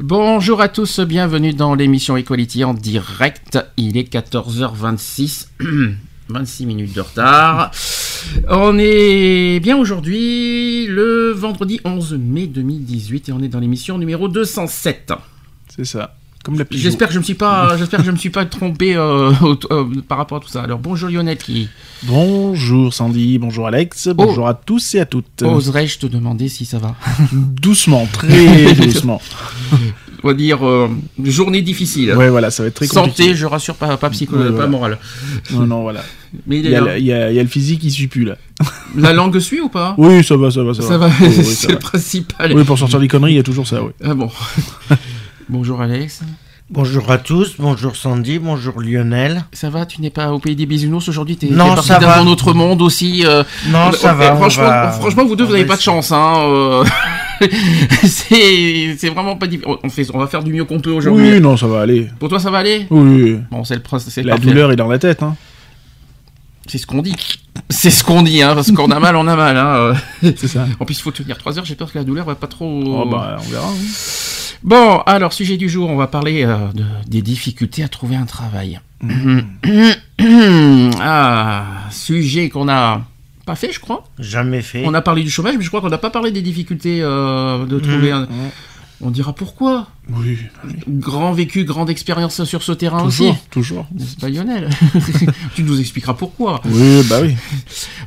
Bonjour à tous, bienvenue dans l'émission Equality en direct. Il est 14h26, 26 minutes de retard. On est bien aujourd'hui, le vendredi 11 mai 2018, et on est dans l'émission numéro 207. C'est ça. Comme. J'espère que je me suis pas, j'espère que je me suis pas trompé euh, euh, par rapport à tout ça. Alors bonjour Lionel qui Bonjour Sandy, bonjour Alex, bonjour à tous et à toutes. oserais-je te demander si ça va? Doucement, très doucement. On va dire euh, journée difficile. Ouais, voilà, ça va être très Santé, compliqué. je rassure pas, pas psycho, Ouais, pas morale. Non, non, voilà. Mais il y, a, le- il y a- il y a le physique qui suit plus là. La langue suit ou pas? Oui, ça va, ça va, ça, Ça va, oui, ça c'est le va. principal. Oui, pour sortir des conneries, il y a toujours ça, oui. Ah bon. Bonjour Alex. Bonjour à tous, bonjour Sandy, bonjour Lionel. Ça va, tu n'es pas au pays des bisounours aujourd'hui T'es parti ça dans va. un autre monde aussi. euh, Non, ça euh, va. on Franchement, va- franchement, vous deux, on vous va n'avez pas de chance. Hein, euh, c'est vraiment pas difficile. On, fait, on va faire du mieux qu'on peut aujourd'hui. Oui, non, ça va aller. Pour toi, ça va aller? Oui, oui. Bon, c'est le principe. La parfait. douleur est dans la tête, hein. C'est ce qu'on dit. C'est ce qu'on dit, hein, parce qu'on a mal, on a mal. Hein. C'est ça. En plus, il faut tenir 3 heures. J'ai peur que la douleur va pas trop. Oh, bah, on verra. hein. Bon, alors, sujet du jour, on va parler euh, de- des difficultés à trouver un travail. ah, sujet qu'on a pas fait, je crois. Jamais fait. On a parlé du chômage, mais je crois qu'on n'a pas parlé des difficultés euh, de trouver un... On dira pourquoi. Oui, Grand vécu, grande expérience sur ce terrain toujours, aussi. toujours. C'est pas Lionel. tu nous expliqueras pourquoi. Oui, bah oui.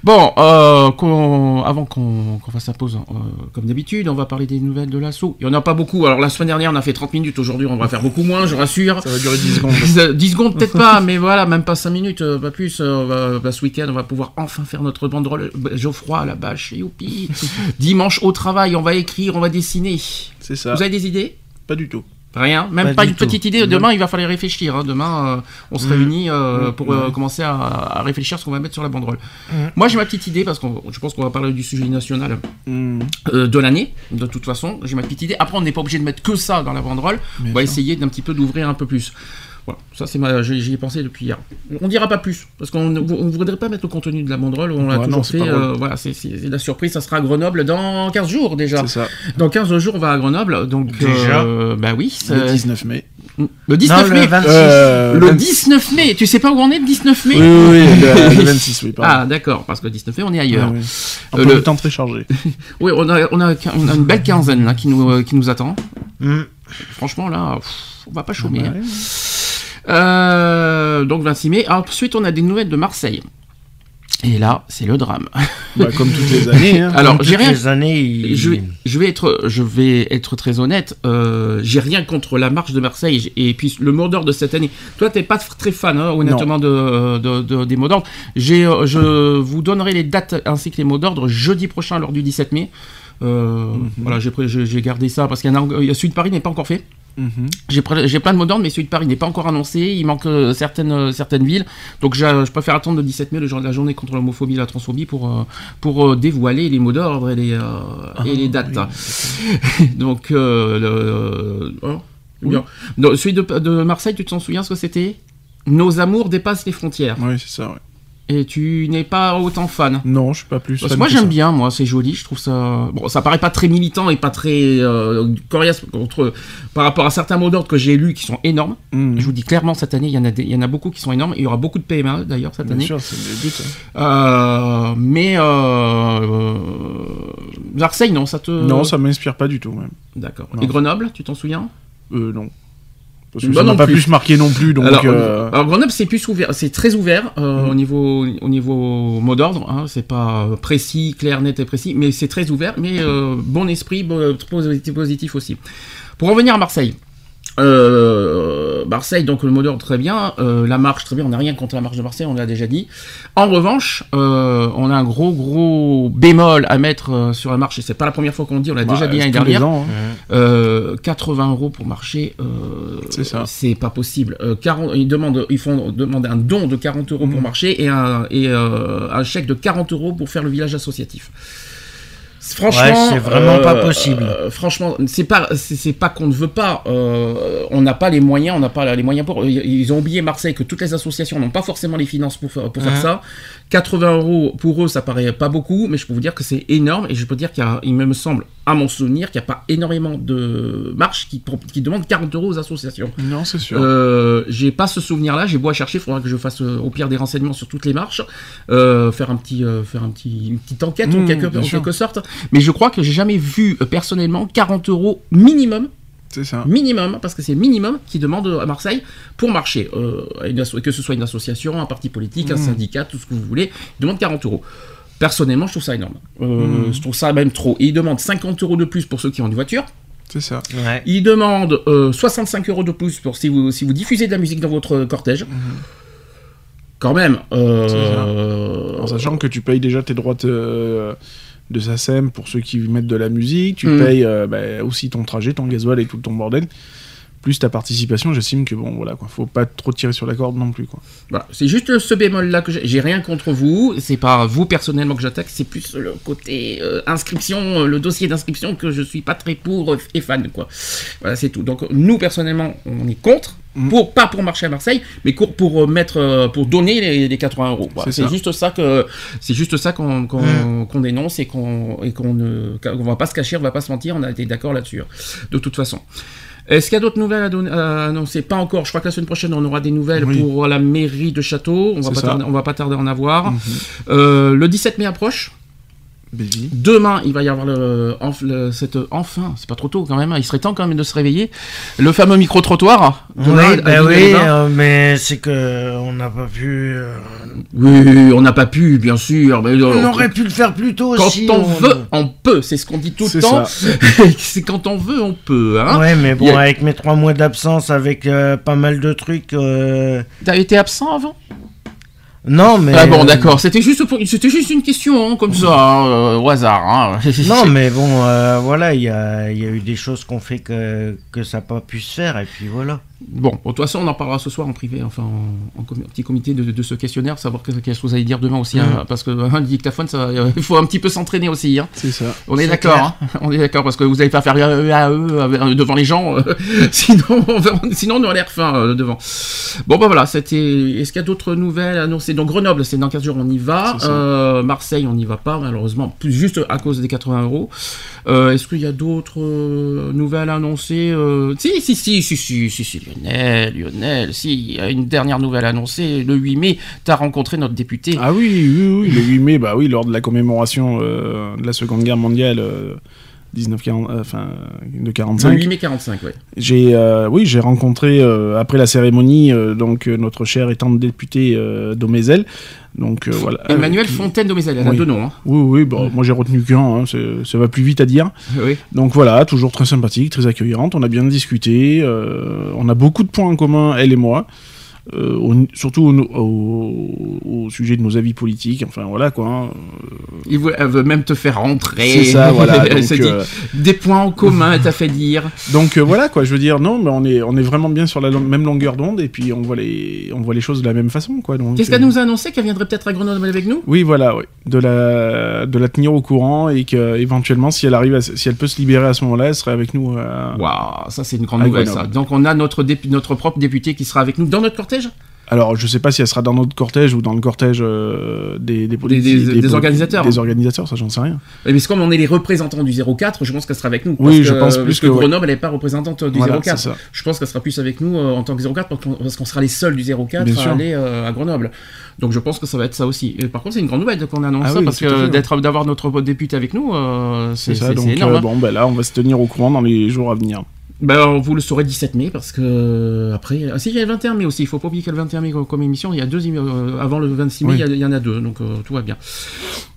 Bon, euh, avant qu'on qu'on fasse la pause, euh, comme d'habitude, on va parler des nouvelles de l'assaut. Il n'y en a pas beaucoup. Alors la semaine dernière, on a fait 30 minutes. Aujourd'hui, on va faire beaucoup moins, je rassure. Ça va durer 10 secondes. 10 secondes peut-être pas, mais voilà, même pas 5 minutes, euh, pas plus. euh, on va- bah, ce week-end, on va pouvoir enfin faire notre banderole Geoffroy à la bâche, youpi. Dimanche au travail, on va écrire, on va dessiner. C'est ça. Vous avez des idées? Pas du tout. Rien, même Pas une tout. petite idée. Demain, il va falloir y réfléchir. hein. Demain, euh, on se Mhm. réunit euh, Mhm. pour euh, commencer à, à réfléchir ce qu'on va mettre sur la banderole. Mhm. Moi, j'ai ma petite idée parce que je pense qu'on va parler du sujet national de l'année. De toute façon, j'ai ma petite idée. Après, on n'est pas obligé de mettre que ça dans la banderole. Bien on va sûr. essayer d'un petit peu d'ouvrir un peu plus. Voilà, ça c'est ma, j'y ai pensé depuis hier. On dira pas plus parce qu'on ne on voudrait pas mettre le contenu de la banderole. On l'a Ouais, toujours non, fait. euh, voilà, c'est c'est la surprise. Ça sera à Grenoble dans 15 jours déjà. C'est ça. Dans 15 jours, on va à Grenoble. Donc Déjà euh, bah oui. Le c'est- 19 mai. le 19 Non, mai. le 26. Euh, Le 26. 19 mai, tu sais pas où on est le 19 mai? Oui, oui, oui, le, le 26, oui, Ah pardon. d'accord, parce que le 19 mai on est ailleurs. Ah, oui. Un Euh, le- temps très chargé. Oui, on a, on, a, on a une belle quinzaine là qui nous, euh, qui nous attend. Hmm. Franchement là, pff, on va pas chômer. Bah, hein. Euh, donc 26 mai. Ensuite on a des nouvelles de Marseille. Et là, c'est le drame. Bah, comme toutes les années. Hein. Alors, j'ai toutes rien. les années, il- Je vais, je vais être, je vais être très honnête. Euh, j'ai rien contre la marche de Marseille et puis le mot d'ordre de cette année. Toi, t'es pas très fan, hein, honnêtement, de, de- de- des mots d'ordre. J'ai, euh, je vous donnerai les dates ainsi que les mots d'ordre jeudi prochain lors du 17 mai. Euh, Voilà, j'ai, gardé ça parce qu'il y a, il y a celui de Paris n'est pas encore fait. Mhm. J'ai, plein de mots d'ordre, mais celui de Paris n'est pas encore annoncé. Il manque euh, certaines, euh, certaines villes. Donc je, je préfère attendre le 17 mai, le jour de la journée contre l'homophobie et la transphobie, pour, euh, pour dévoiler les mots d'ordre et les, euh, et les dates. Donc, le- oh, bien. Donc, celui de, de Marseille, tu t'en souviens ce que c'était? Nos amours dépassent les frontières. Oui, c'est ça, ouais. Et tu n'es pas autant fan. Non, je suis pas plus. Parce fan moi que j'aime ça. bien, moi c'est joli, je trouve ça. Bon, ça paraît pas très militant et pas très euh, coriace contre par rapport à certains mots d'ordre que j'ai lus qui sont énormes. Mhm. Je vous dis clairement cette année, il y en a, des- il y en a beaucoup qui sont énormes. Il y aura beaucoup de PMA d'ailleurs cette Bien année. sûr, c'est le but. hein. Euh, mais euh, euh, Marseille, non, ça te. Non, ça m'inspire pas du tout, même. D'accord. Non. Et Grenoble, tu t'en souviens? Euh, non. Parce que Bah ça pas plus. plus marqué non plus, donc. alors, euh, alors, Grenoble, c'est plus ouvert, c'est très ouvert euh, au niveau au niveau mot d'ordre. Hein, c'est pas précis, clair, net et précis, mais c'est très ouvert. Mais euh, bon esprit, bon, positif, aussi. Pour en venir à Marseille. Euh, Marseille, donc le moteur très bien, euh, la marche très bien, on n'a rien contre la marche de Marseille, on l'a déjà dit. En revanche, euh, on a un gros gros bémol à mettre euh, sur la marche, et c'est pas la première fois qu'on le dit, on l'a Bah, déjà dit l'année dernière. ans, hein. Euh, 80 euros pour marcher, euh, C'est ça. c'est pas possible. Euh, 40, ils, demandent, ils font demander un don de 40 euros pour marcher et, un, et euh, un chèque de 40 euros pour faire le village associatif. Franchement, Ouais, c'est vraiment pas possible. euh, franchement, c'est pas, c'est pas qu'on ne veut pas. euh, on n'a pas les moyens, on n'a pas les moyens pour. Ils ont oublié Marseille que toutes les associations n'ont pas forcément les finances pour faire, pour faire ça. 80 euros pour eux, ça paraît pas beaucoup, mais je peux vous dire que c'est énorme et je peux dire qu'il il me semble, à mon souvenir, qu'il n'y a pas énormément de marches qui, demandent 40 euros aux associations. Non, c'est sûr. Euh, j'ai pas ce souvenir-là. J'ai beau à chercher, il faudra que je fasse euh, au pire des renseignements sur toutes les marches, euh, faire un petit, euh, faire un petit, une petite enquête en, Mmh, quelque, bien en quelque sorte. Mais je crois que j'ai jamais vu euh, personnellement 40 euros minimum, C'est ça. minimum, parce que c'est minimum qui demande à Marseille pour marcher. Euh, une que ce soit une association, un parti politique, un Mmh. syndicat, tout ce que vous voulez, ils demandent 40 euros. Personnellement, je trouve ça énorme. Euh, Mmh. Je trouve ça même trop. Et ils demandent 50 euros de plus pour ceux qui ont une voiture. C'est ça. Ouais. Il demande euh, 65 euros de plus pour si vous, si vous diffusez de la musique dans votre cortège. Quand même. euh, En sachant que tu payes déjà tes droits de, de SACEM pour ceux qui mettent de la musique, tu Mm. payes euh, bah, aussi ton trajet, ton gasoil et tout ton bordel. Plus ta participation, j'estime que bon, voilà quoi, faut pas trop tirer sur la corde non plus quoi. voilà. C'est juste ce bémol-là que j'ai. Rien contre vous. C'est pas vous personnellement que j'attaque. C'est plus le côté euh, inscription, euh, le dossier d'inscription que je suis pas très pour et fan quoi. Voilà, c'est tout. Donc nous personnellement, on est contre. Mm. Pour, pas pour marcher à Marseille, mais pour, pour euh, mettre, euh, pour donner les, les 80 euros. C'est juste ça que, c'est juste ça qu'on dénonce et qu'on ne, va pas se cacher, on va pas se mentir. On a été d'accord là-dessus. De toute façon. Est-ce qu'il y a d'autres nouvelles à, donner, Pas encore. Je crois que la semaine prochaine, on aura des nouvelles Oui. pour la mairie de Château. On va, C'est pas ça. tarder, on va pas tarder à en avoir. Mhm. Euh, le 17 mai approche. Demain, il va y avoir le, enf- le- cette, enfin, c'est pas trop tôt quand même. hein, Il serait temps quand même de se réveiller. Le fameux micro-trottoir. Ouais, ben oui, euh, mais c'est que on n'a pas pu. euh, Oui, on n'a pas pu, bien sûr. Mais, euh, on aurait pu le faire plus tôt Quand aussi. on veut, on peut. C'est ce qu'on dit tout le temps. c'est quand on veut, on peut. Hein ouais, mais bon, a- avec mes trois mois d'absence, avec euh, pas mal de trucs. euh, T'as été absent avant? Non, mais. Ah bon, euh, d'accord. C'était juste, pour- c'était juste une question, hein, comme ça, hein, euh, au hasard. hein. Non, mais bon, euh, voilà, il y a, il y a eu des choses qu'on fait que, que ça n'a pas pu se faire, et puis voilà. Bon, de toute façon, on en parlera ce soir en privé, enfin en, petit comité de, de ce questionnaire, savoir que- qu'est-ce que vous allez dire demain aussi, Mm. hein, parce que hein, le dictaphone, ça, euh, il faut un petit peu s'entraîner aussi. Hein. C'est ça. On est, d'accord, hein. on est d'accord, parce que vous n'allez pas faire euh, euh, euh, devant les gens, euh, sinon, on va- sinon on aura l'air fin euh, devant. Bon, bah voilà, c'était. Est-ce qu'il y a d'autres nouvelles annoncées Donc Grenoble, c'est dans 15 jours, on y va. Marseille, on n'y va pas, malheureusement, plus juste à cause des 80 euros. Est-ce qu'il y a d'autres nouvelles annoncées Si, si, si, si, si, si, si, Lionel, Lionel, si, y a une dernière nouvelle annoncée. Le 8 mai, tu as rencontré notre député. Ah oui, oui, oui, le 8 mai, bah oui, lors de la commémoration euh, de la Seconde Guerre mondiale. euh, 1940, euh, enfin, de le 45. 8 mai 45, ouais. J'ai, euh, oui, j'ai rencontré euh, après la cérémonie euh, donc notre cher et tendre député euh, d'Omézel. Donc voilà. Emmanuel Fontaine de Mézel, elle a oui. deux noms. Hein. Oui, oui, bon, moi j'ai retenu qu'un, hein, ça va plus vite à dire. Oui. Donc voilà, toujours très sympathique, très accueillante. On a bien discuté. on a beaucoup de points en commun, elle et moi. Euh, au- surtout au, au- au sujet de nos avis politiques. Enfin voilà quoi. hein. Il veut, elle veut même te faire rentrer. C'est ça, voilà. donc, dit euh, des points en commun, elle t'a fait dire. donc euh, voilà quoi. Je veux dire non, mais on est on est vraiment bien sur la même longueur d'onde et puis on voit les on voit les choses de la même façon quoi. Qu'est-ce euh, qu'elle nous a annoncé Qu'elle viendrait peut-être à Grenoble avec nous? Oui, voilà, oui. De la, de la tenir au courant et que éventuellement, si elle arrive, à- si elle peut se libérer à ce moment-là, elle serait avec nous. euh, Waouh, ça c'est une grande nouvelle ça. Donc on a notre, notre propre député qui sera avec nous dans notre cortège Alors, je sais pas si elle sera dans notre cortège ou dans le cortège euh, des, des, organisateurs. Des organisateurs, ça, j'en sais rien. Mais c'est comme on est les représentants du 04, je pense qu'elle sera avec nous. Oui, je que- pense plus parce que. Grenoble, elle n'est pas représentante du Voilà, 04. c'est ça. Je pense qu'elle sera plus avec nous euh, en tant que 04 parce qu'on, sera les seuls du 04 Bien à sûr. aller euh, à Grenoble. Donc je pense que ça va être ça aussi. Et par contre, c'est une grande nouvelle qu'on annonce Ah ça oui, parce que d'être, d'avoir notre député avec nous, euh, c'est, énorme. euh, hein. bon, ben là, on va se tenir au courant dans les jours à venir. Ben, vous le saurez 17 mai parce que euh, après. Ah, si, il y a le 21 mai aussi. Il faut pas oublier qu'il y a le 21 mai comme, comme émission. Il y a deux. euh, avant le 26 mai, Oui. il y a- il y, en a deux. Donc euh, tout va bien.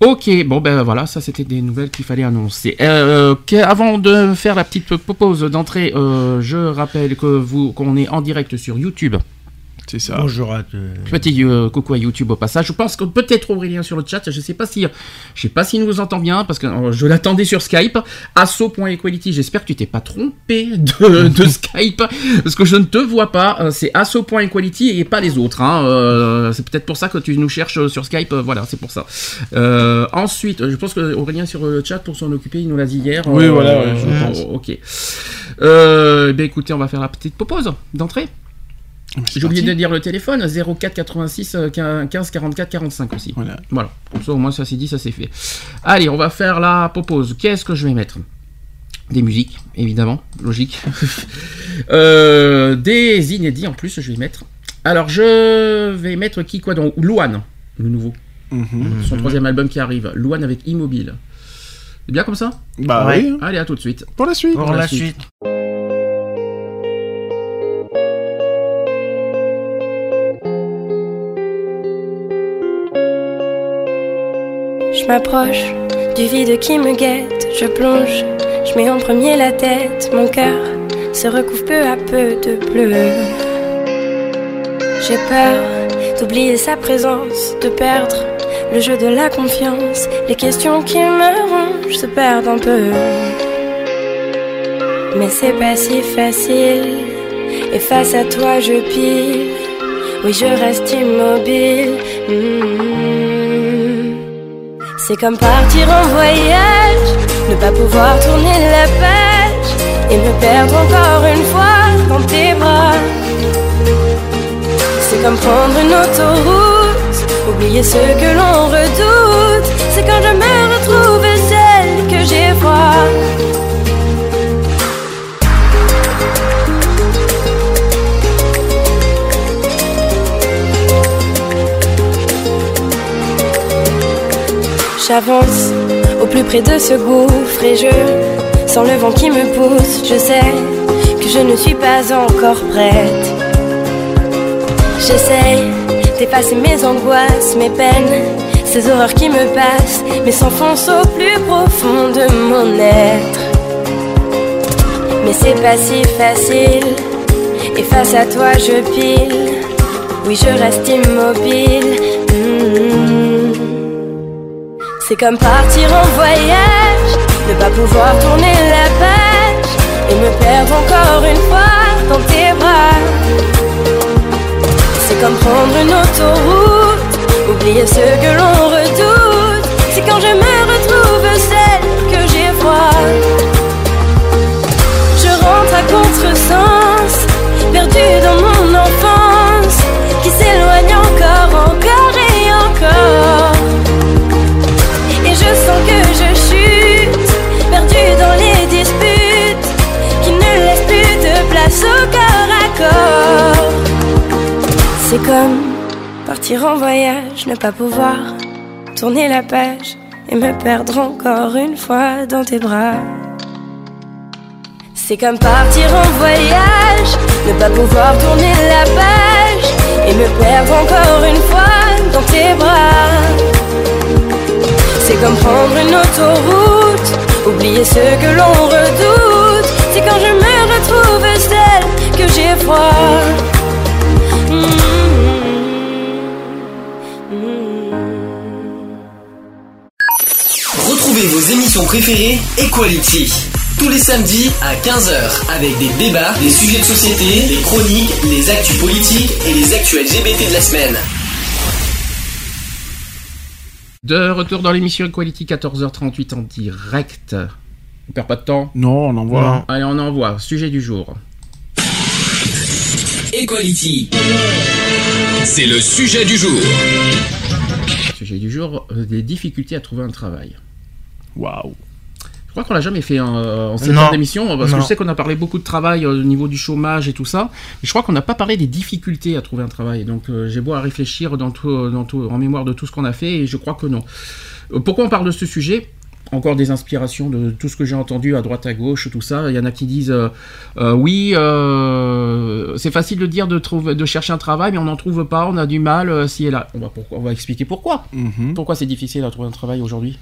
Ok, bon, ben voilà, ça c'était des nouvelles qu'il fallait annoncer. Euh, avant de faire la petite pause d'entrée, euh, je rappelle que vous qu'on est en direct sur YouTube. C'est ça. Bonjour à tous. Petit euh, coucou à YouTube au passage. Je pense que peut-être Aurélien sur le chat. Je sais pas si, je sais pas s'il nous entend bien parce que euh, je l'attendais sur Skype. Asso.equality. J'espère que tu t'es pas trompé de, de Skype parce que je ne te vois pas. Euh, C'est asso.equality et pas les autres. hein. Euh, c'est peut-être pour ça que tu nous cherches sur Skype. Voilà, c'est pour ça. Euh, ensuite, je pense que Aurélien sur le chat pour s'en occuper, il nous l'a dit hier. Oui, Euh, voilà, ouais, je pense. Ok. Euh, ben écoutez, on va faire la petite pause d'entrée. J'ai oublié de dire le téléphone, 04 86 euh, 15 44 45 aussi. Voilà. Voilà, comme ça au moins ça c'est dit, ça c'est fait. Allez, on va faire la pause. Qu'est-ce que je vais mettre? Des musiques, évidemment, logique. Euh, des inédits en plus, je vais mettre. Alors je vais mettre qui quoi donc Louane, le nouveau. Mhm. Son troisième album qui arrive. Louane avec Immobile. C'est bien comme ça? Bah Ouais. oui, Allez, à tout de suite. pour la suite. Pour la la suite. suite. Je m'approche du vide qui me guette, je plonge, je mets en premier la tête, mon cœur se recouvre peu à peu de bleu. J'ai peur d'oublier sa présence, de perdre le jeu de la confiance, les questions qui me rongent se perdent un peu. Mais c'est pas si facile, et face à toi je pile, oui je reste immobile. Mm. C'est comme partir en voyage, ne pas pouvoir tourner la page et me perdre encore une fois dans tes bras. C'est comme prendre une autoroute, oublier ce que l'on redoute. C'est quand je me retrouve celle que j'ai froid. J'avance au plus près de ce gouffre et je sens le vent qui me pousse. Je sais que je ne suis pas encore prête. J'essaye d'effacer mes angoisses, mes peines, ces horreurs qui me passent, mais s'enfoncent au plus profond de mon être. Mais c'est pas si facile, et face à toi je pile. Oui, je reste immobile. C'est comme partir en voyage, ne pas pouvoir tourner la page et me perdre encore une fois dans tes bras. C'est comme prendre une autoroute, oublier ce que l'on redoute. C'est quand je me retrouve celle que j'ai froid. Je rentre à contresens, perdu dans mon enfance, C'est comme partir en voyage, ne pas pouvoir tourner la page et me perdre encore une fois dans tes bras. C'est comme partir en voyage, ne pas pouvoir tourner la page et me perdre encore une fois dans tes bras. C'est comme prendre une autoroute, oublier ce que l'on redoute. C'est quand je me retrouve que j'ai froid. Retrouvez vos émissions préférées Equality. Tous les samedis à 15h avec des débats, des sujets de société, des chroniques, les actus politiques et les actus LGBT de la semaine. De retour dans l'émission Equality 14h38 en direct. On perd pas de temps? Non, on en voit. Non. Allez, on envoie. Sujet du jour. Equality. C'est le sujet du jour. Sujet du jour, euh, des difficultés à trouver un travail. Waouh. Je crois qu'on l'a jamais fait hein, euh, en cette Non. émission, parce que je sais qu'on a parlé beaucoup de travail euh, au niveau du chômage et tout ça, mais je crois qu'on n'a pas parlé des difficultés à trouver un travail. Donc euh, j'ai beau à réfléchir dans tout, dans tout, en mémoire de tout ce qu'on a fait, et je crois que non. Pourquoi on parle de ce sujet? Encore des inspirations de tout ce que j'ai entendu à droite à gauche, tout ça. Il y en a qui disent euh, euh, oui, euh, c'est facile de dire de trouver, de chercher un travail, mais on n'en trouve pas, on a du mal, si et là. On va, pourquoi, on va expliquer pourquoi. Mhm. Pourquoi c'est difficile à trouver un travail aujourd'hui?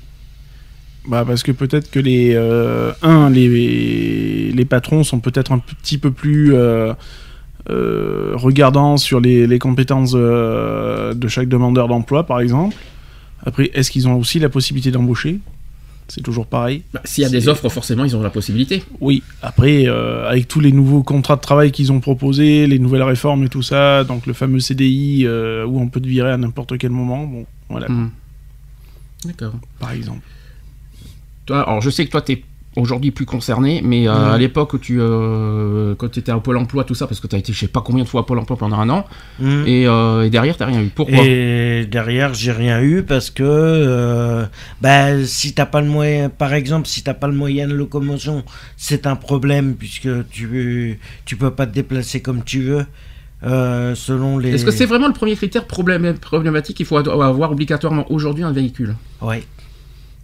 Bah parce que peut-être que les un les les patrons sont peut-être un petit peu plus euh, regardants sur les, les compétences euh, de chaque demandeur d'emploi par exemple. Après est-ce qu'ils ont aussi la possibilité d'embaucher? C'est toujours pareil. Bah, S'il y a des offres, forcément, ils ont la possibilité. Oui. Après euh, avec tous les nouveaux contrats de travail qu'ils ont proposés, les nouvelles réformes et tout ça, donc le fameux CDI euh, où on peut te virer à n'importe quel moment, bon voilà Hmm. D'accord. par exemple. Toi, alors je sais que toi, tu es aujourd'hui plus concerné, mais euh, Mhm. à l'époque où tu euh, quand étais à Pôle emploi, tout ça, parce que tu as été je sais pas combien de fois à Pôle emploi pendant un an, Mm. et, euh, et derrière, tu rien eu. Pourquoi? Et derrière, j'ai rien eu parce que euh, bah, si t'as pas le moyen, par exemple, si t'as pas le moyen de locomotion, c'est un problème puisque tu tu peux pas te déplacer comme tu veux. selon les. Est-ce que c'est vraiment le premier critère problème- problématique Il faut avoir obligatoirement aujourd'hui un véhicule? Ouais.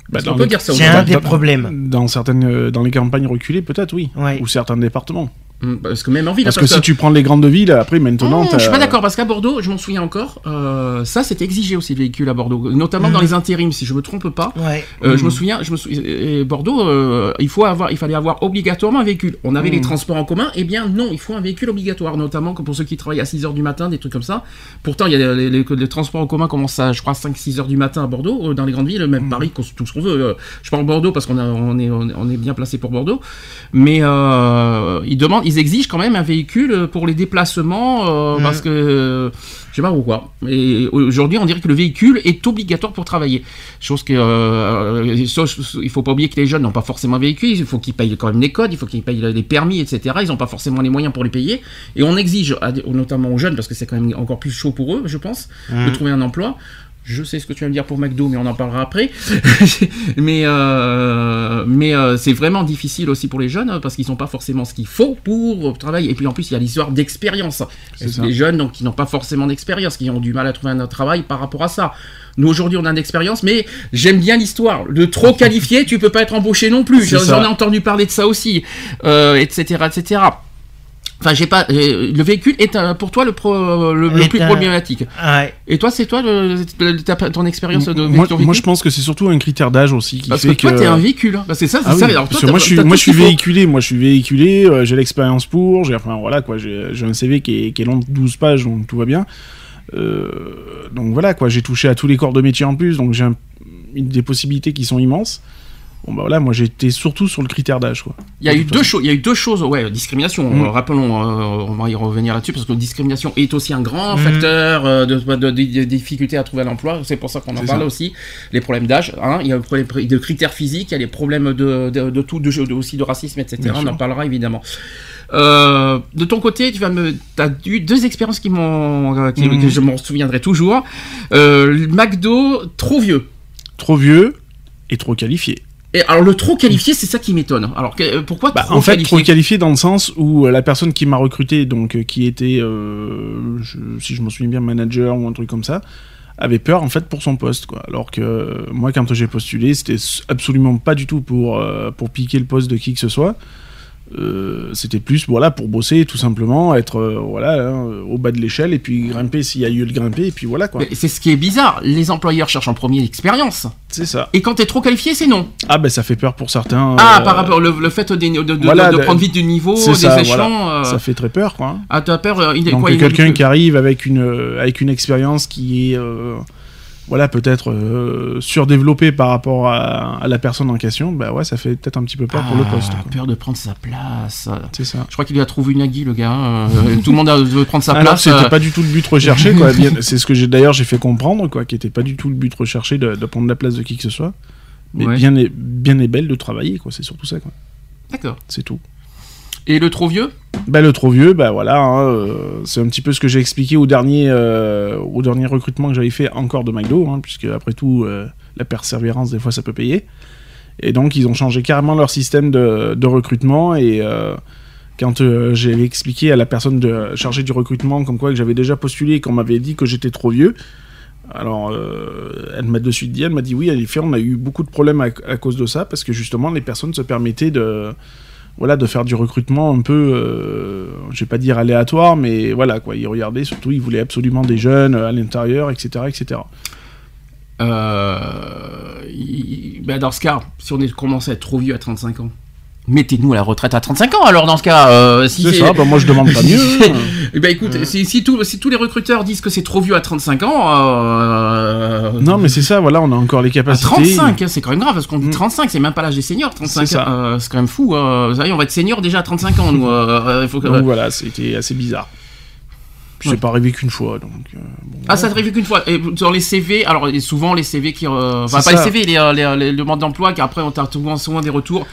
Bah, peut dire ça C'est un des dans- problèmes. Dans certaines, euh, dans les campagnes reculées, peut-être oui. Ouais. Ou certains départements. Hum, Parce que même en ville, Parce que si tu prends les grandes villes, après maintenant. T'as- je suis pas d'accord parce qu'à Bordeaux, je m'en souviens encore, euh, ça c'était exigé aussi le véhicule à Bordeaux, notamment dans les intérims si je me trompe pas. Ouais. Euh, Je me souviens, je me souviens, Bordeaux, euh, il faut avoir, il fallait avoir obligatoirement un véhicule. On avait les transports en commun, eh bien non, il faut un véhicule obligatoire, notamment pour ceux qui travaillent à 6 heures du matin, des trucs comme ça. Pourtant, il y a les, les- les- les transports en commun commencent à, je crois, 5-6 heures du matin à Bordeaux, dans les grandes villes, même Paris, qu'on- tout ce qu'on veut. Je parle Bordeaux parce qu'on on est, on est- bien placé pour Bordeaux, mais ils demandent, ils exigent quand même un véhicule pour les déplacements, euh, Mhm. parce que euh, je sais pas pourquoi. Et aujourd'hui, on dirait que le véhicule est obligatoire pour travailler. Chose que euh, chose- il faut pas oublier que les jeunes n'ont pas forcément un véhicule, il faut qu'ils payent quand même les codes, il faut qu'ils payent les permis, etc. Ils n'ont pas forcément les moyens pour les payer. Et on exige, notamment aux jeunes, parce que c'est quand même encore plus chaud pour eux, je pense, de Mhm. trouver un emploi. Je sais ce que tu vas me dire pour McDo, mais on en parlera après. mais euh, mais euh, c'est vraiment difficile aussi pour les jeunes hein, parce qu'ils n'ont pas forcément ce qu'il faut pour travailler. Et puis en plus, il y a l'histoire d'expérience. Les jeunes donc qui n'ont pas forcément d'expérience, qui ont du mal à trouver un travail par rapport à ça? Nous aujourd'hui, on a une expérience, mais j'aime bien l'histoire. De trop qualifié, tu peux pas être embauché non plus. J'en ai entendu parler de ça aussi, euh, etc., etc. Enfin, j'ai pas. euh, le véhicule est euh, pour toi le, pro- le, le Est plus un- problématique. Ouais. Et toi, c'est toi le, le- ta- ton expérience de moi, ton moi, véhicule je pense que c'est surtout un critère d'âge aussi qui Parce fait que toi, t'es un véhicule. hein. Parce que ça, c'est Ah ça. oui, Alors, toi, que moi je suis, moi je véhiculé, moi je suis véhiculé, euh, j'ai l'expérience pour, j'ai enfin voilà quoi, j'ai j'ai un CV qui est, qui est long de 12 pages donc tout va bien. Euh, donc voilà quoi, j'ai touché à tous les corps de métier en plus, donc j'ai un- des possibilités qui sont immenses. Bon bah voilà, moi j'étais surtout sur le critère d'âge quoi. Il y a eu deux choses. Il y a eu deux choses. Ouais, discrimination. Mm. euh, rappelons, euh, on va y revenir là-dessus parce que discrimination est aussi un grand Mm. facteur euh, de, de, de- de difficulté à trouver un emploi. C'est pour ça qu'on en parle ça. aussi. Les problèmes d'âge. hein. Il y a le problème de critères physiques. Il y a les problèmes de, de, de tout, de, de- aussi de racisme, etc. Bien on sûr. en parlera évidemment. Euh, de ton côté, tu vas me, as eu deux expériences qui m'ont, qui- que je m'en souviendrai toujours. Euh, McDo trop vieux. Trop vieux et trop qualifié. Et alors le trop qualifié, c'est ça qui m'étonne. Alors que- euh, pourquoi Bah, trop en fait, qualifié trop qualifié dans le sens où euh, la personne qui m'a recruté, donc euh, qui était, euh, je- si je me souviens bien, manager ou un truc comme ça, avait peur en fait pour son poste. Quoi. Alors que moi, quand j'ai postulé, c'était absolument pas du tout pour, euh, pour piquer le poste de qui que ce soit. Euh, c'était plus voilà pour bosser tout simplement être euh, voilà hein, au bas de l'échelle et puis grimper s'il y a lieu de grimper et puis voilà quoi C'est ce qui est bizarre. Les employeurs cherchent en premier l'expérience. c'est ça Et quand t'es trop qualifié, c'est non. ah ben ça fait peur pour certains Ah, euh, par rapport le, le fait de, de, voilà, de de- prendre vite du niveau, des ça, échelons. voilà. ça fait très peur quoi. Ah, t'as peur il- Donc quoi, il- quelqu'un qui arrive avec une avec une expérience qui est voilà peut-être euh, surdéveloppée par rapport à, à la personne en question, bah ouais ça fait peut-être un petit peu peur pour le Ah, poste. quoi. peur de prendre sa place. C'est ça. Je crois qu'il a trouvé une aguille, le gars. euh, tout le monde a- veut prendre sa Ah non, place. c'était euh, pas du tout le but recherché quoi. C'est ce que j'ai d'ailleurs j'ai fait comprendre quoi, qui était pas du tout le but recherché de, de prendre la place de qui que ce soit. Mais Ouais. bien est bien belle de travailler quoi. C'est surtout ça quoi. D'accord. C'est tout. Et le trop vieux? Bah, le trop vieux, bah voilà, hein, euh, c'est un petit peu ce que j'ai expliqué au dernier, euh, au dernier recrutement que j'avais fait encore de McDo, hein, puisque après tout, euh, la persévérance, des fois, ça peut payer. Et donc, ils ont changé carrément leur système de, recrutement. Et quand j'ai expliqué à la personne de, chargée du recrutement, comme quoi que j'avais déjà postulé et qu'on m'avait dit que j'étais trop vieux, Alors, elle m'a de suite dit, elle m'a dit oui, en effet, on a eu beaucoup de problèmes à cause de ça, parce que justement, les personnes se permettaient de, voilà, de faire du recrutement un peu, euh, je vais pas dire aléatoire, mais voilà, quoi. Ils regardaient, surtout, ils voulaient absolument des jeunes à l'intérieur, etc., etc. Euh, il- ben, dans ce cas, si on est commencé à être trop vieux à 35 ans, mettez-nous à la retraite à 35 ans alors dans ce cas. euh, si C'est ça, bah, moi je demande pas mieux. hein. Eh ben écoute, si, si, tout- si tous les recruteurs disent que c'est trop vieux à 35 ans, euh, Non, mais c'est ça, voilà, on a encore les à capacités. 35, hein, c'est quand même grave parce qu'on dit Mm. 35, c'est même pas l'âge des seniors. 35, C'est euh, quand même fou. euh, vous savez, on va être senior déjà à 35 ans, nous. euh, euh, il faut que- Donc voilà, c'était assez bizarre. Puis Ouais. pas arrivé qu'une fois, donc. euh, bon, Ah, ça t'arrive qu'une fois. Et dans les CV, alors souvent les CV qui. euh, Enfin, pas ça. les CV, les, euh, les, les demandes d'emploi, car après on t'a souvent, souvent des retours.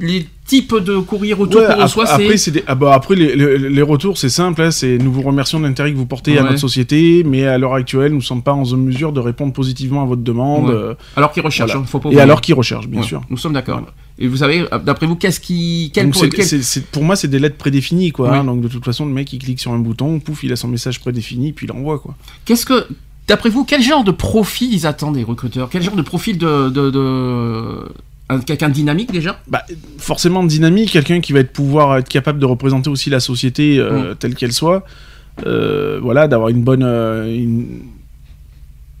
Les types de courriers retours Ouais, qu'on reçoit, c'est. des- ah bah, après les, les- les retours, c'est simple, hein, c'est nous vous remercions de l'intérêt que vous portez à notre société, mais à l'heure actuelle, nous ne sommes pas en mesure de répondre positivement à votre demande. Ouais. euh, Alors qu'ils recherchent, Voilà. hein, faut pas et oublier. alors qu'ils recherchent, bien sûr. Nous sommes d'accord. Et vous savez, d'après vous, qu'est-ce qui. Quel, Donc, quel- pour moi, c'est des lettres prédéfinies, quoi. Hein, donc de toute façon, le mec, il clique sur un bouton, pouf, il a son message prédéfini, puis il envoie, quoi. Qu'est-ce que. D'après vous, quel genre de profil ils attendent, les recruteurs? Quel genre de profil de. de, Quelqu'un de dynamique déjà Bah, forcément dynamique, quelqu'un qui va être pouvoir être capable de représenter aussi la société euh, telle qu'elle soit. Euh, voilà, d'avoir une bonne, euh, une,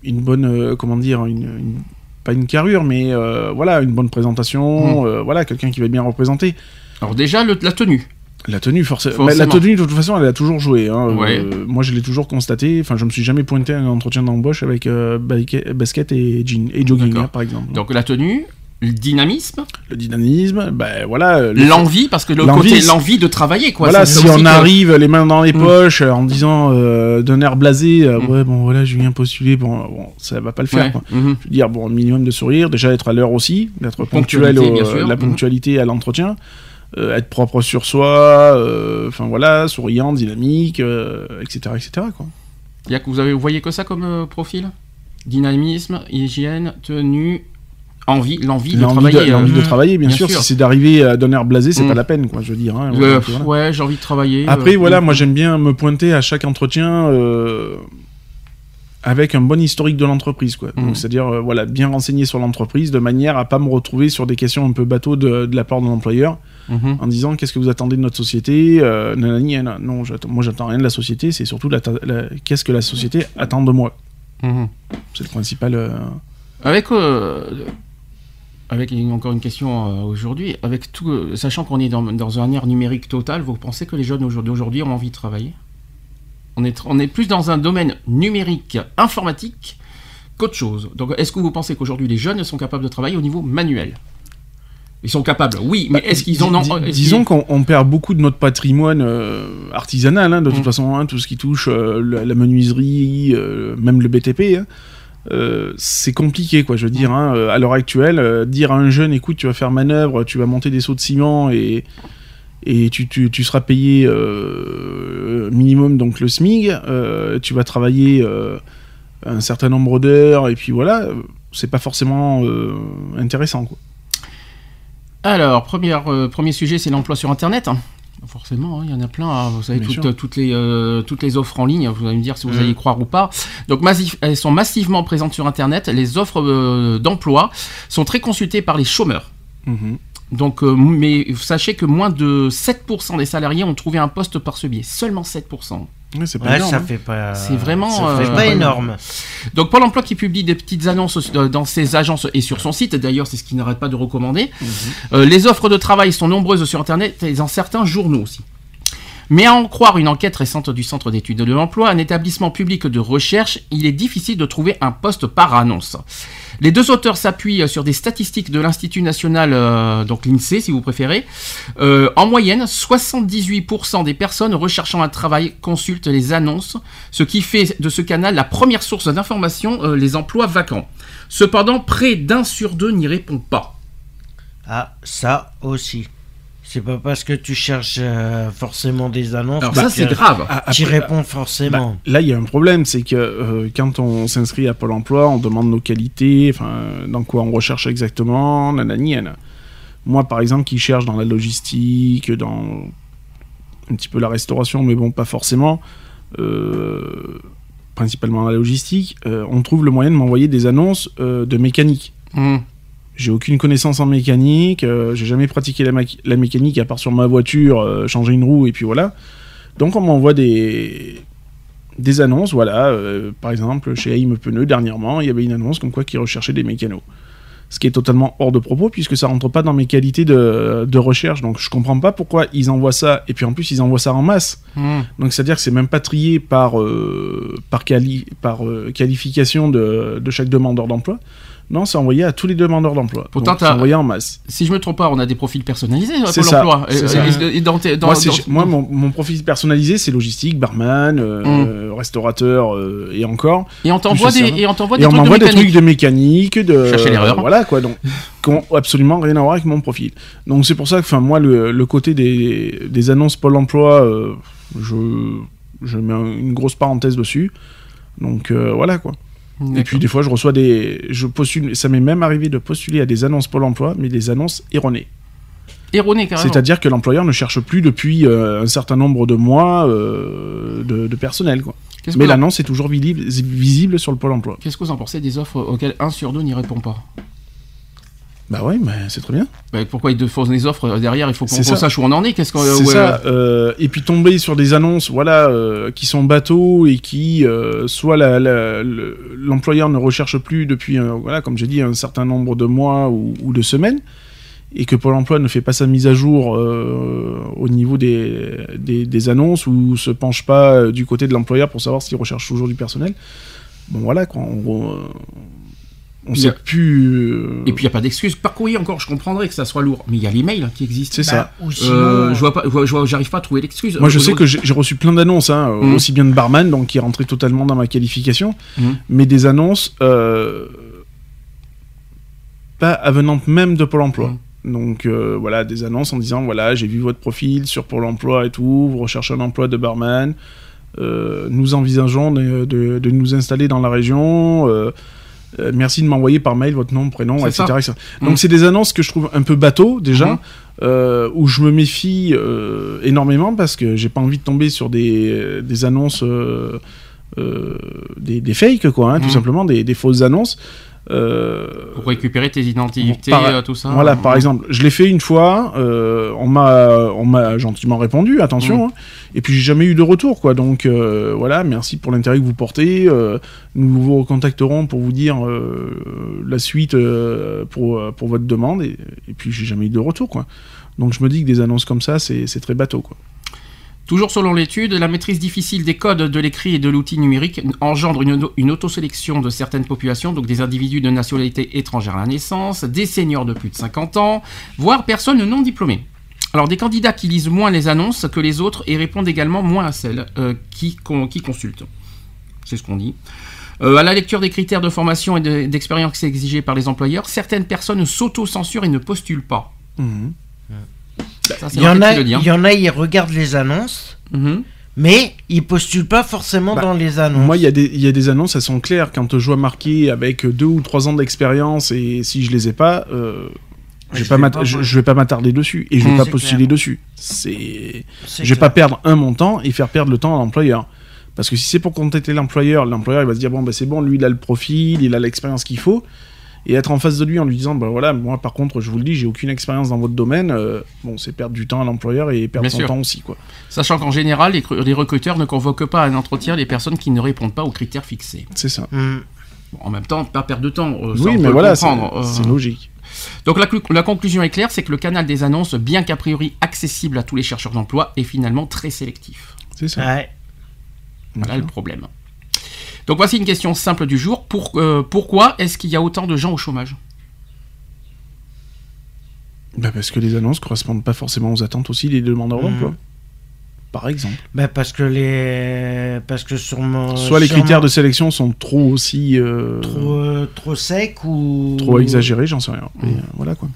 une bonne, comment dire, une, une- pas une carrure, mais voilà, une bonne présentation. euh, voilà, quelqu'un qui va bien représenter. Alors, déjà, le- la tenue. La tenue, forcément. Forcément. la tenue, de toute façon, elle a toujours joué. hein. Ouais. Euh, moi, je l'ai toujours constaté. Enfin, je me suis jamais pointé à un entretien d'embauche avec euh, basket et jean et jogging, hein, par exemple. Donc, la tenue, le dynamisme, le dynamisme, ben voilà. euh, le- l'envie, parce que le côté, l'envie de travailler, quoi. voilà, si on que- arrive les mains dans les Mm. poches euh, en disant euh, d'un air blasé, euh, Mm. ouais, bon voilà, je viens postuler, bon, bon, ça va pas le faire. Ouais, Quoi. mhm. Je veux dire, bon, minimum de sourire, déjà être à l'heure aussi, d'être ponctuel, au- la Mm. ponctualité à l'entretien, euh, être propre sur soi, enfin voilà, souriant, dynamique, etc., etc. Quoi. Il y a que vous avez, vous voyez que ça comme profil? Dynamisme, hygiène, tenue, envie, l'envie de travailler. l'envie euh, de travailler, bien, bien sûr. sûr. Si c'est d'arriver euh, d'un air blasé, c'est Mm. pas la peine, quoi. Je veux dire. hein, euh, voilà. Ouais, j'ai envie de travailler. Après, euh, voilà, mm. moi j'aime bien me pointer à chaque entretien euh, avec un bon historique de l'entreprise, quoi. Donc, C'est-à-dire, euh, voilà, bien renseigner sur l'entreprise de manière à pas me retrouver sur des questions un peu bateau de, de la part de l'employeur Mhm. en disant qu'est-ce que vous attendez de notre société euh, nanani, nanana. Non, j'attends- moi j'attends rien de la société, c'est surtout la, la- qu'est-ce que la société attend de moi. Mhm. C'est le principal. euh, Avec, euh, avec encore une question euh, aujourd'hui, avec tout, euh, sachant qu'on est dans, dans un ère numérique total, vous pensez que les jeunes aujourd'hui d'aujourd'hui ont envie de travailler? On est, tr- on est plus dans un domaine numérique, informatique, qu'autre chose. Donc, est-ce que vous pensez qu'aujourd'hui les jeunes sont capables de travailler au niveau manuel? Ils sont capables, oui, mais Bah, est-ce qu'ils en ont Disons qu'on on perd beaucoup de notre patrimoine euh, artisanal, hein, de toute Mm. façon, hein, tout ce qui touche euh, la, la menuiserie, euh, même le BTP. hein. Euh, c'est compliqué, quoi. Je veux dire, hein, euh, à l'heure actuelle, euh, dire à un jeune, écoute, tu vas faire manœuvre, tu vas monter des seaux de ciment et tu, seras payé minimum donc le SMIG. tu vas travailler un certain nombre d'heures et puis voilà. C'est pas forcément intéressant, quoi. Alors, premier sujet, c'est l'emploi sur Internet. Hein. Forcément, hein, il y en a plein. hein. Vous savez, Bien toutes, les, euh, toutes les offres en ligne, vous allez me dire si vous Mhm. allez y croire ou pas. Donc, massif- elles sont massivement présentes sur Internet. Les offres euh, d'emploi sont très consultées par les chômeurs. Mhm. Donc, euh, mais sachez que moins de 7% des salariés ont trouvé un poste par ce biais. Seulement 7%. Ouais, c'est pas Ouais, énorme, ça hein. fait pas. C'est vraiment, Ça fait euh, pas énorme. Donc Pôle emploi qui publie des petites annonces euh, dans ses agences et sur son site, d'ailleurs c'est ce qu'il n'arrête pas de recommander. Euh, les offres de travail sont nombreuses sur Internet et dans certains journaux aussi. Mais à en croire une enquête récente du Centre d'études de l'emploi, un établissement public de recherche, il est difficile de trouver un poste par annonce. Les deux auteurs s'appuient sur des statistiques de l'Institut national, euh, donc l'INSEE si vous préférez. Euh, en moyenne, 78% des personnes recherchant un travail consultent les annonces, ce qui fait de ce canal la première source d'information, euh, les emplois vacants. Cependant, près d'un sur deux n'y répond pas. Ah, ça aussi. C'est pas parce que tu cherches euh, forcément des annonces. Alors que ça c'est grave. Ah, Tu réponds forcément. bah, là, il y a un problème, c'est que euh, quand on s'inscrit à Pôle emploi, on demande nos qualités, enfin, dans quoi on recherche exactement, nanani, nanana. Moi, par exemple, qui cherche dans la logistique, dans un petit peu la restauration, mais bon, pas forcément. euh, principalement la logistique, euh, on trouve le moyen de m'envoyer des annonces euh, de mécanique. Hum. J'ai aucune connaissance en mécanique, euh, j'ai jamais pratiqué la, mécanique à part sur ma voiture, euh, changer une roue et puis voilà. Donc on m'envoie des des annonces, voilà. euh, par exemple, chez AIM Pneus dernièrement, il y avait une annonce comme quoi qu'ils recherchaient des mécanos. Ce qui est totalement hors de propos puisque ça rentre pas dans mes qualités de, de recherche. Donc je comprends pas pourquoi ils envoient ça et puis en plus ils envoient ça en masse. Hum. Donc c'est-à-dire que c'est même pas trié par, euh, par, quali- par qualification de, de chaque demandeur d'emploi. Non, c'est envoyé à tous les demandeurs d'emploi. Pourtant, c'est t'as- envoyé en masse. Si je me trompe pas, on a des profils personnalisés à C'est Pôle emploi. Et- et- dans dans- moi, c'est- dans- moi, mon, mon profil personnalisé, c'est logistique, barman, euh, Mm. euh, restaurateur euh, et encore. Et on t'envoie des, et on t'envoie Et des on trucs de des mécanique. trucs de mécanique, de Chercher l'erreur. voilà quoi, donc qui ont absolument rien à voir avec mon profil. Donc c'est pour ça que, enfin moi, le, le côté des, des annonces Pôle Emploi, euh, je je mets un- une grosse parenthèse dessus. Donc euh, voilà quoi. Et puis des fois, je reçois des, je postule, ça m'est même arrivé de postuler à des annonces Pôle Emploi, mais des annonces erronées. Erroné carrément. C'est-à-dire que l'employeur ne cherche plus depuis euh, un certain nombre de mois euh, de, de personnel quoi. Mais en- l'annonce est toujours visible, visible sur le Pôle Emploi. Qu'est-ce que vous en pensez des offres auxquelles un sur deux n'y répond pas? Bah ouais, mais c'est très bien. Bah, Pourquoi ils te font des offres euh, derrière Il faut qu'on sache où on en est. Qu'est-ce qu'on C'est ouais, ça. euh, et puis tomber sur des annonces, voilà, euh, qui sont bateaux et qui, euh, soit l'employeur ne recherche plus depuis, euh, voilà, comme j'ai dit, un certain nombre de mois ou, ou de semaines, et que Pôle Emploi ne fait pas sa mise à jour euh, au niveau des, des, des annonces ou se penche pas euh, du côté de l'employeur pour savoir s'il recherche toujours du personnel. Bon voilà quoi. On, euh, on sait a- plus. euh, Et puis il n'y a pas d'excuse. Par courrier encore, je comprendrais que ça soit lourd. Mais il y a l'email qui existe. c'est ça. Bah, ou sinon, Euh, je vois pas, j'arrive pas à trouver l'excuse. Moi, je Euh, sais que j'ai reçu plein d'annonces, hein, euh, Mhm. aussi bien de barman, donc qui rentraient totalement dans ma qualification, Mhm. mais des annonces euh, pas avenantes même de Pôle emploi. Mhm. Donc euh, voilà, des annonces en disant voilà, j'ai vu votre profil sur Pôle emploi et tout, vous recherchez un emploi de barman, euh, nous envisageons de, de- de nous installer dans la région. Euh, merci de m'envoyer par mail votre nom, prénom, etc. etc. Donc c'est des annonces que je trouve un peu bateau déjà, Mhm. euh, où je me méfie euh, énormément parce que j'ai pas envie de tomber sur des, des annonces, des, des fakes quoi, hein, tout Mhm. simplement, des, des fausses annonces. Euh, Pour récupérer tes identités, Par- euh, tout ça. voilà, par exemple, je l'ai fait une fois, euh, on m'a, gentiment répondu, attention, Mm. hein, et puis j'ai jamais eu de retour, quoi. Donc voilà, merci pour l'intérêt que vous portez. nous vous recontacterons pour vous dire la suite pour pour votre demande, et, et puis j'ai jamais eu de retour, quoi. Donc je me dis que des annonces comme ça, c'est c'est très bateau, quoi. Toujours selon l'étude, la maîtrise difficile des codes de l'écrit et de l'outil numérique engendre une, une autosélection de certaines populations, donc des individus de nationalité étrangère à la naissance, des seniors de plus de 50 ans, voire personnes non diplômées. Alors des candidats qui lisent moins les annonces que les autres et répondent également moins à celles euh, qui, con- qui consultent. C'est ce qu'on dit. Euh, à la lecture des critères de formation et de- d'expérience exigés par les employeurs, certaines personnes s'auto-censurent et ne postulent pas. C'est Il y, en a, dit, hein. il y en a, ils regardent les annonces, Mhm. mais ils postulent pas forcément Bah, dans les annonces. Moi, il y, a des- il y a des annonces, elles sont claires. Quand je vois marqué avec deux ou trois ans d'expérience et si je les ai pas, euh, je, vais je pas vais pas, je, moi. je vais pas m'attarder dessus et je vais Mmh. pas postuler clair. dessus. C'est, je vais clair. pas perdre un montant et faire perdre le temps à l'employeur. Parce que si c'est pour contacter l'employeur, l'employeur il va se dire bon bah c'est bon, lui il a le profil, il a l'expérience qu'il faut. Et être en face de lui en lui disant bah voilà moi par contre je vous le dis j'ai aucune expérience dans votre domaine, euh, bon c'est perdre du temps à l'employeur et perdre Bien son sûr. temps aussi quoi. Sachant qu'en général, les, cru- les recruteurs ne convoquent pas à un entretien les personnes qui ne répondent pas aux critères fixés. C'est ça. Bon, en même temps, pas perdre de temps. euh, ça, oui mais voilà c'est, euh. c'est logique. Donc la conclusion est claire, c'est que le canal des annonces, bien qu'a priori accessible à tous les chercheurs d'emploi, est finalement très sélectif. C'est ça. Ouais. Voilà le problème. Donc voici une question simple du jour. Pour- euh, pourquoi est-ce qu'il y a autant de gens au chômage? Bah parce que les annonces correspondent pas forcément aux attentes aussi des demandeurs d'emploi. Par exemple. Bah parce que les parce que sur mon Soit les sur critères mon- de sélection sont trop aussi euh, trop euh, trop sec ou trop exagérés, j'en sais rien. Mais, euh, voilà quoi.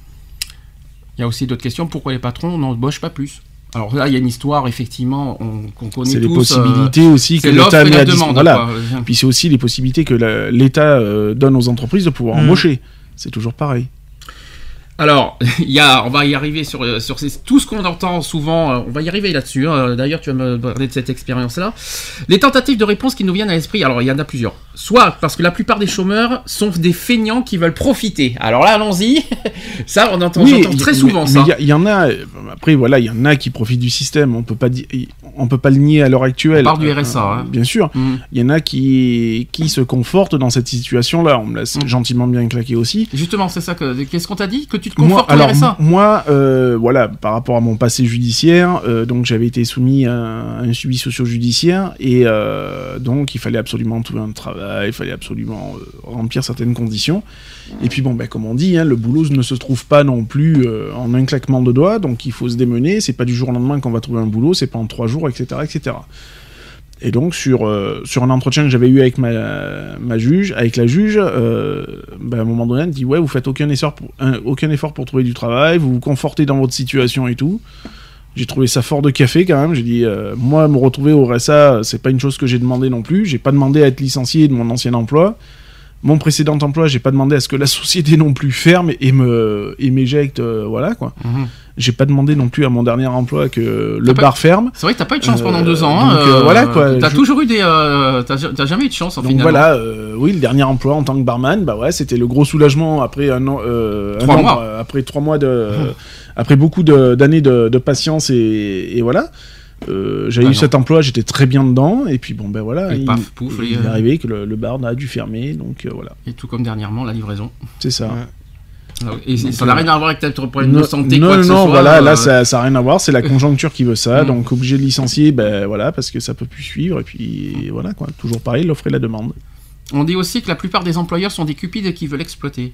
Il y a aussi d'autres questions. Pourquoi les patrons n'embauchent pas plus? Alors là, il y a une histoire, effectivement, on- qu'on connaît C'est les tous. euh, possibilités aussi que l'État et met la à demande. Voilà. Puis c'est aussi les possibilités que l'État euh, donne aux entreprises de pouvoir Mhm. embaucher. C'est toujours pareil. Alors, il y a, on va y arriver sur, euh, sur ces- tout ce qu'on entend souvent, euh, on va y arriver là-dessus. hein. D'ailleurs, tu vas me parler de cette expérience-là. Les tentatives de réponse qui nous viennent à l'esprit, alors il y en a plusieurs. Soit parce que la plupart des chômeurs sont des feignants qui veulent profiter. Alors là, allons-y. ça, on entend, il- très souvent mais ça. Il y en a. euh, Après, voilà, il y en a qui profitent du système. On peut pas on peut pas le nier à l'heure actuelle. On parle du Euh, RSA, hein. Bien sûr. Mhm. Il y en a qui qui se confortent dans cette situation-là. On me laisse Mhm. gentiment bien claqué aussi. Justement, c'est ça que. Qu'est-ce qu'on t'a dit Que tu te Moi, alors RSA moi, euh, voilà, par rapport à mon passé judiciaire, euh, donc j'avais été soumis à un, suivi socio-judiciaire et euh, donc il fallait absolument trouver un travail, il fallait absolument remplir certaines conditions. Et puis bon, ben, comme on dit, hein, le boulot ne se trouve pas non plus en un claquement de doigts, donc il faut se démener. C'est pas du jour au lendemain qu'on va trouver un boulot, c'est pas en trois jours, etc., etc. Et donc sur, euh, sur un entretien que j'avais eu avec ma, ma juge, avec la juge, euh, ben, à un moment donné, elle me dit ouais vous faites aucun effort pour un- aucun effort pour trouver du travail, vous vous confortez dans votre situation et tout. J'ai trouvé ça fort de café quand même. J'ai dit euh, moi me retrouver au RSA c'est pas une chose que j'ai demandé non plus. J'ai pas demandé à être licencié de mon ancien emploi. Mon précédent emploi, j'ai pas demandé à ce que la société non plus ferme et me et m'éjecte, euh, voilà quoi. Mhm. J'ai pas demandé non plus à mon dernier emploi que le bar ferme. C'est vrai que t'as pas eu de chance Euh, pendant deux ans. hein, donc, euh, voilà, quoi. T'as Je- toujours eu des. euh, T'as jamais eu de chance en Donc finalement. voilà, euh, oui, le dernier emploi en tant que barman, bah ouais, c'était le gros soulagement après un an, euh, un Trois an, mois. euh, après trois mois de, après beaucoup de- d'années de, de patience et, et voilà. Euh, J'avais Ah eu non. cet emploi, j'étais très bien dedans, et puis bon ben voilà, Et il, paf, pouf, il et, est euh, arrivé que le, le bar a dû fermer, donc euh, voilà, Et tout comme dernièrement, la livraison. c'est ça. Et c'est- Donc, ça n'a euh, rien à voir avec ta problème de Non, santé, non, quoi que non, ce non, soit. voilà, euh, là ça, ça a rien à voir, c'est la conjoncture qui veut ça, Mm. donc obligé de licencier, ben voilà, parce que ça peut plus suivre, et puis voilà quoi, toujours pareil, l'offre et la demande. On dit aussi que la plupart des employeurs sont des cupides qui veulent exploiter.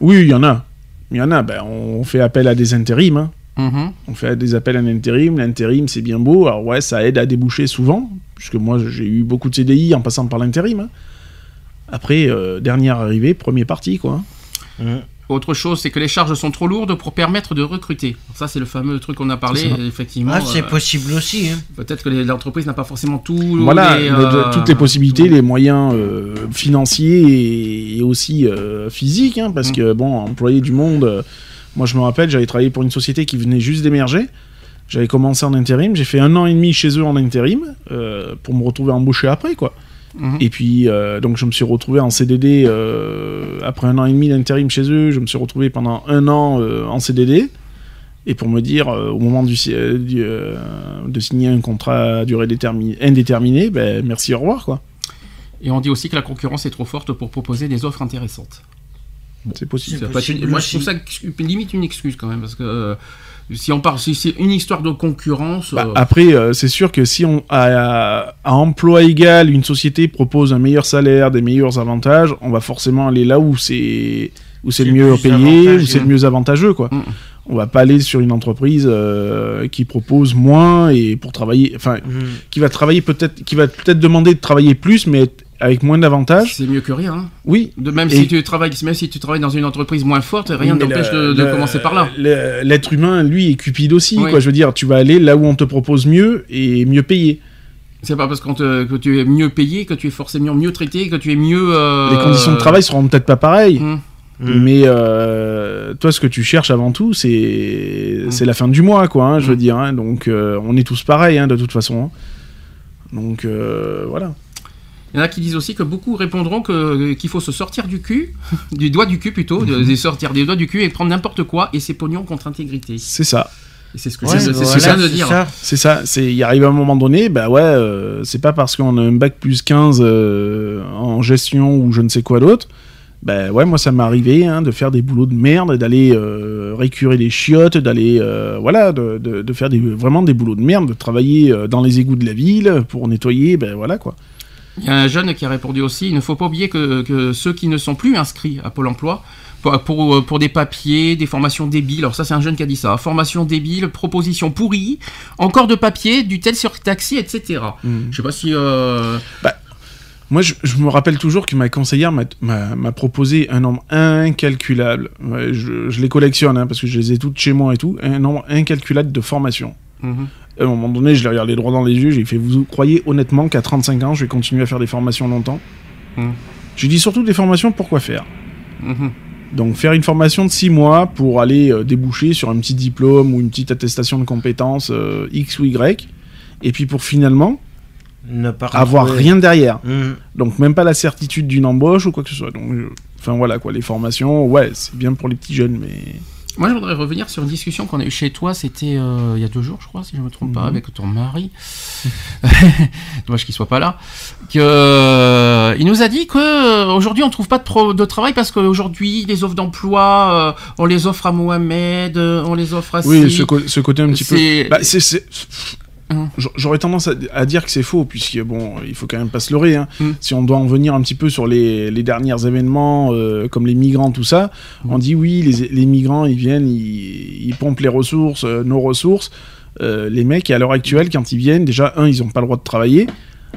Oui, il y en a, il y en a, ben on fait appel à des intérims, hein. On fait des appels à l'intérim. L'intérim, c'est bien beau. Alors, ouais, ça aide à déboucher souvent, puisque moi, j'ai eu beaucoup de CDI en passant par l'intérim. hein. Après, euh, dernière arrivée, premier parti, quoi. Autre chose, c'est que les charges sont trop lourdes pour permettre de recruter. Ça, c'est le fameux truc qu'on a parlé, effectivement. Ah, c'est euh, possible aussi. hein. Peut-être que l'entreprise n'a pas forcément tout. Voilà, les, le- euh, toutes les possibilités, les moyens euh, financiers et, et aussi euh, physiques, hein, parce Mm. que, bon, employer du monde, euh, moi, je me rappelle, j'avais travaillé pour une société qui venait juste d'émerger. J'avais commencé en intérim, j'ai fait un an et demi chez eux en intérim, euh, pour me retrouver embauché après, quoi. Mhm. Et puis, euh, donc, je me suis retrouvé en CDD euh, après un an et demi d'intérim chez eux. Je me suis retrouvé pendant un an en CDD. Et pour me dire, au moment du, si- du, de signer un contrat à durée déterminée, indéterminée, ben, merci, au revoir, quoi. Et on dit aussi que la concurrence est trop forte pour proposer des offres intéressantes. C'est possible. Ça moi, je trouve ça limite une excuse quand même, parce que euh, si on parle, si c'est une histoire de concurrence. Bah, euh, après, euh, c'est sûr que si on à, à emploi égal, une société propose un meilleur salaire, des meilleurs avantages, on va forcément aller là où c'est où c'est le mieux payé, où c'est le mieux avantageux, quoi. Mm. On va pas aller sur une entreprise euh, qui propose moins et pour travailler, enfin, Mhm. qui va travailler peut-être, qui va peut-être demander de travailler plus, mais avec moins d'avantages. c'est mieux que rien. hein. Oui. De, même, Et- si tu travailles, même si tu travailles dans une entreprise moins forte, rien ne Mais t'empêche le- de, de le- commencer par là. L'être humain, lui, est cupide aussi, Oui. quoi. Je veux dire, tu vas aller là où on te propose mieux et mieux payé. C'est pas parce te- que tu es mieux payé, que tu es forcément mieux traité, que tu es mieux. euh, Les conditions de travail seront peut-être pas pareilles. hum. Mhm. Mais euh, toi, ce que tu cherches avant tout, c'est c'est la fin du mois, quoi. hein, je veux dire. hein. donc, euh, on est tous pareils, hein, de toute façon. hein. Donc, euh, voilà. Il y en a qui disent aussi que beaucoup répondront que qu'il faut se sortir du cul, du doigt du cul plutôt, de, de sortir des doigts du cul et prendre n'importe quoi et ses pognons contre intégrité. C'est ça. C'est ce que Ouais, c'est voilà, je viens de dire. C'est ça. C'est il arrive à un moment donné, bah ouais, euh, c'est pas parce qu'on a un bac plus 15 euh, en gestion ou je ne sais quoi d'autre. Bah ouais, moi ça m'est arrivé hein, de faire des boulots de merde, d'aller euh, récurer les chiottes, d'aller euh, voilà, de, de, de faire des, vraiment des boulots de merde, de travailler euh, dans les égouts de la ville pour nettoyer, ben voilà quoi. Il y a un jeune qui a répondu aussi, il ne faut pas oublier que, que ceux qui ne sont plus inscrits à Pôle emploi, pour, pour, pour des papiers, des formations débiles, alors ça c'est un jeune qui a dit ça, formation débile, proposition pourrie, encore de papier, du tel sur taxi, etc. Je sais pas si... euh, Moi, je, je me rappelle toujours que ma conseillère m'a- proposé un nombre incalculable. Je les collectionne hein, parce que je les ai toutes chez moi et tout. Un nombre incalculable de formations. À un moment donné, je l'ai regardé droit dans les yeux. J'ai fait Vous croyez honnêtement qu'à 35 ans, je vais continuer à faire des formations longtemps Mhm. J'ai dit surtout des formations pour quoi faire. Mhm. Donc faire une formation de 6 mois pour aller euh, déboucher sur un petit diplôme ou une petite attestation de compétences euh, X ou Y, et puis pour finalement Ne pas avoir retrouver- rien derrière. Mhm. Donc même pas la certitude d'une embauche ou quoi que ce soit. Donc, euh, enfin voilà quoi, les formations, ouais, c'est bien pour les petits jeunes, mais Moi, je voudrais revenir sur une discussion qu'on a eue chez toi. C'était euh, il y a deux jours, je crois, si je me trompe pas, Mhm. avec ton mari. Dommage qu'il soit pas là. Que euh, il nous a dit que euh, aujourd'hui on trouve pas de, pro- de travail parce qu'aujourd'hui les offres d'emploi, euh, on les offre à Mohamed, on les offre à oui, ce, côté un petit peu. C'est- Bah, c'est- J'aurais tendance à, dire que c'est faux, puisque bon, il faut quand même pas se leurrer. hein. Mm. Si on doit en venir un petit peu sur les, les derniers événements, euh, comme les migrants, tout ça, Mm. on dit oui, les, les migrants, ils viennent, ils, ils pompent les ressources, euh, nos ressources. Euh, les mecs, à l'heure actuelle, quand ils viennent, déjà, un, ils ont pas le droit de travailler.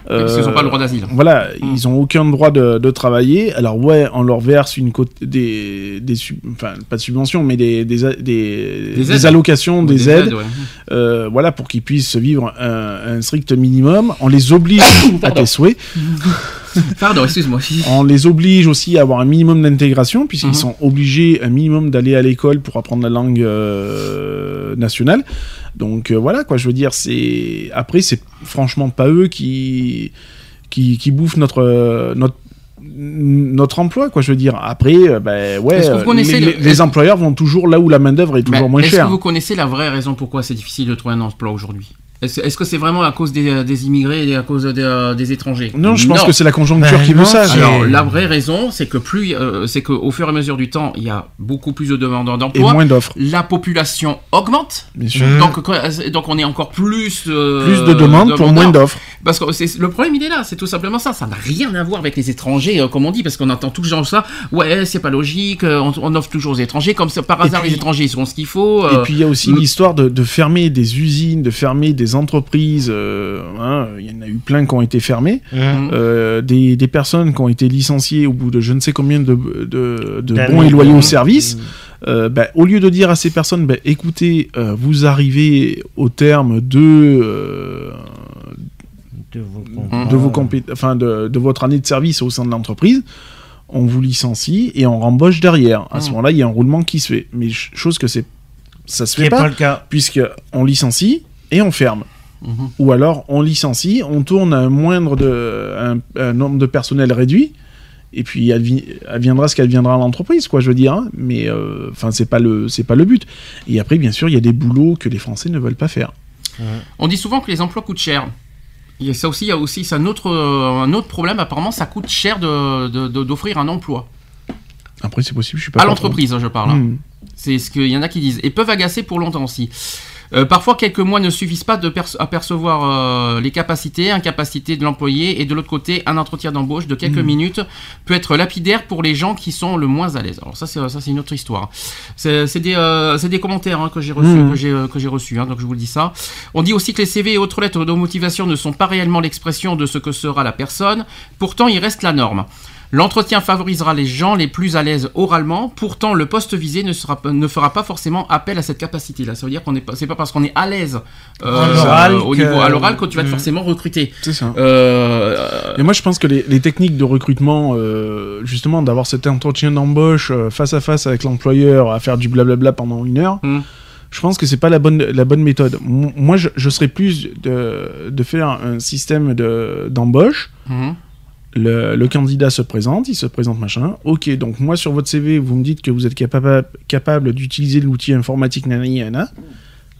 Parce qu'ils ont pas le droit d'asile. Voilà, Mm. ils ont aucun droit de, de travailler. Alors ouais, on leur verse une côte des, des sub- enfin pas de subventions, mais des des, des, allocations, des, aides, ouais. euh, voilà pour qu'ils puissent vivre un, un strict minimum. On les oblige à tes souhaits. Pardon, excuse-moi. On les oblige aussi à avoir un minimum d'intégration puisqu'ils Mhm. sont obligés un minimum d'aller à l'école pour apprendre la langue euh, nationale. Donc euh, voilà quoi, je veux dire, c'est après c'est franchement pas eux qui qui, qui bouffent notre euh, notre notre emploi quoi je veux dire après euh, ben ouais Est-ce les, le- les employeurs vont toujours là où la main d'œuvre est toujours Mais moins Est-ce chère que vous connaissez la vraie raison pourquoi c'est difficile de trouver un emploi aujourd'hui? Est-ce que c'est vraiment à cause des, des immigrés et à cause des, euh, des étrangers? Non je pense que c'est la conjoncture Ben qui veut non, ça Alors Et- la vraie raison, c'est que plus, euh, c'est qu'au fur et à mesure du temps, il y a beaucoup plus de demandeurs et d'emploi. moins d'offres La population augmente, bien sûr donc, donc on est encore plus euh, plus de demandes pour moins d'offres Parce que le problème, il est là, c'est tout simplement ça. Ça n'a rien à voir avec les étrangers, euh, comme on dit, parce qu'on entend tout genre ça. Ouais, c'est pas logique, euh, on, on offre toujours aux étrangers, comme ça, par Et hasard, puis- les étrangers, ils seront ce qu'il faut. Et euh, puis il y a aussi l'histoire de, de fermer des usines, de fermer des entreprises. euh, hein, Il y en a eu plein qui ont été fermées. Mhm. Euh, des, des personnes qui ont été licenciées au bout de je ne sais combien de, de, de D'années. bons et loyaux services. Euh, bah, au lieu de dire à ces personnes, bah, écoutez, euh, vous arrivez au terme de, euh, De vos de, vos compé- enfin, de, de votre année de service au sein de l'entreprise, on vous licencie et on rembauche derrière. À ce Mhm. moment-là, il y a un roulement qui se fait. Mais ch- chose que c'est, ça se fait pas pas le cas. puisque on licencie et on ferme. Mhm. Ou alors on licencie, on tourne à un moindre de un, un nombre de personnel réduit, et puis advi- adviendra ce qu'adviendra l'entreprise, quoi, je veux dire. hein. Mais euh, enfin, c'est pas le c'est pas le but. Et après, bien sûr, il y a des boulots que les Français ne veulent pas faire. On dit souvent que les emplois coûtent cher. Il y a ça aussi, il y a aussi un autre, euh, un autre problème. Apparemment, ça coûte cher de- de- de- d'offrir un emploi. Après, c'est possible, je suis pas À l'entreprise, hein, je parle. hein. Hmm. C'est ce qu'il y en a qui disent. Et peuvent agacer pour longtemps aussi. Euh, parfois, quelques mois ne suffisent pas de perce- apercevoir euh, les capacités, incapacités de l'employé. Et de l'autre côté, un entretien d'embauche de quelques minutes peut être lapidaire pour les gens qui sont le moins à l'aise. Alors ça, c'est ça, c'est une autre histoire. C'est des, euh, des commentaires hein, que j'ai reçus, que j'ai que j'ai reçus. hein, donc je vous le dis ça. On dit aussi que les CV et autres lettres de motivation ne sont pas réellement l'expression de ce que sera la personne. Pourtant, il reste la norme. L'entretien favorisera les gens les plus à l'aise oralement. Pourtant, le poste visé ne, sera, ne fera pas forcément appel à cette capacité-là. Ça veut dire qu'on n'est pas, c'est pas parce qu'on est à l'aise euh, À l'oral au que- niveau à l'oral que tu vas être Mm. forcément recruté. C'est ça. Euh, Et moi, je pense que les, les techniques de recrutement, euh, justement, d'avoir cet entretien d'embauche euh, face à face avec l'employeur, à faire du blablabla pendant une heure, Mm. je pense que c'est pas la bonne, la bonne méthode. Moi, je, je serais plus de, de faire un système de- d'embauche. mhm. Le, le candidat se présente, il se présente machin. Ok, donc moi sur votre CV, vous me dites que vous êtes capable, capable d'utiliser l'outil informatique nanani nana,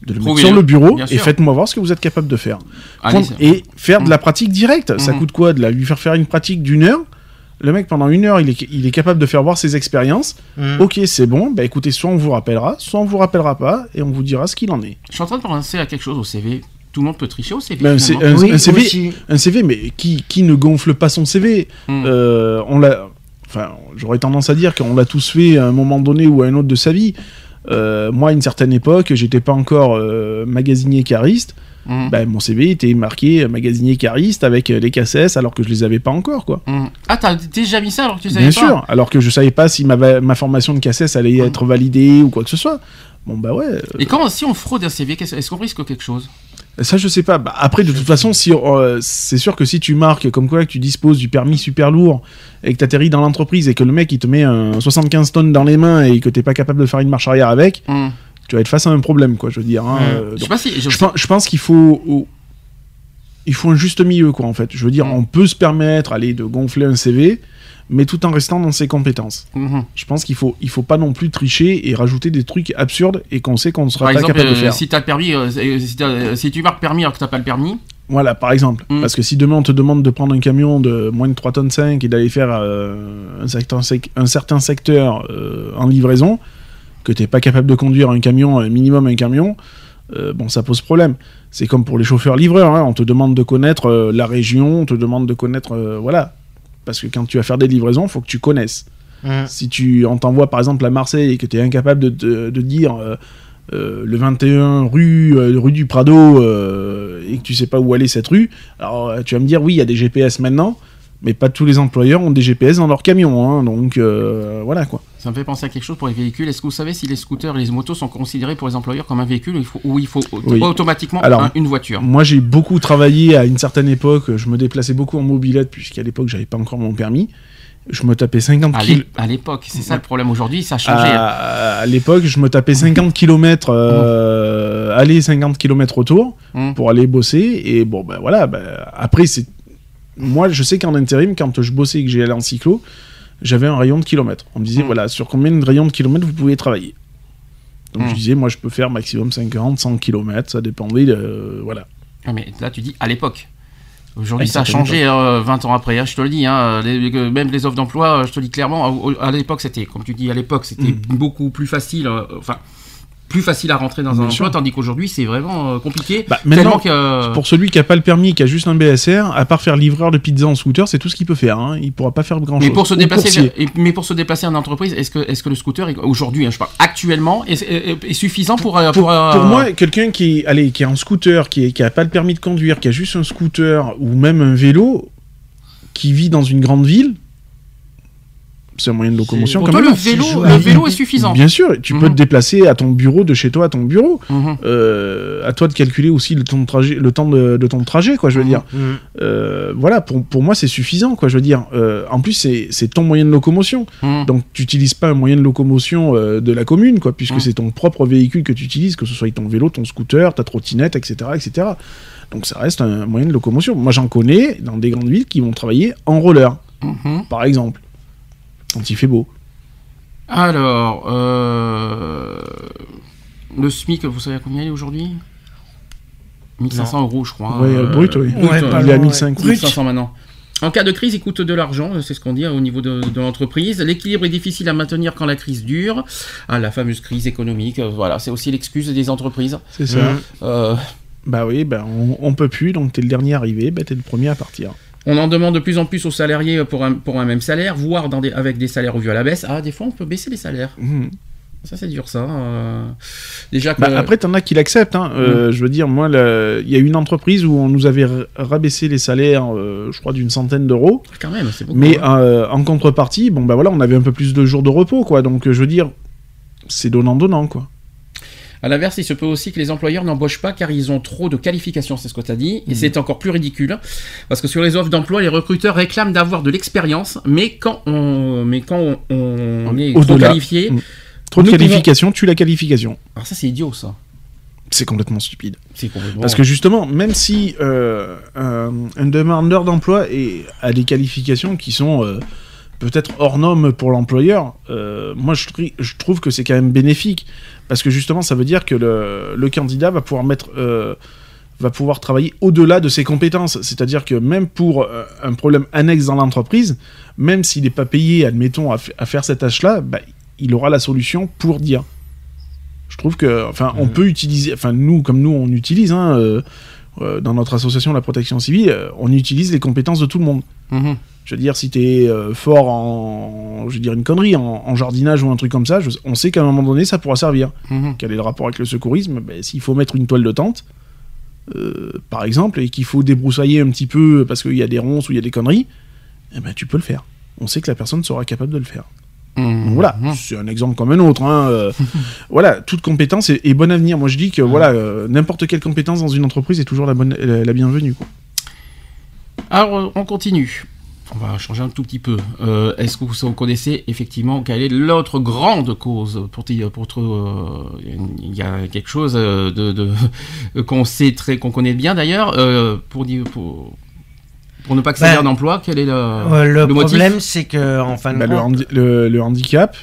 de le mettre sur le bureau et faites-moi voir ce que vous êtes capable de faire. Allez, et faire de la pratique directe. Ça Mhm. coûte quoi de la, lui faire faire une pratique d'une heure? Le mec pendant une heure, il est, il est capable de faire voir ses expériences. Mhm. Ok, c'est bon. Bah écoutez, soit on vous rappellera, soit on vous rappellera pas et on vous dira ce qu'il en est. Je suis en train de penser à quelque chose au CV. Tout le monde peut tricher au CV. Ben, un, Oui, un CV, aussi. un CV, mais qui, qui ne gonfle pas son CV Mm. Euh, on l'a, enfin, j'aurais tendance à dire qu'on l'a tous fait à un moment donné ou à un autre de sa vie. Euh, moi, à une certaine époque, j'étais pas encore euh, magasinier cariste. Mhm. Ben, mon CV était marqué euh, magasinier cariste avec euh, les cassettes alors que je les avais pas encore, quoi. Mhm. Ah, t'as déjà mis ça alors que tu savais Bien pas sûr, alors que je savais pas si ma, ma formation de cassette allait être validée ou quoi que ce soit. Bon, bah ouais. euh, Et quand si on fraude un CV, est-ce qu'on risque quelque chose? Ça, je sais pas. Bah, après, de toute façon, si, euh, c'est sûr que si tu marques comme quoi que tu disposes du permis super lourd et que tu atterris dans l'entreprise et que le mec il te met un 75 tonnes dans les mains et que t'es pas capable de faire une marche arrière avec, Hum. tu vas être face à un problème, quoi. Je veux dire. hein, Mm. euh, Je donc, sais pas si. je- je pense, je pense qu'il faut, au- il faut un juste milieu, quoi. En fait, je veux dire, on peut se permettre, aller de gonfler un CV, mais tout en restant dans ses compétences. Mhm. Je pense qu'il faut, il faut pas non plus tricher et rajouter des trucs absurdes et qu'on sait qu'on ne sera Par pas exemple, capable de euh, faire. si le permis, euh, si, t'as- si tu marques permis alors que t'as pas le permis, Voilà, par exemple. Mm. Parce que si demain on te demande de prendre un camion de moins de 3 tonnes 5 et d'aller faire euh, un, certain sec- un certain secteur euh, en livraison, que t'es pas capable de conduire un camion, un minimum un camion, euh, bon, ça pose problème. C'est comme pour les chauffeurs-livreurs, hein, on te demande de connaître euh, la région, on te demande de connaître... euh, voilà. Parce que quand tu vas faire des livraisons, faut que tu connaisses. Hum. Si tu, on t'envoie par exemple à Marseille et que tu es incapable de, de- de dire le 21 rue, rue du Prado et que tu sais pas où aller cette rue, alors tu vas me dire oui, il y a des GPS maintenant, mais pas tous les employeurs ont des GPS dans leur camion, hein, donc voilà quoi. Ça me fait penser à quelque chose pour les véhicules. Est-ce que vous savez si les scooters et les motos sont considérés pour les employeurs comme un véhicule ou il faut, ou il faut Oui. automatiquement Alors, un- une voiture? Moi j'ai beaucoup travaillé à une certaine époque, je me déplaçais beaucoup en mobilette puisqu'à l'époque j'avais pas encore mon permis. Je me tapais 50 À kil- l'é- à l'époque, c'est ça le problème aujourd'hui, ça a changé. hein. À, à l'époque, je me tapais 50 km euh, aller, 50 km retour Mm. pour aller bosser. Et bon, ben voilà. ben, après, c'est moi, je sais qu'en intérim, quand je bossais et que j'allais en cyclo, j'avais un rayon de kilomètres. On me disait, Mm. voilà, sur combien de rayons de kilomètres vous pouvez travailler? Donc Mm. je disais, moi, je peux faire maximum 50, 100 km, ça dépendait de. voilà. Ah, mais là, tu dis à l'époque. Aujourd'hui, ça a changé euh, 20 ans après. hein, je te le dis, hein, les- même les offres d'emploi, euh, je te le dis clairement. À, l'époque, c'était, comme tu dis, à l'époque, c'était beaucoup plus facile. euh, enfin, plus facile à rentrer dans un Bien emploi, sûr. tandis qu'aujourd'hui, c'est vraiment euh, compliqué. Bah, tellement maintenant, que, euh, Pour celui qui a pas le permis, qui a juste un BSR, à part faire livreur de pizza en scooter, c'est tout ce qu'il peut faire. Hein. Il pourra pas faire grand chose. mais pour se déplacer, mais pour se déplacer en entreprise, est-ce que, est-ce que le scooter est- aujourd'hui, hein, je parle actuellement, est, est- est suffisant pour euh, Pour, pour, euh, pour moi, quelqu'un qui est, allez, qui est en scooter, qui, est, qui a pas le permis de conduire, qui a juste un scooter ou même un vélo, qui vit dans une grande ville, c'est un moyen de locomotion pour toi, le vélo, le vélo est suffisant. Bien sûr, tu peux Mhm. te déplacer à ton bureau, de chez toi à ton bureau. Mhm. Euh, à toi de calculer aussi le temps de trajet, le temps de, de ton trajet, quoi. Je veux Mhm. dire. Euh, voilà, pour, pour moi, c'est suffisant, quoi. Je veux dire. Euh, en plus, c'est ton moyen de locomotion. Donc, tu n'utilises pas un moyen de locomotion de la commune, quoi, puisque c'est ton propre véhicule que tu utilises, que ce soit ton vélo, ton scooter, ta trottinette, etc., etc. Donc, ça reste un moyen de locomotion. Moi, j'en connais dans des grandes villes qui vont travailler en roller, par exemple, quand il fait beau. Alors, euh, le SMIC, vous savez à combien il est aujourd'hui? 1500 euros, je crois. Euh, brut, oui. Ouais, euh, il est à loin, 1500. ouais. 1500 maintenant. En cas de crise, il coûte de l'argent, c'est ce qu'on dit au niveau de, de l'entreprise. L'équilibre est difficile à maintenir quand la crise dure. Ah, la fameuse crise économique, voilà, c'est aussi l'excuse des entreprises. C'est ça. Euh, Bah oui, ben on, on peut plus, donc t'es le dernier arrivé, ben t'es le premier à partir. On en demande de plus en plus aux salariés pour un, pour un même salaire, voire dans des, avec des salaires revus à la baisse. Ah, des fois, on peut baisser les salaires. Mhm. Ça, c'est dur, ça. euh. Déjà que. Bah, après, t'en as qui l'acceptent. Hein. Euh, Je veux dire, moi, le- il y a une entreprise où on nous avait rabaissé les salaires, euh, je crois, d'une centaine d'euros. quand même, c'est beaucoup. Mais hein. euh, en contrepartie, bon, bah voilà, on avait un peu plus de jours de repos, quoi. Donc, euh, je veux dire, c'est donnant-donnant, quoi. À l'inverse, il se peut aussi que les employeurs n'embauchent pas car ils ont trop de qualifications, c'est ce que tu as dit, et c'est encore plus ridicule, parce que sur les offres d'emploi, les recruteurs réclament d'avoir de l'expérience, mais quand on, mais quand on, on est trop qualifié, Mm. Trop de Nous pouvons- qualifications, tue la qualification. alors ça c'est idiot ça. C'est complètement stupide. C'est complètement. Parce que justement, même si euh, un, un demandeur d'emploi a des qualifications qui sont euh, peut-être hors normes pour l'employeur, euh, moi je, trouve que c'est quand même bénéfique. Parce que justement, ça veut dire que le, le candidat va pouvoir mettre. euh, va pouvoir travailler au-delà de ses compétences. C'est-à-dire que même pour euh, un problème annexe dans l'entreprise, même s'il n'est pas payé, admettons, à, faire cette tâche-là, bah, il aura la solution pour dire. Je trouve que, enfin, on peut utiliser, enfin, nous, comme nous, on utilise, hein, dans notre association La Protection Civile, on utilise les compétences de tout le monde. Mhm. Je veux dire, si t'es euh, fort en, je veux dire une connerie, en, en jardinage ou un truc comme ça, je- on sait qu'à un moment donné, ça pourra servir. Mhm. Quel est le rapport avec le secourisme? Ben, S'il faut mettre une toile de tente, euh, par exemple, et qu'il faut débroussailler un petit peu parce qu'il y a des ronces ou il y a des conneries, eh ben, tu peux le faire. On sait que la personne sera capable de le faire. Mmh. Donc voilà, Mmh. c'est un exemple comme un autre. hein, euh, voilà, toute compétence est, est bon avenir. Moi, je dis que voilà, euh, n'importe quelle compétence dans une entreprise est toujours la bonne, la, la bienvenue. Quoi. Alors, on continue. On va changer un tout petit peu. Euh, Est-ce que vous, connaissez effectivement quelle est l'autre grande cause pour, pour euh, Il y a quelque chose euh, de, de- qu'on sait très, qu'on connaît bien d'ailleurs. euh, pour, dire- pour, pour ne pas accéder à Ben, un emploi, quel est le, Euh, le, motif problème, c'est que en fin de Bah, le, handi- le- le handicap,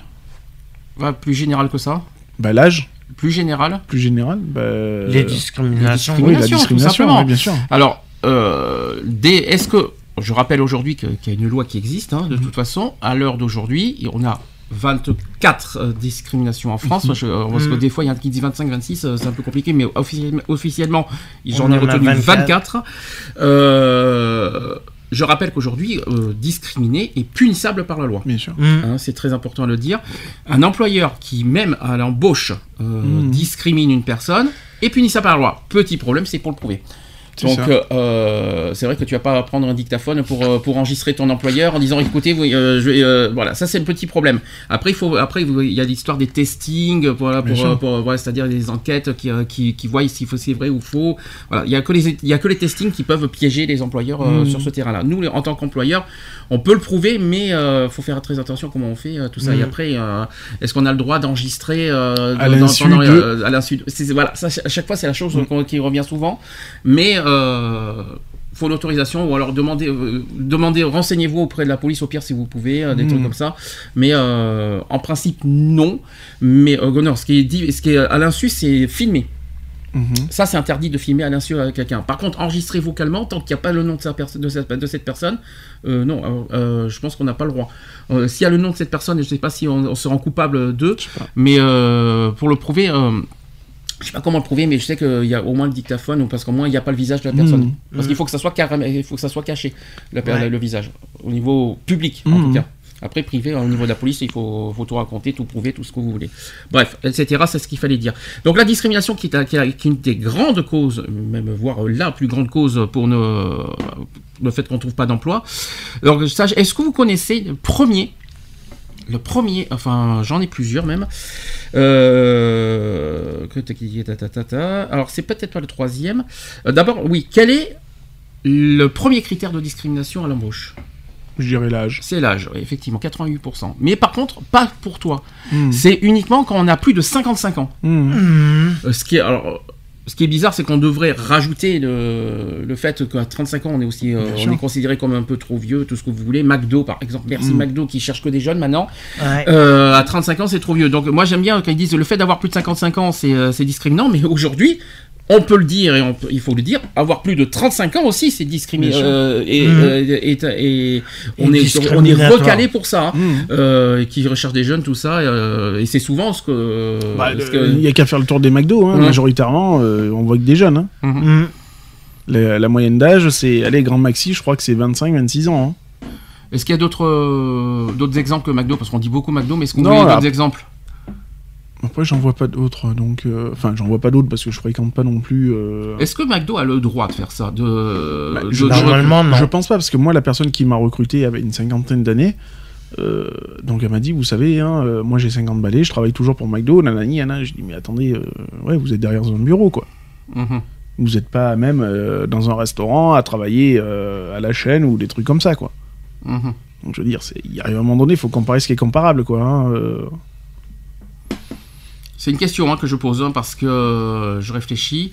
plus général que ça bah, l'âge, Plus général plus général, bah, les discriminations. les oui, la discriminations, tout discrimination, simplement. bien sûr. Alors, euh, des- est-ce que. Je rappelle aujourd'hui qu'il y a une loi qui existe, hein, de toute façon. À l'heure d'aujourd'hui, on a 24 euh, discriminations en France. Je- euh, parce que Mhm. des fois, il y en a qui disent 25, 26, euh, c'est un peu compliqué, mais officiellement, officiellement j'en ai retenu 24. 24. Euh, je rappelle qu'aujourd'hui, discriminer est punissable par la loi. Bien sûr. Mm. Hein, c'est très important à le dire. Un employeur qui, même à l'embauche, Mhm. discrimine une personne est punissable par la loi. Petit problème, c'est pour le prouver. Donc, euh, euh, c'est vrai que tu vas pas prendre un dictaphone pour, euh, pour enregistrer ton employeur en disant écoutez, vous, euh, je vais, euh, voilà, ça c'est le petit problème. Après, il faut, après, il y a l'histoire des testings, voilà, Bien pour, euh, pour- voilà, c'est-à-dire des enquêtes qui, euh, qui, qui voient si c'est vrai ou faux. Voilà, il y a que les, il y a que les testings qui peuvent piéger les employeurs euh, Mhm. sur ce terrain-là. Nous, en tant qu'employeurs, on peut le prouver, mais euh, faut faire très attention comment on fait euh, tout ça. Et après, euh, est-ce qu'on a le droit d'enregistrer euh, À l'insu de- euh, à l'insu Voilà, ça, à chaque fois, c'est la chose qu'on- qui revient souvent, mais euh, faut l'autorisation ou alors demandez, euh, demandez, renseignez-vous auprès de la police au pire si vous pouvez, euh, des trucs comme ça. Mais euh, en principe, non. Mais ce qui est dit, ce qui est à l'insu, c'est filmer. Mhm. Ça, c'est interdit de filmer à l'insu à quelqu'un. Par contre, enregistrer vocalement, tant qu'il n'y a pas le nom de, sa perso- de, cette, de cette personne, euh, non, euh, je pense qu'on n'a pas le droit. Euh, S'il y a le nom de cette personne, je ne sais pas si on, on se rend coupable d'eux, mais pour le prouver, je sais pas comment le prouver, mais je sais qu'il y a au moins le dictaphone, ou parce qu'au moins il n'y a pas le visage de la personne. Mhm. Parce qu'il faut que ça soit carrément, il faut que ça soit caché, la per- Ouais. le visage, au niveau public en Mhm. tout cas. Après, privé, au niveau de la police, il faut, faut tout raconter, tout prouver, tout ce que vous voulez. Bref, etc. C'est ce qu'il fallait dire. Donc la discrimination qui est, qui une des grandes causes, même voire la plus grande cause pour le fait qu'on ne trouve pas d'emploi. Alors, est-ce que vous connaissez le premier le premier, enfin j'en ai plusieurs même. Euh. Alors c'est peut-être pas le troisième. Euh, D'abord, oui, quel est le premier critère de discrimination à l'embauche? Je dirais l'âge. C'est l'âge, oui, effectivement, 88%. Mais par contre, pas pour toi. Mhm. C'est uniquement quand on a plus de 55 ans. Mhm. Mm. Euh, Ce qui est, alors, ce qui est bizarre, c'est qu'on devrait rajouter le, le fait qu'à 35 ans, on est aussi euh, on est considéré comme un peu trop vieux, tout ce que vous voulez. McDo, par exemple. Merci Mm. McDo qui cherche que des jeunes maintenant. Ouais. Euh, à 35 ans, c'est trop vieux. Donc moi j'aime bien quand ils disent le fait d'avoir plus de 55 ans, euh, c'est discriminant, mais aujourd'hui, on peut le dire et on peut- il faut le dire, avoir plus de 35 ans aussi, c'est sûr. euh, et, Mhm. euh, et- et on, est, on est recalé pour ça. hein. Mhm. Euh, qui recherchent des jeunes, tout ça, euh, et c'est souvent ce que. Bah, que- Il n'y a qu'à faire le tour des McDo, hein, majoritairement, euh, on voit que des jeunes. hein. Mhm. Mm. La, la moyenne d'âge, c'est, allez, Grand Maxi, je crois que c'est 25-26 ans. hein. Est-ce qu'il y a d'autres euh, d'autres exemples que McDo? Parce qu'on dit beaucoup McDo, mais est-ce qu'on là- d'autres exemples? Après, j'en vois pas d'autres, donc... euh, Enfin, j'en vois pas d'autres parce que je fréquente pas non plus... euh, Est-ce que McDo a le droit de faire ça de, Bah, de- je- de- Normalement, non. Je pense pas, parce que moi, la personne qui m'a recruté avait une cinquantaine d'années. euh, donc elle m'a dit, vous savez, hein, euh, moi j'ai 50 balais, je travaille toujours pour McDo, nanani, nanana. Je dis, mais attendez, euh, ouais, vous êtes derrière un bureau, quoi. Mhm. Vous n'êtes pas même euh, dans un restaurant à travailler euh, à la chaîne ou des trucs comme ça, quoi. Mhm. Donc je veux dire, c'est- il arrive un moment donné, il faut comparer ce qui est comparable, quoi. hein, euh. C'est une question hein, que je pose hein, parce que euh, je réfléchis.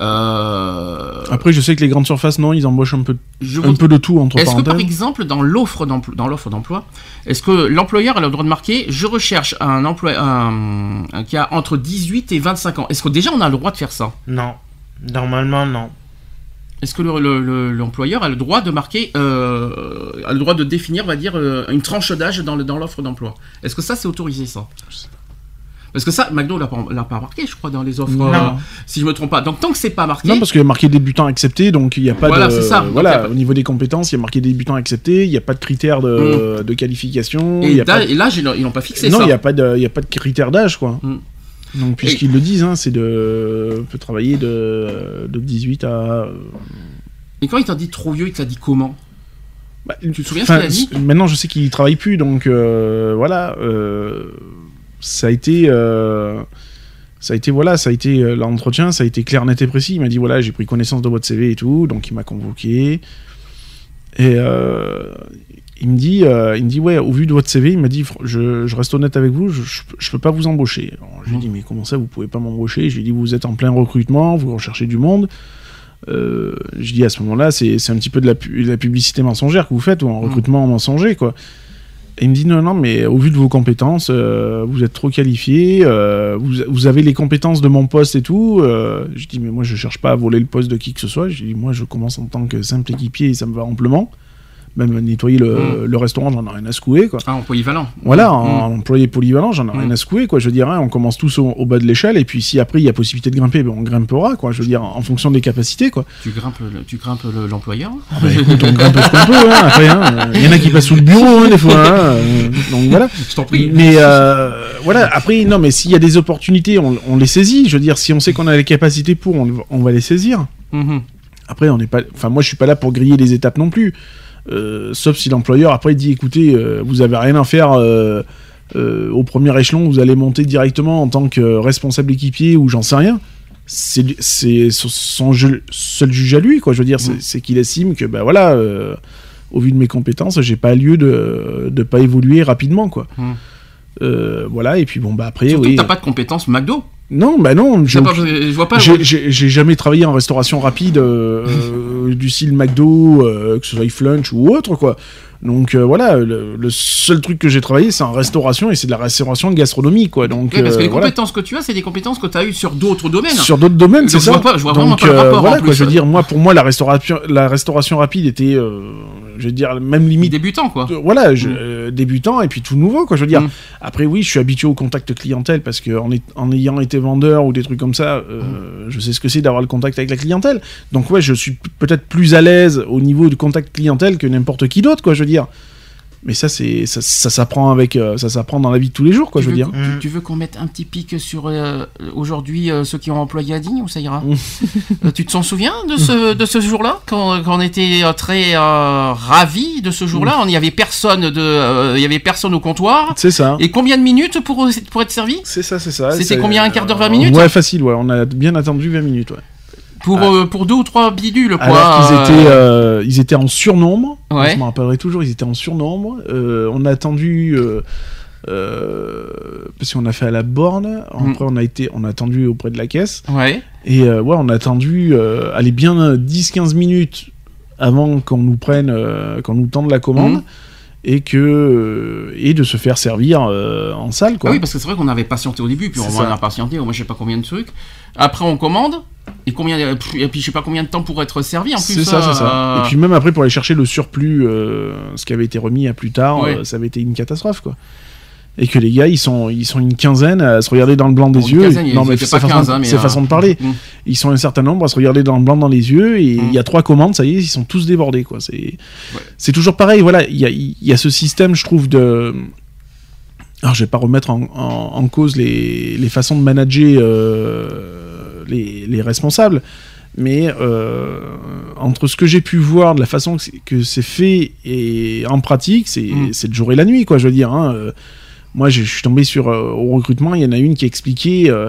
Euh, Après, je sais que les grandes surfaces, non, ils embauchent un peu, je un vous- peu de tout, entre Est-ce que par exemple dans l'offre d'emploi, dans l'offre d'emploi, est-ce que l'employeur a le droit de marquer je recherche un emploi un, un qui a entre 18 et 25 ans Est-ce que déjà on a le droit de faire ça? Non. Normalement, non. Est-ce que le- le- le- l'employeur a le droit de marquer euh, a le droit de définir, on va dire, euh, une tranche d'âge dans l'offre d'emploi? Est-ce que ça c'est autorisé ça? Parce que ça, McDo l'a pas, l'a pas marqué, je crois, dans les offres. Non. euh, si je me trompe pas. Donc tant que c'est pas marqué, Non, parce qu'il y a marqué débutant accepté, donc il n'y a pas Voilà, de. c'est ça. Voilà, pas- au niveau des compétences, il y a marqué débutant accepté, il n'y a pas de critères de, de qualification. et, y a pas da- de- et là, ils n'ont pas fixé Non, ça. il n'y a, pas de- il y a pas de critères d'âge, quoi. Mm. Donc, puisqu'ils le disent, hein, c'est de. On peut travailler de, de 18 à. euh, Et quand il t'a dit trop vieux, il t'a dit comment? Bah, Tu te souviens ce qu'il a dit? Maintenant, je sais qu'il travaille plus, donc euh, voilà. euh, ça a été. euh, ça a été voilà, ça a été euh, l'entretien, ça a été clair, net et précis. Il m'a dit voilà, j'ai pris connaissance de votre CV et tout, donc il m'a convoqué. Et euh, il me dit, euh, il me dit ouais, au vu de votre CV, il m'a dit, je, je reste honnête avec vous, je, je peux pas vous embaucher. Alors, je lui ai dit mais comment ça, vous pouvez pas m'embaucher? Je lui ai dit vous êtes en plein recrutement, vous recherchez du monde. Je dis à ce moment-là, c'est un petit peu de la, pu- de la publicité mensongère que vous faites ou un recrutement mensonger quoi. Il me dit non non mais au vu de vos compétences, euh, vous êtes trop qualifié, euh, vous, vous avez les compétences de mon poste et tout. Euh, je dis mais moi je cherche pas à voler le poste de qui que ce soit. Je dis moi je commence en tant que simple équipier et ça me va amplement. Même nettoyer le, Mm. le restaurant, j'en ai rien à secouer quoi. Ah, en polyvalent. Voilà, Mm. en employé polyvalent, j'en ai Mm. rien à secouer, quoi. Je veux dire, hein, on commence tous au, au bas de l'échelle, et puis si après il y a possibilité de grimper, ben, on grimpera, quoi. Je veux dire, en fonction des capacités, quoi. Tu grimpes, le- tu grimpes le- l'employeur Bah, écoute, on grimpe ce qu'on peut, hein, après, hein. Il y en a qui passent sous le bureau, des fois, euh, Donc voilà. Je t'en prie. Mais euh, voilà, après, non, mais s'il y a des opportunités, on, on les saisit. Je veux dire, si on sait qu'on a les capacités pour, on, on va les saisir. Mhm. Après, on n'est pas. Enfin, moi, je suis pas là pour griller les étapes non plus. Euh, sauf si l'employeur après dit, écoutez, euh, vous avez rien à faire. euh, au premier échelon, vous allez monter directement en tant que responsable équipier ou j'en sais rien. C'est son seul juge à lui, quoi. Je veux dire, c'est Mm. c'est qu'il estime que, ben voilà, au vu de mes compétences, j'ai pas lieu de pas évoluer rapidement, quoi. Mm. Euh, voilà, et puis bon, bah après, Surtout oui. que t'as pas de compétences McDo. Non, bah non, j'ai pas- je vois pas. j'ai- J'ai j'ai jamais travaillé en restauration rapide euh, euh, du style McDo, euh, que ce soit Flunch ou autre, quoi. Donc euh, voilà, le, le seul truc que j'ai travaillé, c'est en restauration et c'est de la restauration de gastronomie, quoi. Donc Oui, parce que euh, les voilà. compétences que tu as, c'est des compétences que tu as eues sur d'autres domaines. Sur d'autres domaines, c'est je ça. vois pas- je vois vraiment Donc, pas le rapport, en voilà, plus. quoi. Je veux dire, moi, pour moi, la restauration, la restauration rapide était, euh, je veux dire, même limite. Débutant, quoi. euh, Voilà, je- Mm. euh, débutant et puis tout nouveau, quoi. Je veux dire. Mm. Après, oui, je suis habitué au contact clientèle parce que en, est- en ayant été vendeur ou des trucs comme ça, euh, Mm. je sais ce que c'est d'avoir le contact avec la clientèle. Donc ouais, je suis peut-être plus à l'aise au niveau du contact clientèle que n'importe qui d'autre, quoi. Je veux dire. Mais ça, c'est ça, ça s'apprend avec, euh, ça s'apprend dans la vie de tous les jours, quoi. tu je veux veux, dire. tu- tu veux qu'on mette un petit pic sur euh, aujourd'hui euh, ceux qui ont employé à Digne ou ça ira? Mm. Tu te s'en souviens de ce, de ce jour-là? Quand, quand on était très euh, ravis de ce jour-là Mm. Il n'y avait personne de, il y avait personne au comptoir. C'est ça. Et combien de minutes pour, pour être servi? C'est ça, c'est ça. C'était combien, un quart d'heure, 20 euh, minutes? Ouais, facile, ouais. On a bien attendu 20 minutes, ouais. Pour, euh, pour deux ou trois bidules, quoi. Alors qu'ils euh, étaient, euh, ils étaient en surnombre. Ouais. Je me rappellerai toujours, ils étaient en surnombre. Euh, on a attendu. Parce qu'on a fait à la borne. Mm. Après, on a, été, on a attendu auprès de la caisse. Ouais. Et ouais, on a attendu. Allez, bien 10-15 minutes avant qu'on nous prenne. qu'on nous tende la commande. Mm. Et, que, et de se faire servir euh, en salle, Ah quoi. oui, parce que c'est vrai qu'on avait patienté au début, puis on va patienté, moi je sais pas combien de trucs. Après on commande, et combien, euh, et puis je sais pas combien de temps pour être servi en plus. C'est ça, c'est ça. euh, Et puis même après, pour aller chercher le surplus, euh, ce qui avait été remis à plus tard, Ouais. euh, ça avait été une catastrophe, quoi. Et que les gars, ils sont, ils sont une quinzaine à se regarder dans le blanc des Bon, une yeux. non, mais étaient c'est façon, 15, hein, mais, euh, façon de parler. mm. Ils sont un certain nombre à se regarder dans le blanc dans les yeux, et il y a trois commandes, ça y est, ils sont tous débordés, quoi. C'est, c'est toujours pareil, voilà. Il y a, il y a ce système, je trouve, de. Alors, je vais pas remettre en, en- en cause les, les façons de manager euh, les, les responsables, mais euh, entre ce que j'ai pu voir, de la façon que c'est- fait et en pratique, c'est Mm. c'est le jour et la nuit, quoi. Je veux dire. hein, euh, moi, je suis tombé sur au recrutement. Il y en a une qui expliquait. euh,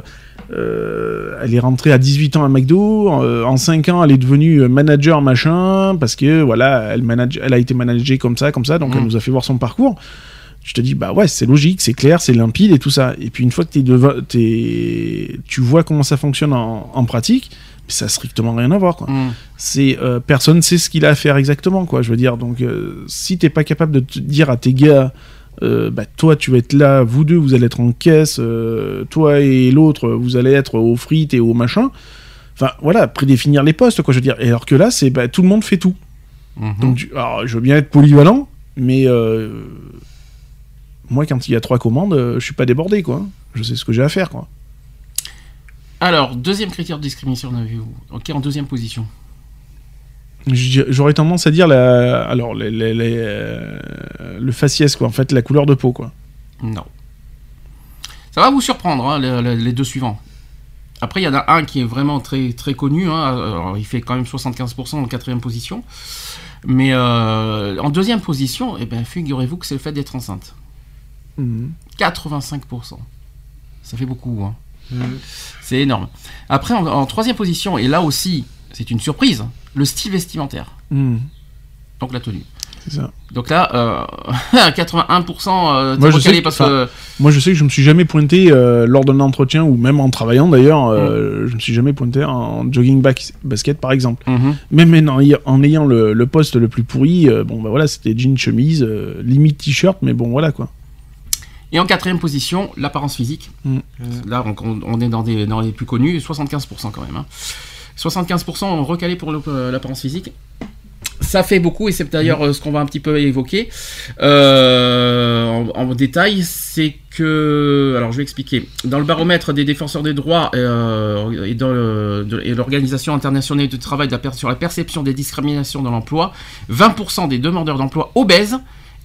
elle est rentrée à 18 ans à McDo. euh, en 5 ans, elle est devenue manager machin parce que voilà, elle manage, elle a été managée comme ça, comme ça. Donc, Mm. elle nous a fait voir son parcours. Je te dis bah ouais, c'est logique, c'est clair, c'est limpide et tout ça. Et puis une fois que t'es tu vois comment ça fonctionne en, en pratique, mais ça a strictement rien à voir. Quoi. Mm. C'est euh, personne sait ce qu'il a à faire exactement, quoi. Je veux dire, donc euh, si t'es pas capable de te dire à tes gars, euh, bah toi tu vas être là, vous deux vous allez être en caisse, euh, toi et l'autre vous allez être aux frites et au machin. Enfin voilà, prédéfinir les postes, quoi. Je veux dire. Et alors que là, c'est bah, tout le monde fait tout. Mhm. Donc alors, je veux bien être polyvalent, mais moi quand il y a trois commandes, euh, je suis pas débordé, quoi. Je sais ce que j'ai à faire, quoi. Alors, deuxième critère de discrimination, on a vu Ok, en deuxième position. J'aurais tendance à dire la, alors les- les- les, euh, le faciès quoi, en fait la couleur de peau quoi. Non. Ça va vous surprendre, hein, le- le- les deux suivants. Après, il y en a un qui est vraiment très, très connu. hein. Alors, il fait quand même 75% en quatrième position. Mais euh, en deuxième position, eh ben, figurez-vous que c'est le fait d'être enceinte. Mhm. 85%. Ça fait beaucoup. hein. C'est énorme. Après, en, en troisième position, et là aussi, c'est une surprise, le style vestimentaire. Mhm. Donc la tenue. C'est ça. Donc là, euh, 81% euh, t'es Moi, je sais que- parce que... Moi, je sais que je me suis jamais pointé euh, lors d'un entretien ou même en travaillant d'ailleurs. euh, Je me suis jamais pointé en jogging back- basket, par exemple. Mhm. Même en, en ayant le, le poste le plus pourri, euh, bon bah voilà, c'était jean chemise, euh, limite t-shirt, mais bon voilà quoi. Et en quatrième position, l'apparence physique. Mm. Là, on, on est dans, des, dans les plus connus, 75% quand même. hein. 75% ont recalé pour euh, l'apparence physique. Ça fait beaucoup, et c'est d'ailleurs euh, ce qu'on va un petit peu évoquer euh, en, en détail, c'est que... Alors, je vais expliquer. Dans le baromètre des défenseurs des droits euh, et, dans l'Organisation internationale du travail de la per- sur la perception des discriminations dans l'emploi, 20% des demandeurs d'emploi obèses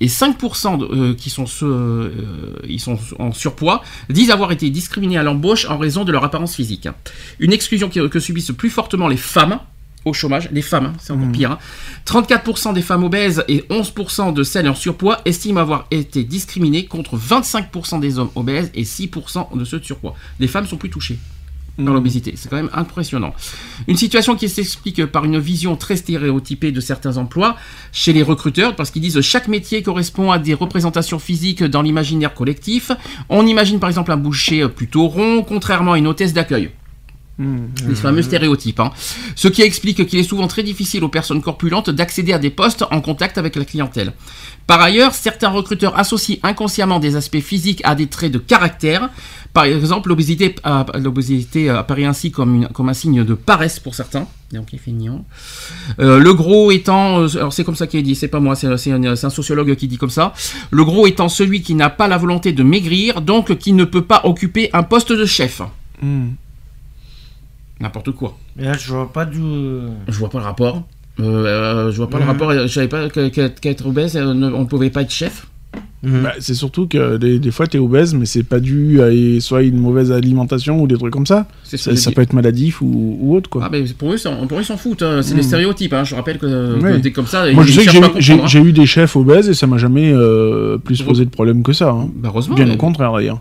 et 5% de- euh, qui sont, ceux, euh, ils sont en surpoids disent avoir été discriminés à l'embauche en raison de leur apparence physique. Une exclusion que subissent plus fortement les femmes au chômage, les femmes, hein, c'est encore pire. hein. 34% des femmes obèses et 11% de celles en surpoids estiment avoir été discriminées contre 25% des hommes obèses et 6% de ceux de surpoids. Les femmes sont plus touchées par l'obésité. C'est quand même impressionnant. Une situation qui s'explique par une vision très stéréotypée de certains emplois chez les recruteurs, parce qu'ils disent chaque métier correspond à des représentations physiques dans l'imaginaire collectif. On imagine par exemple un boucher plutôt rond, contrairement à une hôtesse d'accueil. Les fameux stéréotypes. hein. Ce qui explique qu'il est souvent très difficile aux personnes corpulentes d'accéder à des postes en contact avec la clientèle. Par ailleurs, certains recruteurs associent inconsciemment des aspects physiques à des traits de caractère. Par exemple, l'obésité euh, l'obésité apparaît ainsi comme, une- comme un signe de paresse pour certains. Donc. Euh, le gros étant, euh, alors c'est comme ça qu'il est dit, c'est pas moi, c'est c'est un, c'est un sociologue qui dit comme ça. Le gros étant celui qui n'a pas la volonté de maigrir, donc qui ne peut pas occuper un poste de chef. Hmm. N'importe quoi. Mais là, je vois pas d'où. Je vois pas le rapport. Euh, euh, je vois pas le Mhm. rapport. Je savais pas qu'être obèse, euh, ne- on pouvait pas être chef. Mhm. Bah, c'est surtout que des, des fois t'es obèse, mais c'est pas dû à soit une mauvaise alimentation ou des trucs comme ça. Ça, peut être maladif ou, ou autre quoi. Ah, mais pour eux, ils s'en foutent. hein. C'est Mhm. des stéréotypes. hein. Je rappelle que, Ouais. t'es comme ça. Moi ils je sais que hein. j'ai eu des chefs obèses et ça m'a jamais euh, plus posé de problème que ça. hein. Bah, heureusement. Bien mais- au contraire d'ailleurs.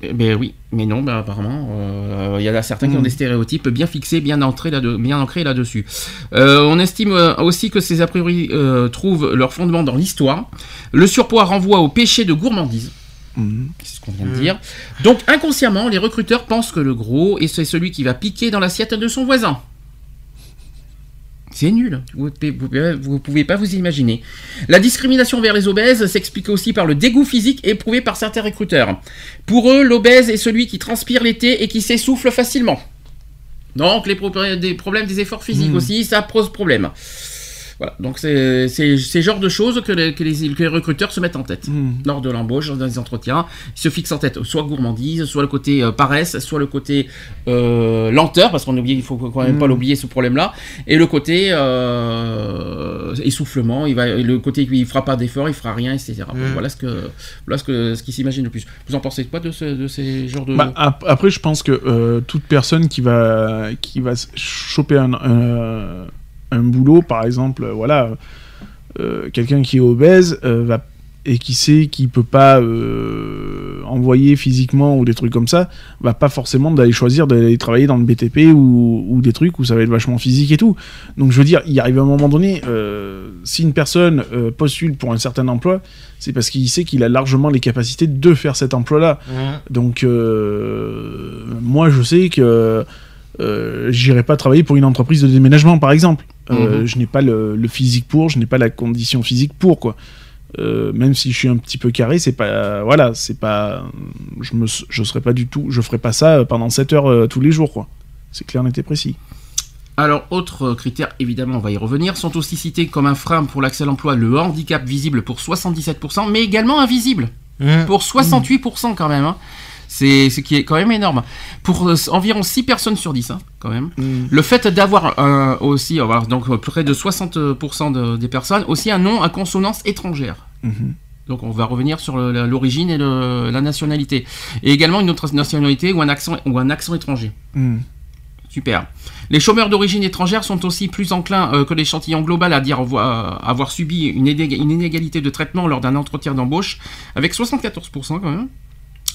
Eh Ben oui, mais non, ben apparemment, euh, il y en a certains qui ont Mm. des stéréotypes bien fixés, bien ancrés là bien ancrés là-dessus. Euh, on estime euh, aussi que ces a priori euh, trouvent leur fondement dans l'histoire. Le surpoids renvoie au péché de gourmandise. Mhm. C'est ce qu'on vient de dire. Donc inconsciemment, les recruteurs pensent que le gros est c'est celui qui va piquer dans l'assiette de son voisin. C'est nul, vous ne pouvez pas vous imaginer. La discrimination vers les obèses s'explique aussi par le dégoût physique éprouvé par certains recruteurs. Pour eux, l'obèse est celui qui transpire l'été et qui s'essouffle facilement. Donc les pro- des problèmes des efforts physiques Mhm. aussi, ça pose problème. Voilà, donc c'est c'est- c'est le genre de choses que les, que les- que les recruteurs se mettent en tête Mhm. lors de l'embauche, dans les entretiens. Ils se fixent en tête soit gourmandise, soit le côté euh, paresse, soit le côté euh, lenteur, parce qu'on oublie, il faut quand même pas Mm. l'oublier ce problème-là, et le côté euh, essoufflement. Il va, le côté il fera pas d'effort, il fera rien, etc. Bon, Mm. Voilà ce que, voilà ce que, ce qui s'imagine le plus. Vous en pensez quoi de, ce, de ces genres de Bah, ap- après, je pense que euh, toute personne qui va, qui va choper un, un, boulot, par exemple, euh, voilà, euh, quelqu'un qui est obèse euh, va, et qui sait qu'il peut pas euh, envoyer physiquement ou des trucs comme ça, va pas forcément d'aller choisir d'aller travailler dans le BTP ou, ou des trucs où ça va être vachement physique et tout. Donc, je veux dire, il arrive à un moment donné, si une personne postule pour un certain emploi, c'est parce qu'il sait qu'il a largement les capacités de faire cet emploi-là. Donc, moi, je sais que j'irai pas travailler pour une entreprise de déménagement, par exemple. Euh, Mhm. Je n'ai pas le, le physique pour, je n'ai pas la condition physique pour, quoi. Euh, même si je suis un petit peu carré, c'est pas, voilà, c'est pas, je me, je serais pas du tout, je ferais pas ça pendant 7 heures euh, tous les jours, quoi. C'est clair, net et précis. Alors, autres critères, évidemment, on va y revenir, sont aussi cités comme un frein pour l'accès à l'emploi, le handicap visible pour 77%, mais également invisible Mhm. pour 68% quand même. hein. C'est ce qui est quand même énorme. Pour euh, environ 6 personnes sur 10, hein, quand même. Le fait d'avoir euh, aussi, euh, donc euh, près de 60% de- des personnes, aussi un nom à consonance étrangère. Mhm. Donc on va revenir sur l'origine et le- la nationalité. Et également une autre nationalité ou un accent, ou un accent étranger. Hmm. Super. Les chômeurs d'origine étrangère sont aussi plus enclins euh, que l'échantillon global à dire avoir, avoir subi une inégalité de traitement lors d'un entretien d'embauche, avec 74% quand même.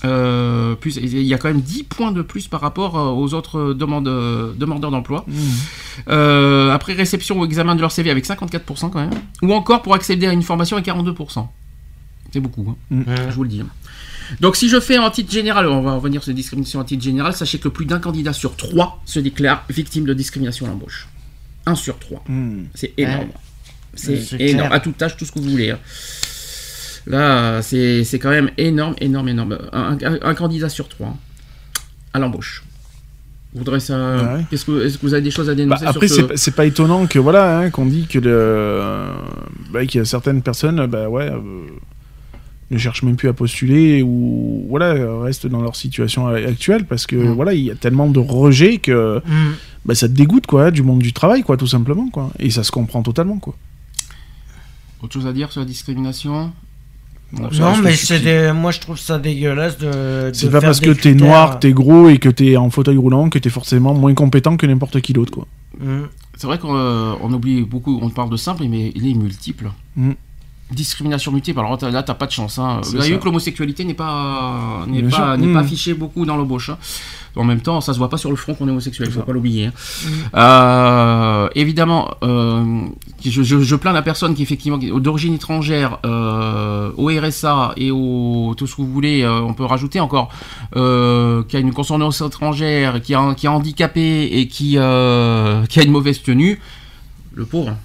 Euh, plus, il y a quand même 10 points de plus par rapport euh, aux autres demandes, demandeurs d'emploi. Euh, après réception ou examen de leur CV avec 54% quand même. Ou encore pour accéder à une formation avec 42%. C'est beaucoup, hein. Mm. je vous le dis. Donc si je fais en titre général, on va revenir sur les discriminations en titre général, sachez que plus d'un candidat sur trois se déclare victime de discrimination à l'embauche. Un sur trois. Hmm. C'est énorme. Ouais. C'est C'est énorme. clair. À toute tâche, tout ce que vous voulez. hein. Là, c'est c'est quand même énorme, énorme, énorme. Un, un- un candidat sur trois à l'embauche. Vous voudrez ça Ouais. Qu'est-ce que, Est-ce que vous avez des choses à Bah, dénoncer après, sur c'est ce... pas- c'est pas étonnant que voilà, hein, qu'on dit que le, bah, qu'il y a certaines personnes, bah ouais, euh, ne cherchent même plus à postuler ou voilà, restent dans leur situation actuelle parce que Mm. voilà, il y a tellement de rejet que Mm. bah, ça te dégoûte quoi, du monde du travail quoi, tout simplement quoi, et ça se comprend totalement quoi. Autre chose à dire sur la discrimination? Bon, ça Non, mais c'est des- moi je trouve ça dégueulasse de. de C'est pas faire parce que t'es noir, t'es gros et que t'es en fauteuil roulant que t'es forcément moins compétent que n'importe qui d'autre quoi. Mm. C'est vrai qu'on euh, on oublie beaucoup, on parle de simple, mais il est multiple. Mm. Discrimination multiple, alors là t'as pas de chance. Hein. Vous avez vu que l'homosexualité n'est pas, n'est pas, Mm. pas affichée beaucoup dans l'embauche. hein. En même temps, ça se voit pas sur le front qu'on est homosexuel, C'est faut pas l'oublier. hein. Mm. Euh, évidemment, euh, je, je, je plains la personne qui effectivement d'origine étrangère, euh, au RSA et au tout ce que vous voulez, on peut rajouter encore, qui a une consonance étrangère, qui, a, qui est handicapé et qui, qui a une mauvaise tenue, le pauvre.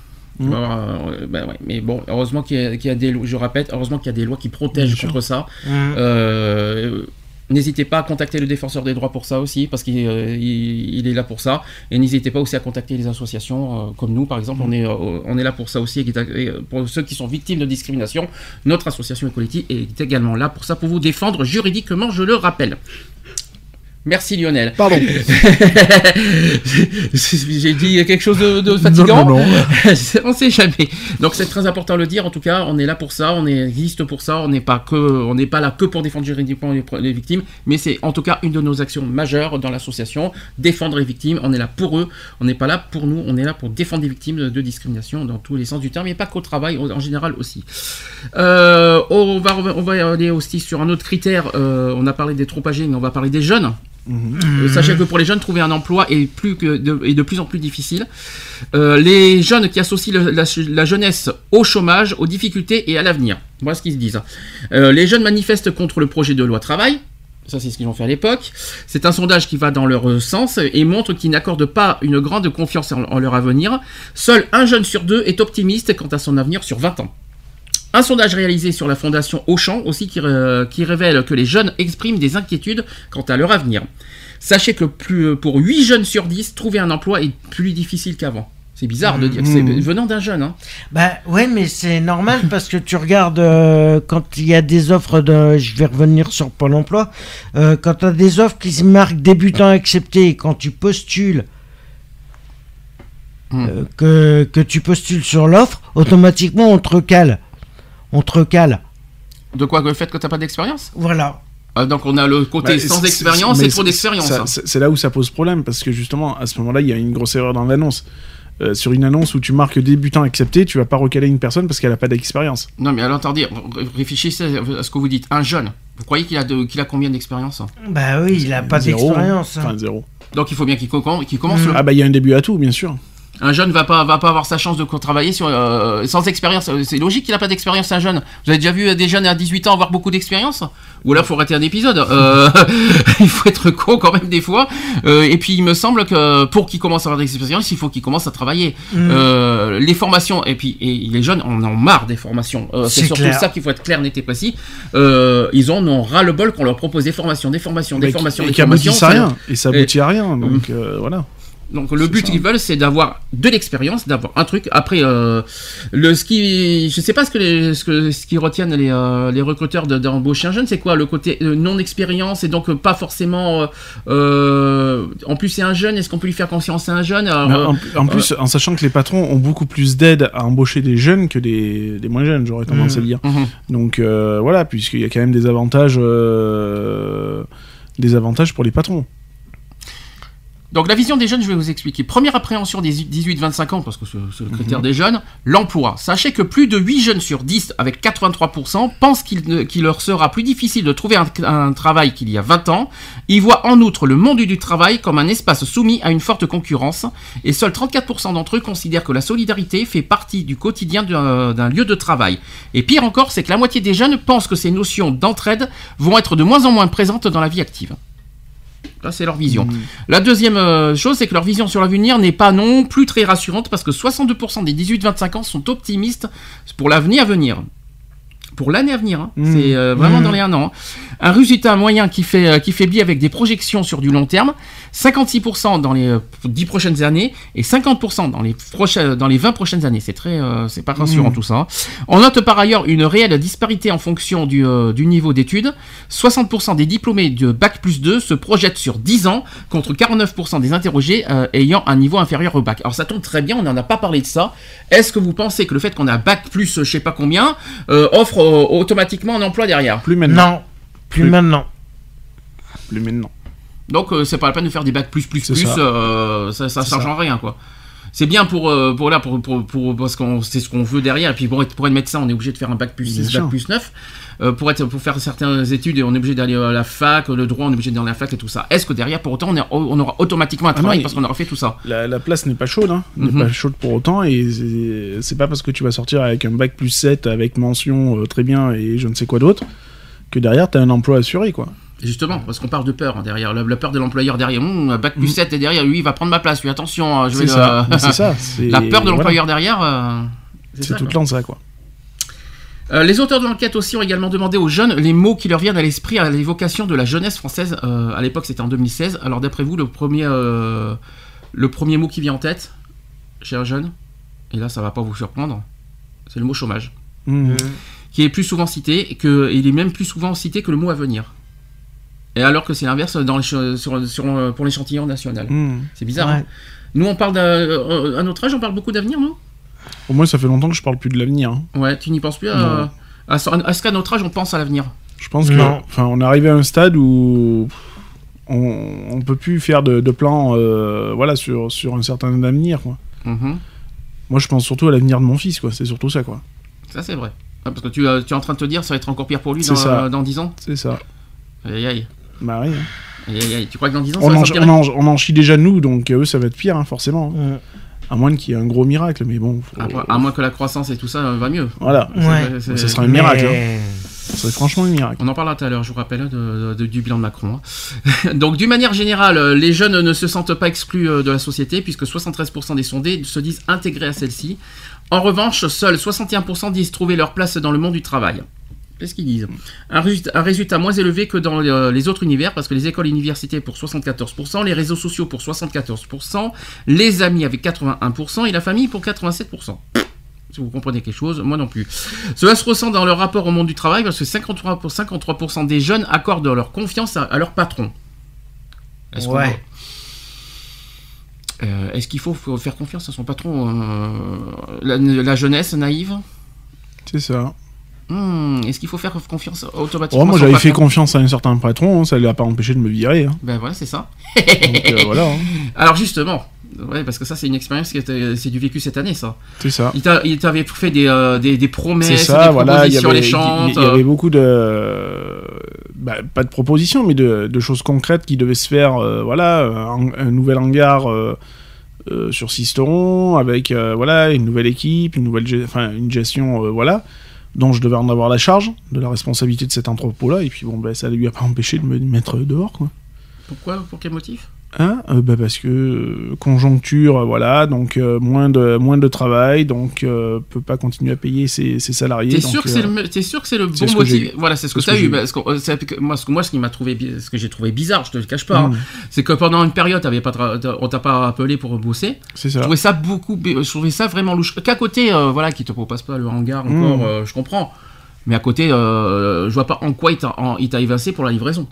Mhm. Euh, ben ouais, mais bon, heureusement qu'il y, a- qu'il y a des lois, je répète, heureusement qu'il y a des lois qui protègent contre ça. Euh, N'hésitez pas à contacter le défenseur des droits pour ça aussi, parce qu'il euh, il- il est là pour ça. Et n'hésitez pas aussi à contacter les associations euh, comme nous, par exemple. On, est, euh, on est là pour ça aussi. et pour ceux qui sont victimes de discrimination, notre association Equality est également là pour ça, pour vous défendre juridiquement, je le rappelle. Merci Lionel. Pardon. J'ai dit quelque chose de, de fatigant Non, non, non. on sait jamais. Donc c'est très important de le dire. En tout cas, on est là pour ça, on existe pour ça. On n'est pas que, on n'est pas là que pour défendre juridiquement les, les victimes, mais c'est en tout cas une de nos actions majeures dans l'association. Défendre les victimes, on est là pour eux. On n'est pas là pour nous. On est là pour défendre les victimes de, de discrimination dans tous les sens du terme, mais pas qu'au travail, en général aussi. Euh, on va reven- on va aller aussi sur un autre critère. Euh, on a parlé des trop âgés, mais on va parler des jeunes. Euh, Sachez que pour les jeunes, trouver un emploi est, plus que de, est de plus en plus difficile. Euh, les jeunes qui associent le- la, la jeunesse au chômage, aux difficultés et à l'avenir. Voilà ce qu'ils se disent. Euh, les jeunes manifestent contre le projet de loi travail. Ça, c'est ce qu'ils ont fait à l'époque. C'est un sondage qui va dans leur sens et montre qu'ils n'accordent pas une grande confiance en, en leur avenir. Seul un jeune sur deux est optimiste quant à son avenir sur 20 ans. Un sondage réalisé sur la fondation Auchan aussi qui, euh, qui révèle que les jeunes expriment des inquiétudes quant à leur avenir. Sachez que plus, pour 8 jeunes sur 10, trouver un emploi est plus difficile qu'avant. C'est bizarre de dire que c'est Mhm. venant d'un jeune. Hein. Bah ouais, mais c'est normal parce que tu regardes euh, quand il y a des offres de. Je vais revenir sur Pôle emploi. Euh, quand tu as des offres qui se marquent débutants acceptés, quand tu postules. Euh, que, que tu postules sur l'offre, automatiquement on te recale. On te recale. De quoi Le fait que tu n'as pas d'expérience Voilà. Ah, Donc on a le côté Bah, sans expérience c'est- et trop c'est- d'expérience. hein. C'est là où ça pose problème parce que justement à ce moment-là il y a une grosse erreur dans l'annonce. Euh, sur une annonce où tu marques débutant accepté, tu vas pas recaler une personne parce qu'elle a pas d'expérience. Non mais alors attendez, ré- réfléchissez à ce que vous dites. Un jeune, vous croyez qu'il a, de- a combien d'expérience Bah oui, il a pas Zéro, d'expérience. hein. Enfin zéro. Donc il faut bien qu'il commence. Mm. le- Ah bah il y a un début à tout bien sûr. Un jeune va pas va pas avoir sa chance de travailler sur euh, sans expérience. C'est logique qu'il a pas d'expérience un jeune. Vous avez déjà vu euh, des jeunes à 18 ans avoir beaucoup d'expérience? Ou là faut arrêter un épisode. Euh, il faut être con quand même des fois. Euh, et puis il me semble que pour qu'il commence à avoir des expériences, il faut qu'il commence à travailler. Mm. Euh, les formations et puis et les jeunes en ont marre des formations. Euh, c'est surtout clair. ça qu'il faut être clair, net et précis. Euh, ils en ont ras le bol qu'on leur propose des formations, des formations, des Mais formations, des et qui formations. ça- rien. Et ça aboutit à rien. Donc euh, voilà. Donc le but qu'ils veulent, c'est d'avoir de l'expérience, d'avoir un truc. Après, euh, le qui, je sais pas ce que les, ce que ce qui retiennent les, euh, les recruteurs de- d'embaucher un jeune, c'est quoi le côté euh, non expérience et donc euh, pas forcément. euh, en plus, c'est un jeune. Est-ce qu'on peut lui faire confiance à un jeune? Alors, en, en plus, en sachant que les patrons ont beaucoup plus d'aide à embaucher des jeunes que des, des moins jeunes, j'aurais tendance Mhm. à dire. mhm. Donc voilà, puisqu'il y a quand même des avantages, des avantages pour les patrons. Donc la vision des jeunes, je vais vous expliquer. Première appréhension des 18-25 ans, parce que c'est le Mhm. critère des jeunes, l'emploi. Sachez que plus de 8 jeunes sur 10, avec 83%, pensent qu'il leur sera plus difficile de trouver un, un travail qu'il y a 20 ans. Ils voient en outre le monde du travail comme un espace soumis à une forte concurrence, et seuls 34% d'entre eux considèrent que la solidarité fait partie du quotidien d'un lieu de travail. Et pire encore, c'est que la moitié des jeunes pensent que ces notions d'entraide vont être de moins en moins présentes dans la vie active. Ça, c'est leur vision. La deuxième euh, chose, c'est que leur vision sur l'avenir n'est pas non plus très rassurante parce que 62% des 18-25 ans sont optimistes pour l'avenir à venir. Pour l'année à venir, hein. Mmh. c'est euh, vraiment Mmh. dans les un an. hein. Un résultat moyen qui fait, euh, qui fait biais avec des projections sur du long terme, 56% dans les euh, 10 prochaines années et 50% dans les, prochaines, dans les 20 prochaines années. C'est très, euh, c'est pas rassurant Mmh. tout ça. hein. On note par ailleurs une réelle disparité en fonction du, euh, du niveau d'études. 60% des diplômés de Bac plus 2 se projettent sur 10 ans, contre 49% des interrogés euh, ayant un niveau inférieur au Bac. Alors ça tombe très bien, on n'en a pas parlé de ça. Est-ce que vous pensez que le fait qu'on a Bac plus euh, je sais pas combien euh, offre euh, automatiquement un emploi derrière? Plus maintenant. Non, plus Plus. maintenant. Plus maintenant. Donc euh, c'est pas la peine de faire des bacs plus plus plus, ça. euh, ça, ça C'est change ça. en rien quoi. C'est bien pour, euh, pour là pour, pour, pour- parce qu'on c'est ce qu'on veut derrière et puis pour être pour être médecin on est obligé de faire un bac plus Bien 6 sûr. bac plus 9 Euh, pour être pour faire certaines études on est obligé d'aller à la fac le droit on est obligé d'aller à la fac et tout ça. Est-ce que derrière pour autant on, est- on aura automatiquement un non, travail il- parce qu'on aura fait tout ça? La, la place n'est pas chaude, hein. n'est Mhm. pas chaude pour autant, et c'est- c'est pas parce que tu vas sortir avec un bac plus 7 avec mention euh, très bien et je ne sais quoi d'autre que derrière t'as un emploi assuré, quoi. Justement, parce qu'on parle de peur hein, derrière, la, la peur de l'employeur derrière. Hum, un bac plus Mhm. 7 est derrière, lui il va prendre ma place, lui attention, euh, je vais C'est le- ça, c'est c'est- La peur de voilà. l'employeur derrière. euh, C'est ça, tout quoi. le temps ça, quoi. Euh, les auteurs de l'enquête aussi ont également demandé aux jeunes les mots qui leur viennent à l'esprit à l'évocation de la jeunesse française. Euh, à l'époque, c'était en 2016. Alors, d'après vous, le premier, euh, le premier mot qui vient en tête chez un jeune, et là, ça va pas vous surprendre, c'est le mot chômage, Mhm. Qui est plus souvent cité, et que il est même plus souvent cité que le mot avenir. Et alors que c'est l'inverse dans les che- sur, sur, pour l'échantillon national. Mhm. C'est bizarre. Ouais. hein nous, on parle d'un- euh, à notre âge, on parle beaucoup d'avenir, non? Au moins, ça fait longtemps que je parle plus de l'avenir. hein. Ouais, tu n'y penses plus à, à, à ce qu'à notre âge, on pense à l'avenir? Je pense que, enfin, on est arrivé à un stade où on, on peut plus faire de, de plans, euh, voilà, sur, sur un certain avenir, quoi. Mhm. Moi, je pense surtout à l'avenir de mon fils, quoi. C'est surtout ça, quoi. Ça, c'est vrai. Ah, parce que tu, euh, tu es en train de te dire ça va être encore pire pour lui dans, ça. euh, dans 10 ans C'est ça. Aïe, aïe, Bah oui. hein. aïe, aïe, aïe. Tu crois que dans 10 ans, ça On va en, s'empirer on, en, on en chie déjà nous, donc euh, eux, ça va être pire, hein, forcément. Mm. À moins qu'il y ait un gros miracle, mais bon. faut- à, à moins que la croissance et tout ça euh, va mieux. Voilà. Ouais. Ça sera un miracle. hein. Mais- Ça serait franchement un miracle. On en parlera tout à l'heure, je vous rappelle, hein, de- de- du bilan de Macron. hein. Donc, d'une manière générale, euh, les jeunes ne se sentent pas exclus euh, de la société, puisque 73% des sondés se disent intégrés à celle-ci. En revanche, seuls 61% disent trouver leur place dans le monde du travail. Qu'est-ce qu'ils disent? Un résultat, moins élevé que dans euh, les autres univers, parce que les écoles et universités pour 74%, les réseaux sociaux pour 74%, les amis avec 81% et la famille pour 87%. Si vous comprenez quelque chose, moi non plus. Cela se ressent dans leur rapport au monde du travail parce que 53%, pour 53% des jeunes accordent leur confiance à, à leur patron. Est-ce Ouais. Euh, Est-ce qu'il faut faire confiance à son patron euh, la, la jeunesse naïve? C'est ça. Hmm, Est-ce qu'il faut faire confiance automatiquement Oh, moi, j'avais fait confiance à un certain patron, hein, ça lui a pas empêché de me virer. hein. Ben voilà, c'est ça. Donc euh, voilà, hein. Alors justement, ouais, parce que ça c'est une expérience était, c'est du vécu cette année ça. c'est ça. Il t'a- il t'avait fait des, euh, des, des C'est promesses, ça, des voilà. Il y propositions avait, il y avait beaucoup de. bah, pas de propositions, mais de, de choses concrètes qui devaient se faire. euh, voilà, un, un nouvel hangar euh, euh, sur Sisteron, avec euh, voilà, une nouvelle équipe, une, nouvelle, ge- enfin, une gestion, euh, voilà, dont je devais en avoir la charge, de la responsabilité de cet entrepôt-là. Et puis bon, ben, ça lui a pas empêché de me mettre dehors, quoi. Pourquoi Pour quel motif? Hein Euh, bah, parce que euh, conjoncture, euh, voilà, donc euh, moins de moins de travail, donc peut pas continuer à payer ses, ses salariés. T'es sûr, que c'est le, sûr que c'est le bon ce motif? Voilà, c'est ce que t'as que eu. parce que, moi, ce que moi, ce qui m'a trouvé, ce que j'ai trouvé bizarre, je te le cache pas, hein, Mm. c'est que pendant une période, t'avais pas, on t'a pas appelé pour bosser. c'est Je ça. trouvais ça beaucoup, je trouvais ça vraiment louche. Qu'à côté, voilà, qui te propose pas le hangar encore, Mm. euh, je comprends. Mais à côté, je vois pas en quoi il t'a évincé pour la livraison.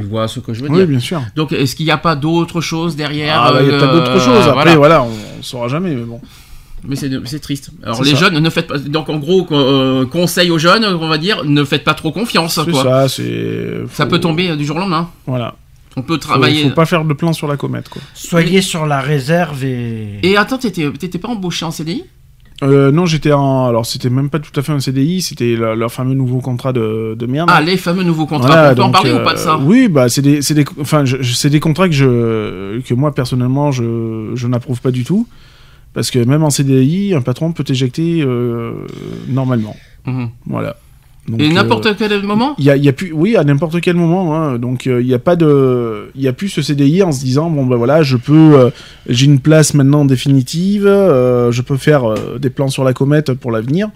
Tu vois ce que je veux Oui, dire bien sûr. Donc, est-ce qu'il n'y a pas d'autre chose derrière Ah, bah, il y a euh, pas d'autre chose. euh, Après, voilà. voilà, on, on saura jamais, mais bon. Mais c'est c'est triste. Alors les ça. jeunes ne faites pas. Donc en gros, euh, conseil aux jeunes, on va dire, ne faites pas trop confiance. Quoi. ça, c'est. Ça faut- peut tomber euh, du jour au lendemain. Voilà. On peut Faut, travailler. faut pas faire de plan sur la comète, quoi. Soyez sur la réserve et. Et attends, t'étais t'étais pas embauché en CDI Euh, non, j'étais en. Alors, c'était même pas tout à fait un CDI, c'était le- leur fameux nouveau contrat de, de merde. Ah, les fameux nouveaux contrats. Voilà, on peut en parler euh, ou pas de ça? Oui, bah c'est des, des, enfin, je- des contrats que je, que moi personnellement je, je n'approuve pas du tout, parce que même en CDI, un patron peut t'éjecter euh, normalement. Mhm. Voilà. Donc, Et euh, n'importe quel moment il y a, y a plus, oui, à n'importe quel moment. hein. donc euh, il n'y a pas de, il y a plus ce CDI en se disant bon ben voilà, je peux, euh, j'ai une place maintenant définitive, euh, je peux faire euh, des plans sur la comète pour l'avenir.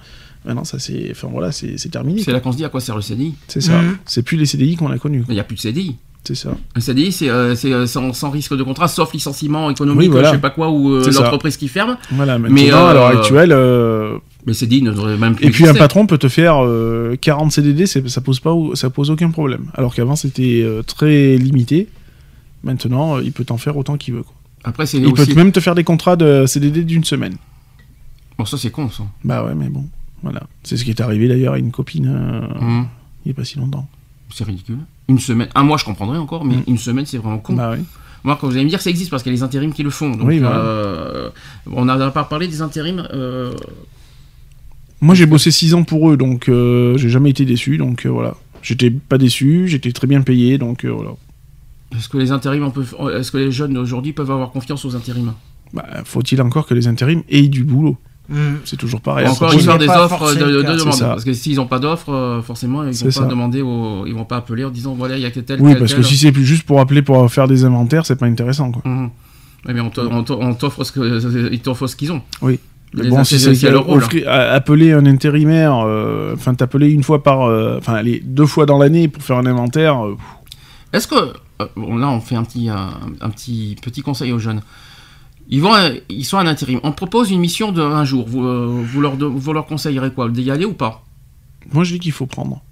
Maintenant ça c'est, enfin voilà, c'est c'est terminé. C'est quoi. là qu'on se dit à quoi sert le CDI. C'est ça. Mhm. C'est plus les CDI qu'on a connus. Il n'y a plus de CDI. C'est ça. Le CDI, c'est euh, c'est, euh, sans, sans risque de contrat, sauf licenciement économique, Oui, voilà. je sais pas quoi, ou euh, l'entreprise qui ferme. Voilà. Maintenant Mais, à l'heure euh, actuelle. Euh, Mais CDI ne devrait même plus Et puis un patron peut te faire euh, 40 CDD, c'est- ça pose pas, ça pose aucun problème. Alors qu'avant c'était euh, très limité. Maintenant, euh, il peut t'en faire autant qu'il veut. quoi. Après, c'est Il peut même te faire des contrats de CDD d'une semaine. Bon, ça c'est con, ça. Bah ouais, mais bon, voilà. C'est ce qui est arrivé d'ailleurs à une copine euh, Mhm. il y a pas si longtemps. C'est ridicule. Une semaine, un mois je comprendrais encore, mais Mm. une semaine c'est vraiment con. Bah. Moi, quand vous allez me dire que ça existe, parce qu'il y a les intérims qui le font. Donc, Oui, euh, on n'a pas parlé des intérims. euh, Moi j'ai bossé 6 ans pour eux, donc euh, j'ai jamais été déçu, donc euh, voilà. J'étais pas déçu, j'étais très bien payé, donc euh, voilà. Est-ce que les intérims, on peut, est-ce que les jeunes aujourd'hui peuvent avoir confiance aux intérims? Bah, faut-il encore que les intérims aient du boulot? Mhm. C'est toujours pareil. Encore une fois des offres de, de le cas. demande. C'est ça. Parce que s'ils n'ont pas d'offres, euh, forcément, ils vont pas ça. demander, au- ils vont pas appeler en disant voilà, il y a que tel, Oui, tel, parce que si c'est plus juste pour appeler pour faire des inventaires, c'est pas intéressant quoi. Mais on t'o- on t'o- on t'offre ce qu'ils ont. Oui. Mais bon, c'est appeler un intérimaire, euh, enfin t'appeler une fois par, euh, enfin allez, deux fois dans l'année pour faire un inventaire, euh, Est-ce que euh, bon, là on fait un petit un, un petit petit conseil aux jeunes. Ils vont ils sont en intérim. On propose une mission de un jour. Vous, euh, vous leur vous leur conseillerez quoi? D'y aller ou pas? Moi je dis qu'il faut prendre.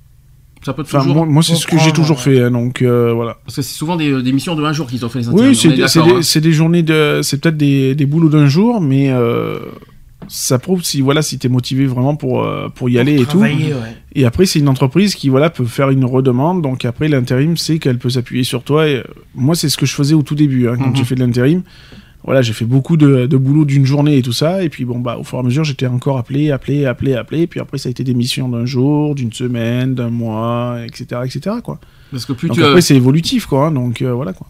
Ça peut Enfin toujours moi, moi, c'est ce que j'ai toujours ouais. fait, hein, donc euh, voilà. parce que c'est souvent des, des missions de un jour qu'ils ont fait les intérims. Oui, c'est des, hein. c'est des journées de, c'est peut-être des, des boulots d'un jour, mais euh, ça prouve si voilà si t'es motivé vraiment pour euh, pour y aller et tout. Ouais. Et après, c'est une entreprise qui voilà peut faire une redemande. Donc après, l'intérim, c'est qu'elle peut s'appuyer sur toi. Et, euh, moi, c'est ce que je faisais au tout début hein, quand Mhm. j'ai fait de l'intérim. Voilà, j'ai fait beaucoup de, de boulot d'une journée et tout ça. Et puis bon, bah, au fur et à mesure, j'étais encore appelé, appelé, appelé, appelé. Et puis après, ça a été des missions d'un jour, d'une semaine, d'un mois, etc., etc. Quoi. Parce que plus Donc tu, après, c'est évolutif, quoi. hein, donc euh, voilà quoi.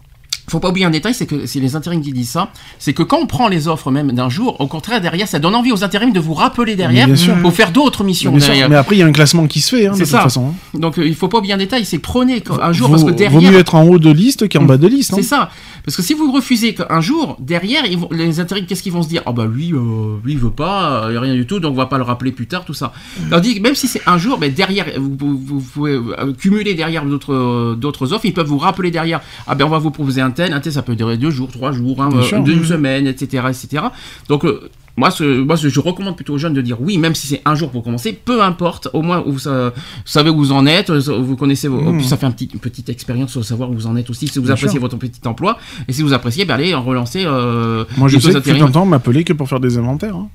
Faut pas oublier un détail, c'est que c'est les intérims qui disent ça, c'est que quand on prend les offres même d'un jour, au contraire derrière, ça donne envie aux intérims de vous rappeler derrière pour faire d'autres missions sûr, derrière. mais après, il y a un classement qui se fait, hein, de toute ça. façon. hein. Donc euh, il faut pas oublier un détail, c'est prenez un jour vaut, parce que vaut derrière mieux être en haut de liste qu'en bas de liste. hein. C'est ça. Parce que si vous refusez un jour, derrière, ils vont- les intérims, qu'est-ce qu'ils vont se dire? Ah bah lui, euh, lui il veut pas, a rien du tout, donc on va pas le rappeler plus tard, tout ça. Tandis que même si c'est un jour, ben derrière, vous, vous- vous pouvez euh, cumuler derrière d'autres euh, d'autres offres, ils peuvent vous rappeler derrière. Ah ben on va vous proposer un tel, un tel, ça peut durer deux jours, trois jours, hein, Bien euh, sûr. d'une Mhm. semaine, etc., etc. Donc euh, moi, ce, moi, ce- je recommande plutôt aux jeunes de dire oui, même si c'est un jour pour commencer, peu importe, au moins vous, sa- vous savez où vous en êtes, euh, vous connaissez, vos, puis ça fait un petit, une petite expérience sur savoir où vous en êtes aussi, si vous Bien appréciez sûr. votre petit emploi, et si vous appréciez, ben allez en relancer. Euh, Moi, je sais que temps, on m'appelait que pour faire des inventaires. hein.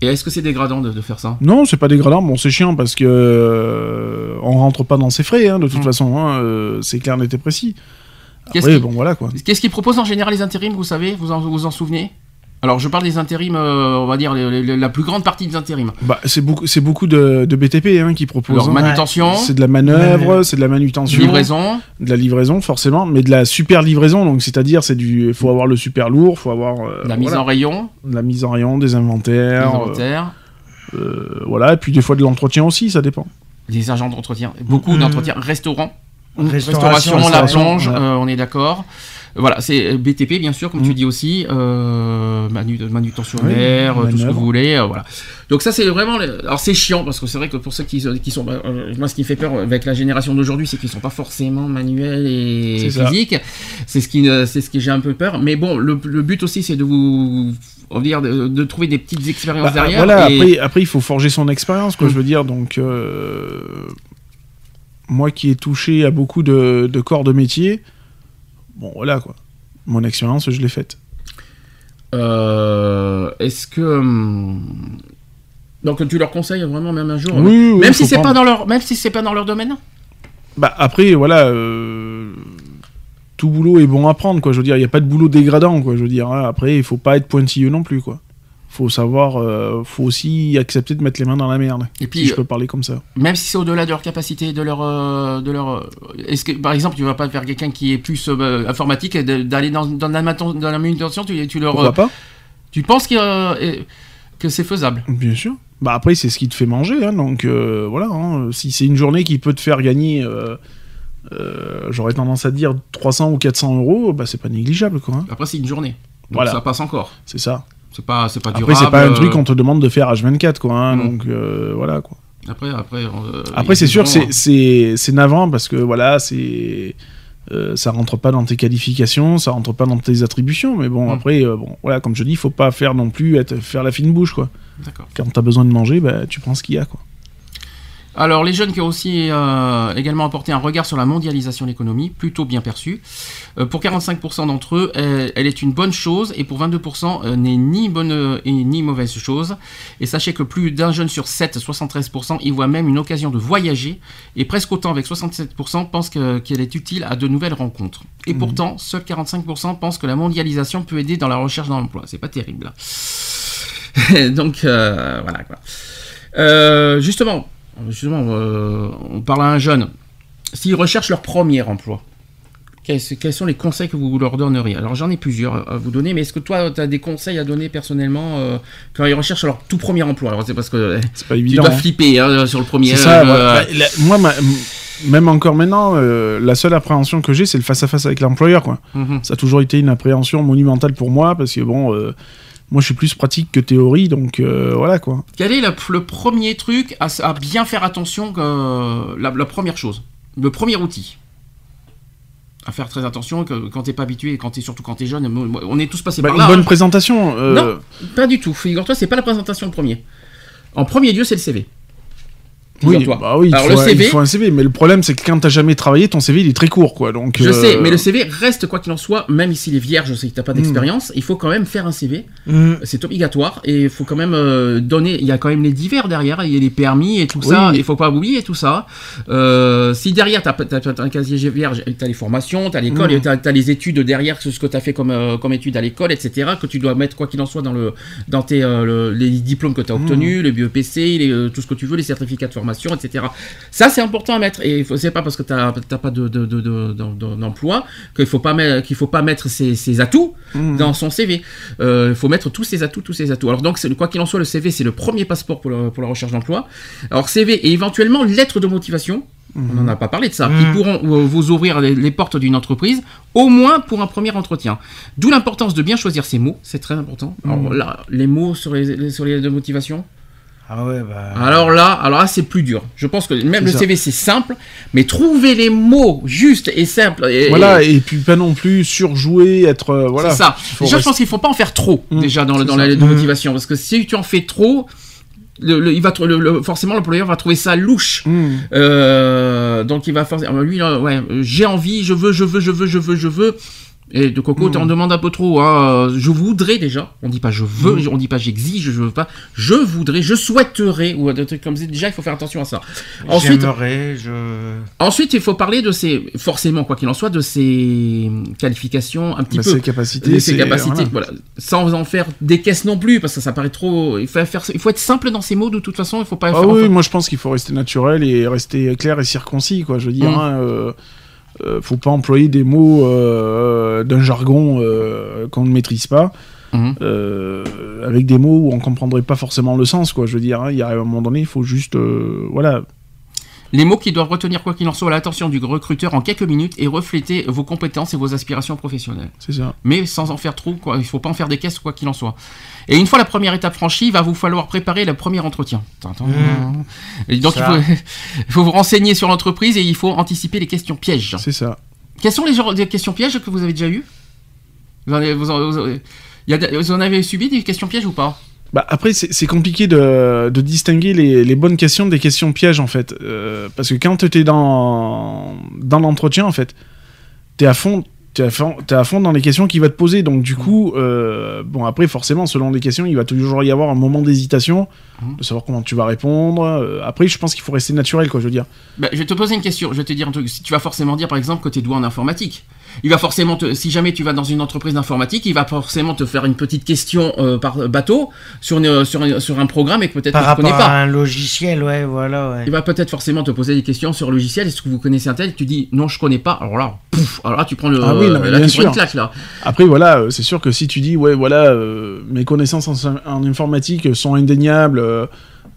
Et est-ce que c'est dégradant de, de faire ça? Non, c'est pas dégradant. Bon, c'est chiant parce que euh, on rentre pas dans ses frais, hein, de toute Mm. façon. hein, euh, c'est clair, net et précis. Qu'est-ce Après, qui- bon, voilà quoi. Qu'est-ce qu'ils proposent en général les intérims, vous savez Vous en, vous en souvenez? Alors je parle des intérims, euh, on va dire les- les- la plus grande partie des intérims. Bah, c'est beaucoup, c'est beaucoup de, de BTP hein, qui proposent. Alors hein. manutention, C'est de la manœuvre, c'est de la manutention, livraison, de la livraison forcément, mais de la super livraison. Donc, c'est-à-dire, c'est du, faut avoir le super lourd, faut avoir euh, la mise voilà, en rayon, de la mise en rayon, des inventaires, inventaires, euh, euh, voilà, et puis des fois de l'entretien aussi, ça dépend. les agents d'entretien, beaucoup d'entretien, restauration, Restauration, restauration, la plonge, ouais. euh, on est d'accord. Voilà, c'est BTP bien sûr, comme tu Mm. dis aussi, euh, manu- manutentionnaire, Oui, tout ce que vous voulez, euh, voilà. Donc ça c'est vraiment, les- alors c'est chiant parce que c'est vrai que pour ceux qui, qui sont, euh, moi ce qui me fait peur avec la génération d'aujourd'hui, c'est qu'ils sont pas forcément manuels et physiques. C'est ce qui, c'est ce qui j'ai un peu peur. Mais bon, le, le but aussi c'est de vous, on va dire, de, de trouver des petites expériences Bah, derrière. voilà, et- après, après, il faut forger son expérience, quoi, Mm. je veux dire. Donc, euh, moi qui ai touché à beaucoup de, de corps de métier, bon, voilà, quoi. Mon expérience, je l'ai faite. Euh, Est-ce que hum, donc tu leur conseilles vraiment même un jour, Oui, oui, oui, même si c'est pas dans leur, même si c'est pas dans leur domaine? Bah, après, voilà, euh, tout boulot est bon à prendre, quoi. Je veux dire, il n'y a pas de boulot dégradant, quoi. Je veux dire, hein. après, il faut pas être pointilleux non plus, quoi. Faut savoir, euh, faut aussi accepter de mettre les mains dans la merde. Et puis, si je peux parler comme ça. même si c'est au-delà de leur capacité, de leur, euh, de leur, euh, est-ce que par exemple tu vas pas faire quelqu'un qui est plus euh, informatique et d'aller dans, dans la dans la manutention, tu, tu leur, Pourquoi euh, pas? tu penses que, euh, que c'est faisable? Bien sûr. Bah après, c'est ce qui te fait manger, hein, donc euh, voilà. hein. Si c'est une journée qui peut te faire gagner, euh, euh, j'aurais tendance à dire 300 ou 400 euros, bah c'est pas négligeable, quoi. hein. Après c'est une journée, donc Voilà. ça passe encore. C'est ça. C'est pas, c'est pas Après, durable. c'est pas un truc euh, qu'on te demande de faire H24, quoi. hein. Donc euh, voilà, quoi. Après, après. euh, Après, c'est sûr, c'est c'est c'est navrant parce que voilà, c'est euh, ça rentre pas dans tes qualifications, ça rentre pas dans tes attributions, mais bon, Mm. après, euh, bon, voilà, comme je dis, faut pas faire non plus être, faire la fine bouche, quoi. D'accord. Quand t'as besoin de manger, bah, tu prends ce qu'il y a, quoi. Alors, les jeunes qui ont aussi euh, également apporté un regard sur la mondialisation de l'économie, plutôt bien perçu. Euh, pour 45% d'entre eux, elle, elle est une bonne chose, et pour 22% euh, n'est ni bonne et ni mauvaise chose. Et sachez que plus d'un jeune sur 7, 73%, y voit même une occasion de voyager, et presque autant avec 67% pensent que- qu'elle est utile à de nouvelles rencontres. Et pourtant, seuls 45% pensent que la mondialisation peut aider dans la recherche d'emploi. C'est pas terrible. Donc, voilà quoi. Justement, justement, euh, on parle à un jeune. S'ils recherchent leur premier emploi, quels, quels sont les conseils que vous leur donneriez? Alors j'en ai plusieurs à vous donner, mais est-ce que toi, tu as des conseils à donner personnellement euh, quand ils recherchent leur tout premier emploi? Alors c'est parce que pas tu évident. dois hein. flipper hein, sur le premier. Ça, euh, la- moi, ma- même encore maintenant, euh, la seule appréhension que j'ai, c'est le face-à-face avec l'employeur, quoi. mhm. Ça a toujours été une appréhension monumentale pour moi, parce que bon, moi, je suis plus pratique que théorie, donc euh, voilà, quoi. Quel est le, le premier truc à, à bien faire attention que la, la première chose, le premier outil à faire très attention que, quand t'es pas habitué, quand t'es surtout quand t'es jeune, on est tous passés Bah, par une là. bonne hein. présentation. euh, Non. Pas du tout. Figure-toi, c'est pas la présentation le premier. En premier lieu, c'est le CV. Oui, bah oui, il, faut, le un- CV, il faut un CV, mais le problème c'est que quand t'as jamais travaillé, ton CV il est très court, quoi. Donc, je euh, sais, mais le CV reste quoi qu'il en soit, même s'il est vierge, je sais que t'as pas Hmm. d'expérience, il faut quand même faire un CV. Mm. C'est obligatoire et il faut quand même euh, donner. Il y a quand même les divers derrière, il y a les permis et tout ça. Il faut pas oublier tout ça. Euh, si derrière t'as as, as, un casier vierge, t'as les formations, t'as l'école, Mm. et t'as as les études derrière, ce que t'as fait comme euh, comme études à l'école, etc. Que tu dois mettre quoi qu'il en soit dans le dans tes euh, le- les diplômes que t'as Mm. obtenus, les BEPC, les, euh, tout ce que tu veux, les certificats de formation, etc. Ça c'est important à mettre et c'est pas parce que t'as t'as pas de de- de- de- de- d'emploi qu'il faut pas mettre qu'il faut pas mettre ses, ses atouts mm. dans son CV. Euh, Il faut mettre tous ses atouts, tous ses atouts. Alors donc, quoi qu'il en soit, le CV, c'est le premier passeport pour, le- pour la recherche d'emploi. Alors CV et éventuellement lettre de motivation. On n'en a pas parlé de ça. Qui Mhm. pourront euh, vous ouvrir les, les portes d'une entreprise, au moins pour un premier entretien. D'où l'importance de bien choisir ses mots, c'est très important. Alors là, les mots sur les- sur les lettres de motivation. Ah ouais, bah. Alors là, alors là, c'est plus dur. Je pense que même le ça. CV c'est simple, mais trouver les mots justes et simples. Et, Voilà, et puis pas non plus surjouer, être. euh, voilà. c'est ça. Déjà, je pense qu'il faut pas en faire trop Mmh, déjà dans, ça. la lettre de Mmh. motivation, parce que si tu en fais trop, le, le- il va le- le- forcément l'employeur va trouver ça louche. Mm. Euh, donc il va forcément lui là, ouais, euh, j'ai envie, je veux, je veux, je veux, je veux, je veux. Et de Coco, Mmh. t'en demandes un peu trop. Hein. Je voudrais déjà. On dit pas je veux, Mmh. on dit pas j'exige, je veux pas. Je voudrais, je souhaiterais ou des trucs comme ça. Déjà, il faut faire attention à ça. Ensuite, je. ensuite, il faut parler de ses, forcément quoi qu'il en soit, de ses qualifications un petit Bah, peu ses capacités. de ses capacités, voilà. voilà. sans en faire des caisses non plus, parce que ça paraît trop. Il faut, faire, il faut être simple dans ses mots, de toute façon, il faut pas Ah faire. oui, moi je pense qu'il faut rester naturel et rester clair et circoncis, quoi. Je veux dire, Mm. hein, euh, euh, faut pas employer des mots euh, d'un jargon euh, qu'on ne maîtrise pas, Mhm. euh, avec des mots où on comprendrait pas forcément le sens, quoi. Je veux dire, hein, il y a un moment donné, il faut juste, euh, voilà. Les mots qui doivent retenir quoi qu'il en soit l'attention du recruteur en quelques minutes et refléter vos compétences et vos aspirations professionnelles. C'est ça. Mais sans en faire trop, quoi. il faut pas en faire des caisses quoi qu'il en soit. Et une fois la première étape franchie, il va vous falloir préparer le premier entretien. Et donc il faut, il faut vous renseigner sur l'entreprise et il faut anticiper les questions pièges. C'est ça. Quelles sont les, genres- les questions pièges que vous avez déjà eues? En, avez- en- vous en avez subi des questions pièges ou pas? Bah après, c'est c'est compliqué de, de distinguer les, les bonnes questions des questions pièges, en fait. Euh, parce que quand t'es dans, dans l'entretien, en fait, t'es à fond... T'es à, fond, t'es à fond dans les questions qu'il va te poser. Donc, du coup, euh, bon, après, forcément, selon les questions, il va toujours y avoir un moment d'hésitation, Mhm. de savoir comment tu vas répondre. Euh, après, je pense qu'il faut rester naturel, quoi, je veux dire. Bah, je vais te poser une question. Je vais te dire un truc. Si Tu vas forcément dire, par exemple, que tu es doué en informatique. Il va forcément te, si jamais tu vas dans une entreprise d'informatique, il va forcément te faire une petite question euh, par bateau sur, une- sur, un- sur un programme et que peut-être tu connais rapport à pas. un logiciel, ouais, voilà, ouais. Il va peut-être forcément te poser des questions sur le logiciel. Est-ce que vous connaissez un tel? Tu dis non, je connais pas. Alors là, pouf, alors là tu prends le, Ah oui, non, là, tu prends une claque là. Après, voilà, euh, c'est sûr que si tu dis, ouais, voilà, euh, mes connaissances en, en informatique sont indéniables, euh,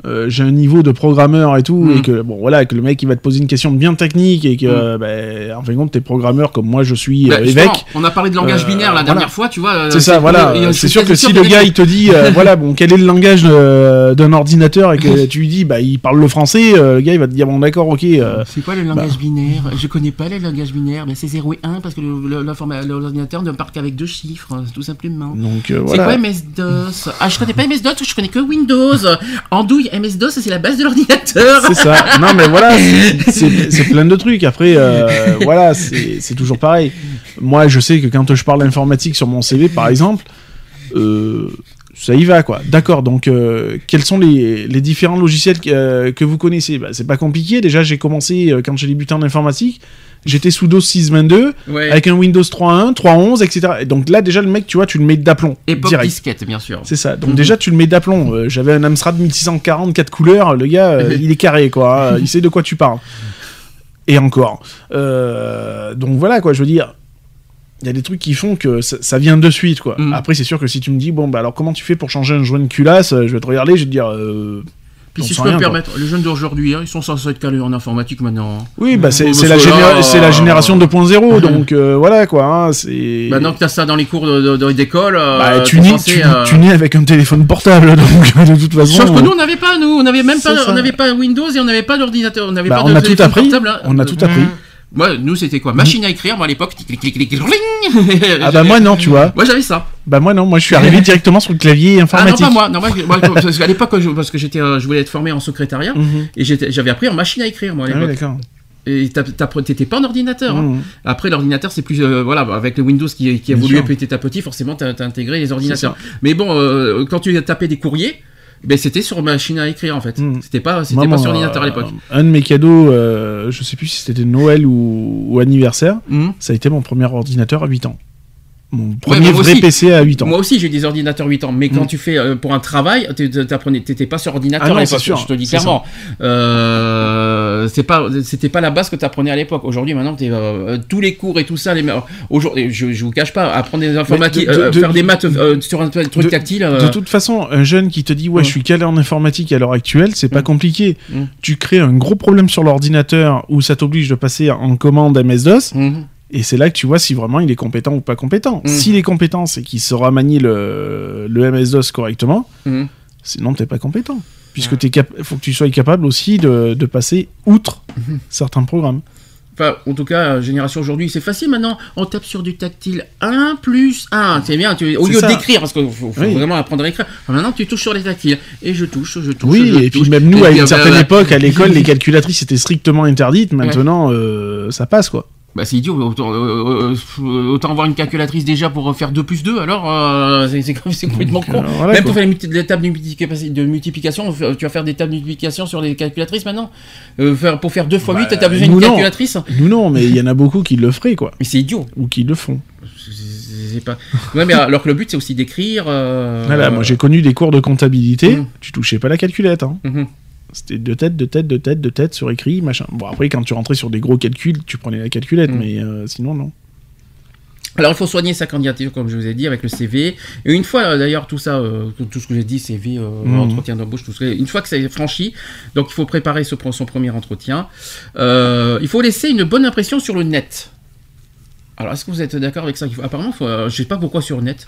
euh, j'ai un niveau de programmeur et tout, Mm. et que, bon, voilà, que le mec, il va te poser une question bien technique, et que, euh, ben, en fin de compte, t'es programmeur comme moi, je suis Bah, euh, évêque. on a parlé de langage Euh, binaire la voilà. dernière fois, tu vois. C'est ça, voilà. C'est sûr que si le gars il te dit, euh, voilà, bon, quel est le langage d'un ordinateur et que tu lui dis, bah, il parle le français, euh, le gars il va te dire, bon, d'accord, ok. euh, C'est quoi le langage binaire Je connais pas le langage binaire, mais c'est 0 et 1 parce que l'ordinateur ne part qu'avec deux chiffres, tout simplement. donc euh, C'est voilà. quoi MS-DOS Ah, je connais pas MS-DOS, je connais que Windows. Andouille, MS-DOS, c'est la base de l'ordinateur. C'est ça. Non, mais voilà, c'est- plein de trucs. Après, euh, voilà, c'est toujours pareil. Moi, je sais que quand je parle d'informatique sur mon CV, par exemple, euh, ça y va, quoi. D'accord, donc, euh, quels sont les, les différents logiciels que, que vous connaissez? Bah, C'est pas compliqué. Déjà, j'ai commencé, quand j'ai débuté en informatique, j'étais sous DOS 622, Ouais. avec un Windows 3.1, 3.11, etc. Et donc là, déjà, le mec, tu vois, tu le mets d'aplomb. Époque direct. disquette, bien sûr. C'est ça. Donc Mhm. déjà, tu le mets d'aplomb. Euh, J'avais un Amstrad 1640, 4 couleurs. Le gars, euh, il est carré, quoi. hein. Il sait de quoi tu parles. Et encore. Euh, donc voilà, quoi. Je veux dire, il y a des trucs qui font que ça, ça vient de suite, quoi. Mhm. Après, c'est sûr que si tu me dis, bon, bah alors comment tu fais pour changer un joint de culasse Je vais te regarder, je vais te dire. Euh, Puis si je peux rien, me quoi. permettre, les jeunes d'aujourd'hui, hein, ils sont censés être calés en informatique maintenant. hein. Oui, bah c'est la, généra- c'est la euh, génération 2.0, donc euh, voilà, quoi. hein. Maintenant que t'as ça dans les cours de- de- d'école, euh, Bah, tu, t'es nais, tu, euh, tu nais avec un téléphone portable, donc de toute façon. Sauf que nous, on n'avait pas, nous, on n'avait même pas, ça. on n'avait pas Windows et on n'avait pas d'ordinateur, on n'avait Bah, pas on de a tout appris. portable, hein. On a tout appris. Moi, nous, c'était quoi Machine à écrire, moi à l'époque, clic, clic, clic, clic, Ah bah moi non, tu vois. Moi j'avais ça. Bah moi non, moi je suis arrivé directement sur le clavier Ah non informatique. pas moi, non moi, moi, parce qu'à l'époque parce que j'étais, je voulais être formé en secrétariat Mhm. et j'avais appris en machine à écrire moi à Ah oui, l'époque. d'accord. et t'étais pas en ordinateur. hein. Mhm. Après l'ordinateur c'est plus, euh, voilà, avec le Windows qui, qui Bien évolue sûr. petit à petit, forcément t'as, intégré les ordinateurs. Mais bon, euh, quand tu tapais des courriers, ben c'était sur machine à écrire en fait. Mhm. C'était pas, c'était pas sur ordinateur à l'époque. euh, Un de mes cadeaux, euh, je sais plus si c'était Noël ou, ou anniversaire, Mhm. ça a été mon premier ordinateur à 8 ans. Mon premier vrai aussi. PC à 8 ans. Moi aussi j'ai des ordinateurs 8 ans, mais quand Mm. tu fais euh, pour un travail, t'étais pas sur ordinateur Ah non, à l'époque. Je te dis clairement. Euh, pas, c'était pas la base que t'apprenais à l'époque. Aujourd'hui maintenant, t'es, euh, tous les cours et tout ça, les aujourd'hui, je, je vous cache pas, apprendre des informatiques, de- de- euh, de- faire des maths sur un truc tactile. De toute façon, un jeune qui te dit ouais, Ouais. je suis calé en informatique à l'heure actuelle, c'est pas Mm. compliqué. Mm. Tu crées un gros problème sur l'ordinateur où ça t'oblige de passer en commande MS-DOS. Et c'est là que tu vois si vraiment il est compétent ou pas compétent. Mm. S'il est compétent, c'est qu'il saura manier le, le MS-DOS correctement, Mhm. sinon t'es pas compétent. Puisque il faut que tu sois capable aussi de, de passer outre Mhm. certains programmes. Enfin, en tout cas, génération aujourd'hui, c'est facile maintenant. On tape sur du tactile 1 plus 1. C'est bien, tu, au lieu d'écrire, parce qu'il faut, faut Oui. vraiment apprendre à écrire. Enfin, maintenant, tu touches sur les tactiles. Et je touche, je touche. Oui, je et puis même nous, Et à une euh, certaine bah, époque, à l'école, les calculatrices étaient strictement interdites. Maintenant, euh, ça passe, quoi. Bah c'est idiot, autant, euh, euh, autant avoir une calculatrice déjà pour faire 2 plus 2, alors euh, c'est- complètement con. euh, voilà, Même quoi. pour faire les tables de multiplication, tu vas faire des tables de multiplication sur les calculatrices maintenant? Euh, Pour faire 2 fois 8, Bah, t'as besoin d'une calculatrice Nous, non, mais il y en a beaucoup qui le feraient, quoi. Mais c'est idiot. Ou qui le font. C'est- c'est pas... Ouais, mais alors que le but c'est aussi d'écrire. euh, Voilà, moi j'ai connu des cours de comptabilité, Mhm. tu touchais pas la calculette. Hein. mhm. C'était de tête, de tête, de tête, de tête sur écrit, machin. Bon, après, quand tu rentrais sur des gros calculs, tu prenais la calculette, Mhm. mais euh, sinon, non. Alors il faut soigner sa candidature comme je vous ai dit avec le CV et une fois d'ailleurs tout ça euh, tout- ce que j'ai dit CV euh, Mhm. entretien d'embauche tout ça une fois que c'est franchi donc il faut préparer ce- son premier entretien Euh, il faut laisser une bonne impression sur le net alors est-ce que vous êtes d'accord avec ça Il faut- apparemment faut, euh, je sais pas pourquoi sur net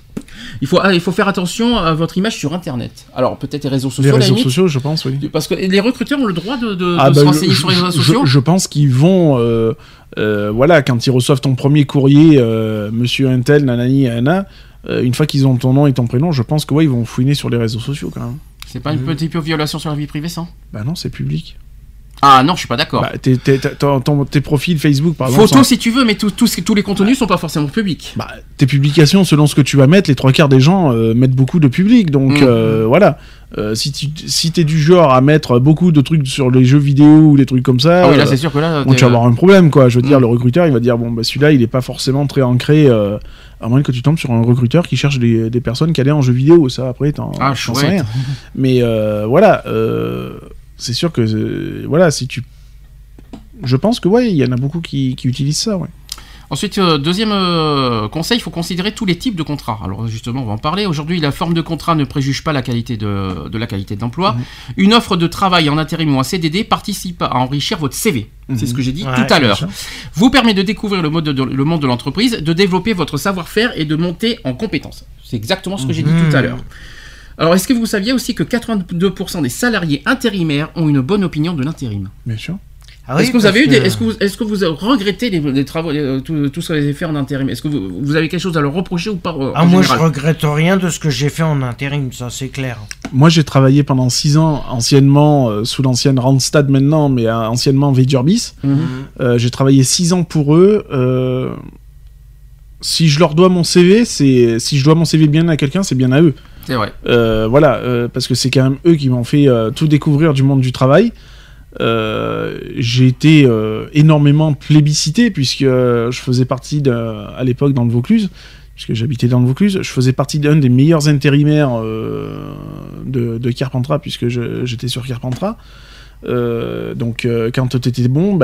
il faut ah, il faut faire attention à votre image sur internet alors peut-être les réseaux sociaux Les réseaux limite, sociaux, je pense, oui. parce que les recruteurs ont le droit de, de- Ah de bah, se je- renseigner sur les réseaux sociaux Je, pense qu'ils vont, euh, euh, voilà, quand ils reçoivent ton premier courrier, euh, Monsieur Intel, nanani, nana, une fois qu'ils ont ton nom et ton prénom, je pense que ouais, ils vont fouiner sur les réseaux sociaux quand même. c'est pas une petite peu violation sur la vie privée ça? Bah non, c'est public. Ah non je suis pas d'accord Bah, tes, tes- profils Facebook, par exemple. Photos si tu veux, mais tous- les contenus sont pas forcément publics. bah, tes publications, selon ce que tu vas mettre, les trois quarts des gens euh, mettent beaucoup de public. Donc Mhm. euh, voilà. Euh, si tu si t'es du genre à mettre beaucoup de trucs sur les jeux vidéo ou des trucs comme ça, Ah oui, là c'est sûr que là. Bon, tu vas avoir un problème, quoi. Je veux dire, Mm. le recruteur, il va dire, bon, bah, celui-là, il est pas forcément très ancré, à moins que tu tombes sur un recruteur qui cherche des, des personnes calées en jeux vidéo. Ça, après, t'en Ah, sais rien. Mais voilà, c'est sûr que, euh, voilà, si tu. Je pense que, ouais, il y en a beaucoup qui, qui utilisent ça, ouais. Ensuite, euh, deuxième euh, conseil, il faut considérer tous les types de contrats. Alors justement, on va en parler. Aujourd'hui, la forme de contrat ne préjuge pas la qualité de, de la qualité de l'emploi. Une offre de travail en intérim ou en CDD participe à enrichir votre CV. C'est ce que j'ai dit Ouais, tout à l'heure. Vous permet de découvrir le, mode de- le monde de l'entreprise, de développer votre savoir-faire et de monter en compétences. C'est exactement ce que j'ai dit Mhm. tout à l'heure. Alors, est-ce que vous saviez aussi que 82% des salariés intérimaires ont une bonne opinion de l'intérim? Bien sûr. Ah oui, est-ce que vous avez eu des, est-ce que vous, est-ce que vous regrettez les, les travaux, les- tout, tout ce que vous avez fait en intérim? Est-ce que vous, vous avez quelque chose à leur reprocher ou pas euh, Ah, moi, je regrette rien de ce que j'ai fait en intérim, ça c'est clair. Moi, j'ai travaillé pendant six ans, anciennement, euh, sous l'ancienne Randstad maintenant, mais euh, anciennement Vejurbis. Mhm. Euh, j'ai travaillé six ans pour eux. euh, si je leur dois mon CV, c'est si je dois mon CV bien à quelqu'un, c'est bien à eux. Euh, voilà, euh, parce que c'est quand même eux qui m'ont fait euh, tout découvrir du monde du travail. J'ai été énormément plébiscité puisque je faisais partie à l'époque dans le Vaucluse, puisque j'habitais dans le Vaucluse, je faisais partie d'un des meilleurs intérimaires de, Carpentras puisque j'étais sur Carpentras. Donc quand tu étais bon,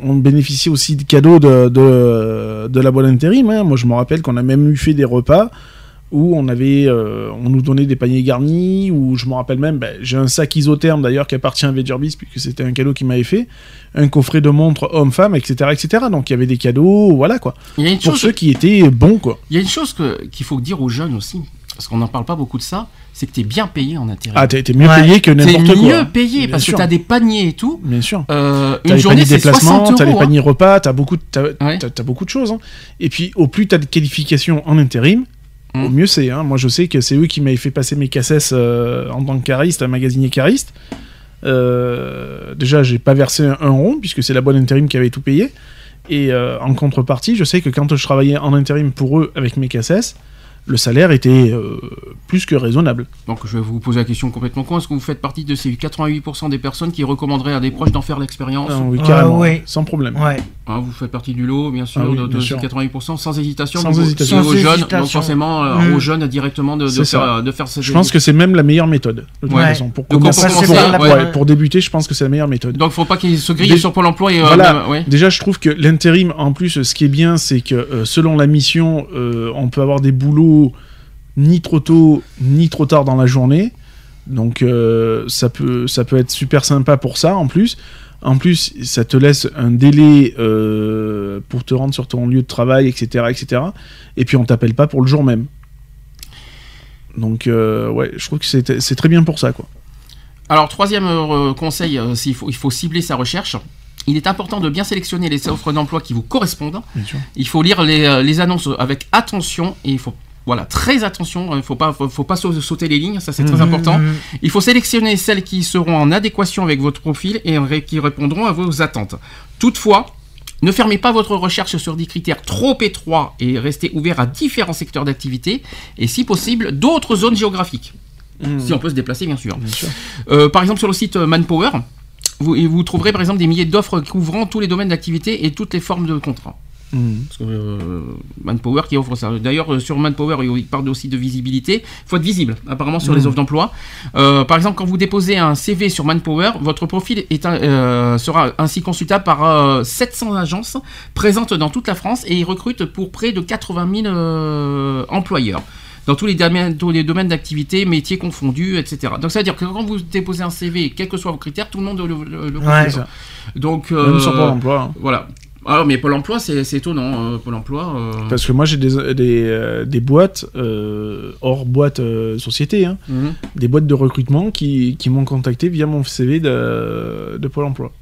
on, bénéficiait aussi de cadeaux de, de, de la boîte intérim. hein. Moi je me rappelle qu'on a même eu fait des repas où on avait, euh, on nous donnait des paniers garnis, où je me rappelle même, ben, j'ai un sac isotherme d'ailleurs qui appartient à Vegerbis, puisque c'était un cadeau qu'il m'avait fait, un coffret de montres homme-femme, etc., etc. Donc il y avait des cadeaux, voilà quoi. Il y a une Pour chose, ceux qui étaient bons quoi. il y a une chose qu'il faut dire aux jeunes aussi, parce qu'on n'en parle pas beaucoup de ça, c'est que tu es bien payé en intérim. Ah, t'as été mieux Ouais. payé que T'es n'importe quoi. mieux payé Bien parce sûr. que tu as des paniers et tout. Bien sûr. Euh, T'as une les journée paniers c'est déplacement, 60 t'as les euros. hein. paniers repas, t'as beaucoup, de- t'as, Ouais. t'as- t'as beaucoup de choses. hein. Et puis, au plus t'as de qualifications en intérim, Au mieux c'est. hein. Moi, je sais que c'est eux qui m'avaient fait passer mes cassettes euh, en tant que cariste, un magasinier cariste. Euh, déjà, j'ai pas versé un, un rond puisque c'est la bonne intérim qui avait tout payé. Et euh, en contrepartie, je sais que quand je travaillais en intérim pour eux avec mes cassettes, le salaire était euh, plus que raisonnable. Donc je vais vous poser la question complètement con. Est-ce que vous faites partie de ces 88% des personnes qui recommanderaient à des proches d'en faire l'expérience? Ah oui, Ah carrément, oui. sans problème. Ouais. Hein, Vous faites partie du lot, bien sûr, Ah oui, de, de bien ces sûr. 88%, sans hésitation. Sans donc, hésitation. Sans aux jeunes, hésitation. donc forcément euh, Mm. aux jeunes directement de, faire, de faire cette Je pense que c'est même la meilleure méthode. De toute Ouais. façon, pour, Donc, commencer- pour pour- commencer, ouais, ouais. pour débuter, je pense que c'est la meilleure méthode. Donc faut pas qu'ils se grillent Dé- sur Pôle emploi et euh, Voilà. même- ouais. Déjà, je trouve que l'intérim, en plus, ce qui est bien, c'est que euh, selon la mission, euh, on peut avoir des boulots ni trop tôt ni trop tard dans la journée. Donc, ça, peut, ça peut être super sympa pour ça, en plus. En plus, ça te laisse un délai euh, pour te rendre sur ton lieu de travail, etc. etc. Et puis, on t'appelle pas pour le jour même. Donc, euh, ouais, je trouve que c'est très bien pour ça, quoi. Alors, troisième euh, conseil, euh, il faut, il faut cibler sa recherche. Il est important de bien sélectionner les offres d'emploi qui vous correspondent. Il faut lire les, les annonces avec attention et il faut voilà très attention. Il faut pas faut, faut pas sau- sauter les lignes, ça c'est très important. Mhm. Il faut sélectionner celles qui seront en adéquation avec votre profil et qui répondront à vos attentes. Toutefois, ne fermez pas votre recherche sur des critères trop étroits et restez ouvert à différents secteurs d'activité et si possible d'autres zones géographiques. Si on peut se déplacer bien sûr. Bien sûr. Euh, par exemple, sur le site euh, Manpower, vous, vous trouverez par exemple des milliers d'offres couvrant tous les domaines d'activité et toutes les formes de contrats. Parce que euh, Manpower qui offre ça. D'ailleurs, euh, sur Manpower, il parle aussi de visibilité. Il faut être visible, apparemment, sur les offres d'emploi. Euh, par exemple, quand vous déposez un CV sur Manpower, votre profil est un- euh, sera ainsi consultable par euh, 700 agences présentes dans toute la France et ils recrutent pour près de 80 000 euh, employeurs. Dans tous les domaines, tous les domaines d'activité, métiers confondus, etc. Donc ça veut dire que quand vous déposez un CV, quels que soient vos critères, tout le monde le, le, le Ouais. consulte. Donc Même euh, sur Pôle emploi. hein. voilà. Alors, mais Pôle emploi, c'est étonnant. euh, Pôle emploi. euh, Parce que moi, j'ai des, des, euh, des boîtes, euh, hors boîte euh, société, hein, mhm. des boîtes de recrutement qui, qui m'ont contacté via mon CV de, de Pôle emploi.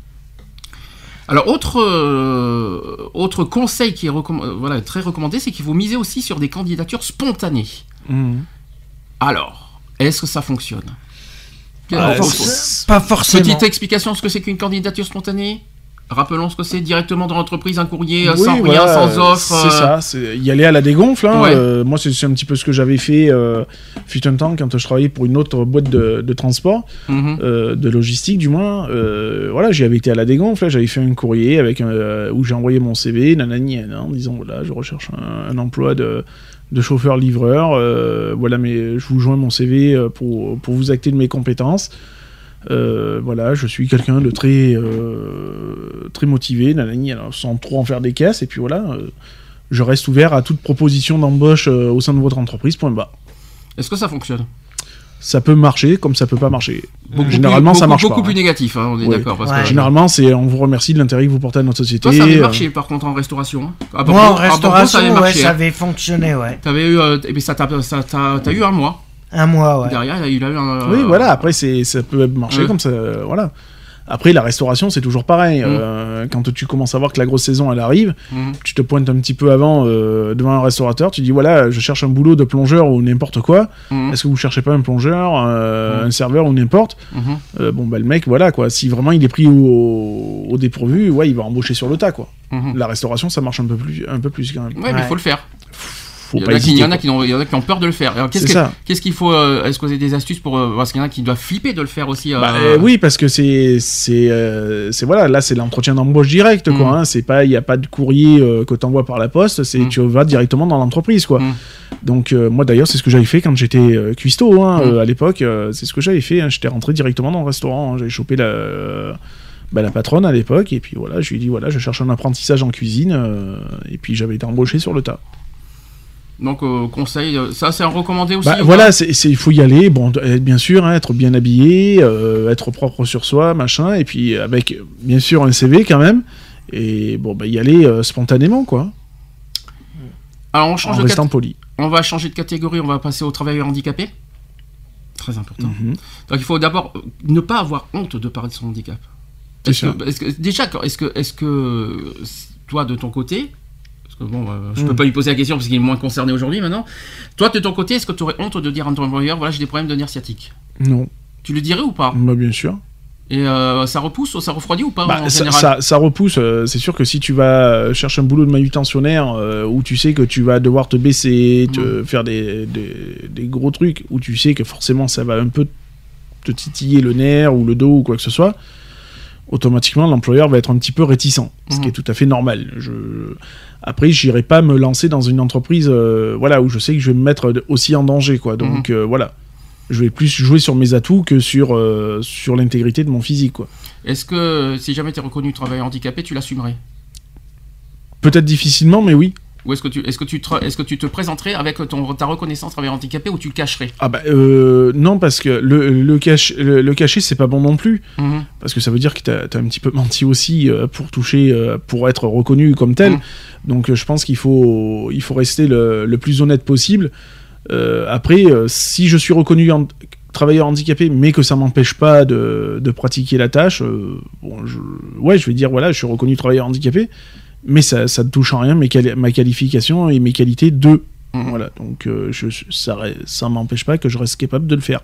Alors, autre, euh, autre conseil qui est recomm- voilà, très recommandé, c'est qu'il faut miser aussi sur des candidatures spontanées. Mhm. Alors, est-ce que ça fonctionne? Ah, Pas forcément. Petite explication ce que c'est qu'une candidature spontanée? Rappelons ce que c'est directement dans l'entreprise, un courrier euh, Oui, sans voilà, rien, sans offre. C'est euh, ça, c'est y aller à la dégonfle. hein. Ouais. Euh, moi, c'est c'est un petit peu ce que j'avais fait euh, fut un temps quand je travaillais pour une autre boîte de, de transport, mhm. euh, de logistique du moins. Voilà, j'y avais été à la dégonfle. là, J'avais fait un courrier avec un- où j'ai envoyé mon CV, nanani, nanana, en disant voilà, je recherche un, un emploi de, de chauffeur-livreur. euh, voilà, mais je vous joins mon CV pour, pour vous acter de mes compétences. Euh, voilà, je suis quelqu'un de très, euh, très motivé, nanani, alors, sans trop en faire des caisses, et puis voilà, euh, je reste ouvert à toute proposition d'embauche euh, au sein de votre entreprise, point bas. Est-ce que ça fonctionne? Ça peut marcher comme ça peut pas marcher. Beaucoup Généralement, plus, ça beaucoup- marche Beaucoup pas, plus hein. négatif, hein, on est Ouais. d'accord. parce Ouais. que- Généralement, c'est on vous remercie de l'intérêt que vous portez à notre société. Toi, ça avait euh, marché par contre en restauration. hein. À Moi, en à Bordeaux, restauration, ça avait ouais, ça avait fonctionné, ouais. T'avais eu, euh, et puis ça t'a, ça eu un mois Un mois, ouais. derrière. Il a, eu un. Oui, voilà, après, c'est, ça peut marcher Ouais. comme ça, euh, voilà. Après, la restauration, c'est toujours pareil. euh, quand tu commences à voir que la grosse saison, elle arrive, Mhm. tu te pointes un petit peu avant euh, devant un restaurateur, tu dis, voilà, je cherche un boulot de plongeur ou n'importe quoi. Mhm. Est-ce que vous cherchez pas un plongeur, euh, un serveur ou n'importe. Euh, Bon, bah, le mec, voilà, quoi. Si vraiment il est pris au, au dépourvu, ouais, il va embaucher sur le tas, quoi. Mhm. La restauration, ça marche un peu plus, un peu plus quand même. Ouais, mais il Ouais. faut le faire. Faut il y, en pas a qui, hésiter. ont, il y en a qui ont peur de le faire. Qu'est-ce, qu'il faut euh, Est-ce que vous avez des astuces pour euh, parce qu'il y en a qui doivent flipper de le faire aussi. euh, Bah, euh, oui, parce que c'est c'est voilà, là c'est l'entretien d'embauche direct Mm. quoi. Hein, c'est pas il y a pas de courrier que t'envoies par la poste, c'est Mm. tu vas directement dans l'entreprise quoi. Mm. Donc moi d'ailleurs c'est ce que j'avais fait quand j'étais cuistot hein, Mm. à l'époque, c'est ce que j'avais fait. hein, J'étais rentré directement dans le restaurant, j'avais chopé la bah, la patronne à l'époque et puis voilà, je lui ai dit voilà, je cherche un apprentissage en cuisine euh, et puis j'avais été embauché sur le tas. Donc euh, conseil, euh, ça c'est un recommandé aussi. Bah, voilà, c'est il faut y aller. Bon, bien sûr, hein, être bien habillé, euh, être propre sur soi, machin, et puis avec bien sûr un CV quand même. Et bon, bah, y aller euh, spontanément, quoi, Alors on en de restant poli. on va changer de catégorie, on va passer aux travailleurs handicapés. Très important. Mhm. Donc il faut d'abord ne pas avoir honte de parler de son handicap. Est-ce que, que- déjà, est-ce que, est-ce que toi de ton côté, bon, euh, je peux Mm. pas lui poser la question parce qu'il est moins concerné aujourd'hui maintenant. Toi de ton côté, est-ce que tu aurais honte de dire à ton employeur, voilà, j'ai des problèmes de nerfs sciatiques? Non, Tu le dirais ou pas? Bah, bien sûr. Et euh, ça repousse ou ça refroidit ou pas Bah, en ça, général? ça, ça repousse. euh, c'est sûr que si tu vas chercher un boulot de manutentionnaire euh, où tu sais que tu vas devoir te baisser, te faire des, des, des gros trucs, où tu sais que forcément ça va un peu te titiller le nerf ou le dos ou quoi que ce soit, automatiquement l'employeur va être un petit peu réticent, ce qui Mhm. est tout à fait normal. Je... Après, j'irai pas me lancer dans une entreprise euh, voilà, où je sais que je vais me mettre aussi en danger. Quoi. Donc euh, voilà. Je vais plus jouer sur mes atouts que sur, euh, sur l'intégrité de mon physique. Quoi. Est-ce que si jamais tu es reconnu travailleur handicapé, tu l'assumerais? Peut-être difficilement, mais oui. Ou est-ce que tu, est-ce que tu, te, est-ce que tu te présenterais avec ton, ta reconnaissance travailleur handicapé ou tu le cacherais? Ah bah euh, non parce que le, le, cache, le, le cacher c'est pas bon non plus. Mhm. parce que ça veut dire que t'as as un petit peu menti aussi euh, pour toucher euh, pour être reconnu comme tel. Mhm. donc je pense qu'il faut il faut rester le, le plus honnête possible. Euh, après si je suis reconnu en travailleur handicapé mais que ça m'empêche pas de, de pratiquer la tâche euh, bon je, ouais je vais dire voilà je suis reconnu travailleur handicapé mais ça, ça ne touche en rien mes quali- ma qualification et mes qualités de Mhm. voilà, donc euh, je, ça, ça m'empêche pas que je reste capable de le faire.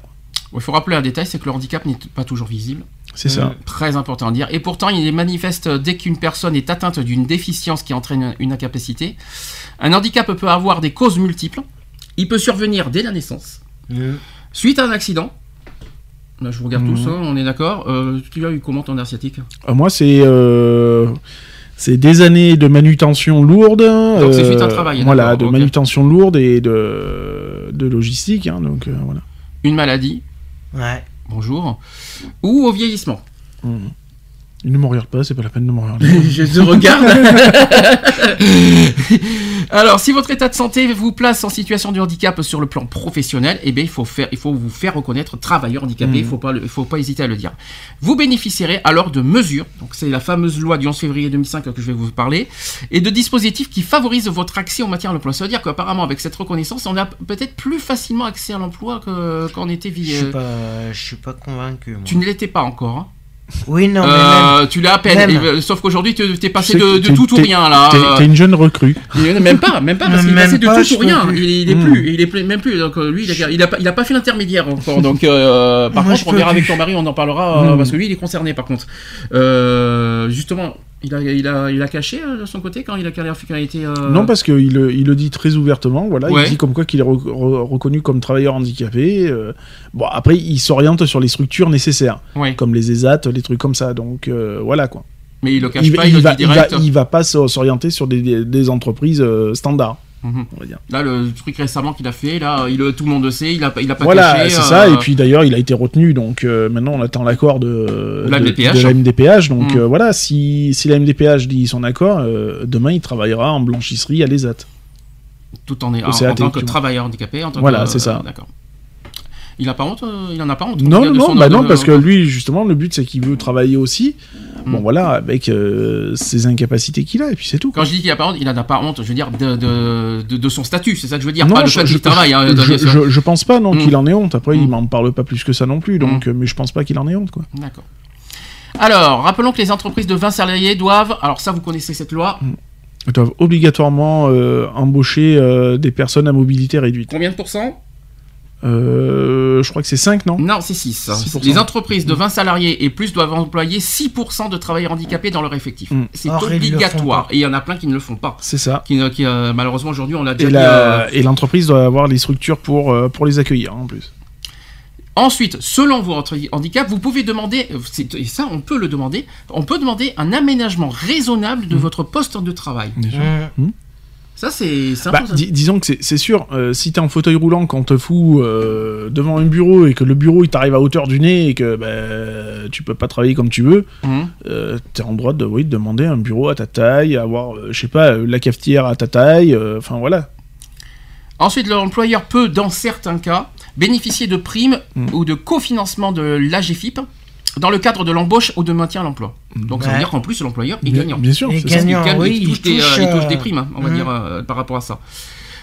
Il faut rappeler un détail, c'est que le handicap n'est pas toujours visible. C'est ça. Très important à dire. Et pourtant, il est manifeste dès qu'une personne est atteinte d'une déficience qui entraîne une incapacité. Un handicap peut avoir des causes multiples. Il peut survenir dès la naissance, Mhm. suite à un accident. Là, je vous regarde Mhm. tous, hein, on est d'accord. Euh, tu as eu comment ton nerf sciatique Euh, moi, c'est euh, C'est des années de manutention lourde. Donc, c'est euh, suite à un travail, Voilà, de manutention lourde et de, de logistique. hein, donc euh, voilà. Une maladie, Ouais. bonjour, ou au vieillissement. Mhm. Il ne me regarde pas, c'est pas la peine de me regarder. Je te regarde. Alors, si votre état de santé vous place en situation de handicap sur le plan professionnel, eh bien, il faut faire, il faut vous faire reconnaître travailleur handicapé. Il faut pas, le- faut pas hésiter à le dire. Vous bénéficierez alors de mesures. Donc, c'est la fameuse loi du 11 février 2005 que je vais vous parler, et de dispositifs qui favorisent votre accès au matière à l'emploi. Ça veut dire qu'apparemment, avec cette reconnaissance, on a peut-être plus facilement accès à l'emploi que quand on était Je vie. suis pas, je suis pas convaincu. moi. Tu ne l'étais pas encore. hein. Oui, non, mais Euh, tu l'as à peine. même. Euh, sauf qu'aujourd'hui, tu t'es passé Tu sais de, tout ou rien là. T'es une jeune recrue. Même pas, même pas, parce qu'il est Même passé de pas, tout ou rien. Il, il est Hmm. plus, il est plus, même plus. Donc euh, lui, il a, il a pas, il a pas fait l'intermédiaire encore. Donc euh, par Moi, contre, on verra avec ton mari, on en parlera Hmm. parce que lui, il est concerné par contre. Euh, justement, il a, il a, il a caché euh, de son côté quand il a, quand a été. euh, Non, parce qu'il le- il le dit très ouvertement. Voilà, Ouais. il dit comme quoi qu'il est re- re- reconnu comme travailleur handicapé. euh, bon, après, il s'oriente sur les structures nécessaires, Ouais. comme les ESAT, les trucs comme ça. Donc euh, voilà quoi. Mais il le cache Il, pas, il le va, dit va, pas s'o- s'orienter sur des, des- entreprises standards, Mhm. on va dire. Là, le truc récemment qu'il a fait, là, il, tout le monde le sait, il a, pas- il a pas Voilà, caché. c'est euh, ça. Et puis d'ailleurs, il a été retenu. Donc euh, maintenant, on attend l'accord de, De la de- MDPH. de la MDPH. Donc euh, voilà, si, si la MDPH dit son accord, euh, demain, il travaillera en blanchisserie à l'ESAT. tout en, est, en, en tant que travailleur handicapé. En tant Voilà, que- c'est ça. euh, D'accord. Il a pas honte, euh, il en a pas honte. Non, non, de non, bah non, parce que lui, justement, le but, c'est qu'il veut travailler aussi. Bon, Mm. voilà, avec euh, ses incapacités qu'il a, et puis c'est tout. Quand je dis qu'il a pas honte, il en a pas honte, je veux dire, de, de, de, de son statut, c'est ça que je veux dire, Non, pas le je- fait je- qu'il travaille. hein, je, je- je pense pas, non, Mm. qu'il en ait honte. Après, il Mm. m'en parle pas plus que ça non plus, donc, euh, mais je pense pas qu'il en ait honte, quoi. D'accord. Alors, rappelons que les entreprises de 20 salariés doivent, alors ça vous connaissez cette loi, doivent obligatoirement euh, embaucher euh, des personnes à mobilité réduite. combien de pourcents? Euh, je crois que c'est 5, non? Non, c'est 6. 6%. Les entreprises de 20 salariés et plus doivent employer 6% de travailleurs handicapés dans leur effectif. Mm. C'est obligatoire. Et il y en a plein qui ne le font pas. C'est ça. Qui, ne- qui, euh, malheureusement, aujourd'hui, on l'a déjà Et la- euh, et l'entreprise doit avoir les structures pour, euh, pour les accueillir, en plus. Ensuite, selon votre handicap, vous pouvez demander, et ça on peut le demander, on peut demander un aménagement raisonnable de votre poste de travail. Mmh. Ça c'est Bah, dis- disons que c'est- sûr, euh, si t'es en fauteuil roulant, qu'on te fout euh, devant un bureau et que le bureau il t'arrive à hauteur du nez et que bah, tu peux pas travailler comme tu veux, Mhm. euh, t'es en droit de, oui, de demander un bureau à ta taille, avoir, je sais pas, la cafetière à ta taille, enfin voilà. Ensuite, l'employeur peut, dans certains cas, bénéficier de primes Mm. ou de cofinancement de l'AGFIP dans le cadre de l'embauche ou de maintien à l'emploi. Donc ça veut dire qu'en plus l'employeur est Bien, gagnant. bien sûr, ça. il, gagne- oui, il touche, il des, touche, euh, il touche euh, des primes, hein, on va dire, euh, par rapport à ça.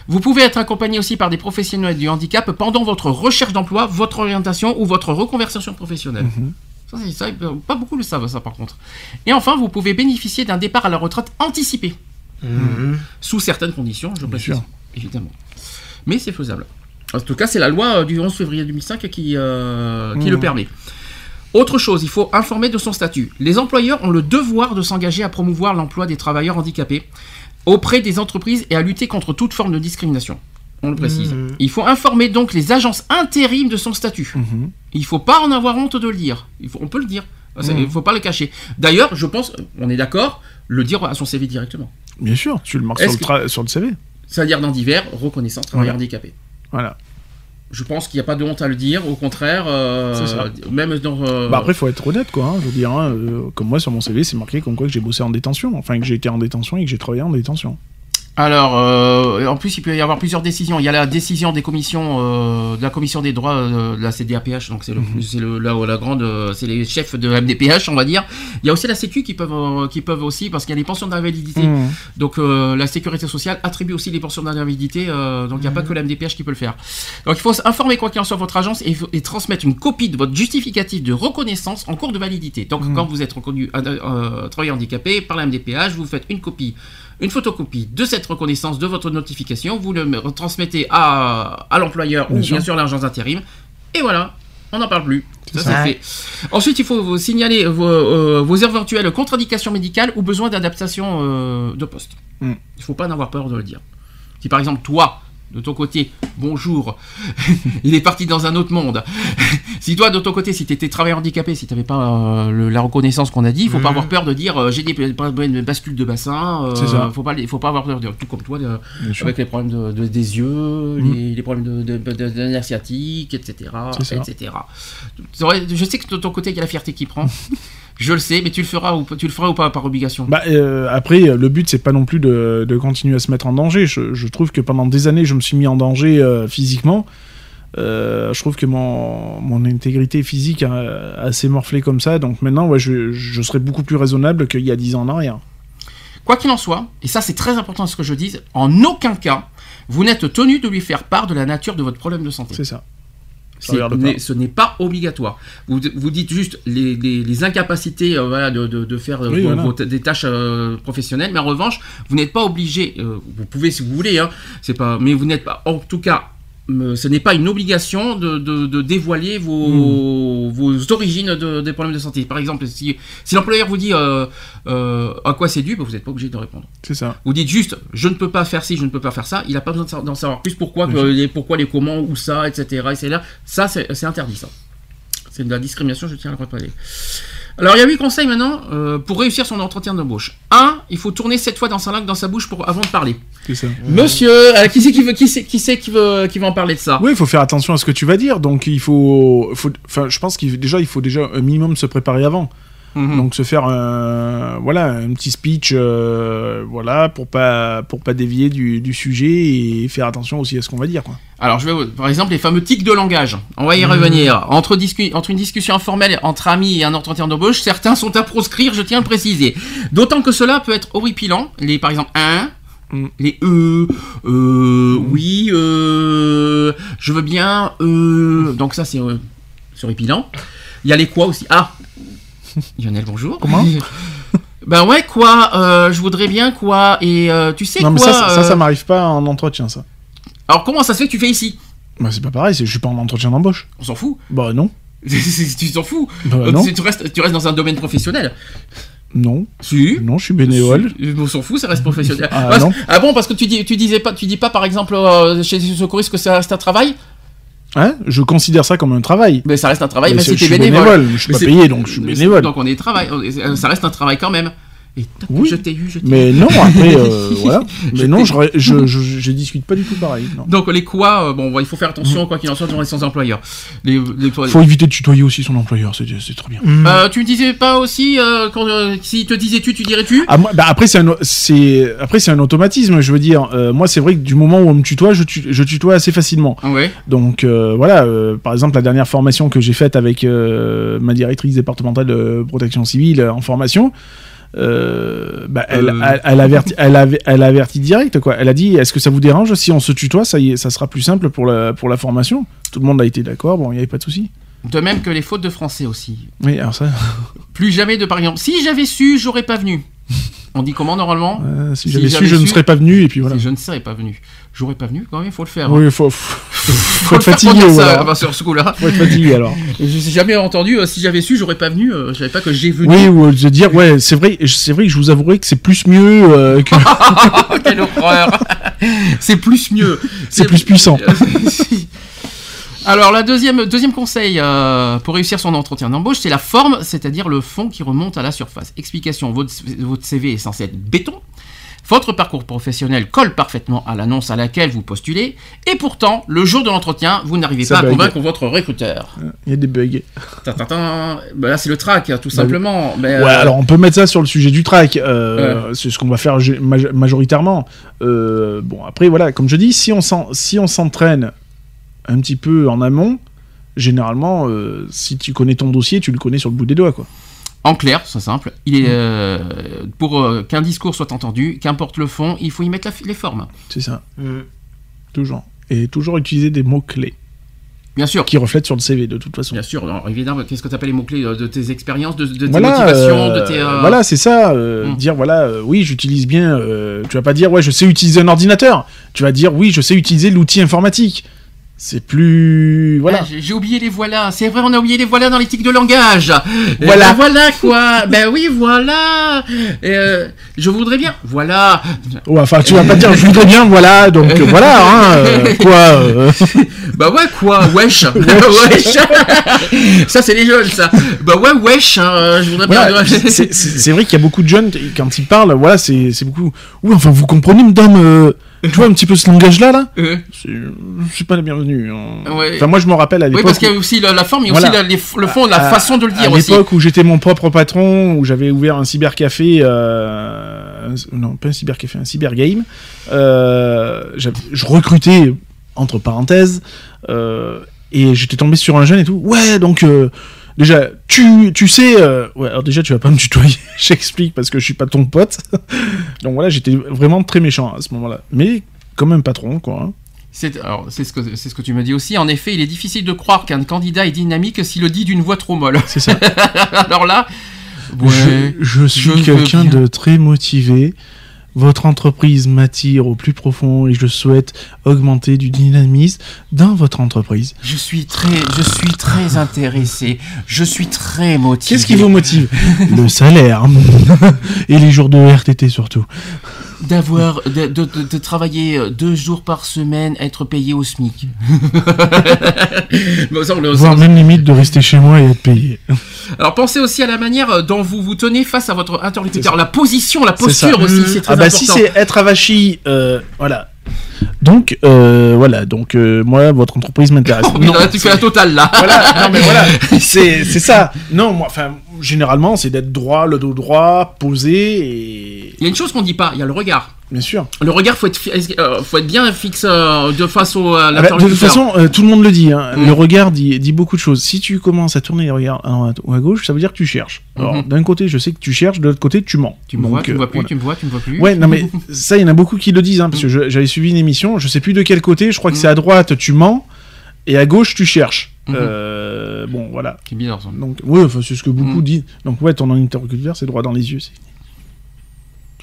Vous pouvez être accompagné aussi par des professionnels du handicap pendant votre recherche d'emploi, votre orientation ou votre reconversion professionnelle. Mhm. Ça, c'est- ça, pas beaucoup le savent, ça, par contre. Et enfin, vous pouvez bénéficier d'un départ à la retraite anticipé, Mhm. sous certaines conditions, je précise, évidemment. Mais c'est faisable. En tout cas, c'est la loi du 11 février 2005 qui, euh, qui Mhm. le permet. Autre chose, il faut informer de son statut. Les employeurs ont le devoir de s'engager à promouvoir l'emploi des travailleurs handicapés auprès des entreprises et à lutter contre toute forme de discrimination. On le précise. Mhm. Il faut informer donc les agences intérimes de son statut. Mhm. Il ne faut pas en avoir honte de le dire. Il faut, on peut le dire. Il ne faut pas le cacher. D'ailleurs, je pense, on est d'accord, le dire à son CV directement. Bien sûr, tu le marques sur le, sur le CV. C'est-à-dire dans divers, reconnaissance, travailleur Voilà. handicapé. Voilà. Je pense qu'il n'y a pas de honte à le dire, au contraire, euh, même dans... euh, Bah après, faut être honnête, quoi. hein, je veux dire, hein, euh, comme moi sur mon CV, c'est marqué comme quoi que j'ai bossé en détention, enfin que j'ai été en détention et que j'ai travaillé en détention. Alors, euh, en plus, il peut y avoir plusieurs décisions. Il y a la décision des commissions, euh, de la commission des droits euh, de la CDAPH, donc c'est le, c'est le, la, la grande, c'est les chefs de MDPH, on va dire. Il y a aussi la Sécu qui peuvent, qui peuvent aussi, parce qu'il y a les pensions d'invalidité. Mhm. Donc, la sécurité sociale attribue aussi les pensions d'invalidité. donc, il n'y a pas que la MDPH qui peut le faire. Donc, il faut informer quoi qu'il en soit votre agence et, et transmettre une copie de votre justificatif de reconnaissance en cours de validité. Donc, Mhm. quand vous êtes reconnu travailleur handicapé par la MDPH, vous faites une copie une photocopie de cette reconnaissance de votre notification, vous le transmettez à, à l'employeur ou Bien sûr. l'agence d'intérim, et voilà, on n'en parle plus. Ça, fait. Ensuite, il faut vous signaler vos, euh, vos éventuelles contre-indications médicales ou besoin d'adaptation euh, de poste. Mm. Il ne faut pas en avoir peur de le dire. Si par exemple, toi, de ton côté, bonjour, il est parti dans un autre monde. si toi, de ton côté, si tu étais travailleur handicapé, si tu n'avais pas euh, le- la reconnaissance qu'on a dit, il faut pas Mhm. avoir peur de dire euh, j'ai des problèmes de bassin. euh, ça. Faut pas, faut pas avoir peur de dire tout comme toi, de- avec les problèmes de, de- des yeux, Mhm. les, les problèmes de, etc., etc. Vrai, Je sais que de ton côté, il y a la fierté qui prend. Je le sais, mais tu le feras ou, pas- tu le feras ou pas par obligation Bah, euh, après, le but, c'est pas non plus de, de continuer à se mettre en danger. Je, je trouve que pendant des années, je me suis mis en danger euh, physiquement. Euh, je trouve que mon, mon intégrité physique a, a assez morflé comme ça. Donc maintenant, ouais, je, je serais beaucoup plus raisonnable qu'il y a 10 ans en arrière. Quoi qu'il en soit, et ça c'est très important ce que je dise, en aucun cas, vous n'êtes tenu de lui faire part de la nature de votre problème de santé. C'est ça. Ce n'est pas obligatoire. Vous, vous dites juste les, les- les incapacités euh, voilà, de, de- de faire euh, Oui, vos- voilà. vos t- des tâches euh, professionnelles, mais en revanche, vous n'êtes pas obligé. euh, vous pouvez si vous voulez, hein, c'est pas, mais vous n'êtes pas. En tout cas, ce n'est pas une obligation de, de- de dévoiler vos, Hmm. vos origines de- des problèmes de santé. Par exemple, si, si l'employeur vous dit euh, euh, à quoi c'est dû, ben, vous n'êtes pas obligé de répondre. C'est ça. Vous dites juste, je ne peux pas faire ci, je ne peux pas faire ça. Il n'a pas besoin d'en savoir plus. Pourquoi, que les, pourquoi les comment, où ça, etc. Et c'est là, ça, c'est c'est interdit, ça. C'est de la discrimination, je tiens à le rappeler. Alors, il y a huit conseils maintenant euh, pour réussir son entretien d'embauche. Un, il faut tourner sept fois dans sa langue, dans sa bouche pour, avant de parler. C'est ça. Monsieur, euh, qui c'est qui veut, qui c'est, qui c'est qui veut, qui veut en parler de ça? Oui, il faut faire attention à ce que tu vas dire. Donc il faut, faut enfin, je pense qu'il déjà il faut déjà un minimum se préparer avant. Mhm. Donc se faire un, voilà, un petit speech, euh, voilà, pour pas, pour pas dévier du, du sujet et faire attention aussi à ce qu'on va dire, quoi. Alors, je vais, vous- par exemple, les fameux tics de langage. On va y Mmh. revenir. Entre, discu- entre une discussion informelle entre amis et un entretien d'embauche, certains sont à proscrire, je tiens à le préciser. D'autant que cela peut être horripilant. Les, par exemple, un, Mm. les euh, euh, oui, euh, je veux bien, euh, donc ça c'est euh, horripilant. Il y a les quoi aussi. Ah, Lionel, bonjour. Comment Ben ouais, quoi, euh, je voudrais bien quoi, et euh, tu sais Non, mais quoi ça, ça, ça euh, m'arrive pas en entretien, ça. Alors comment ça se fait que tu fais ici? Bah, c'est pas pareil, c'est- je suis pas en entretien d'embauche. On s'en fout. Bah, non. tu t'en fous. Bah, non. tu, restes, tu restes dans un domaine professionnel. Non. Si. Non, je suis bénévole. Si. On s'en fout, ça reste professionnel. Ah, Ah, non. ah bon, parce que tu, dis, tu disais pas, tu dis pas par exemple euh, chez les secouristes que ça reste un travail? Hein? Je considère ça comme un travail. Mais ça reste un travail, Mais même si je t'es suis bénévole. bénévole, je suis Mais pas payé, donc je suis bénévole. Donc on est travail, ça reste un travail quand même. Et tac, Oui. je t'ai eu, je t'ai Mais eu. non, après, euh, voilà. Je Mais non, je, je, je, je discute pas du tout pareil. Non. Donc les quoi, euh, bon, il faut faire attention, quoi qu'il en soit, dans les sans employeurs. Les, les- Faut éviter de tutoyer aussi son employeur, c'est c'est très bien. Euh, tu me disais pas aussi, euh, quand, euh, s'il te disait tu, tu dirais tu Ah, moi, bah après c'est un o- c'est après c'est un automatisme je veux dire Euh, moi c'est vrai que du moment où on me tutoie je, tu- je tutoie assez facilement Ouais. donc euh, voilà euh, par exemple la dernière formation que j'ai faite avec euh, ma directrice départementale de protection civile en formation euh, bah, elle, Euh. elle, elle avertit, elle, avait- elle avertit direct quoi elle a dit est-ce que ça vous dérange si on se tutoie ça y est ça sera plus simple pour la pour la formation tout le monde a été d'accord bon il y avait pas de souci De même que les fautes de français aussi. oui alors ça Plus jamais de par exemple. Si j'avais su, j'aurais pas venu. On dit comment normalement euh, si Si j'avais su je ne serais pas venu et puis voilà Si je ne serais pas venu. J'aurais pas venu quand même, il faut le faire. oui faut, faut, faut, Faut être fatigué ça, alors. enfin, sur ce coup-là. faut être fatigué alors Je n'ai jamais entendu, euh, si j'avais su, j'aurais pas venu. euh, je savais pas que j'ai venu. Oui, ou de dire, ouais, c'est vrai, c'est vrai que je vous avouerai que c'est plus mieux, que quelle horreur C'est plus mieux. c'est plus puissant. Alors, la deuxième, deuxième conseil euh, pour réussir son entretien d'embauche, c'est la forme, c'est-à-dire le fond qui remonte à la surface. Explication votre, votre CV est censé être béton. Votre parcours professionnel colle parfaitement à l'annonce à laquelle vous postulez, et pourtant, le jour de l'entretien, vous n'arrivez pas à convaincre votre recruteur. Il y a des bugs. Tintintin. Ben là, c'est le track, tout Bah, simplement. Mais, Ouais, euh, alors on peut mettre ça sur le sujet du track. euh, C'est ce qu'on va faire majoritairement. Euh, bon, après, voilà, comme je dis, si on s'entraîne un petit peu en amont, généralement, euh, si tu connais ton dossier, tu le connais sur le bout des doigts, quoi. En clair, c'est simple. Il est euh, pour euh, qu'un discours soit entendu, qu'importe le fond, il faut y mettre la- les formes. C'est ça, Mm. toujours. Et toujours utiliser des mots-clés Bien sûr. qui reflètent sur le CV, de toute façon. Bien sûr. Alors, évidemment, qu'est-ce que tu appelles les mots clés de tes expériences, de, de tes voilà, motivations, euh, de tes. euh, voilà, c'est ça. euh, Hmm. Dire voilà, euh, oui, j'utilise bien. euh, tu vas pas dire ouais, je sais utiliser un ordinateur. Tu vas dire oui, je sais utiliser l'outil informatique. C'est plus voilà. Ah, j'ai- oublié les voilà. C'est vrai, on a oublié les voilà dans l'éthique de langage. Voilà. ben voilà quoi. ben oui, voilà. Euh, je voudrais bien. Voilà. Ouais, enfin, tu vas pas dire je voudrais bien, voilà, donc euh, voilà, hein, euh, quoi. euh, Bah ouais quoi, wesh. wesh. ça c'est les jeunes ça. Bah ouais, wesh. hein, je voudrais bien. voilà, c'est- c'est vrai qu'il y a beaucoup de jeunes quand ils parlent, voilà, c'est c'est beaucoup. Oui, enfin, vous comprenez, madame. Tu vois un petit peu ce langage-là, là. Euh, C'est pas la bienvenue. hein. Ouais. Enfin, moi, je me rappelle à oui, l'époque. parce qu'il y a aussi la, la forme, il y a Voilà. aussi la- les- le fond, la à- façon de le à dire aussi. l'époque où j'étais mon propre patron, où j'avais ouvert un cybercafé, euh, non pas un cybercafé, un cybergame, euh, je recrutais entre parenthèses euh, et j'étais tombé sur un jeune et tout. Ouais, donc euh, déjà tu tu sais, euh, ouais, alors déjà tu vas pas me tutoyer, j'explique parce que je suis pas ton pote. donc voilà, j'étais vraiment très méchant à ce moment-là, mais quand même patron quoi. hein. C'est ce, que- c'est ce que tu me dis aussi. En effet, il est difficile de croire qu'un candidat est dynamique s'il le dit d'une voix trop molle. C'est ça. Alors là, Je, ouais, je suis je quelqu'un de très motivé. Votre entreprise m'attire au plus profond et je souhaite augmenter du dynamisme dans votre entreprise. je suis très, je suis très intéressé. Je suis très motivé. Qu'est-ce qui vous motive? Le salaire. et les jours de RTT surtout. D'avoir de, de- de- de travailler euh, deux jours par semaine, être payé au SMIC. Bon, ça, on le- Voire même limite de rester chez moi et être payé. Alors pensez aussi à la manière dont vous vous tenez face à votre interlocuteur, la position, la posture aussi, c'est très ah bah important. si c'est être avachi, euh, voilà. Donc, euh, voilà, donc euh, moi, votre entreprise m'intéresse. Oh, là, tu fais la totale là. voilà, non mais voilà, c'est c'est ça. Non, moi, enfin, généralement, c'est d'être droit, le dos droit, posé et Il y a une chose qu'on dit pas, il y a le regard. Bien sûr. Le regard, faut être, euh, faut être bien fixe euh, de face au à Ah bah, de l'interlocuteur. toute façon, euh, tout le monde le dit. hein. Le regard dit, dit beaucoup de choses. Si tu commences à tourner les regards à droite ou à gauche, ça veut dire que tu cherches. Alors, Mhm. d'un côté, je sais que tu cherches, de l'autre côté, tu mens. tu me vois, tu me euh, vois plus, voilà. tu me vois, tu me vois plus. Ouais, non mais ça, il y en a beaucoup qui le disent, hein, parce que je- j'avais suivi une émission, je sais plus de quel côté, je crois que Mm. c'est à droite, tu mens, et à gauche, tu cherches. Mhm. Euh, bon, voilà. C'est bizarre ça. Donc, ouais, c'est ce que beaucoup disent. Donc, ouais, ton interlocuteur, c'est droit dans les yeux. c'est-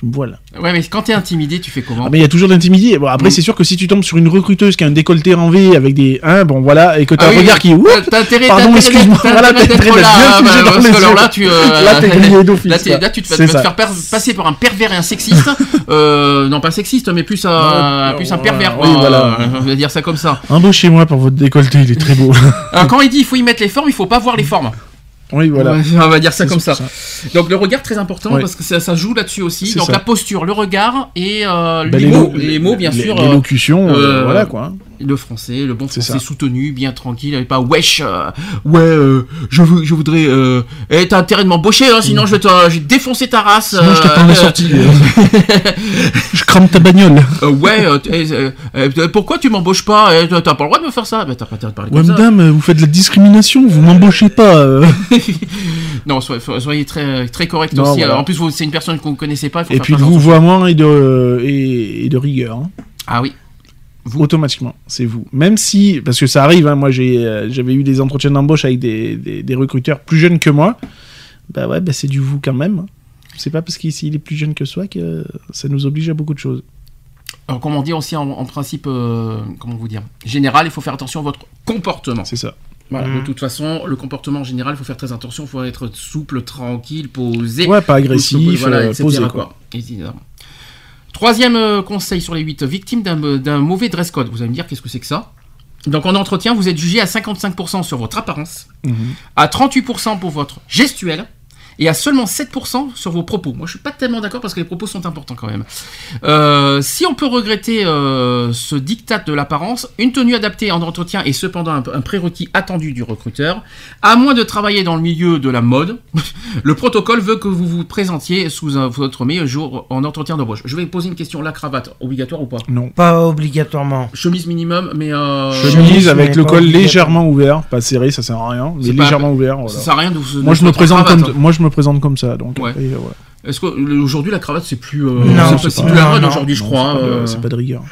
Tu me vois là. Ouais, mais quand t'es intimidé, tu fais comment Ah, mais il y a toujours d'intimidé. Bon, après, Mm. c'est sûr que si tu tombes sur une recruteuse qui a un décolleté en V avec des. Hein, bon, voilà, et que t'as Ah un oui, regard qui. Ouh, T'as- intérêt, Pardon, excuse-moi, voilà, t'as intérêt là, bien bah, dans les alors là, tu, euh, Là, t'es grillé d'office, Là, là. là, tu te, vas te faire passer pour un pervers et un sexiste. euh, non, pas sexiste, mais plus un, plus un pervers. oui, voilà. Euh, On va dire ça comme ça. Embauchez-moi pour votre décolleté, il est très beau. Quand il dit il faut y mettre les formes, il faut pas voir les formes. Oui, voilà. On va dire ça comme ça. ça. Donc le regard très important parce que ça, ça joue là-dessus aussi. Donc ça. la posture, le regard et euh, Bah, les, mots, les mots bien les- sûr. euh, L'élocution, euh, euh, voilà quoi. Le français, le bon français ça. soutenu, bien tranquille, et pas wesh. euh, ouais, euh, je veux, je voudrais. Euh, eh, t'as intérêt de m'embaucher, hein, sinon je vais te, je vais te défoncer ta race. Sinon, je t'attends euh, les sorties. je crame ta bagnole. euh, ouais, euh, eh, euh, euh, pourquoi tu m'embauches pas Eh, T'as pas le droit de me faire ça. Bah, t'as pas intérêt de parler Ouais, comme ça. madame, vous faites de la discrimination, vous m'embauchez pas. euh. Non, soyez, soyez très, très correct Non, aussi. voilà. euh, En plus, c'est une personne qu'on ne connaissait pas. faut Et faire puis de vouvoiement et de, et, et de rigueur. hein. Ah oui. Vous. Automatiquement, c'est vous. Même si, parce que ça arrive, hein, moi j'ai, euh, j'avais eu des entretiens d'embauche avec des, des, des recruteurs plus jeunes que moi. Bah ouais, bah c'est du vous quand même. C'est pas parce qu'il est plus jeune que soi que ça nous oblige à beaucoup de choses. Alors, comme on dit aussi en, en principe, euh, comment vous dire, général, il faut faire attention à votre comportement. C'est ça. Voilà, Mhm. De toute façon, le comportement en général, il faut faire très attention, il faut être souple, tranquille, posé. Ouais, pas agressif, voilà, euh, etc., posé, quoi. quoi. Troisième euh, conseil sur les 8, victime d'un d'un mauvais dress code. Vous allez me dire qu'est-ce que c'est que ça? Donc en entretien, vous êtes jugé à 55% sur votre apparence, Mhm. à 38% pour votre gestuelle et à seulement 7% sur vos propos. Moi, je suis pas tellement d'accord parce que les propos sont importants quand même. Euh, si on peut regretter euh, ce diktat de l'apparence, une tenue adaptée en entretien est cependant un, un prérequis attendu du recruteur. À moins de travailler dans le milieu de la mode, le protocole veut que vous vous présentiez sous un- votre meilleur jour en entretien d'embauche. Je vais poser une question la cravate, obligatoire ou pas? Non. Pas obligatoirement. Chemise minimum, mais euh, Chemise, avec le col légèrement ouvert, pas serré, ça sert à rien, mais pas- légèrement ouvert. voilà. ça sert à rien de vous. Moi je me présente cravate, comme hein. moi je me présente comme ça donc Ouais. après, euh, ouais. Est-ce que aujourd'hui la cravate c'est plus euh, Non, c'est pas- c'est c'est pas- plus la mode aujourd'hui je Non, crois. c'est pas de- euh, c'est pas de rigueur.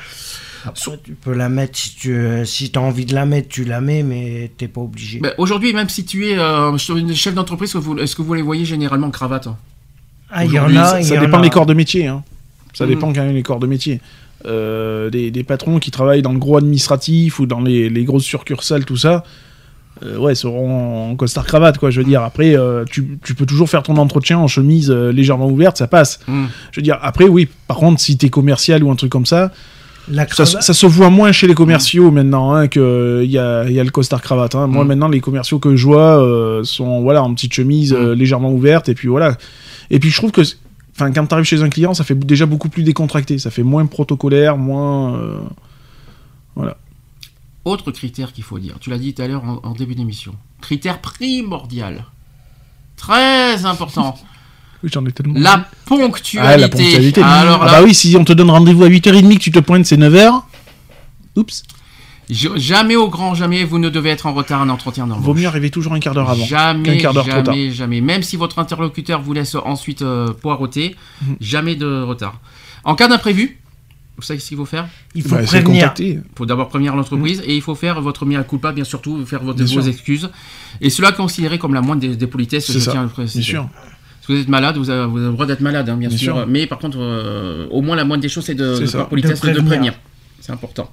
Après, tu peux la mettre si tu euh, si as envie de la mettre, tu la mets, mais t'es pas obligé. bah, aujourd'hui même si tu es euh, chef d'entreprise, est-ce que vous- est-ce que vous les voyez généralement en cravate? Hein ah, il y en a, ça, y en dépend a. des corps de métier. Hein. Ça Mhm. dépend quand même des corps de métier. euh, des, des patrons qui travaillent dans le gros administratif ou dans les, les grosses succursales, tout ça, euh, ouais, seront en costard cravate, quoi. Je veux dire, après, euh, tu, tu peux toujours faire ton entretien en chemise euh, légèrement ouverte, ça passe. Mm. Je veux dire, après, oui, par contre, si t'es commercial ou un truc comme ça, La ça, se voit moins chez les commerciaux maintenant hein, que il y a, il y a le costard cravate. hein. Moi Mm. maintenant les commerciaux que je vois euh, sont voilà en petite chemise euh, légèrement ouverte et puis voilà. Et puis je trouve que enfin quand t'arrives chez un client ça fait déjà beaucoup plus décontracté, ça fait moins protocolaire, moins euh, Autre critère qu'il faut dire, tu l'as dit tout à l'heure en, en début d'émission. Critère primordial. Très important. oui, j'en ai tellement. la ponctualité. Ah, la ponctualité. Alors Ah là, bah oui, si on te donne rendez-vous à 8h30 que tu te pointes c'est 9h. Oups. je- jamais au grand jamais vous ne devez être en retard à un entretien d'embauche. Vaut mieux arriver toujours un quart d'heure avant. Jamais, qu'un quart d'heure trop tard. jamais, jamais. Même si votre interlocuteur vous laisse ensuite euh, poireauter, Mhm. jamais de retard. En cas d'imprévu, vous savez ce qu'il faut faire il faut Bah, c'est prévenir. Il faut d'abord prévenir l'entreprise Mhm. et il faut faire votre mea culpa, bien surtout, faire votre, Bien vos sûr. excuses. Et cela considéré comme la moindre des, des politesses, C'est je ça, tiens à le préciser. Bien sûr. Si vous êtes malade, vous avez, vous avez le droit d'être malade, hein, bien, Bien sûr. sûr. Mais par contre, euh, au moins la moindre des choses, c'est de, de ça. politesse, De de prévenir. prévenir. C'est important.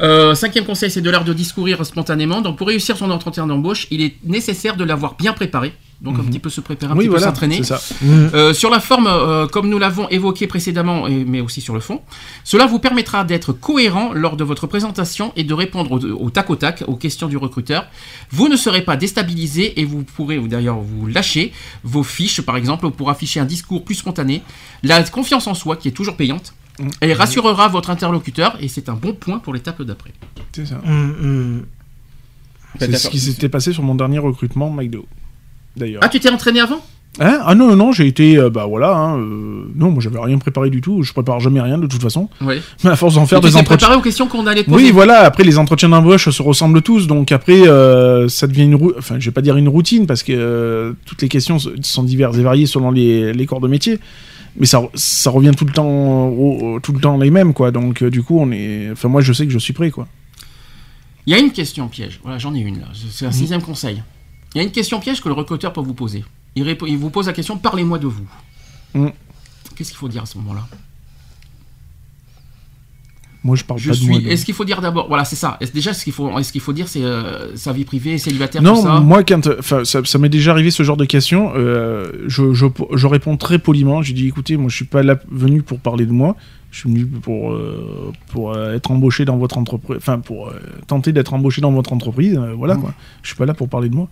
Euh, cinquième conseil, c'est de l'art de discourir spontanément. Donc, pour réussir son entretien d'embauche, il est nécessaire de l'avoir bien préparé. Donc, un petit peu se préparer, un Mhm. Oui petit voilà, peu s'entraîner. Mm. Euh, sur la forme, euh, comme nous l'avons évoqué précédemment, et- mais aussi sur le fond, cela vous permettra d'être cohérent lors de votre présentation et de répondre au, au tac au tac aux questions du recruteur. Vous ne serez pas déstabilisé et vous pourrez ou d'ailleurs vous lâcher vos fiches, par exemple, pour afficher un discours plus spontané. La confiance en soi, qui est toujours payante, Mm. et rassurera votre interlocuteur, et c'est un bon point pour l'étape d'après. C'est ça. Mm, mm. C'est ce qui s'était passé sur mon dernier recrutement McDo. D'ailleurs. Ah, tu t'es entraîné avant? Hein? Ah non, non, non, j'ai été, euh, bah voilà, hein, euh, non, moi j'avais rien préparé du tout, je prépare jamais rien de toute façon, Oui. mais à force d'en faire tu des t'es entretiens. préparé aux questions qu'on allait poser Oui, voilà, après les entretiens d'embauche se ressemblent tous, donc après euh, ça devient une routine, enfin je vais pas dire une routine parce que toutes les questions sont diverses et variées selon les, les corps de métier, mais ça, ça revient tout le temps, tout le temps les mêmes, quoi, donc du coup on est, enfin moi je sais que je suis prêt, quoi. Il y a une question piège. Voilà, j'en ai une là. C'est un sixième conseil. Il y a une question piège que le recruteur peut vous poser. Il, vous pose la question Parlez-moi de vous. Mhm. Qu'est-ce qu'il faut dire à ce moment-là? Moi je parle Je pas de suis. moi. de- Est-ce qu'il faut dire d'abord Voilà, c'est ça. Est-ce- déjà, ce qu'il faut, est-ce qu'il faut dire, c'est euh, sa vie privée, célibataire, tout Non, ça? moi, quand, enfin, ça, ça m'est déjà arrivé ce genre de questions. euh, je, je, je réponds très poliment. J'ai dit, écoutez, moi, je suis pas là venu pour parler de moi. Je suis venu pour euh, pour être embauché dans votre entreprise. Enfin, pour tenter d'être embauché dans votre entreprise. voilà Mm. quoi. Je suis pas là pour parler de moi.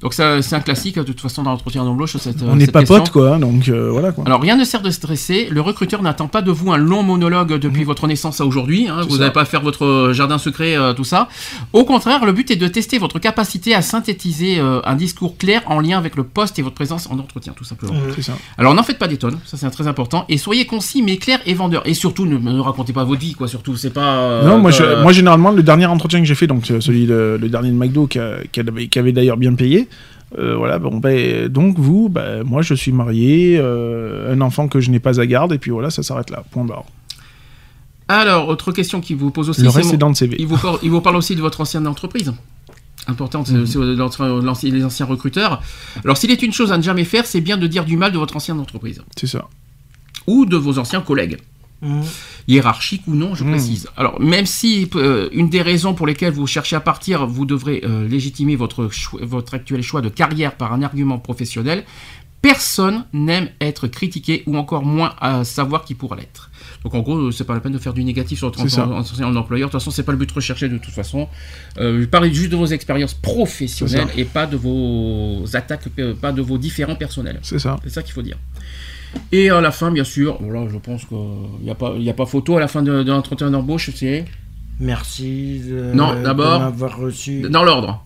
Donc ça, c'est un classique de toute façon dans l'entretien d'embauche. Cette, On n'est pas potes quoi. hein, donc euh, voilà quoi. Alors rien ne sert de stresser, le recruteur n'attend pas de vous un long monologue depuis votre naissance à aujourd'hui, hein, Mhm. Vous n'allez pas faire votre jardin secret, euh, tout ça. Au contraire, le but est de tester votre capacité à synthétiser euh, un discours clair en lien avec le poste et votre présence en entretien, tout simplement. Mm. C'est ça. Alors n'en faites pas des tonnes, ça c'est très important, et soyez concis mais clair et vendeur. Et surtout, ne, ne racontez pas votre vie, quoi, surtout, c'est pas... euh, non, moi, je- euh, moi généralement le dernier entretien que j'ai fait, donc euh, celui de, le dernier de McDo qui, a- qui avait, qui avait d'ailleurs bien payé. Euh, voilà, bon, ben, donc vous, ben, moi je suis marié, euh, un enfant que je n'ai pas à garde, et puis voilà, ça s'arrête là, point barre. Alors, autre question qui vous pose aussi... Le c'est reste dans le CV. Il vous, parle, il vous parle aussi de votre ancienne entreprise. Important, c'est- Mhm. c'est l'ancien- les anciens recruteurs. Alors, s'il est une chose à ne jamais faire, c'est bien de dire du mal de votre ancienne entreprise. C'est ça. Ou de vos anciens collègues. Mm. Hiérarchique ou non, je Mhm. précise. Alors, même si euh, une des raisons pour lesquelles vous cherchez à partir, vous devrez euh, légitimer votre, votre actuel choix de carrière par un argument professionnel, personne n'aime être critiqué ou encore moins à savoir qui pourra l'être. Donc en gros, c'est pas la peine de faire du négatif sur en- employeur. De toute façon, c'est pas le but recherché de toute façon. Euh, parlez juste de vos expériences professionnelles et pas de vos attaques, euh, pas de vos différents personnels. C'est ça. C'est ça qu'il faut dire. Et à la fin, bien sûr, voilà, je pense qu'il n'y a, pas- il y a pas photo à la fin de, de l'entretien d'embauche, c'est Merci de, Non, d'abord- m'avoir reçu. dans l'ordre.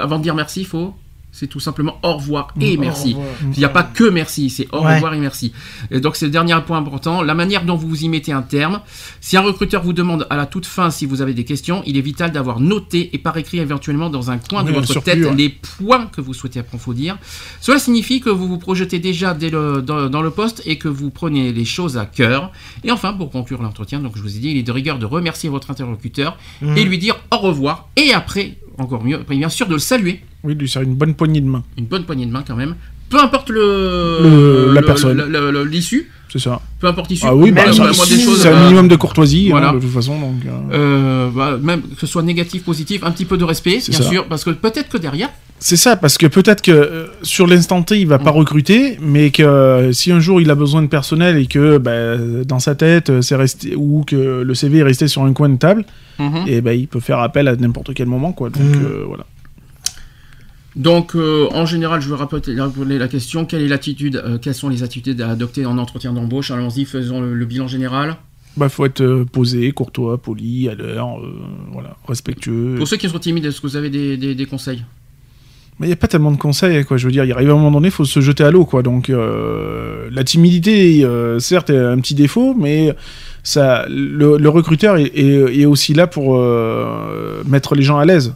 Avant de dire merci, il faut. C'est tout simplement au revoir et Au merci. revoir. Il n'y a pas que merci, c'est au Ouais. revoir et merci. Et donc c'est le dernier point important, la manière dont vous vous y mettez un terme. Si un recruteur vous demande à la toute fin si vous avez des questions, il est vital d'avoir noté et par écrit éventuellement dans un coin Oui, de votre surplus, tête ouais. les points que vous souhaitez approfondir. Cela signifie que vous vous projetez déjà dès le- dans, dans le poste et que vous prenez les choses à cœur. Et enfin, pour conclure l'entretien, donc je vous ai dit, il est de rigueur de remercier votre interlocuteur Mm. et lui dire au revoir. Et après, encore mieux, bien sûr de le saluer. Oui, lui, c'est une bonne poignée de main. une bonne poignée de main quand même, peu importe le, Le- la personne. le- l'issue, C'est ça. peu importe l'issue. Ah oui, bah, c'est un euh, minimum de courtoisie, voilà. hein, de toute façon. Donc, euh, euh, bah, même que ce soit négatif, positif, un petit peu de respect, bien ça. sûr, parce que peut-être que derrière, C'est ça, parce que peut-être que euh, sur l'instant T, il va pas Mm. recruter, mais que euh, si un jour il a besoin de personnel et que bah, dans sa tête, euh, c'est resté ou que le CV est resté sur un coin de table, Mhm. et ben il peut faire appel à n'importe quel moment, quoi. Donc Mm. euh, voilà. Donc, euh, en général, je vais rappeler, la question quelle est l'attitude, euh, quelles sont les attitudes à adopter en entretien d'embauche? Allons-y, faisons le, le bilan général. Bah faut être euh, posé, courtois, poli, à l'heure, euh, voilà, respectueux. Pour ceux qui sont timides, est-ce que vous avez des, des- des conseils? Mais il n'y a pas tellement de conseils, quoi. Je veux dire, il arrive à un moment donné, il faut se jeter à l'eau, quoi. Donc, euh, la timidité, euh, certes, est un petit défaut, mais ça, le, le recruteur est, est- est aussi là pour euh, mettre les gens à l'aise.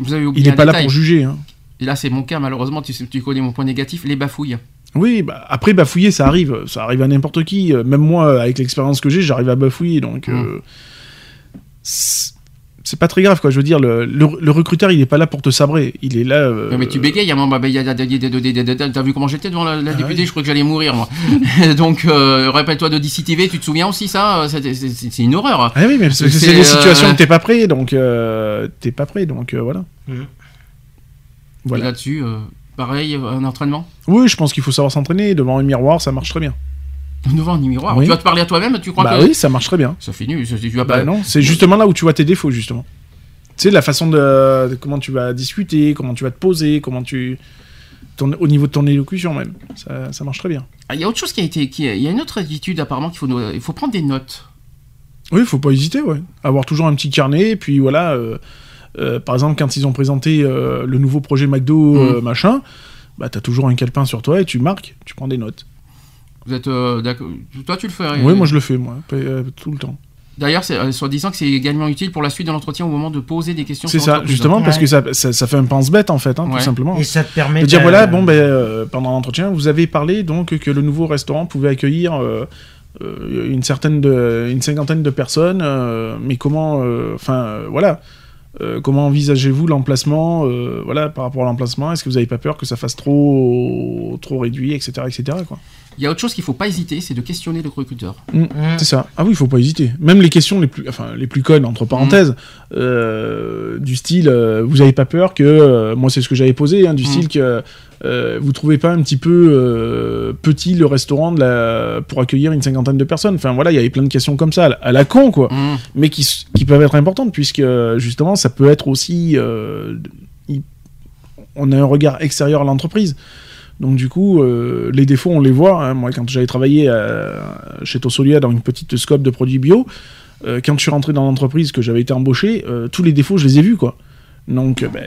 Vous avez oublié Il n'est pas là pour juger. hein. Et là, c'est mon cas, malheureusement, tu, tu connais mon point négatif, les bafouilles. Oui, bah, après, bafouiller, ça arrive. Ça arrive à n'importe qui. Euh, Même moi, avec l'expérience que j'ai, j'arrive à bafouiller. Donc, Mm. euh, c'est pas très grave, quoi. Je veux dire, le, le- le recruteur, il n'est pas là pour te sabrer. Il est là. euh, Non, mais tu bégayes, à bah, a- t'as vu comment j'étais devant la, la Ah députée? oui. Je crois que j'allais mourir, moi. Donc, euh, rappelle-toi de DCTV, tu te souviens aussi, ça? C'est- une horreur. Ah oui, mais c'est des euh, situations où t'es pas prêt, donc euh, t'es pas prêt, donc euh, voilà. Mhm. Voilà. là-dessus, euh, pareil, un entraînement? Oui, je pense qu'il faut savoir s'entraîner devant un miroir, ça marche très bien. Devant un miroir. Oui. Tu vas te parler à toi-même, tu crois bah que. oui, ça marche très bien. Ça ça- tu vas Bah pas. non, c'est justement là où tu vois tes défauts justement. Tu sais la façon de, de comment tu vas discuter, comment tu vas te poser, comment tu ton- au niveau de ton élocution même, ça, ça marche très bien. Ah, Il y a autre chose qui a été. qui- Il y a une autre attitude, apparemment, qu'il faut, il faut prendre des notes. Oui, faut pas hésiter, ouais. Avoir toujours un petit carnet, puis voilà. euh, par exemple, quand ils ont présenté euh, le nouveau projet McDo, euh, machin, bah t'as toujours un calepin sur toi et tu marques, tu prends des notes. Vous êtes euh, d'accord Toi, tu le fais Oui, moi je le fais, moi, euh, tout le temps. D'ailleurs, c'est euh, soit disant que c'est également utile pour la suite de l'entretien au moment de poser des questions. C'est ça, justement, parce Ouais. que ça, ça, ça fait un pense-bête en fait, hein, Ouais. tout simplement. Et ça te permet De dire voilà, bon, ben, euh, pendant l'entretien, vous avez parlé donc que le nouveau restaurant pouvait accueillir euh, euh, une certaine de, une cinquantaine de personnes, euh, mais comment, euh, enfin, euh, voilà, Euh, comment envisagez-vous l'emplacement, euh, voilà, par rapport à l'emplacement, est-ce que vous n'avez pas peur que ça fasse trop, trop réduit, etc., etc.. Il y a autre chose qu'il faut pas hésiter, c'est de questionner le recruteur. Mhm. C'est ça. Ah oui, il faut pas hésiter. Même les questions les plus, enfin, les plus connes, entre parenthèses, euh, du style, euh, vous avez pas peur que, euh, moi c'est ce que j'avais posé, hein, du style que euh, vous trouvez pas un petit peu euh, petit le restaurant de la... pour accueillir une cinquantaine de personnes. Enfin voilà, il y avait plein de questions comme ça, à la con quoi, Mmh. mais qui, peuvent être importantes puisque justement ça peut être aussi, euh, on a un regard extérieur à l'entreprise. Donc du coup, euh, les défauts, on les voit. hein. Moi, quand j'avais travaillé euh, chez Tossolia dans une petite scope de produits bio, euh, quand je suis rentré dans l'entreprise, que j'avais été embauché, euh, tous les défauts, je les ai vus, quoi. Donc, ben,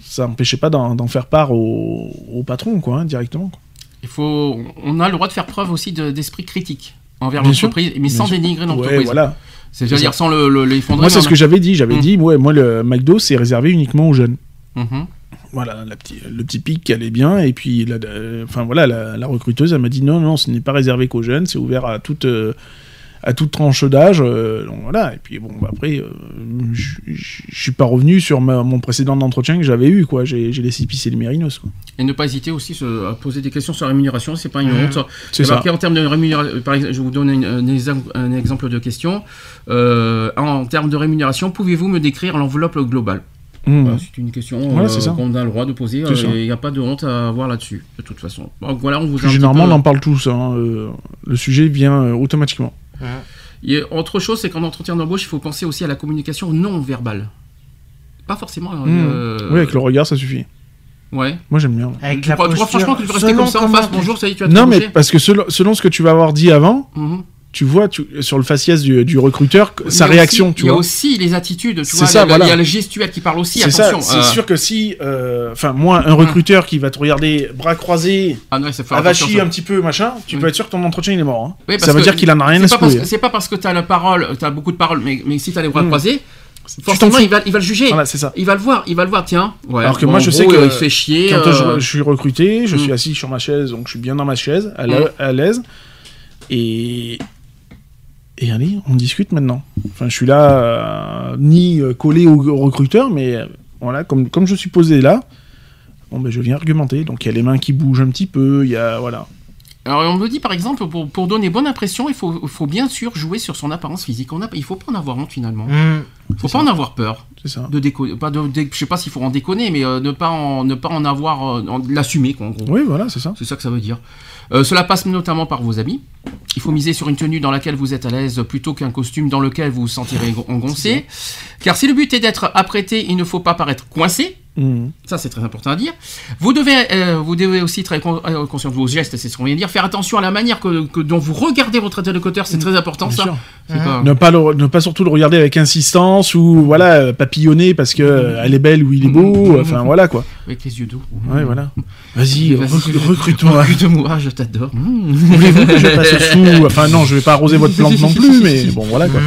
ça n'empêchait pas d'en faire part au, au patron, quoi, hein, directement. quoi. Il faut, on a le droit de faire preuve aussi de- d'esprit critique envers l'entreprise, mais Bien sans sûr. dénigrer Ouais, l'entreprise. voilà. C'est-à-dire C'est sans le, le- l'effondrer. Moi, c'est ce que j'avais dit. J'avais Mm. dit, ouais, moi, le McDo, c'est réservé uniquement aux jeunes. Mhm. Voilà, la petit- le petit pic qui allait bien. Et puis, la, la- enfin, voilà, la, la recruteuse, elle m'a dit non, non, ce n'est pas réservé qu'aux jeunes, c'est ouvert à toute, euh, à toute tranche d'âge. euh, donc voilà. Et puis, bon, bah, après, euh, je suis pas revenu sur ma- mon précédent entretien que j'avais eu, quoi. J'ai laissé pisser les mérinos, quoi. Et ne pas hésiter aussi à poser des questions sur la rémunération, c'est pas une Mhm. honte. C'est Et ça. en termes de rémunération, par exemple, je vous donne une- un, exemple, un exemple de question. En termes de rémunération, pouvez-vous me décrire l'enveloppe globale? Mmh. Voilà, C'est une question Voilà, euh, qu'on a le droit de poser. Il n'y a pas de honte à avoir là-dessus, de toute façon. Donc voilà, on vous a un petit Généralement, peu- on en parle tous. hein, euh, le sujet vient euh, automatiquement. A autre chose, c'est qu'en entretien d'embauche, il faut penser aussi à la communication non verbale. Pas forcément. euh, Mmh. Oui, avec le regard, ça suffit. Ouais. Moi, j'aime bien. Avec Tu la crois, tu crois posture, franchement que tu peux rester comme ça en face? Bonjour, ça y est, tu as Non, mais parce que selon, selon ce que tu vas avoir dit avant, Mhm. Tu vois tu- sur le faciès du, du recruteur sa réaction, aussi- tu Il y a vois. aussi les attitudes, tu C'est vois. ça, il y a- voilà. Il y a le gestuel qui parle aussi, attention. c'est euh, sûr que si, euh, enfin moi, un recruteur qui va te regarder bras croisés, Ah non, avachi un petit peu, machin, tu Oui. peux être sûr que ton entretien il est mort. hein. Oui, parce ça veut que dire qu'il en a rien à que- C'est pas parce que t'as la parole, t'as beaucoup de paroles, mais, mais si t'as les bras Mm. croisés, forcément il va, il va le juger. Voilà, c'est ça. Il va le voir, il va le voir, tiens. Ouais, Alors que bon, moi, je gros, sais que il se fait chier. Quand euh, je, je suis recruté, je Mm. suis assis sur ma chaise, donc je suis bien dans ma chaise, Mm. à l'aise. Et. Et allez, on discute maintenant. Enfin, je suis là, euh, ni euh, collé au, au recruteur, mais euh, voilà, comme, comme je suis posé là, Bon, ben je viens argumenter. Donc il y a les mains qui bougent un petit peu, il y a voilà. Alors on me dit par exemple, pour, pour donner bonne impression, il faut, faut bien sûr jouer sur son apparence physique. On a, il faut pas en avoir honte finalement. Mmh. Il faut pas en avoir peur. C'est ça. De déconner, pas de, je sais pas s'il faut en déconner, mais euh, ne pas en, ne pas en avoir, euh, l'assumer quoi. En gros. Oui, voilà, c'est ça. C'est ça que ça veut dire. Euh, cela passe notamment par vos habits. Il faut miser sur une tenue dans laquelle vous êtes à l'aise plutôt qu'un costume dans lequel vous vous sentirez engoncé. Car si le but est d'être apprêté, il ne faut pas paraître coincé. Mhm. Ça, c'est très important à dire. Vous devez, euh, vous devez aussi être con- euh, conscient de vos gestes, c'est ce qu'on vient de dire. Faire attention à la manière que, que- dont vous regardez votre interlocuteur, c'est très important, Bien ça. sûr. Pas- Ne pas, le- ne pas surtout le regarder avec insistance ou voilà papillonner parce que euh, elle est belle ou il est beau. Enfin voilà quoi. Avec les yeux doux. Ouais, voilà. Vas-y, Vas-y, recrute- recrute-moi. Recrute-moi, je t'adore. Mmh. Voulez-vous que je passe sous? Enfin non, je vais pas arroser votre plante non plus, mais bon voilà quoi.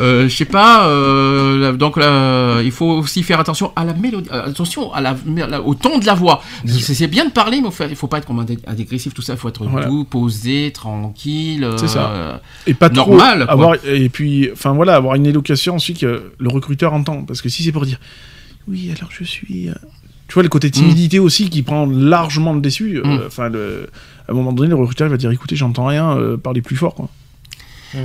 Euh, je sais pas. euh, donc là, il faut aussi faire attention à la mélodie, euh, attention à la, la- au ton de la voix. C'est bien de parler, mais il faut, pas être comme dégressif, tout ça. Il faut être Voilà. doux, posé, tranquille. C'est ça. euh, Et pas trop Normal, quoi. avoir et puis enfin voilà avoir une élocution aussi que le recruteur entend parce que si c'est pour dire oui alors je suis tu vois le côté timidité aussi qui prend largement le dessus euh, Mm. enfin à un moment donné le recruteur il va dire écoutez j'entends rien euh, parlez plus fort quoi.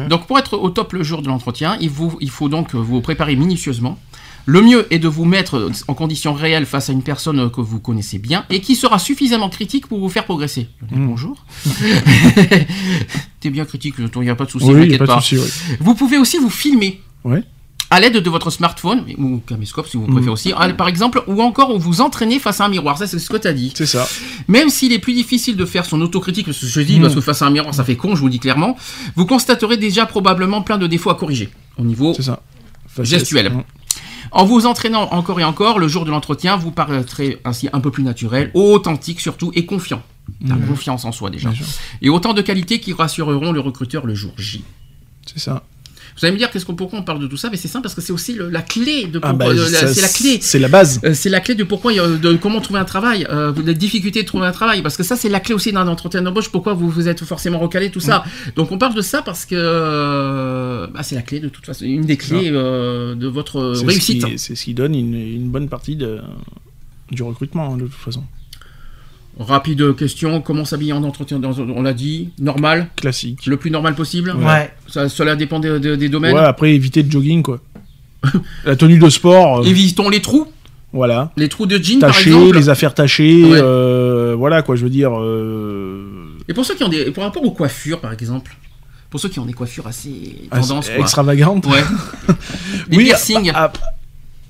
Donc pour être au top le jour de l'entretien, il, vous- il faut donc vous préparer minutieusement. Le mieux est de vous mettre en condition réelle face à une personne que vous connaissez bien et qui sera suffisamment critique pour vous faire progresser. Mm. Bonjour. T'es bien critique, il n'y a pas de souci, oui, pas de souci. Vous pouvez aussi vous filmer. Ouais. À l'aide de votre smartphone, ou caméscope si vous préférez aussi, Ah, par exemple, ou encore vous entraîner face à un miroir. Ça, c'est ce que tu as dit. C'est ça. Même s'il est plus difficile de faire son autocritique, parce que je dis, Mm. parce que face à un miroir, ça fait con, je vous le dis clairement, vous constaterez déjà probablement plein de défauts à corriger au niveau ça. Gestuel. c'est- En vous entraînant encore et encore, le jour de l'entretien, vous paraîtrez ainsi un peu plus naturel, authentique surtout, et confiant. La confiance en soi déjà. Et autant de qualités qui rassureront le recruteur le jour J. C'est ça. Vous allez me dire qu'est-ce qu'on, pourquoi on parle de tout ça, mais c'est simple parce que c'est aussi le- la clé de Ah, pourquoi- bah, la- c'est la clé. C'est la base. Euh, c'est la clé de pourquoi de comment trouver un travail, euh, la difficulté de trouver un travail, parce que ça c'est la clé aussi d'un entretien d'embauche. Pourquoi vous vous êtes forcément recalé tout ça. Donc on parle de ça parce que euh, bah, c'est la clé de toute façon, une des clés euh, de votre ce réussite. qui- C'est ce qui donne une, une bonne partie de, du recrutement hein, de toute façon. Rapide question, comment s'habiller en entretien On l'a dit, normal, Classique. le plus normal possible. Ouais. Ça, cela dépend des, des- des domaines. Ouais, après éviter le jogging quoi. la tenue de sport, euh, Évitons les trous, voilà. les trous de jean par exemple. les affaires tachées, Ouais. euh, voilà quoi, je veux dire. euh, Et pour ceux qui ont des, pour rapport aux coiffures par exemple, pour ceux qui ont des coiffures assez assez tendance, quoi. extravagantes. Ouais. Les Oui, piercings.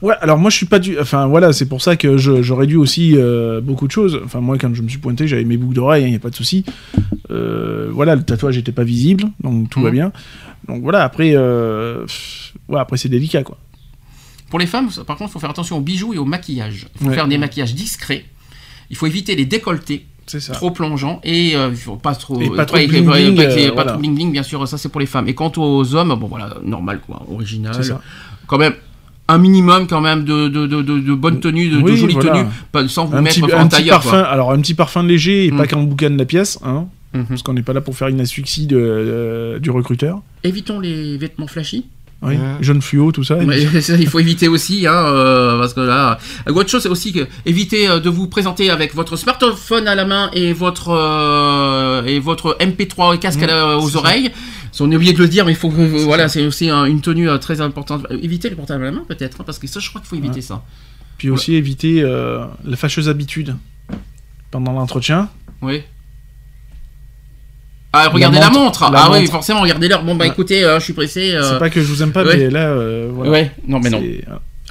Ouais, alors moi je suis pas du. Enfin voilà, c'est pour ça que j'aurais dû aussi euh, beaucoup de choses. Enfin moi quand je me suis pointé, j'avais mes boucles d'oreilles, il n'y a pas de souci. Euh, voilà, le tatouage n'était pas visible, donc tout va Mhm. bien. Donc voilà, après, euh, pff, ouais, après c'est délicat quoi. Pour les femmes, par contre, il faut faire attention aux bijoux et au maquillage. Il faut Ouais. faire des maquillages discrets. Il faut éviter les décolletés C'est ça. trop plongeants et euh, pas trop Et pas trop ouais, bling pas- bling, pas- euh, pas voilà. trop bling bling, bien sûr, ça c'est pour les femmes. Et quant aux hommes, bon voilà, normal quoi, original. C'est ça. Quand même un minimum quand même de, de, de, de, de bonnes tenues, de, de Oui, jolies voilà. tenues, pas, sans vous Un mettre petit, en un petit tailleur. parfum, alors un petit parfum léger et Mm. pas qu'en boucan de la pièce, hein. Mhm. parce qu'on n'est pas là pour faire une asphyxie de, euh, du recruteur. Évitons les vêtements flashy. Oui, Ouais. jaune fluo, tout ça. Il faut éviter aussi, hein, euh, parce que là, euh, autre chose, c'est aussi que éviter euh, de vous présenter avec votre smartphone à la main et votre euh, et votre MP3 et casque à la- aux ça. On est oublié de le dire, mais il faut que voilà, c'est aussi un- une tenue euh, très importante. Euh, Éviter les portables à la main peut-être, hein, parce que ça, je crois qu'il faut éviter Ouais. ça. Puis aussi éviter euh, la fâcheuse habitude pendant l'entretien. Oui. Ah, regardez La la montre, la ah oui, forcément, regardez l'heure. Bon bah Ouais. écoutez, euh, je suis pressé. euh, C'est pas que je vous aime pas, ouais. mais là, voilà. Ouais, non mais non.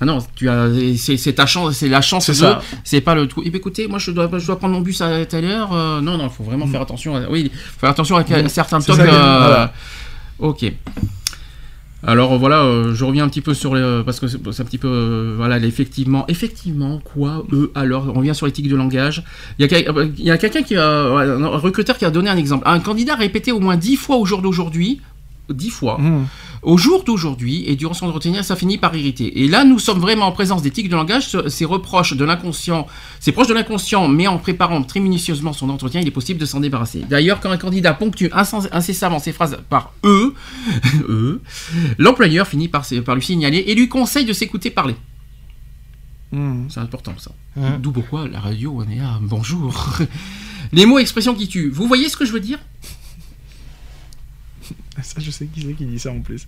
Ah non, tu as, c'est ta chance, c'est la chance C'est c'est pas le truc. Eh bien, écoutez, moi je dois, je dois prendre mon bus à telle heure. euh, non, non, il faut vraiment faire attention. À, oui, faire attention à Mm. certains tocs. euh, voilà. Ok. Alors voilà, euh, je reviens un petit peu sur les, parce que c'est un petit peu, euh, voilà, effectivement, effectivement, quoi, eux, alors, on revient sur l'éthique de langage. Il y a, euh, a quelqu'un qui a, un recruteur qui a donné un exemple. Un candidat répété au moins dix fois au jour d'aujourd'hui, dix fois, Mmh. au jour d'aujourd'hui et durant son entretien, ça finit par irriter. Et là, nous sommes vraiment en présence d'éthique de langage. Ce- Ces reproches de l'inconscient, c'est proche de l'inconscient, mais en préparant très minutieusement son entretien, il est possible de s'en débarrasser. D'ailleurs, quand un candidat ponctue incessamment ses phrases par eux, eux, l'employeur finit par, lui signaler et lui conseille de s'écouter parler. Hmm. C'est important ça. Hein. D'où pourquoi la radio, on est là. Bonjour. Les mots expressions qui tuent. Vous voyez ce que je veux dire? Ça, je sais qui c'est qui dit ça en plus.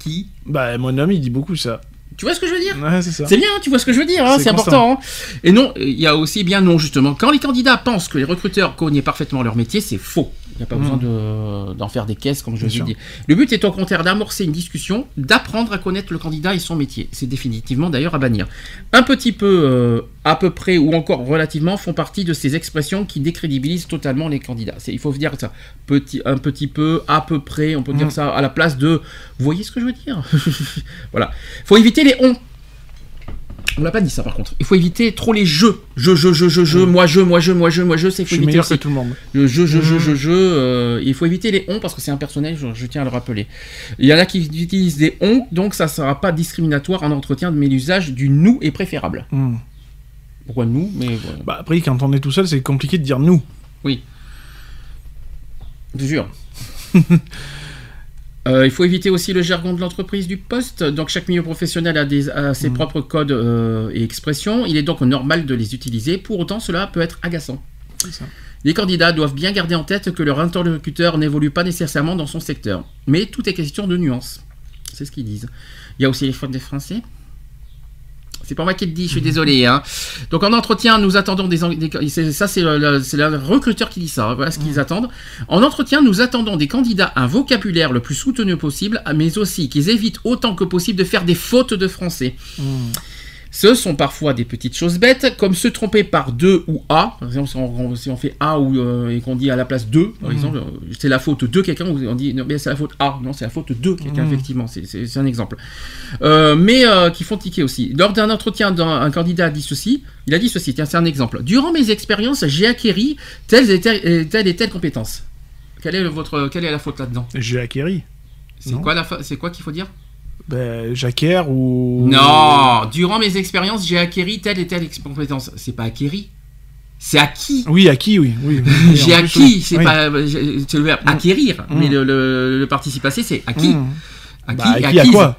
Qui Bah, mon homme, il dit beaucoup ça. Tu vois ce que je veux dire Ouais, c'est bien, tu vois ce que je veux dire, hein, C'est c'est important. hein. Et non, il y a aussi bien non, justement. Quand les candidats pensent que les recruteurs connaissent parfaitement leur métier, c'est faux. Il n'y a pas besoin de- d'en faire des caisses, comme je vous dit. Le but est au contraire d'amorcer une discussion, d'apprendre à connaître le candidat et son métier. C'est définitivement d'ailleurs à bannir. Un petit peu, euh, à peu près ou encore relativement font partie de ces expressions qui décrédibilisent totalement les candidats. Il faut dire ça. Petit, un petit peu, à peu près, on peut dire Mm. ça à la place de. Vous voyez ce que je veux dire? Voilà. faut éviter les on. On l'a pas dit ça par contre. Il faut éviter trop les jeux. Je, je, je, je, je, moi, je, moi, je, moi, je, moi, je. C'est Je faut suis éviter meilleur aussi. que tout le monde. Le je, je, je, je, je. euh, il faut éviter les on parce que c'est impersonnel, je, je tiens à le rappeler. Il y en a qui utilisent des on, donc ça ne sera pas discriminatoire en entretien, mais l'usage du nous est préférable. Hmm. Pourquoi nous Mais voilà. Bah, après, quand on est tout seul, c'est compliqué de dire nous. Je jure. Euh, il faut éviter aussi le jargon de l'entreprise du poste. Donc chaque milieu professionnel a, des, a ses Mhm. propres codes euh, et expressions. Il est donc normal de les utiliser. Pour autant, cela peut être agaçant. Ça. Les candidats doivent bien garder en tête que leur interlocuteur n'évolue pas nécessairement dans son secteur. Mais tout est question de nuances. C'est ce qu'ils disent. Il y a aussi les fautes des Français. C'est pas moi qui le dis, je suis désolé. Hein. Donc en entretien, nous attendons des... des- ça, c'est le, recruteur qui dit ça. hein. Voilà ce qu'ils attendent. En entretien, nous attendons des candidats un vocabulaire le plus soutenu possible, mais aussi qu'ils évitent autant que possible de faire des fautes de français. Hmm. Ce sont parfois des petites choses bêtes, comme se tromper par deux ou a. Par exemple, si on, si on fait a ou, euh, et qu'on dit à la place deux, par Mhm. exemple, euh, c'est la faute de quelqu'un, ou on dit non, mais c'est la faute a. Non, c'est la faute de quelqu'un, Mhm. effectivement. C'est- un exemple. Euh, mais euh, qui font tiquer aussi. Lors d'un entretien, un candidat a dit ceci. Il a dit ceci. Tiens, c'est un exemple. Durant mes expériences, j'ai acquéri telle et telle, et telle et telle compétence. Quelle est, le- votre, quelle est la faute là-dedans? J'ai acquéri. C'est quoi la fa- C'est quoi qu'il faut dire? Ben, j'acquiers ou. Non, durant mes expériences, j'ai acquéri telle et telle compétence. C'est pas acquéri, c'est acquis. Oui, acquis, oui. oui. Oui, J'ai acquis, c'est Oui. pas c'est le verbe acquérir, Mm. mais le, le, le participe passé c'est acquis. Hmm. Acquis, Bah, acquis à quoi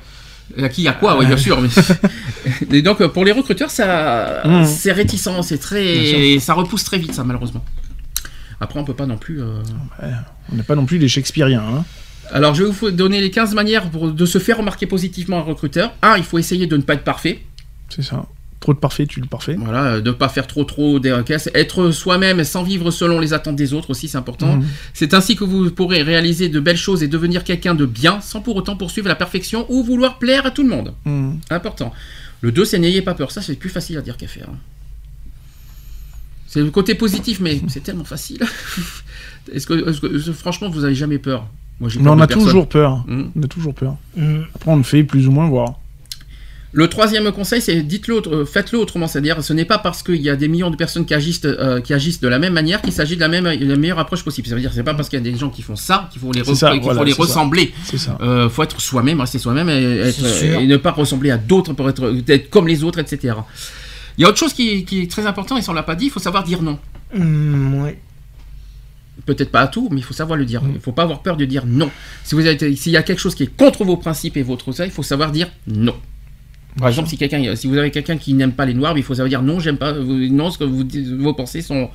Acquis à quoi, oui, bien sûr. Mais... et donc euh, pour les recruteurs, ça, Mm. c'est réticent, c'est très, ça repousse très vite, ça malheureusement. Après, on peut pas non plus. euh, On n'est pas non plus des Shakespeariens. Hein. Alors, je vais vous donner les 15 manières pour- de se faire remarquer positivement un recruteur. Un, il faut essayer de ne pas être parfait. C'est ça. Trop de parfait, tu le parfait. Voilà, euh, de ne pas faire trop trop des. Être soi-même sans vivre selon les attentes des autres aussi, c'est important. Mhm. C'est ainsi que vous pourrez réaliser de belles choses et devenir quelqu'un de bien sans pour autant poursuivre la perfection ou vouloir plaire à tout le monde. Hmm. Important. Le 2, c'est n'ayez pas peur. Ça, c'est plus facile à dire qu'à faire. hein. C'est le côté positif, mais c'est tellement facile. Est-ce que, franchement, vous avez jamais peur? Moi, j'ai Mais peur on a personne. toujours peur. On a toujours peur. Après, on le fait plus ou moins voir. Le troisième conseil, c'est dites-le, autre- euh, faites-le autrement. C'est-à-dire, ce n'est pas parce qu'il y a des millions de personnes qui agissent, euh, qui agissent de la même manière qu'il s'agit de la même, la meilleure approche possible. Ça veut dire, c'est pas parce qu'il y a des gens qui font ça qu'il faut les, re- ça, qu'il voilà, faut les c'est ça. ressembler. C'est ça. Euh, faut être soi-même, rester soi-même et, être- ne pas ressembler à d'autres pour être, être comme les autres, etc. Il y a autre chose qui, qui est très important et si on l'a pas dit, il faut savoir dire non. Mm, ouais. Peut-être pas à tout, mais il faut savoir le dire. Mm. Il faut pas avoir peur de dire non. Si vous avez, s'il y a quelque chose qui est contre vos principes et votre ça, il faut savoir dire non. Par exemple, si quelqu'un, si vous avez quelqu'un qui n'aime pas les noirs, il faut savoir dire non, j'aime pas, non, ce que vous, vos pensées sont,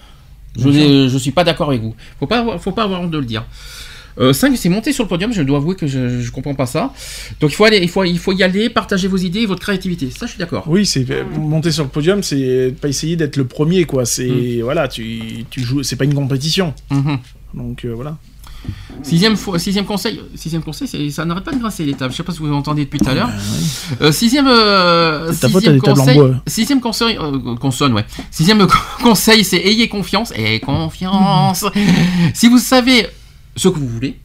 je, je suis pas d'accord avec vous. Faut pas, avoir- faut pas avoir honte de le dire. 5, c'est monter sur le podium. Je dois avouer que je, je comprends pas ça. Donc il faut aller, il faut, il faut y aller, partager vos idées et votre créativité. Ça, je suis d'accord. Oui, c'est monter sur le podium, c'est pas essayer d'être le premier, quoi. C'est Mm. voilà, tu, tu joues, c'est pas une compétition. Mhm. Donc euh, voilà. Sixième, conseil, sixième conseil, ça n'arrête pas de grincer les tables. Je sais pas si vous entendez depuis tout à l'heure. Euh, sixième, euh, sixième conseil, sixième conseil, euh, consonne, ouais. Sixième conseil, c'est ayez confiance et confiance. si vous savez ce que vous voulez,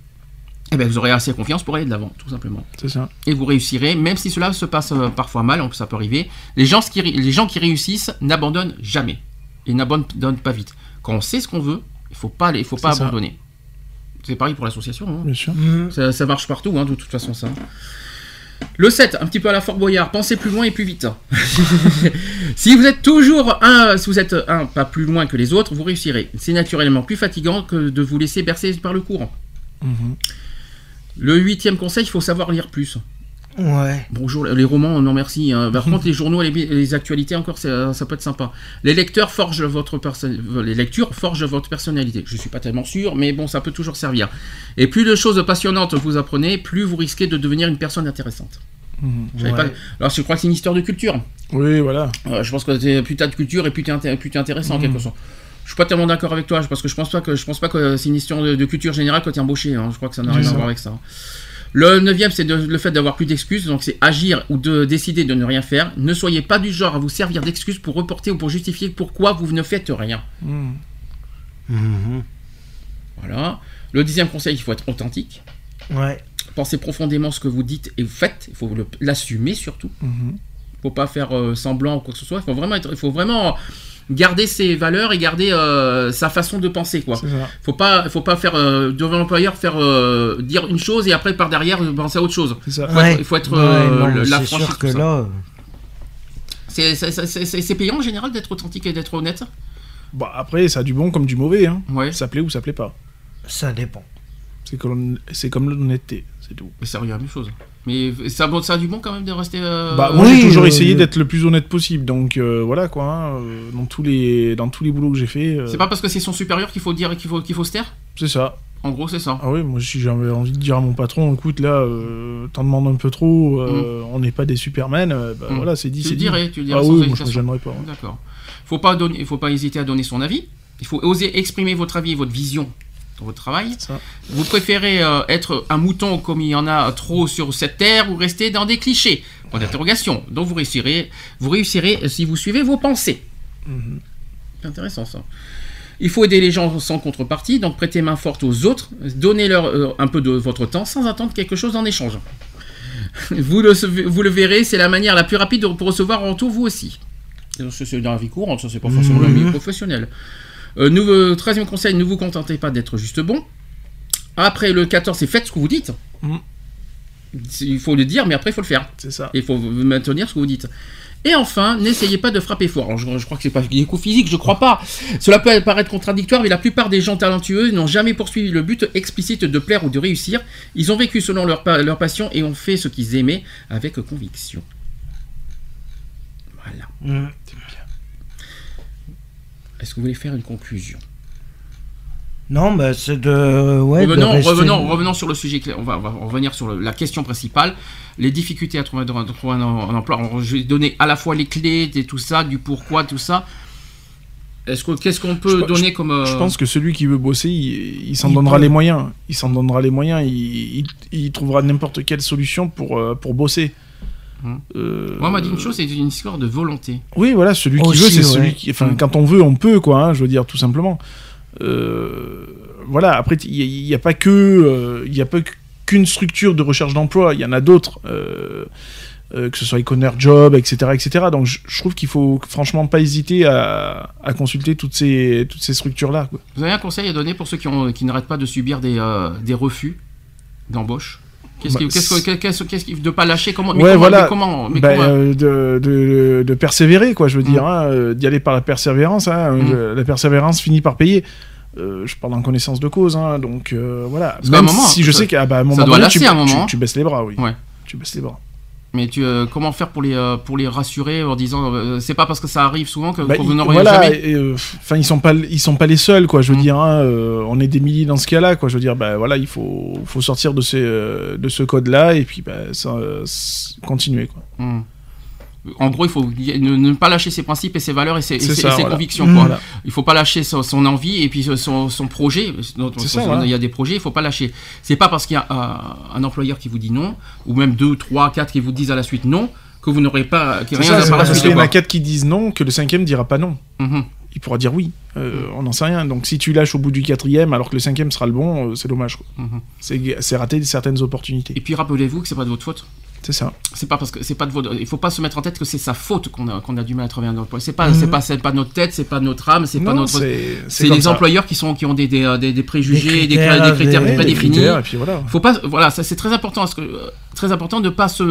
eh ben vous aurez assez confiance pour aller de l'avant, tout simplement. C'est ça. Et vous réussirez, même si cela se passe euh, parfois mal, ça peut arriver. Les gens qui, les gens qui réussissent n'abandonnent jamais et n'abandonnent pas vite. Quand on sait ce qu'on veut, il faut pas, il faut pas abandonner. C'est pareil pour l'association. hein. Bien sûr. Mm. Ça, ça marche partout, hein, de toute façon, ça. Le 7, un petit peu à la Fort Boyard, pensez plus loin et plus vite. si vous êtes toujours un, si vous êtes un pas plus loin que les autres, vous réussirez. C'est naturellement plus fatigant que de vous laisser bercer par le courant. Mhm. Le huitième conseil, il faut savoir lire plus. Ouais. Bonjour, les romans, non merci. hein. Par contre, les journaux et les, les actualités, encore, ça, ça peut être sympa. Les lecteurs forgent votre les lectures forgent votre personnalité. Je suis pas tellement sûr, mais bon, ça peut toujours servir. Et plus de choses passionnantes vous apprenez, plus vous risquez de devenir une personne intéressante. Ouais. pas- Alors, je crois que c'est une histoire de culture. Oui, voilà. Euh, je pense que plus t'as de culture et plus t'es inté- intéressant en quelque sorte. Je suis pas tellement d'accord avec toi, parce que je pense pas que je pense pas que c'est une histoire de, de culture générale quand t'es embauché. hein. Je crois que ça n'a rien à ça. voir avec ça. Le neuvième, c'est le fait d'avoir plus d'excuses, donc c'est agir ou de décider de ne rien faire. Ne soyez pas du genre à vous servir d'excuses pour reporter ou pour justifier pourquoi vous ne faites rien. Hmm. Mhm. Voilà. Le dixième conseil, il faut être authentique. Ouais. Pensez profondément ce que vous dites et vous faites. Il faut l'assumer surtout. Mhm. faut pas faire euh, semblant ou quoi que ce soit. Il faut vraiment, être, il faut vraiment garder ses valeurs et garder euh, sa façon de penser, quoi. Faut pas, faut pas faire euh, devant l'employeur faire euh, dire une chose et après par derrière penser à autre chose. Faut être- il faut être, euh, non, la c'est franchise, sûr que ça. là, C'est- payant en général d'être authentique et d'être honnête? Bon, après, ça a du bon comme du mauvais. Hein. Ouais. Ça plaît ou ça plaît pas. ça dépend. C'est comme, c'est comme l'honnêteté, c'est tout. Mais ça revient à la même chose. Mais ça, bon, ça a du bon quand même de rester. euh, Bah, moi oui, j'ai toujours euh, essayé d'être le plus honnête possible, donc euh, voilà quoi. hein, dans tous les dans tous les boulots que j'ai fait, euh, C'est pas parce que c'est son supérieur qu'il faut dire qu'il faut qu'il faut se taire? c'est ça. En gros, c'est ça. Ah oui, moi si j'avais envie de dire à mon patron, écoute là, euh, t'en demandes un peu trop, euh, on n'est pas des Superman, euh, bah Mm. voilà, c'est dit, Tu c'est le dit. dirais, tu le dirais Ah oui, moi je me pas. hein. D'accord. Faut pas donner, faut pas hésiter à donner son avis. Il faut oser exprimer votre avis et votre vision votre travail. Vous préférez euh, être un mouton comme il y en a trop sur cette terre ou rester dans des clichés? Point d'interrogation. Donc vous réussirez, vous réussirez si vous suivez vos pensées. Mhm. C'est intéressant ça. Il faut aider les gens sans contrepartie, donc prêter main forte aux autres, donnez-leur euh, un peu de votre temps sans attendre quelque chose en échange. vous, le, vous le verrez, c'est la manière la plus rapide de, pour recevoir en retour vous aussi. C'est dans la vie courante, ça c'est pas forcément dans la vie professionnelle. Euh, nouveau- troisième conseil, ne vous contentez pas d'être juste bon. Après le 14, c'est faites ce que vous dites. C'est- Il faut le dire, mais après il faut le faire. C'est ça. Il faut maintenir ce que vous dites. Et enfin, n'essayez pas de frapper fort. Alors, je, je crois que c'est pas des coups physiques, je crois pas. Cela peut paraître contradictoire, mais la plupart des gens talentueux n'ont jamais poursuivi le but explicite de plaire ou de réussir. Ils ont vécu selon leur, leur passion et ont fait ce qu'ils aimaient avec conviction. Voilà. Mhm. Est-ce que vous voulez faire une conclusion? Non, bah c'est de. Ouais, de revenons, rester- revenons, revenons sur le sujet. On va, on va revenir sur le- la question principale. Les difficultés à trouver, à trouver un, un emploi. Alors, je vais donner à la fois les clés, et tout ça, du pourquoi, tout ça. Est-ce que qu'est-ce qu'on peut Je- donner comme euh, Je pense que celui qui veut bosser, il, il s'en Il donnera peut. les moyens. Il s'en donnera les moyens. Il, il- il trouvera n'importe quelle solution pour, euh, pour bosser. Euh, Moi, on m'a dit une chose, c'est une histoire de volonté. Oui, voilà, celui qui Aussi, veut, c'est ouais. celui qui. Enfin, Mm. quand on veut, on peut, quoi. hein, je veux dire, tout simplement. Euh, voilà. Après, il n'y a, pas que, euh, il y a pas qu'une structure de recherche d'emploi. Il y en a d'autres. euh, euh, que ce soit Econer Job, etc., etc. Donc, je, trouve qu'il faut franchement pas hésiter à, à consulter toutes ces, toutes ces structures-là. Vous avez un conseil à donner pour ceux qui, ont, qui n'arrêtent pas de subir des, euh, des refus d'embauche? Qu'est-ce Bah, qui, qu'est-ce que- c'est- qu'est-ce- qu'est-ce qui- de pas lâcher comment, mais Ouais, comment, voilà. mais comment, mais Ben, comment- euh, de, de, de persévérer, quoi, je veux Mm. dire, hein, euh, d'y aller par la persévérance. hein, Mm. je- la persévérance finit par payer. Euh, je parle en connaissance de cause, hein, donc euh, voilà. Parce Même moment, si je ça- sais qu'à bah, à un moment donné, tu, tu- moment, tu baisses les bras, oui. Ouais. Tu baisses les bras. Mais tu, euh, comment faire pour les, euh, pour les rassurer en disant euh, c'est pas parce que ça arrive souvent que, Bah, vous n'aurez voilà, jamais euh, enfin ils sont pas ils sont pas les seuls quoi je veux Mm. dire hein, euh, on est des milliers dans ce cas-là quoi je veux dire bah voilà il faut faut sortir de ces euh, de ce code là et puis bah, ça, continuer quoi Hmm. En gros, il faut ne, ne pas lâcher ses principes et ses valeurs et ses, et C'est ses- ça, et ses voilà. convictions. Quoi. Voilà. Il faut pas lâcher son, son envie et puis son, son projet. C'est ça, voilà. Il y a des projets, il faut pas lâcher. C'est pas parce qu'il y a un, un employeur qui vous dit non, ou même deux, trois, quatre qui vous disent à la suite non, que vous n'aurez pas, que C'est rien ça, ne parce qu'il y en a quatre qui disent non que le cinquième dira pas non Mhm. il pourra dire oui. Euh, On n'en sait rien. Donc si tu lâches au bout du quatrième alors que le cinquième sera le bon, euh, c'est dommage. Mhm. C'est c'est rater certaines opportunités. Et puis rappelez-vous que c'est pas de votre faute. C'est ça. C'est pas parce que c'est pas de votre. Il faut pas se mettre en tête que c'est sa faute qu'on a, qu'on a du mal à trouver un emploi. C'est pas, Mhm. c'est pas, c'est pas notre tête, c'est pas notre âme, c'est pas notre. c'est les ça. employeurs qui sont qui ont des, des, euh, des, des préjugés, des critères, des critères pas définis. critères, et puis voilà. Faut pas, voilà, ça c'est très important, parce que euh, très important de pas se,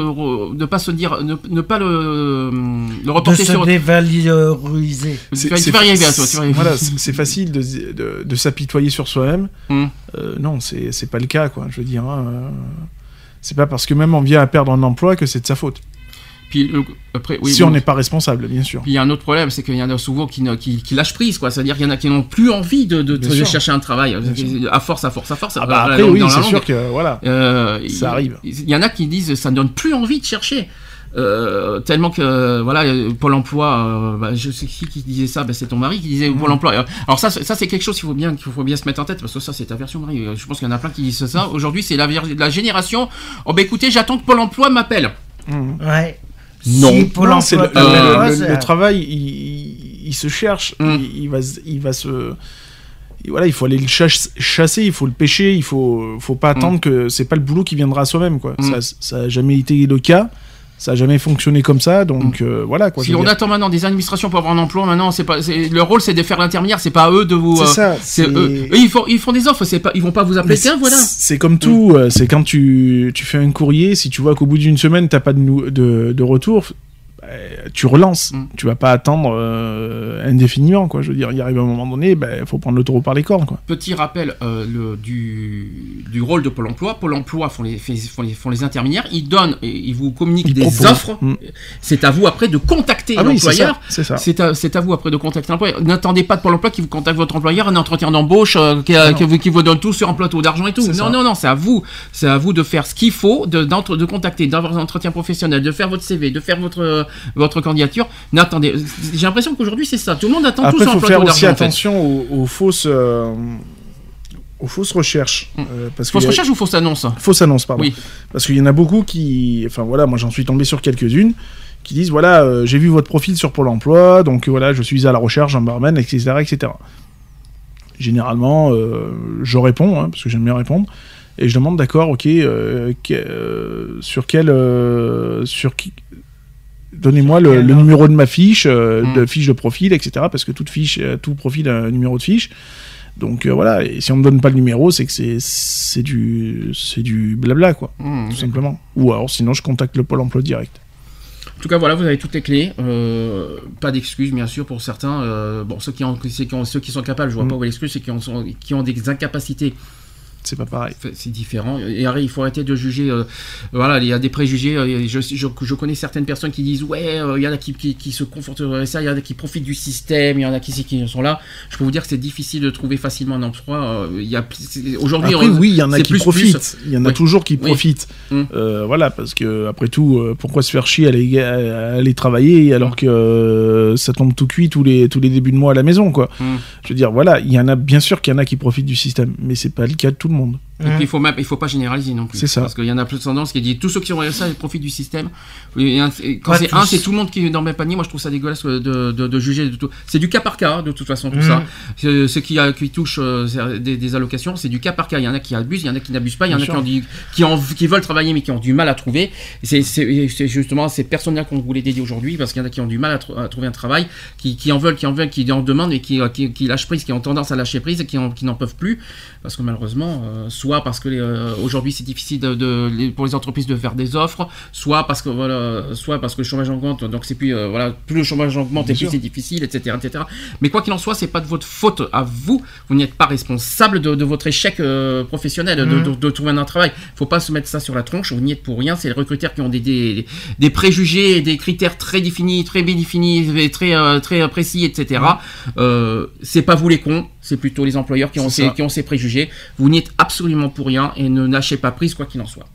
de pas se dire, ne, ne pas le, le De reporter se sur. dévaloriser. Tu vas, tu vas y arriver à toi, tu vas y arriver. Voilà, c'est facile de, de, de s'apitoyer sur soi-même. Hum. Euh, non, c'est c'est pas le cas, quoi. Je veux dire, hein, euh, c'est pas parce que même on vient à perdre un emploi que c'est de sa faute. Puis le- après, oui, si on n'est pas responsable, bien sûr. Puis il y a un autre problème, c'est qu'il y en a souvent qui, qui, qui lâchent prise, quoi. C'est-à-dire qu'il y en a qui n'ont plus envie de, chercher un travail. À force, à force, à force. Ah bah après, oui, c'est sûr que voilà. Euh, Ça il- arrive. Il y en a qui disent ça ne donne plus envie de chercher. Euh, tellement que voilà Pôle Emploi, euh, bah, je sais qui qui disait ça, bah, c'est ton mari qui disait Mmh. Pôle Emploi. Euh, Alors ça, c'est- ça c'est quelque chose qu'il faut bien qu'il faut bien se mettre en tête parce que ça c'est ta version Marie. Je pense qu'il y en a plein qui disent ça. Aujourd'hui c'est la, génération. Oh bah écoutez, j'attends que Pôle Emploi m'appelle. Ouais. Non. Si Pôle Non, c'est emploi le, Euh, travail, il, il- il se cherche, il, il va, se- il va se. voilà, il faut aller le chasse- chasser, il faut le pêcher, il faut, faut pas attendre que c'est pas le boulot qui viendra à soi-même, quoi. Ça, ça a jamais été le cas, ça a jamais fonctionné comme ça, donc euh, voilà, quoi. Si on dire. attend maintenant des administrations pour avoir un emploi, maintenant c'est pas c'est- le rôle c'est de faire l'intermédiaire, c'est pas à eux de vous. C'est euh, ça, c'est c'est- eux. Eux, ils font ils font des offres, c'est pas ils vont pas vous appeler Mais tiens voilà. c'est- comme tout, euh, c'est quand tu, tu fais un courrier, si tu vois qu'au bout d'une semaine, t'as pas de, nou- de, de retour, bah, tu relances. Mm. Tu vas pas attendre euh, indéfiniment, quoi. Je veux dire, il arrive un moment donné, il faut prendre le taureau par les cornes, quoi. Petit rappel euh, le, du, du rôle de Pôle Emploi. Pôle Emploi font les, font les, font les intermédiaires. Ils donnent, et ils vous communiquent Ils des proposent. offres. Mm. C'est à vous après de contacter Ah l'employeur. c'est ça. C'est à, c'est à vous après de contacter l'employeur. N'attendez pas de Pôle emploi qui vous contacte votre employeur, un entretien d'embauche euh, qui, Ah qui vous, qui vous donne tout sur un plateau d'argent et tout. Non, ça. non, non, c'est à vous. C'est à vous de faire ce qu'il faut, de, de contacter, d'avoir un entretien professionnel, de faire votre CV, de faire votre, euh, votre candidature. N'attendez. J'ai l'impression qu'aujourd'hui c'est ça. Tout le monde attend Après, tout il sur un faut faire aussi attention aux, aux fausses, euh, aux fausses recherches. Mm. euh, parce Fausse qu'il y a- recherche ou fausse annonce Fausse annonce, pardon. Oui. Parce qu'il y en a beaucoup qui. Enfin voilà, moi j'en suis tombé sur quelques-unes qui disent voilà, euh, j'ai vu votre profil sur Pôle emploi, donc voilà, je suis à la recherche d'un barman, etc. etc. Généralement, euh, je réponds, hein, parce que j'aime bien répondre, et je demande d'accord, ok, sur quel. sur qui. Donnez-moi le, numéro de ma fiche, euh, Mm. de fiche de profil, etc. Parce que toute fiche, euh, tout profil a un numéro de fiche. Donc euh, voilà, et si on me donne pas le numéro, c'est que c'est du c'est du blabla quoi, Mmh, tout simplement. Ou alors sinon je contacte le pôle emploi direct. En tout cas, voilà, vous avez toutes les clés. Euh, pas d'excuses, bien sûr, pour certains. Euh, bon, ceux qui, ont, ceux qui ont- ceux qui sont capables, je vois Mm. pas où est l'excuse, c'est qui ont, sont- qui ont des incapacités. C'est pas pareil. C'est différent. Et arrête, il faut arrêter de juger. euh, voilà, il y a des préjugés. euh, Je, je, je connais certaines personnes qui disent ouais, euh, il y en a qui, qui, qui se confortent dans ça, il y en a qui profitent du système, il y en a qui, qui sont là. Je peux vous dire que c'est difficile de trouver facilement un emploi. Il y a aujourd'hui. Oui, il y en a qui plus, profitent. plus. Il y en a Oui. toujours qui Oui. profitent. Euh, voilà, parce que après tout, pourquoi se faire chier à aller, à aller travailler alors que ça tombe tout cuit tous les tous les débuts de mois à la maison quoi. Mm. Je veux dire voilà, il y en a bien sûr qu'il y en a qui profitent du système, mais c'est pas le cas de tout le puis il faut même, il faut pas généraliser non plus. C'est ça. Parce qu'il y en a plus de tendance qui dit tous ceux qui ont ça ils profitent du système. Et quand c'est un, c'est tout le monde qui est dans le même panier. Moi je trouve ça dégueulasse de, de, de juger de tout. C'est du cas par cas hein, de toute façon tout ça. C'est- Ceux qui, qui touchent euh, des, des allocations, c'est du cas par cas. Il y en a qui abusent, il y en a qui n'abusent pas, il y en a qui, ont du- qui, ont- qui veulent travailler mais qui ont du mal à trouver. C'est justement ces personnes-là qu'on voulait dédier aujourd'hui parce qu'il y en a qui ont du mal à, tr- à trouver un travail, qui, qui en veulent, qui en veulent, qui en demandent et qui, euh, lâchent prise, qui ont tendance à lâcher prise et qui n'en peuvent plus parce que malheureusement, euh, soit parce que euh, aujourd'hui c'est difficile de, de- les- pour les entreprises de faire des offres, soit parce que voilà, soit parce que le chômage augmente, donc c'est plus euh, voilà, plus le chômage augmente et plus c'est difficile, etc., etc. Mais quoi qu'il en soit, c'est pas de votre faute à vous. Vous n'êtes pas responsable de, de votre échec euh, professionnel, de, Mhm. de, trouver un travail. Faut pas se mettre ça sur la tronche. Vous n'y êtes pour rien. C'est les recruteurs qui ont des, des, des préjugés, des critères très définis, très bien définis, et très très précis, etc. Euh, c'est pas vous les cons, c'est plutôt les employeurs qui ont ces, qui ont ces préjugés. Vous n'y êtes absolument pour rien et ne lâchez pas prise quoi qu'il en soit.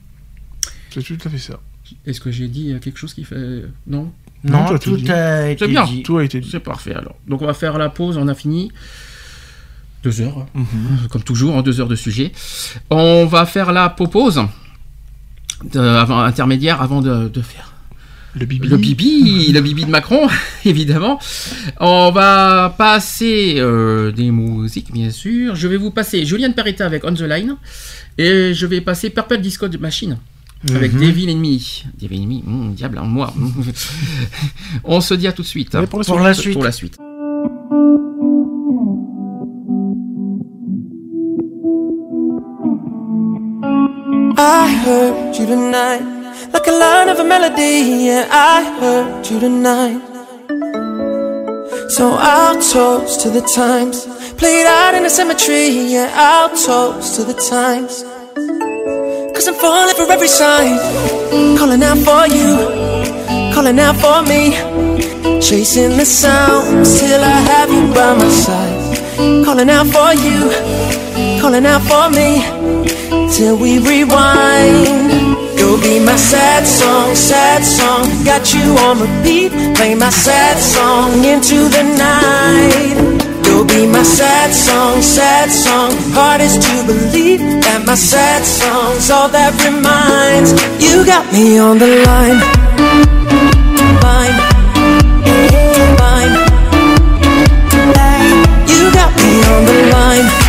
C'est tout à fait ça. Est-ce que j'ai dit euh, quelque chose qui fait non? Non, Non, tout a été C'est bien. dit. Tout a été dit. C'est parfait alors. Donc on va faire la pause, on a fini. Deux heures, Mhm. comme toujours, en deux heures de sujet. On va faire la pause de- avant, intermédiaire avant de, de faire Le bibi. le bibi, le bibi de Macron, évidemment. On va passer euh, des musiques, bien sûr. Je vais vous passer Julian Peretta avec On the Line et je vais passer Purple Disco de Machine. Avec Mhm. Devil Enemy. Devil Enemy, hum, diable, hein, moi. On se dit à tout de suite. Ouais, pour la Pour la suite. Pour la suite. I heard you tonight, like a line of a melody. Yeah, I heard you tonight. So I'll toast to the times played out in the cemetery. Yeah, I'll toast to the times. Cause I'm falling for every sign. Calling out for you, calling out for me. Chasing the sounds till I have you by my side. Calling out for you, calling out for me. Till we rewind. You'll be my sad song, sad song. Got you on repeat. Play my sad song into the night. You'll be my sad song, sad song. Hardest to believe that my sad song's all that reminds. You got me on the line. Line. Line. You got me on the. Line.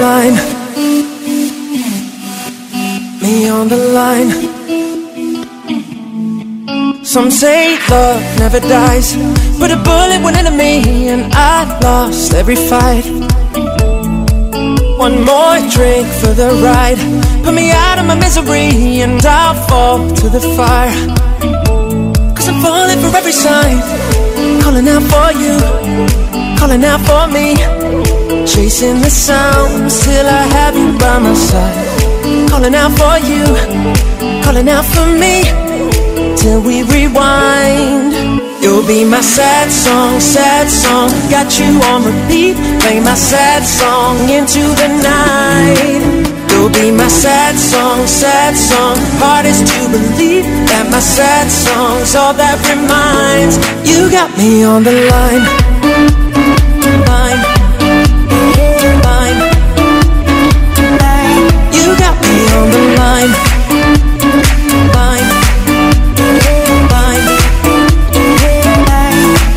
Line. Me on the line. Some say love never dies, but a bullet went into me and I lost every fight. One more drink for the ride, put me out of my misery and I'll fall to the fire. Cause I'm falling for every sign, calling out for you, calling out for me. Chasing the sounds till I have you by my side. Calling out for you, calling out for me till we rewind. You'll be my sad song, sad song. Got you on repeat. Play my sad song into the night. You'll be my sad song, sad song. Hardest to believe that my sad song's all that reminds. You got me on the. Line. Line.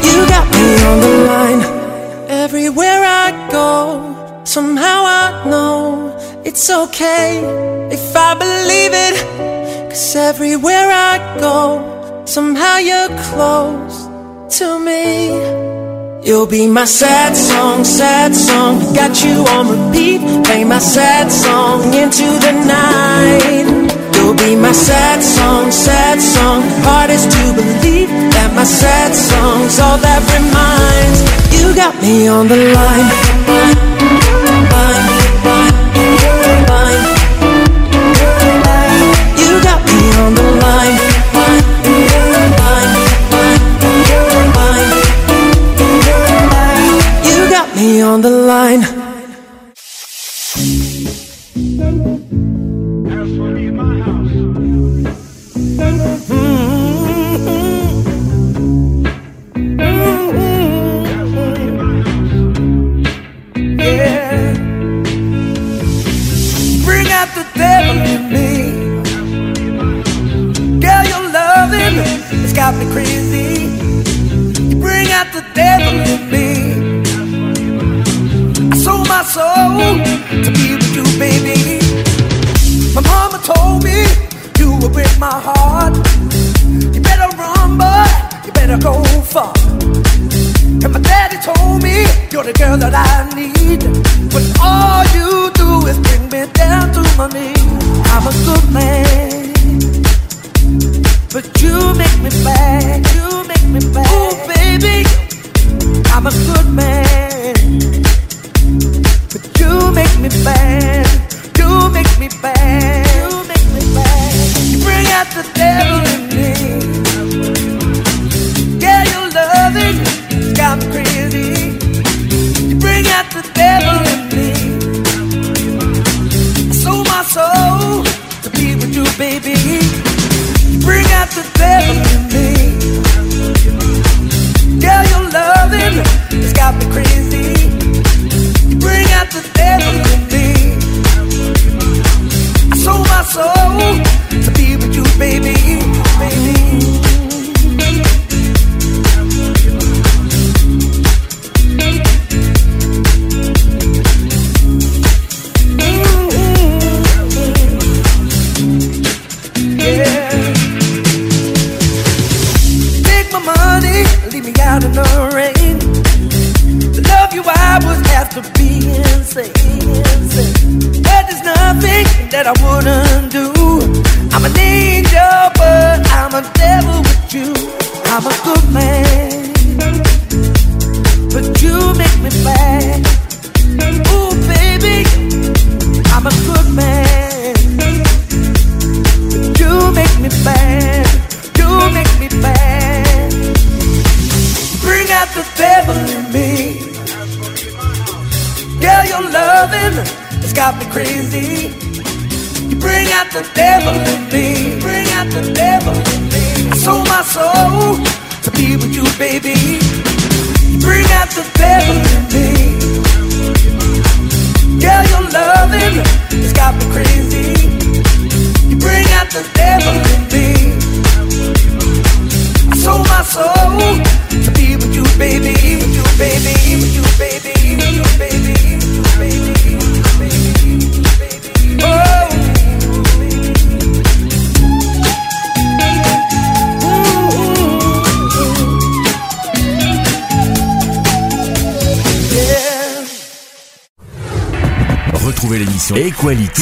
You got me on the line. Everywhere I go, somehow I know it's okay if I believe it. Cause everywhere I go, somehow you're close to me. You'll be my sad song, sad song. Got you on repeat. Play my sad song into the night. You'll be my sad song, sad song. Hardest to believe that my sad song's all that reminds. You got me on the line. line, line, line, line. You got me on the line, on the line. Yeah. Bring out the devil in me. Girl, your loving has got me crazy. You bring out the devil soul to be with you, baby. My mama told me you would break my heart. You better run, boy. You better go far. And my daddy told me you're the girl that I need. But all you do is bring me down to my knees. I'm a good man. But you make me bad. You make me bad. Ooh, baby. I'm a good man. You make me bad. You make me bad. You bring out the devil in me. Yeah, your loving got me crazy. You bring out the devil in me. I sold my soul to be with you, baby. Bring out the devil in me. Yeah, your loving has got me crazy.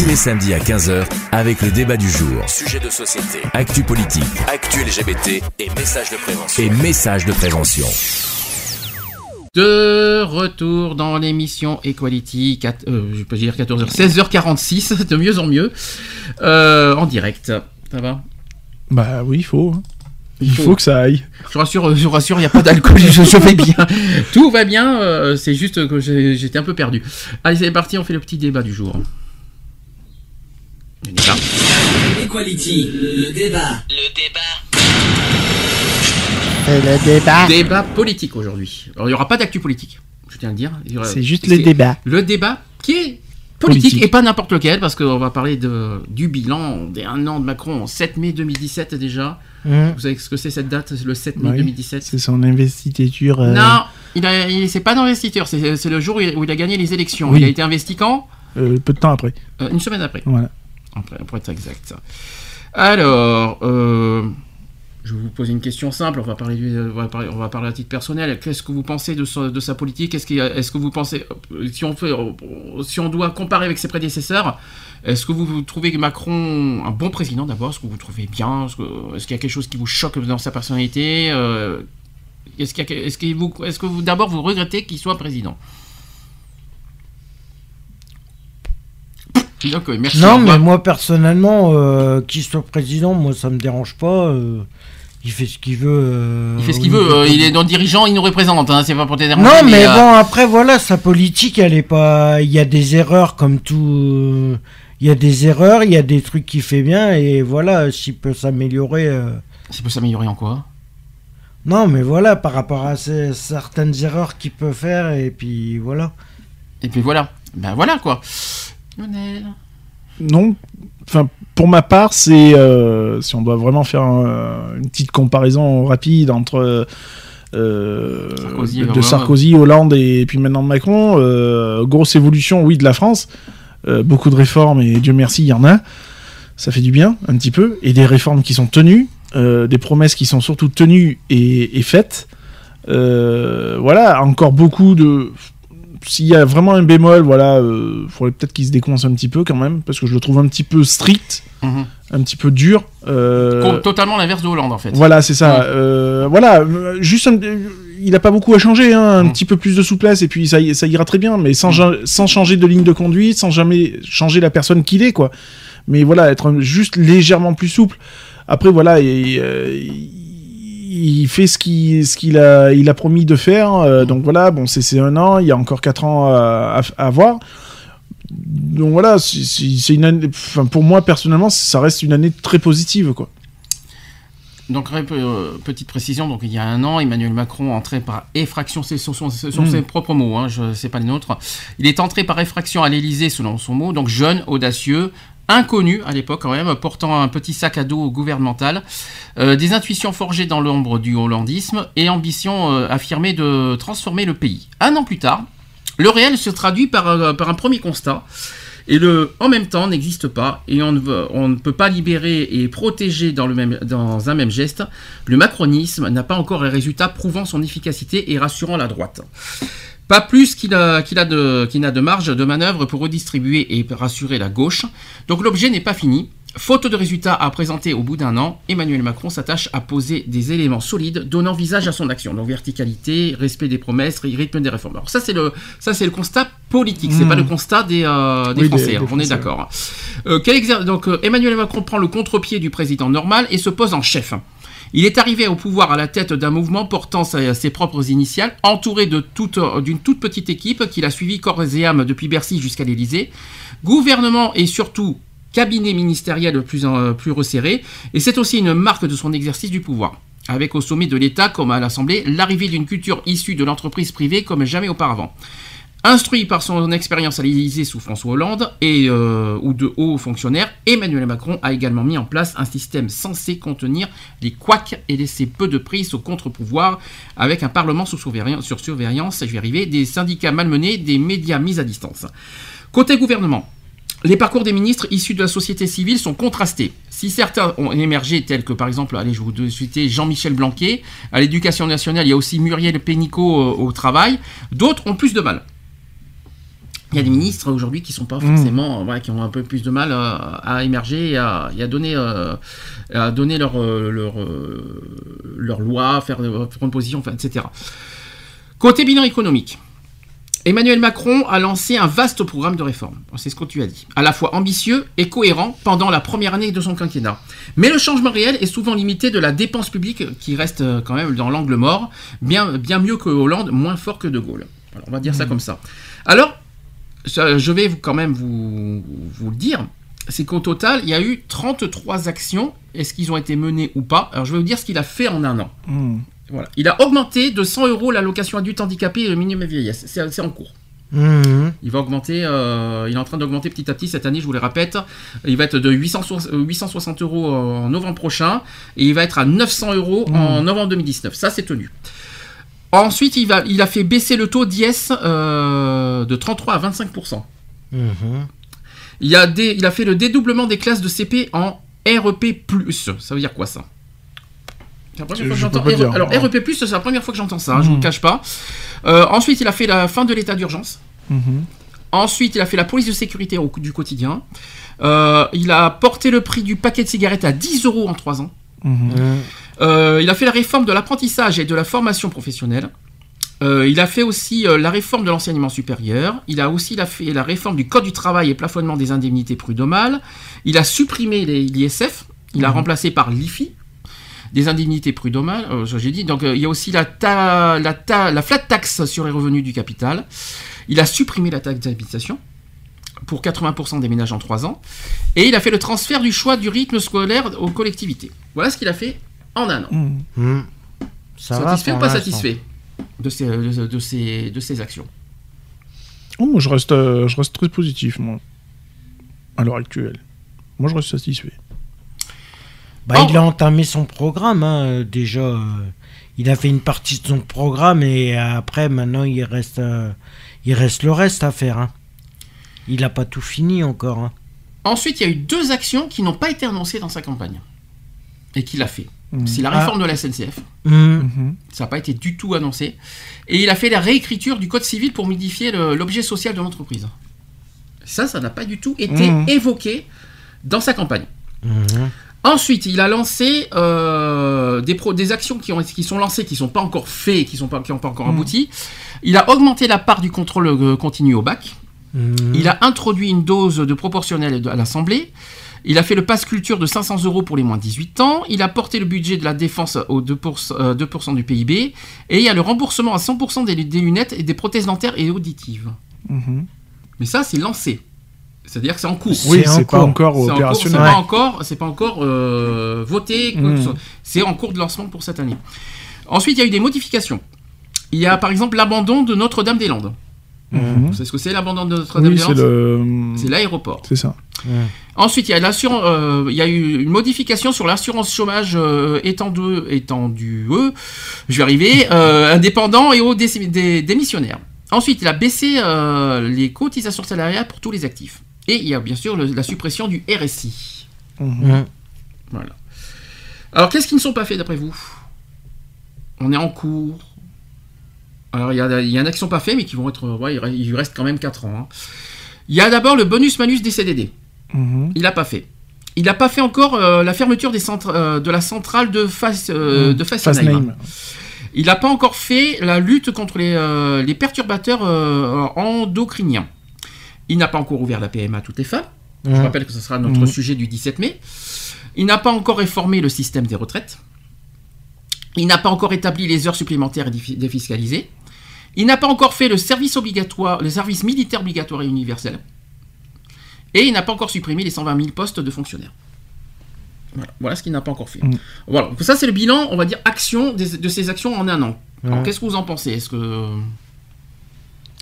Tous les samedis à 15h avec le débat du jour. Sujet de société, actu politique, actu LGBT et messages de prévention. Et messages de prévention. De retour dans l'émission Equality, 4, euh, je peux dire 14h, 16h46, de mieux en mieux, euh, en direct. Ça va? Bah oui, il faut. hein. Il faut. faut que ça aille. Je vous rassure, je rassure, il n'y a pas d'alcool, je, je vais bien. Tout va bien, euh, c'est juste que j'étais un peu perdu. Allez, c'est parti, on fait le petit débat du jour. Le débat. Equality, le débat. Le débat. le débat. Débat politique aujourd'hui. Alors, il n'y aura pas d'actu politique, je tiens à le dire. Aura- C'est juste les débats. Le débat qui est politique, Politique. et pas n'importe lequel, parce qu'on va parler de, du bilan des un an de Macron, 7 mai 2017 déjà. Mhm. Vous savez ce que c'est cette date, le 7 mai Bah oui, 2017 C'est son investiture. euh, Non, il il, c'est pas d'investiture, c'est, c'est le jour où il, où il a gagné les élections. Oui. Il a été investi quand? Euh, peu de temps après. Euh, Une semaine après. Voilà. Pour être exact. Alors, euh, je vais vous poser une question simple. On va parler, on va parler, on va parler à titre personnel. Qu'est-ce que vous pensez de, sa- politique? Est-ce, que vous pensez, si on, doit comparer avec ses prédécesseurs, est-ce que vous, trouvez Macron un bon président d'abord Est-ce que vous trouvez bien? Est-ce, qu'il y a quelque chose qui vous choque dans sa personnalité? Euh, Est-ce, que vous, est-ce que vous d'abord vous regrettez qu'il soit président? Euh, merci. Non, mais moi personnellement, euh, qu'il soit président, moi ça me dérange pas. euh, il fait ce qu'il veut. euh, Il fait ce qu'il veut, euh, il est notre dirigeant, il nous représente, hein, c'est pas pour te déranger. Non, mais euh, bon, après voilà, sa politique, elle est pas. Il y a des erreurs comme tout. euh, Il y a des erreurs, il y a des trucs qu'il fait bien, et voilà, s'il peut s'améliorer. euh, Ça peut s'améliorer en quoi? Non, mais voilà, par rapport à ces- certaines erreurs qu'il peut faire, et puis voilà. Et puis voilà. Ben voilà quoi. Non, enfin pour ma part, c'est euh, si on doit vraiment faire un- une petite comparaison rapide entre euh, Sarkozy, de. Sarkozy, Hollande et, puis maintenant Macron, euh, grosse évolution, oui, de la France, Euh, beaucoup de réformes et Dieu merci, il y en a. Ça fait du bien, un petit peu, et des réformes qui sont tenues, euh, des promesses qui sont surtout tenues et, et faites. Euh, voilà, encore beaucoup de. S'il y a vraiment un bémol, voilà, euh, faudrait peut-être qu'il se décoince un petit peu quand même, parce que je le trouve un petit peu strict, Mhm. un petit peu dur. euh, Totalement l'inverse de Hollande en fait. voilà, c'est ça. Euh, voilà, juste, un- il a pas beaucoup à changer, hein, un Mm. petit peu plus de souplesse et puis ça, ira très bien, mais sans, Mm. ja- sans changer de ligne de conduite, sans jamais changer la personne qu'il est, quoi. Mais voilà, être juste légèrement plus souple. Après, voilà, et, euh, il fait ce qu'il ce qu'il a, il a promis de faire. euh, donc voilà, bon, c'est un an, il y a encore quatre ans à, à, à voir. Donc voilà, c'est- une année. Pour moi personnellement, ça reste une année très positive, quoi. Donc euh, petite précision, donc il y a un an, Emmanuel Macron entrait par effraction, c'est sur, Mm. ses propres mots, hein, je sais pas les nôtres. Il est entré par effraction à l'Élysée selon son mot, donc jeune, audacieux, inconnu à l'époque quand même, portant un petit sac à dos gouvernemental, euh, des intuitions forgées dans l'ombre du hollandisme et ambition euh, affirmée de transformer le pays. Un an plus tard, le réel se traduit par, un premier constat. Et le en même temps n'existe pas et on ne, peut pas libérer et protéger dans, dans un même geste. Le macronisme n'a pas encore un résultat prouvant son efficacité et rassurant la droite. Pas plus qu'il a, de, qu'il n'a de marge de manœuvre pour redistribuer et rassurer la gauche. Donc l'objet n'est pas fini. Faute de résultats à présenter au bout d'un an, Emmanuel Macron s'attache à poser des éléments solides donnant visage à son action. Donc verticalité, respect des promesses, rythme des réformes. Alors ça c'est le, ça c'est le constat politique, c'est Mmh. pas le constat des, euh, des Oui, des- Français. des hein, on est d'accord. Euh, Donc euh, Emmanuel Macron prend le contre-pied du président normal et se pose en chef. Il est arrivé au pouvoir à la tête d'un mouvement portant ses propres initiales, entouré d'une toute petite équipe qu'il a suivi corps et âme depuis Bercy jusqu'à l'Élysée. Gouvernement et surtout cabinet ministériel en- plus resserré, et c'est aussi une marque de son exercice du pouvoir. Avec au sommet de l'État, comme à l'Assemblée, l'arrivée d'une culture issue de l'entreprise privée comme jamais auparavant. Instruit par son expérience à l'Élysée sous François Hollande et euh, ou de hauts fonctionnaires, Emmanuel Macron a également mis en place un système censé contenir les couacs et laisser peu de prise au contre-pouvoir, avec un Parlement sous surveillance, sur surveillance, je vais arriver, des syndicats malmenés, des médias mis à distance. Côté gouvernement, les parcours des ministres issus de la société civile sont contrastés. Si certains ont émergé, tels que par exemple, allez, je vous citer Jean-Michel Blanquet, à l'éducation nationale, il y a aussi Muriel Pénicaud euh, au travail, d'autres ont plus de mal. Il y a des ministres aujourd'hui qui sont pas forcément, euh, voilà, qui ont un peu plus de mal euh, à émerger et à, et à donner, euh, à donner leur, euh, leur, euh, leur loi, faire, prendre position, enfin, etc. Côté bilan économique, Emmanuel Macron a lancé un vaste programme de réforme. C'est ce que tu as dit. À la fois ambitieux et cohérent pendant la première année de son quinquennat. Mais le changement réel est souvent limité de la dépense publique qui reste quand même dans l'angle mort, bien, bien mieux que Hollande, moins fort que De Gaulle. On va dire ça comme ça. Alors, je vais vous- quand même vous, vous le dire, c'est qu'au total, il y a eu 33 actions. Est-ce qu'ils ont été menés ou pas? Alors, je vais vous dire ce qu'il a fait en un an. Hmm. Voilà. Il a augmenté de 100 euros l'allocation adulte handicapé et le minimum vieillesse. C'est en cours. Mhm. Il va augmenter, euh, il est en train d'augmenter petit à petit cette année, je vous le répète. Il va être de 860, euh, 860 euros en novembre prochain et il va être à 900 euros en novembre 2019. Ça, c'est tenu. Ensuite, il, va, il a fait baisser le taux d'IS euh, de 33 à 25%. Mhm. Il a, dé- il a fait le dédoublement des classes de CP en REP+. Ça veut dire quoi ça? La première fois que j'entends dire. Alors REP+, c'est la première fois que j'entends ça, hein, je vous Mhm. le cache pas. Euh, ensuite, il a fait la fin de l'état d'urgence. Mhm. Ensuite, il a fait la police de sécurité au, du quotidien. Euh, il a porté le prix du paquet de cigarettes à 10 euros en 3 ans. Mhm. Euh, il a fait la réforme de l'apprentissage et de la formation professionnelle. Euh, il a fait aussi euh, la réforme de l'enseignement supérieur. Il a aussi la fait la réforme du code du travail et plafonnement des indemnités prud'homales. Il a supprimé les- l'ISF. Il a Mhm. remplacé par l'IFI des indemnités prud'homales. euh, j'ai dit. Donc euh, il y a aussi la, ta- la, ta- la flat tax sur les revenus du capital. Il a supprimé la taxe d'habitation pour 80% des ménages en 3 ans. Et il a fait le transfert du choix du rythme scolaire aux collectivités. Voilà ce qu'il a fait en un an. Ça va satisfait ou pas satisfait de ces, de, de ces, de ces actions? Oh, moi, je reste, euh, je reste très positif, moi. À l'heure actuelle. Moi, je reste satisfait. Bah, Oh. Il a entamé son programme, hein, euh, déjà. euh, il a fait une partie de son programme et après, maintenant, il reste, euh, il reste le reste à faire. hein. Il n'a pas tout fini encore. hein. Ensuite, il y a eu deux actions qui n'ont pas été annoncées dans sa campagne. Et qu'il a fait. C'est la réforme de la SNCF. Mhm. Ça n'a pas été du tout annoncé. Et il a fait la réécriture du code civil pour modifier l'objet social de l'entreprise. Ça, ça n'a pas du tout été Mhm. évoqué dans sa campagne. Mhm. Ensuite, il a lancé euh, des, pro- des actions qui, ont, qui sont lancées, qui ne sont pas encore faites, qui n'ont pas, qui ont pas encore abouti. Il a augmenté la part du contrôle euh, continu au bac. Mhm. Il a introduit une dose de proportionnelle à l'Assemblée. Il a fait le pass culture de 500 euros pour les moins de 18 ans. Il a porté le budget de la défense au 2%, euh, 2% du PIB. Et il y a le remboursement à 100% des, des lunettes et des prothèses dentaires et auditives. Mhm. Mais ça, c'est lancé. C'est-à-dire que c'est en cours. Oui, C'est pas cours. encore cours, c'est opérationnel. pas encore, c'est pas encore euh, voté. Mm. soit. C'est en cours de lancement pour cette année. Ensuite, il y a eu des modifications. Il y a par exemple l'abandon de Notre-Dame-des-Landes. Mhm. Vous savez ce que c'est l'abandon de Oui, Notre-Dame-des-Landes c'est le. C'est l'aéroport. C'est ça. Ensuite, il y a, l'assurance- euh, il y a eu une modification sur l'assurance chômage euh, étendue, étendue euh, je vais arriver, euh, indépendant et aux dé- dé- démissionnaires. Ensuite, il a baissé euh, les cotisations salariales pour tous les actifs. Et il y a bien sûr le- la suppression du RSI. Mhm. Voilà. Alors, qu'est-ce qui ne sont pas faits d'après vous? On est en cours. Alors, il y, a, il y en a qui ne sont pas faits, mais qui vont être. Ouais, il reste- il lui reste quand même 4 ans. hein. Il y a d'abord le bonus-malus des CDD. Mhm. Il n'a pas fait. Il n'a pas fait encore euh, la fermeture des centres, euh, de la centrale de, Fas, euh, Mhm. de. Il n'a pas encore fait la lutte contre les, les perturbateurs endocriniens. Il n'a pas encore ouvert la PMA à toutes les femmes. Je rappelle que ce sera notre Mhm. sujet du 17 mai. Il n'a pas encore réformé le système des retraites. Il n'a pas encore établi les heures supplémentaires défiscalisées. Il n'a pas encore fait le service obligatoire, le service militaire obligatoire et universel. Et il n'a pas encore supprimé les 120 000 postes de fonctionnaires. Voilà, Voilà ce qu'il n'a pas encore fait. Mm. Voilà, donc ça c'est le bilan, on va dire, action des- de ces actions en un an. Alors qu'est-ce que vous en pensez? Est-ce que.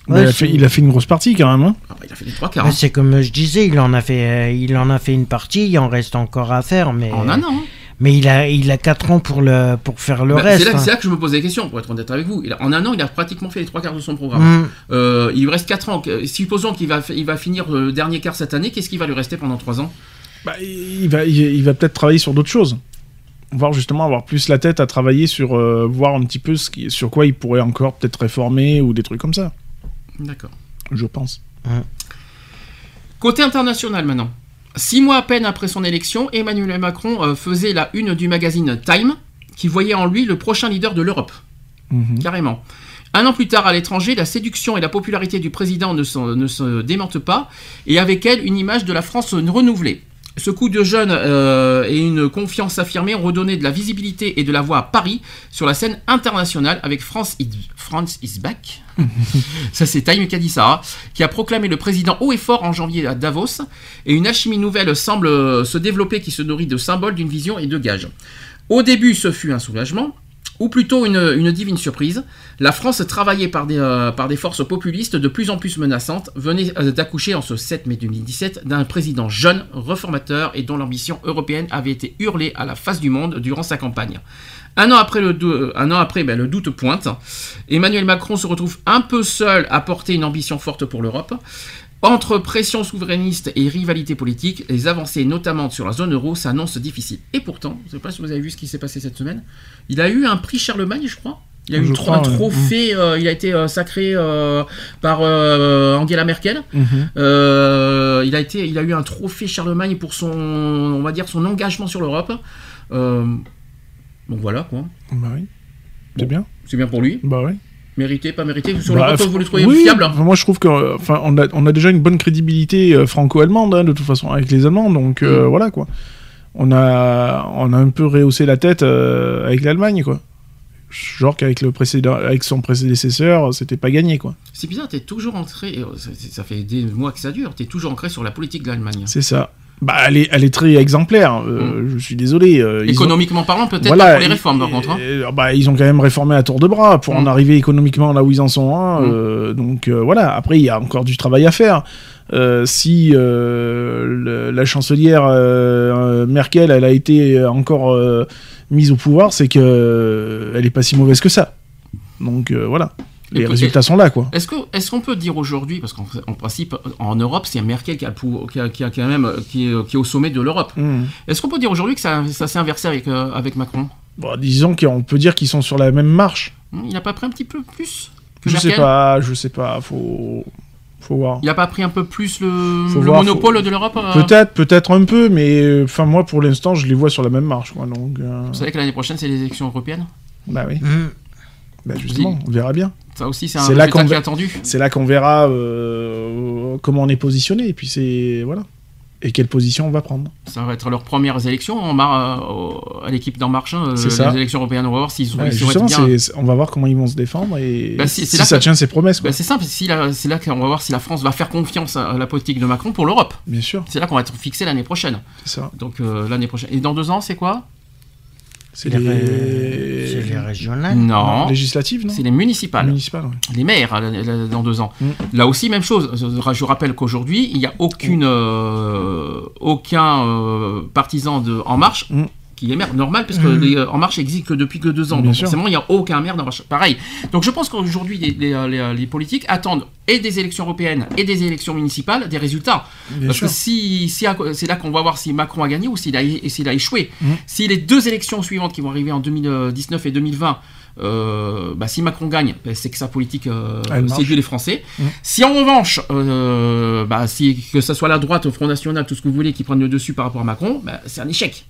Bah, Ouais, il, a fait, il a fait une grosse partie quand même. hein. Ah bah, il a fait les trois quarts. Hein. c'est comme je disais, il en a fait, euh, il en a fait une partie, il en reste encore à faire, mais En un an. hein. Mais il a, il a 4 ans pour le, pour faire le Bah, reste. c'est, là, hein. c'est là que je me pose des questions, pour être honnête avec vous. Il a- en un an, il a pratiquement fait les trois quarts de son programme. Mm. Euh, il lui reste 4 ans. Supposons qu'il va, il va finir le dernier quart cette année. Qu'est-ce qui va lui rester pendant 3 ans? Bah, il va, il, il va peut-être travailler sur d'autres choses. Voir justement avoir plus la tête à travailler sur euh, voir un petit peu ce qui, sur quoi il pourrait encore peut-être réformer ou des trucs comme ça. D'accord. Je pense. Côté international maintenant. Six mois à peine après son élection, Emmanuel Macron euh, faisait la une du magazine Time, qui voyait en lui le prochain leader de l'Europe. Mhm. Carrément. Un an plus tard, à l'étranger, la séduction et la popularité du président ne, se- ne se démentent pas, et avec elle, une image de la France renouvelée. Ce coup de jeune euh, et une confiance affirmée ont redonné de la visibilité et de la voix à Paris sur la scène internationale avec France is, France is back. ça c'est Time qui a dit ça, hein, qui a proclamé le président haut et fort en janvier à Davos, et une alchimie nouvelle semble euh, se développer qui se nourrit de symboles, d'une vision et de gages. Au début, ce fut un soulagement, ou plutôt une, divine surprise. La France, travaillée par des, euh, par des forces populistes de plus en plus menaçantes, venait euh, d'accoucher en ce 7 mai 2017 d'un président jeune, reformateur et dont l'ambition européenne avait été hurlée à la face du monde durant sa campagne. Un an après, le, euh, ben, le doute pointe. Emmanuel Macron se retrouve un peu seul à porter une ambition forte pour l'Europe. Entre pression souverainiste et rivalité politique, les avancées, notamment sur la zone euro, s'annoncent difficiles. Et pourtant, je ne sais pas si vous avez vu ce qui s'est passé cette semaine, il a eu un prix Charlemagne, je crois. Il a eu Je une tro- un crois, ouais. trophée, euh, il a été euh, sacré euh, par Angela Merkel. Mhm. Euh, il, a été, il a eu un trophée Charlemagne pour son, on va dire, son engagement sur l'Europe. Donc voilà, quoi. Bah oui. C'est bien. C'est bien pour lui. Bah oui. Mérité, pas mérité. Sur Bah, l'Europe, vous le trouvez oui, fiable? Moi, je trouve que, enfin, on a, on a déjà une bonne crédibilité euh, franco-allemande, hein, de toute façon, avec les Allemands, donc euh, Mm. voilà quoi. On a, on a un peu rehaussé la tête euh, avec l'Allemagne, quoi. Genre qu'avec le précédent, avec son prédécesseur, c'était pas gagné, quoi. C'est bizarre, t'es toujours ancré, euh, ça, ça fait des mois que ça dure, t'es toujours ancré sur la politique de l'Allemagne. C'est ça. Bah, elle est, elle est très exemplaire. euh, Je suis désolé. euh, ont- Économiquement parlant, peut-être Voilà, pas pour les réformes, par contre. hein. euh, bah, ils ont quand même réformé à tour de bras pour en Mm. arriver économiquement là où ils en sont. hein, Mm. euh, donc voilà, après il y a encore du travail à faire. Si le- la chancelière Merkel elle a été encore mise au pouvoir, c'est que euh, elle est pas si mauvaise que ça. Donc voilà, les Écoutez, résultats sont là quoi. Est-ce qu'on peut dire aujourd'hui, parce qu'en en principe en Europe c'est Merkel qui a, le pou- qui a, qui a quand même qui est, qui est au sommet de l'Europe. Mm. Est-ce qu'on peut dire aujourd'hui que ça, ça s'est inversé avec euh, avec Macron? Bon, disons qu'on peut dire qu'ils sont sur la même marche. Hmm, Il n'a pas pris un petit peu plus que Je Merkel? sais pas, je sais pas, faut faut voir. Il n'a pas pris un peu plus le, Faut le voir, monopole faut- de l'Europe euh? Peut-être, peut-être un peu, mais euh, enfin moi pour l'instant je les vois sur la même marche quoi. Donc euh, Vous savez que l'année prochaine c'est les élections européennes? bah oui. Mm. Bah justement, on verra bien. Ça aussi c'est un là qu'on attendu. C'est là qu'on verra euh, comment on est positionné et puis c'est voilà et quelle position on va prendre. Ça va être leurs premières élections en mar- euh, à l'équipe d'En Marche, hein, euh, ça. les élections européennes. On va voir s'ils ont Ouais, justement, bien. on va voir comment ils vont se défendre et Bah, si- ça que- tient ses promesses. Bah, c'est simple, si c'est là qu'on va voir si la France va faire confiance à la politique de Macron pour l'Europe. Bien sûr, C'est là qu'on va être fixé l'année prochaine. ça. Donc l'année prochaine. Et dans deux ans, c'est quoi? C'est Les les... ré- c'est les régionales. Non, législatives, non c'est les municipales. Municipales, ouais. les maires là, là, dans deux ans. Mm. Là aussi, même chose. Je rappelle qu'aujourd'hui, il n'y a aucune, euh, aucun euh, partisan de En Marche Mm. Qui est maire. Normal, parce que Mm. les, euh, En Marche existe que depuis que deux ans. Bien donc sûr. forcément, il n'y a aucun maire d'En Marche. Pareil. Donc je pense qu'aujourd'hui, les, les- les- les politiques attendent et des élections européennes et des élections municipales des résultats. Bien Parce sûr. que si, c'est là qu'on va voir si Macron a gagné ou s'il a, échoué. Mm. Si les deux élections suivantes qui vont arriver en 2019 et 2020, euh, bah, si Macron gagne, bah, c'est que sa politique euh, marche. séduit les Français. Mm. Si en revanche, euh, bah, si, que ce soit la droite, au Front National, tout ce que vous voulez, qui prennent le dessus par rapport à Macron, c'est un échec.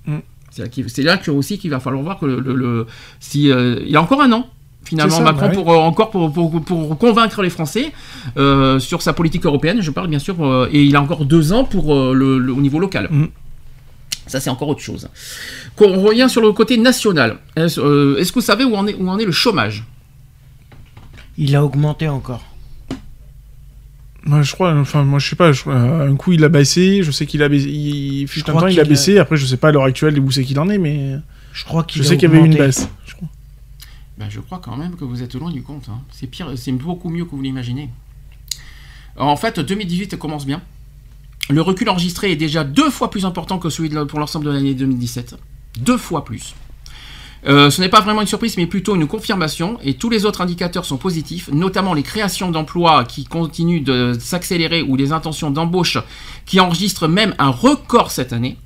C'est là, que, aussi qu'il va falloir voir que le, le- le- si, euh, il y a encore un an. Finalement, ça, Macron bah oui. pour euh, encore pour, pour, pour convaincre les Français euh, sur sa politique européenne. Je parle bien sûr, euh, et il a encore deux ans pour euh, le, le- au niveau local. Ça, c'est encore autre chose. Qu'on revient sur le côté national. Est-ce euh, est-ce que vous savez où en est, où en est le chômage? Il a augmenté encore. Moi, je crois, enfin, moi, je sais pas, je crois, un coup, il a baissé, je sais qu'il a baissé, il, crois temps, il a a- baissé, après, je sais pas à l'heure actuelle où c'est qu'il en est, mais Je crois qu'il je a sais qu'il y avait eu une baisse. je crois. Ben, je crois quand même que vous êtes loin du compte. hein. C'est pire, c'est beaucoup mieux que vous l'imaginez. En fait, 2018 commence bien. Le recul enregistré est déjà deux fois plus important que celui de, pour l'ensemble de l'année 2017. Deux fois plus. Euh, ce n'est pas vraiment une surprise, mais plutôt une confirmation, et tous les autres indicateurs sont positifs, notamment les créations d'emplois qui continuent de s'accélérer ou les intentions d'embauche qui enregistrent même un record cette année.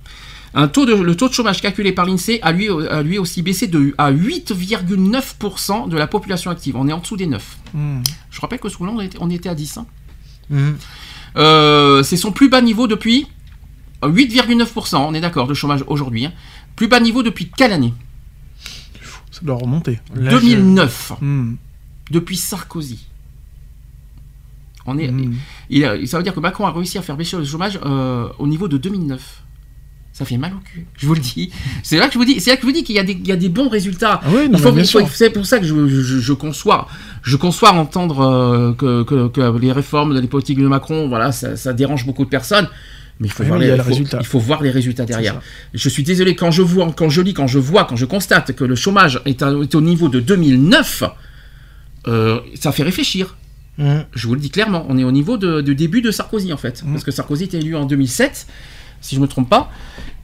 Un taux de, le taux de chômage calculé par l'INSEE a lui, a lui aussi baissé de, à 8,9% de la population active. On est en dessous des 9. Hmm. Je rappelle que sous était, on était à 10. hein. Mhm. Euh, c'est son plus bas niveau depuis 8,9%, on est d'accord, de chômage aujourd'hui. hein. Plus bas niveau depuis quelle année? Ça doit remonter. Là, je- 2009. Hmm. Depuis Sarkozy. On est, Hmm. il ça veut dire que Macron a réussi à faire baisser le chômage euh, au niveau de 2009. Ça fait mal au cul, je vous le dis. C'est là que je vous dis, c'est là que je vous dis qu'il y, a des- il y a des bons résultats. Ah oui, c'est pour ça que je, je- je conçois, je conçois entendre euh, que, que- que les réformes, les politiques de Macron, voilà, ça, ça dérange beaucoup de personnes. Mais il faut, Oui, voir les, il le faut- résultat. il faut voir les résultats derrière. Je suis désolé quand je vois, quand je lis, quand je vois, quand je constate que le chômage est, à- est au niveau de 2009, euh, ça fait réfléchir. Mhm. Je vous le dis clairement, on est au niveau de, de début de Sarkozy en fait, Mm. parce que Sarkozy était élu en 2007, si je me trompe pas.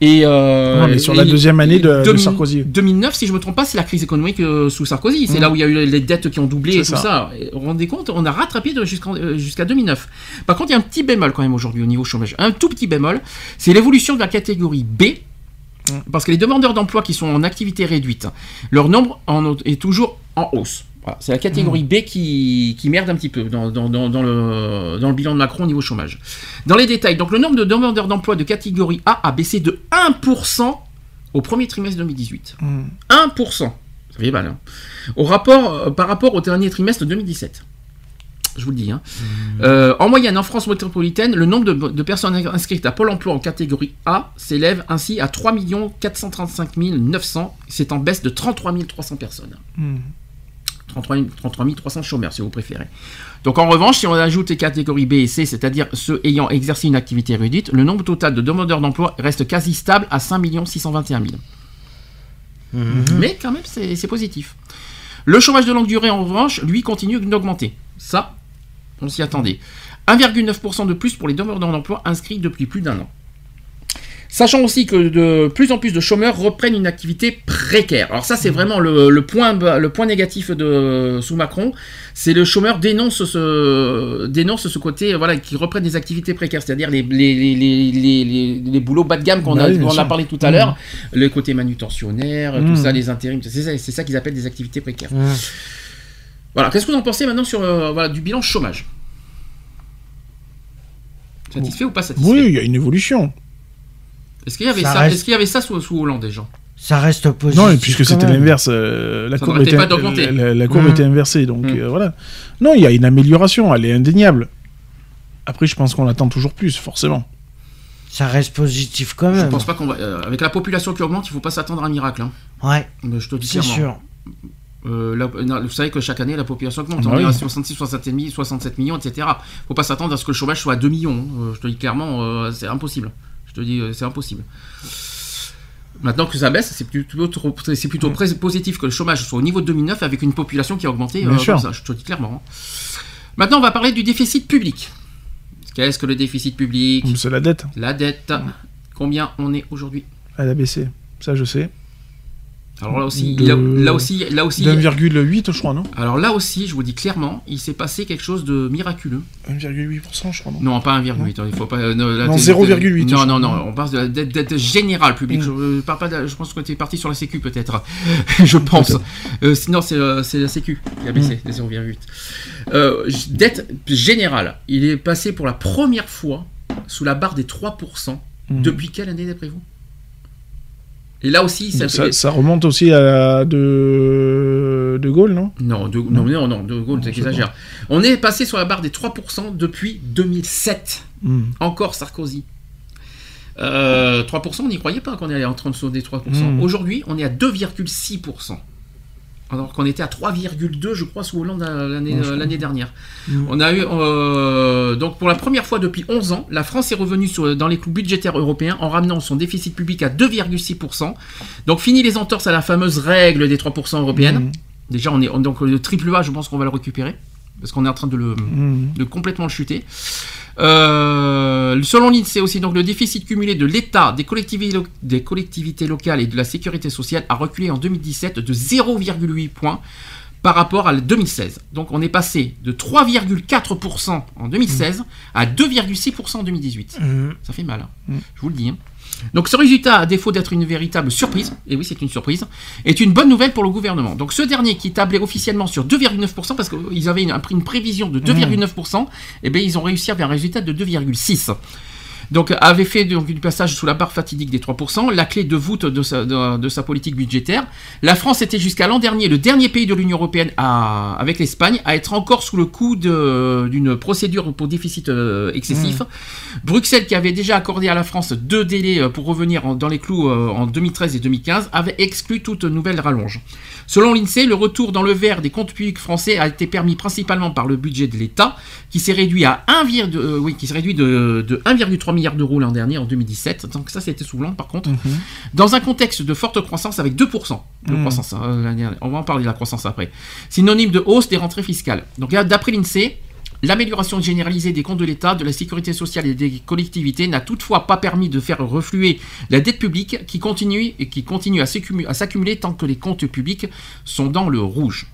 Et euh, mais sur la deuxième année de- de 2000 Sarkozy. 2009, si je me trompe pas, c'est la crise économique euh, sous Sarkozy. C'est Mm. là où il y a eu les dettes qui ont doublé et tout ça. Et vous vous rendez compte, on a rattrapé euh, jusqu'à 2009. Par contre, il y a un petit bémol quand même aujourd'hui au niveau chômage. Un tout petit bémol, c'est l'évolution de la catégorie B. Mm. Parce que les demandeurs d'emploi qui sont en activité réduite, leur nombre en- est toujours en hausse. Voilà, c'est la catégorie B qui, qui merde un petit peu dans, dans- dans- dans le, dans le bilan de Macron au niveau chômage. Dans les détails, donc le nombre de demandeurs d'emploi de catégorie A a baissé de 1% au premier trimestre 2018. Hmm. 1%. Ça fait mal. hein. Au rapport, euh, par rapport au dernier trimestre 2017. Je vous le dis. hein. Euh, en moyenne, en France métropolitaine, le nombre de, de personnes inscrites à Pôle emploi en catégorie A s'élève ainsi à 3 435 900. C'est en baisse de 33 300 personnes. 33 000 33 300 chômeurs, si vous préférez. Donc en revanche, si on ajoute les catégories B et C, c'est-à-dire ceux ayant exercé une activité réduite, le nombre total de demandeurs d'emploi reste quasi stable à 5 621 000. Mais quand même, c'est positif. Le chômage de longue durée, en revanche, lui, continue d'augmenter. Ça, on s'y attendait. 1,9% de plus pour les demandeurs d'emploi inscrits depuis plus d'un an. Sachant aussi que de plus en plus de chômeurs reprennent une activité précaire. Alors ça, c'est vraiment le, le point, bas- le point négatif de sous Macron. C'est le chômeur dénonce ce, dénonce ce côté, voilà, qui reprennent des activités précaires, c'est-à-dire les, les, les, les, les, les- les boulots bas de gamme qu'on Bah a, oui, on parlé tout à l'heure, le côté manutentionnaire, tout Mhm. ça, les intérims, c'est ça, ça qu'ils appellent des activités précaires. Mhm. Voilà, qu'est-ce que vous en pensez maintenant sur euh, voilà, du bilan chômage? Satisfait ou pas satisfait? Oui, il y a une évolution. Est-ce qu'il y avait Ça ça, reste- est-ce qu'il y avait ça sous, sous Hollande déjà? Ça reste positif. Non, et puisque c'était l'inverse, euh, la Ça courbe, était, la, la courbe Mm. était inversée, donc Mm. euh, voilà. Non, il y a une amélioration, elle est indéniable. Après, je pense qu'on attend toujours plus, forcément. Ça reste positif quand Je même. pense pas qu'on va. euh, avec la population qui augmente, il faut pas s'attendre à un miracle. hein. Ouais, Mais je te dis c'est clairement. sûr. Euh, la- non, vous savez que chaque année, la population augmente. Ah on oui. est à 66, 67, mi- 67 millions, etc. faut pas s'attendre à ce que le chômage soit à 2 millions. hein. Je te dis clairement, euh, c'est impossible. Je te dis, euh, c'est impossible. Maintenant que ça baisse, c'est plutôt, trop- c'est plutôt Mm. positif que le chômage soit au niveau de 2009 avec une population qui a augmenté. Bien euh, sûr. comme ça, je te dis clairement. hein. Maintenant, on va parler du déficit public. Qu'est-ce que le déficit public? C'est la dette, La dette. Combien on est aujourd'hui? Elle a baissé. Ça, je sais. Alors là aussi, De- là, là aussi, là aussi, D'1,8, je crois, non alors là aussi, je vous dis clairement, il s'est passé quelque chose de miraculeux. 1,8%, je crois, non Non, pas 1,8. hein, Il faut pas. euh, non, Non, t'es- 0,8, je Non, non, non. On parle de la dette, dette générale publique. Mm. Je, parle pas de- je pense que tu es parti sur la Sécu peut-être. je pense. Euh, sinon, c'est euh, la Sécu qui a baissé Mm. de 0,8. Euh, dette générale. Il est passé pour la première fois sous la barre des 3%. Mm. Depuis quelle année d'après vous? Et là aussi, ça, ça, ça remonte aussi à de, de Gaulle, non? Non, de, non, non, non, De Gaulle, sais t'exagères. On est passé sur la barre des 3% depuis 2007. Hmm. Encore Sarkozy. Euh, 3%, on n'y croyait pas qu'on allait en train de des 3%. Mhm. Aujourd'hui, on est à 2,6%. Alors qu'on était à 3,2, je crois, sous Hollande euh, l'année dernière. On a eu euh, donc pour la première fois depuis 11 ans, la France est revenue sur- dans les clous budgétaires européens en ramenant son déficit public à 2,6%. Donc fini les entorses à la fameuse règle des 3% européennes. Mhm. Déjà, on est on- donc le triple A, je pense qu'on va le récupérer parce qu'on est en train de le Mhm. de complètement le chuter. Euh, selon l'INSEE aussi, donc le déficit cumulé de l'État, des collectivités, lo- des collectivités locales et de la sécurité sociale a reculé en 2017 de 0,8 points par rapport à 2016. Donc on est passé de 3,4% en 2016 à 2,6% en 2018. Mhm. Ça fait mal, hein. Mm. je vous le dis. hein. Donc ce résultat, à défaut d'être une véritable surprise, et oui c'est une surprise, est une bonne nouvelle pour le gouvernement. Donc ce dernier qui tablait officiellement sur 2,9%, parce qu'ils avaient une, une prévision de 2,9%, et bien ils ont réussi à faire un résultat de 2,6%. Donc avait fait donc, du passage sous la barre fatidique des 3%, la clé de voûte de sa, de, de sa politique budgétaire. La France était jusqu'à l'an dernier le dernier pays de l'Union Européenne à- avec l'Espagne à être encore sous le coup d'une procédure pour déficit euh, excessif. Bruxelles, qui avait déjà accordé à la France deux délais euh, pour revenir en- dans les clous euh, en 2013 et 2015, avait exclu toute nouvelle rallonge. Selon l'INSEE, le retour dans le vert des comptes publics français a été permis principalement par le budget de l'État, qui s'est réduit à 1, virg- euh, oui, qui s'est réduit de, de 1,3 milliard d'euros l'an dernier en 2017. Donc ça, c'était sous Hollande, par contre. Dans un contexte de forte croissance avec 2% de Mhm. croissance. hein, dernière. On va en parler de la croissance après. Synonyme de hausse des rentrées fiscales. Donc là, d'après l'INSEE, L'amélioration généralisée des comptes de l'État, de la sécurité sociale et des collectivités n'a toutefois pas permis de faire refluer la dette publique qui continue et qui continue à s'accumuler tant que les comptes publics sont dans le rouge.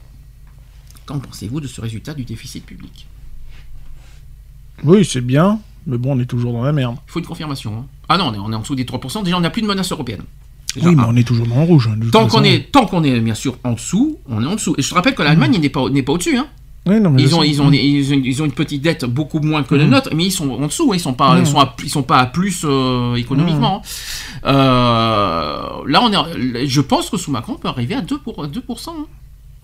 Qu'en pensez-vous de ce résultat du déficit public? Oui, c'est bien, mais bon, on est toujours dans la merde. Il faut une confirmation. hein. Ah non, on est, on est en dessous des 3%. Déjà, on n'a plus de menace européenne. Déjà, Oui, mais on est toujours dans le rouge. hein, Tant qu'on est, tant qu'on est bien sûr en dessous, on est en dessous. Et je te rappelle que l'Allemagne n'est pas, n'est pas au-dessus. Hein. Oui, non, mais Ils ont, ils, ont, ils, ont, ils ont une petite dette beaucoup moins que la Mhm. nôtre, mais ils sont en dessous. Ils sont pas, ils sont, à- ils sont pas à plus euh, économiquement. Euh, là, on est, je pense que sous Macron, on peut arriver à 2%. Pour, 2% hein.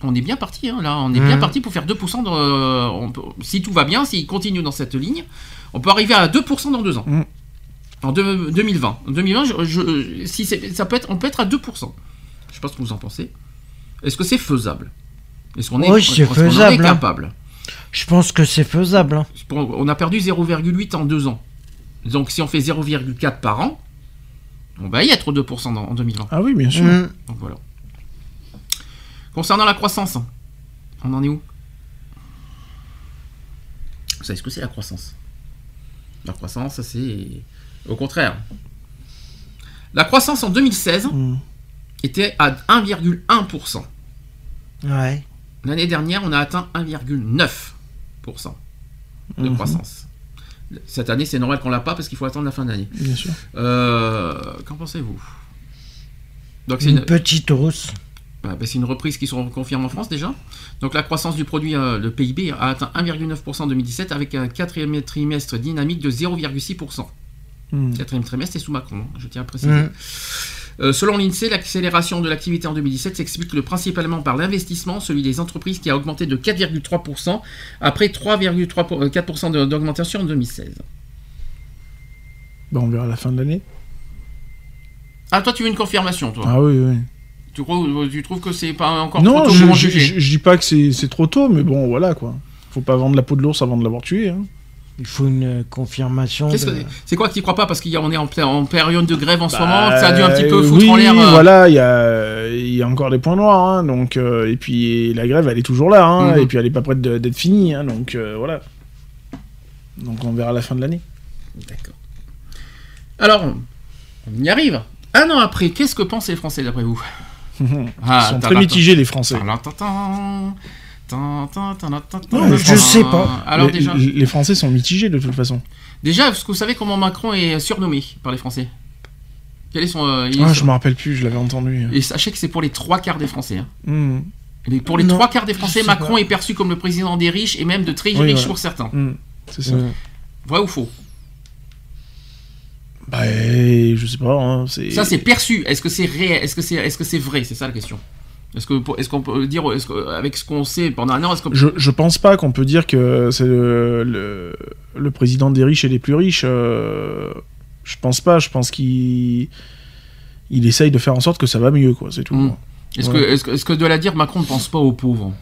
On est bien parti. hein. Là, on est bien Mhm. parti pour faire 2%. De, on peut- si tout va bien, s'il continue dans cette ligne, on peut arriver à 2% dans deux ans. Mhm. En deux- 2020. En 2020, je, je- si c'est- ça peut être, on peut être à 2%. Je sais pas ce que vous en pensez. Est-ce que c'est faisable? Est-ce qu'on est, Oui, hein. capable? Je pense que c'est faisable. hein. On a perdu 0,8 en deux ans. Donc si on fait 0,4 par an, on va y être 2% dans- en 2020. Ah oui, bien sûr. Mhm. Donc voilà. Concernant la croissance, on en est où? Vous savez ce que c'est la croissance? La croissance, c'est au contraire. La croissance en 2016 Mhm. était à 1,1%. Ouais. L'année dernière, on a atteint 1,9% de Mhm. croissance. Cette année, c'est normal qu'on l'a pas parce qu'il faut attendre la fin d'année. Bien sûr. Euh, Qu'en pensez-vous? Donc c'est Une une, petite hausse. Bah, bah, c'est une reprise qui se confirme en France déjà. Donc la croissance du produit, euh, le PIB, a atteint 1,9% en 2017 avec un quatrième trimestre dynamique de 0,6%. Mhm. Quatrième trimestre, c'est sous Macron, hein, je tiens à préciser. Mhm. Euh, selon l'INSEE, l'accélération de l'activité en 2017 s'explique le- principalement par l'investissement, celui des entreprises qui a augmenté de 4,3% après 3,4% de- d'augmentation en 2016. Bah, on verra à la fin de l'année. Ah, toi, tu veux une confirmation, toi? Ah oui, oui. Tu, crois, tu trouves que c'est pas encore Non, trop tôt je, pour en je, juger je- je dis pas que c'est c'est trop tôt, mais bon, voilà quoi. Faut pas vendre la peau de l'ours avant de l'avoir tué. Hein. Il faut une euh, confirmation. Qu'est-ce de- C'est quoi que tu crois pas? Parce qu'on est en, période de grève en ce Bah, moment, que ça a dû un petit peu euh, foutre oui, en l'air. euh, voilà, il y a, il y a encore des points noirs, hein, donc euh, et puis la grève, elle est toujours là, hein, Mhm. et puis elle est pas prête d'être finie, hein, donc euh, voilà. Donc on verra la fin de l'année. D'accord. Alors, on y arrive. Un an après, qu'est-ce que pensent les Français d'après vous? Ils Ah, sont t'as très mitigés les Français. Non, je sais pas. Alors les, déjà, les- Français sont mitigés de toute façon. déjà, est-ce que vous savez comment Macron est surnommé par les Français? Quel est son euh, est Ah, je me rappelle plus, je l'avais entendu. Et sachez que c'est pour les trois quarts des Français. hein. Et pour les Non, trois quarts des Français, Macron pas. est perçu comme le président des riches et même de très Oui, riches pour certains. Mhm. C'est ça. Vrai ou faux? Bah, je sais pas. hein, c'est... Ça, c'est perçu. Est-ce que c'est réel? Est-ce que c'est est -ce c'est vrai? C'est ça la question. Est-ce qu'on peut dire que, avec ce qu'on sait pendant un an, est-ce qu'on Je, je pense pas qu'on peut dire que c'est le, le, le président des riches et des plus riches. euh, Je pense pas. Je pense qu'il il essaye de faire en sorte que ça va mieux, quoi. C'est tout. Mm. Est-ce Ouais. que, est-ce que, est-ce que de la dire, Macron ne pense pas aux pauvres?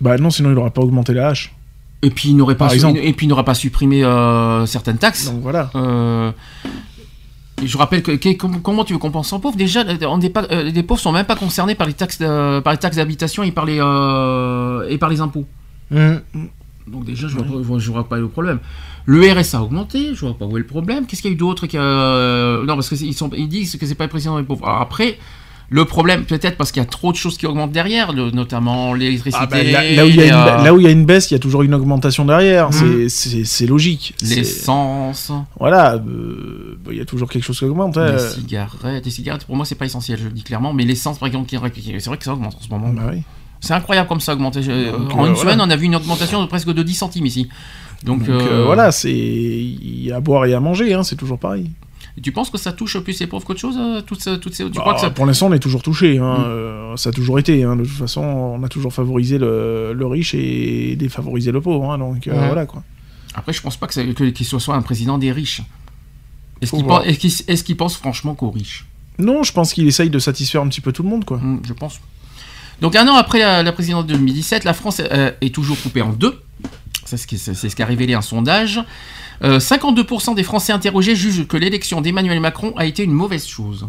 Bah non, sinon il aurait pas augmenté la hache. Et puis il n'aurait pas, Par su- exemple. et puis il n'aura pas supprimé euh, certaines taxes. Donc voilà. Euh, je rappelle que, que- comment, tu veux qu'on pense aux pauvres? Déjà, on n'est pas, euh, les pauvres sont même pas concernés par les taxes, de- par les taxes d'habitation et par les euh, et par les impôts. Hum. Donc déjà, je vois, pas- je vois pas le problème. Le RSA a augmenté, je vois pas où est le problème. Qu'est-ce qu'il y a eu d'autre. Non, parce qu'ils ils disent que c'est pas le président des pauvres. Alors après, le problème, peut-être parce qu'il y a trop de choses qui augmentent derrière, le- notamment l'électricité, Ah bah, là, là où il y a les, une, euh, là où il y a une baisse, il y a toujours une augmentation derrière. Mhm. C'est- logique. L'essence, Voilà, euh, bah, il y a toujours quelque chose qui augmente. hein. les cigarettes. Les cigarettes, pour moi, c'est pas essentiel, je le dis clairement. Mais l'essence, par exemple, c'est vrai que ça augmente en ce moment. Bah oui. C'est incroyable comme ça a augmenté. Donc, en euh, une voilà. semaine, on a vu une augmentation de presque de 10 centimes ici. Donc, Donc euh, euh, voilà, c'est il y a à boire et à manger, hein, c'est toujours pareil. Et Tu penses que ça touche plus les pauvres qu'autre chose toutes, ces- toutes ces... Tu Bah, crois que ça... Pour l'instant, on est toujours touché. Hein, Mm. euh, ça a toujours été. Hein, de toute façon, on a toujours favorisé le, le riche et défavorisé le pauvre. hein, donc euh, voilà quoi. Après, je pense pas ça- que- qu'il soit soit un président des riches. Est-ce qu'il pense, qu'il- qu'il franchement qu'aux riches? Non, je pense qu'il essaye de satisfaire un petit peu tout le monde quoi. Hmm, Je pense. Donc un an après la, la présidence de 2017, la France euh, est toujours coupée en deux. C'est ce qui- ce qu'a révélé un sondage. Euh, 52% des Français interrogés jugent que l'élection d'Emmanuel Macron a été une mauvaise chose.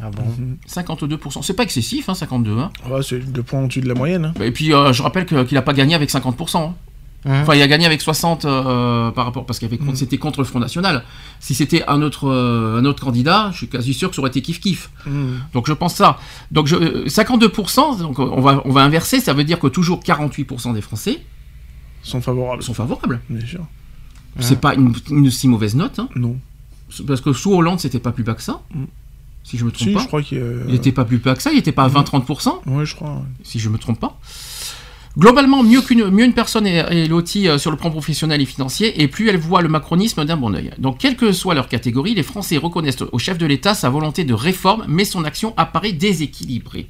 Ah bon 52%. C'est pas excessif, hein, 52. Hein. Ouais, c'est deux points au-dessus de la moyenne. hein. Et puis euh, je rappelle qu'il n'a pas gagné avec 50%. hein. Hein Enfin, il a gagné avec 60 euh, par rapport parce qu'avec Mm. c'était contre le Front National. Si c'était un autre euh, un autre candidat, je suis quasi sûr que ça aurait été kiff kiff. Mm. Donc je pense ça. Donc je, euh, 52%, donc on va on va inverser, ça veut dire que toujours 48% des Français Sont favorables. sont favorables. Bien sûr. C'est pas une, une si mauvaise note, hein, Non. parce que sous Hollande c'était pas plus bas que ça. Mm. Si je me trompe Si, pas. je crois qu'il. Il était pas plus bas que ça, il était pas à 20-30%, Ouais, je crois. ouais. si je me trompe pas. Globalement, mieux qu'une mieux une personne est, est lotie euh, sur le plan professionnel et financier, et plus elle voit le macronisme d'un bon oeil. Donc, quelle que soit leur catégorie, les Français reconnaissent au chef de l'État sa volonté de réforme, mais son action apparaît déséquilibrée.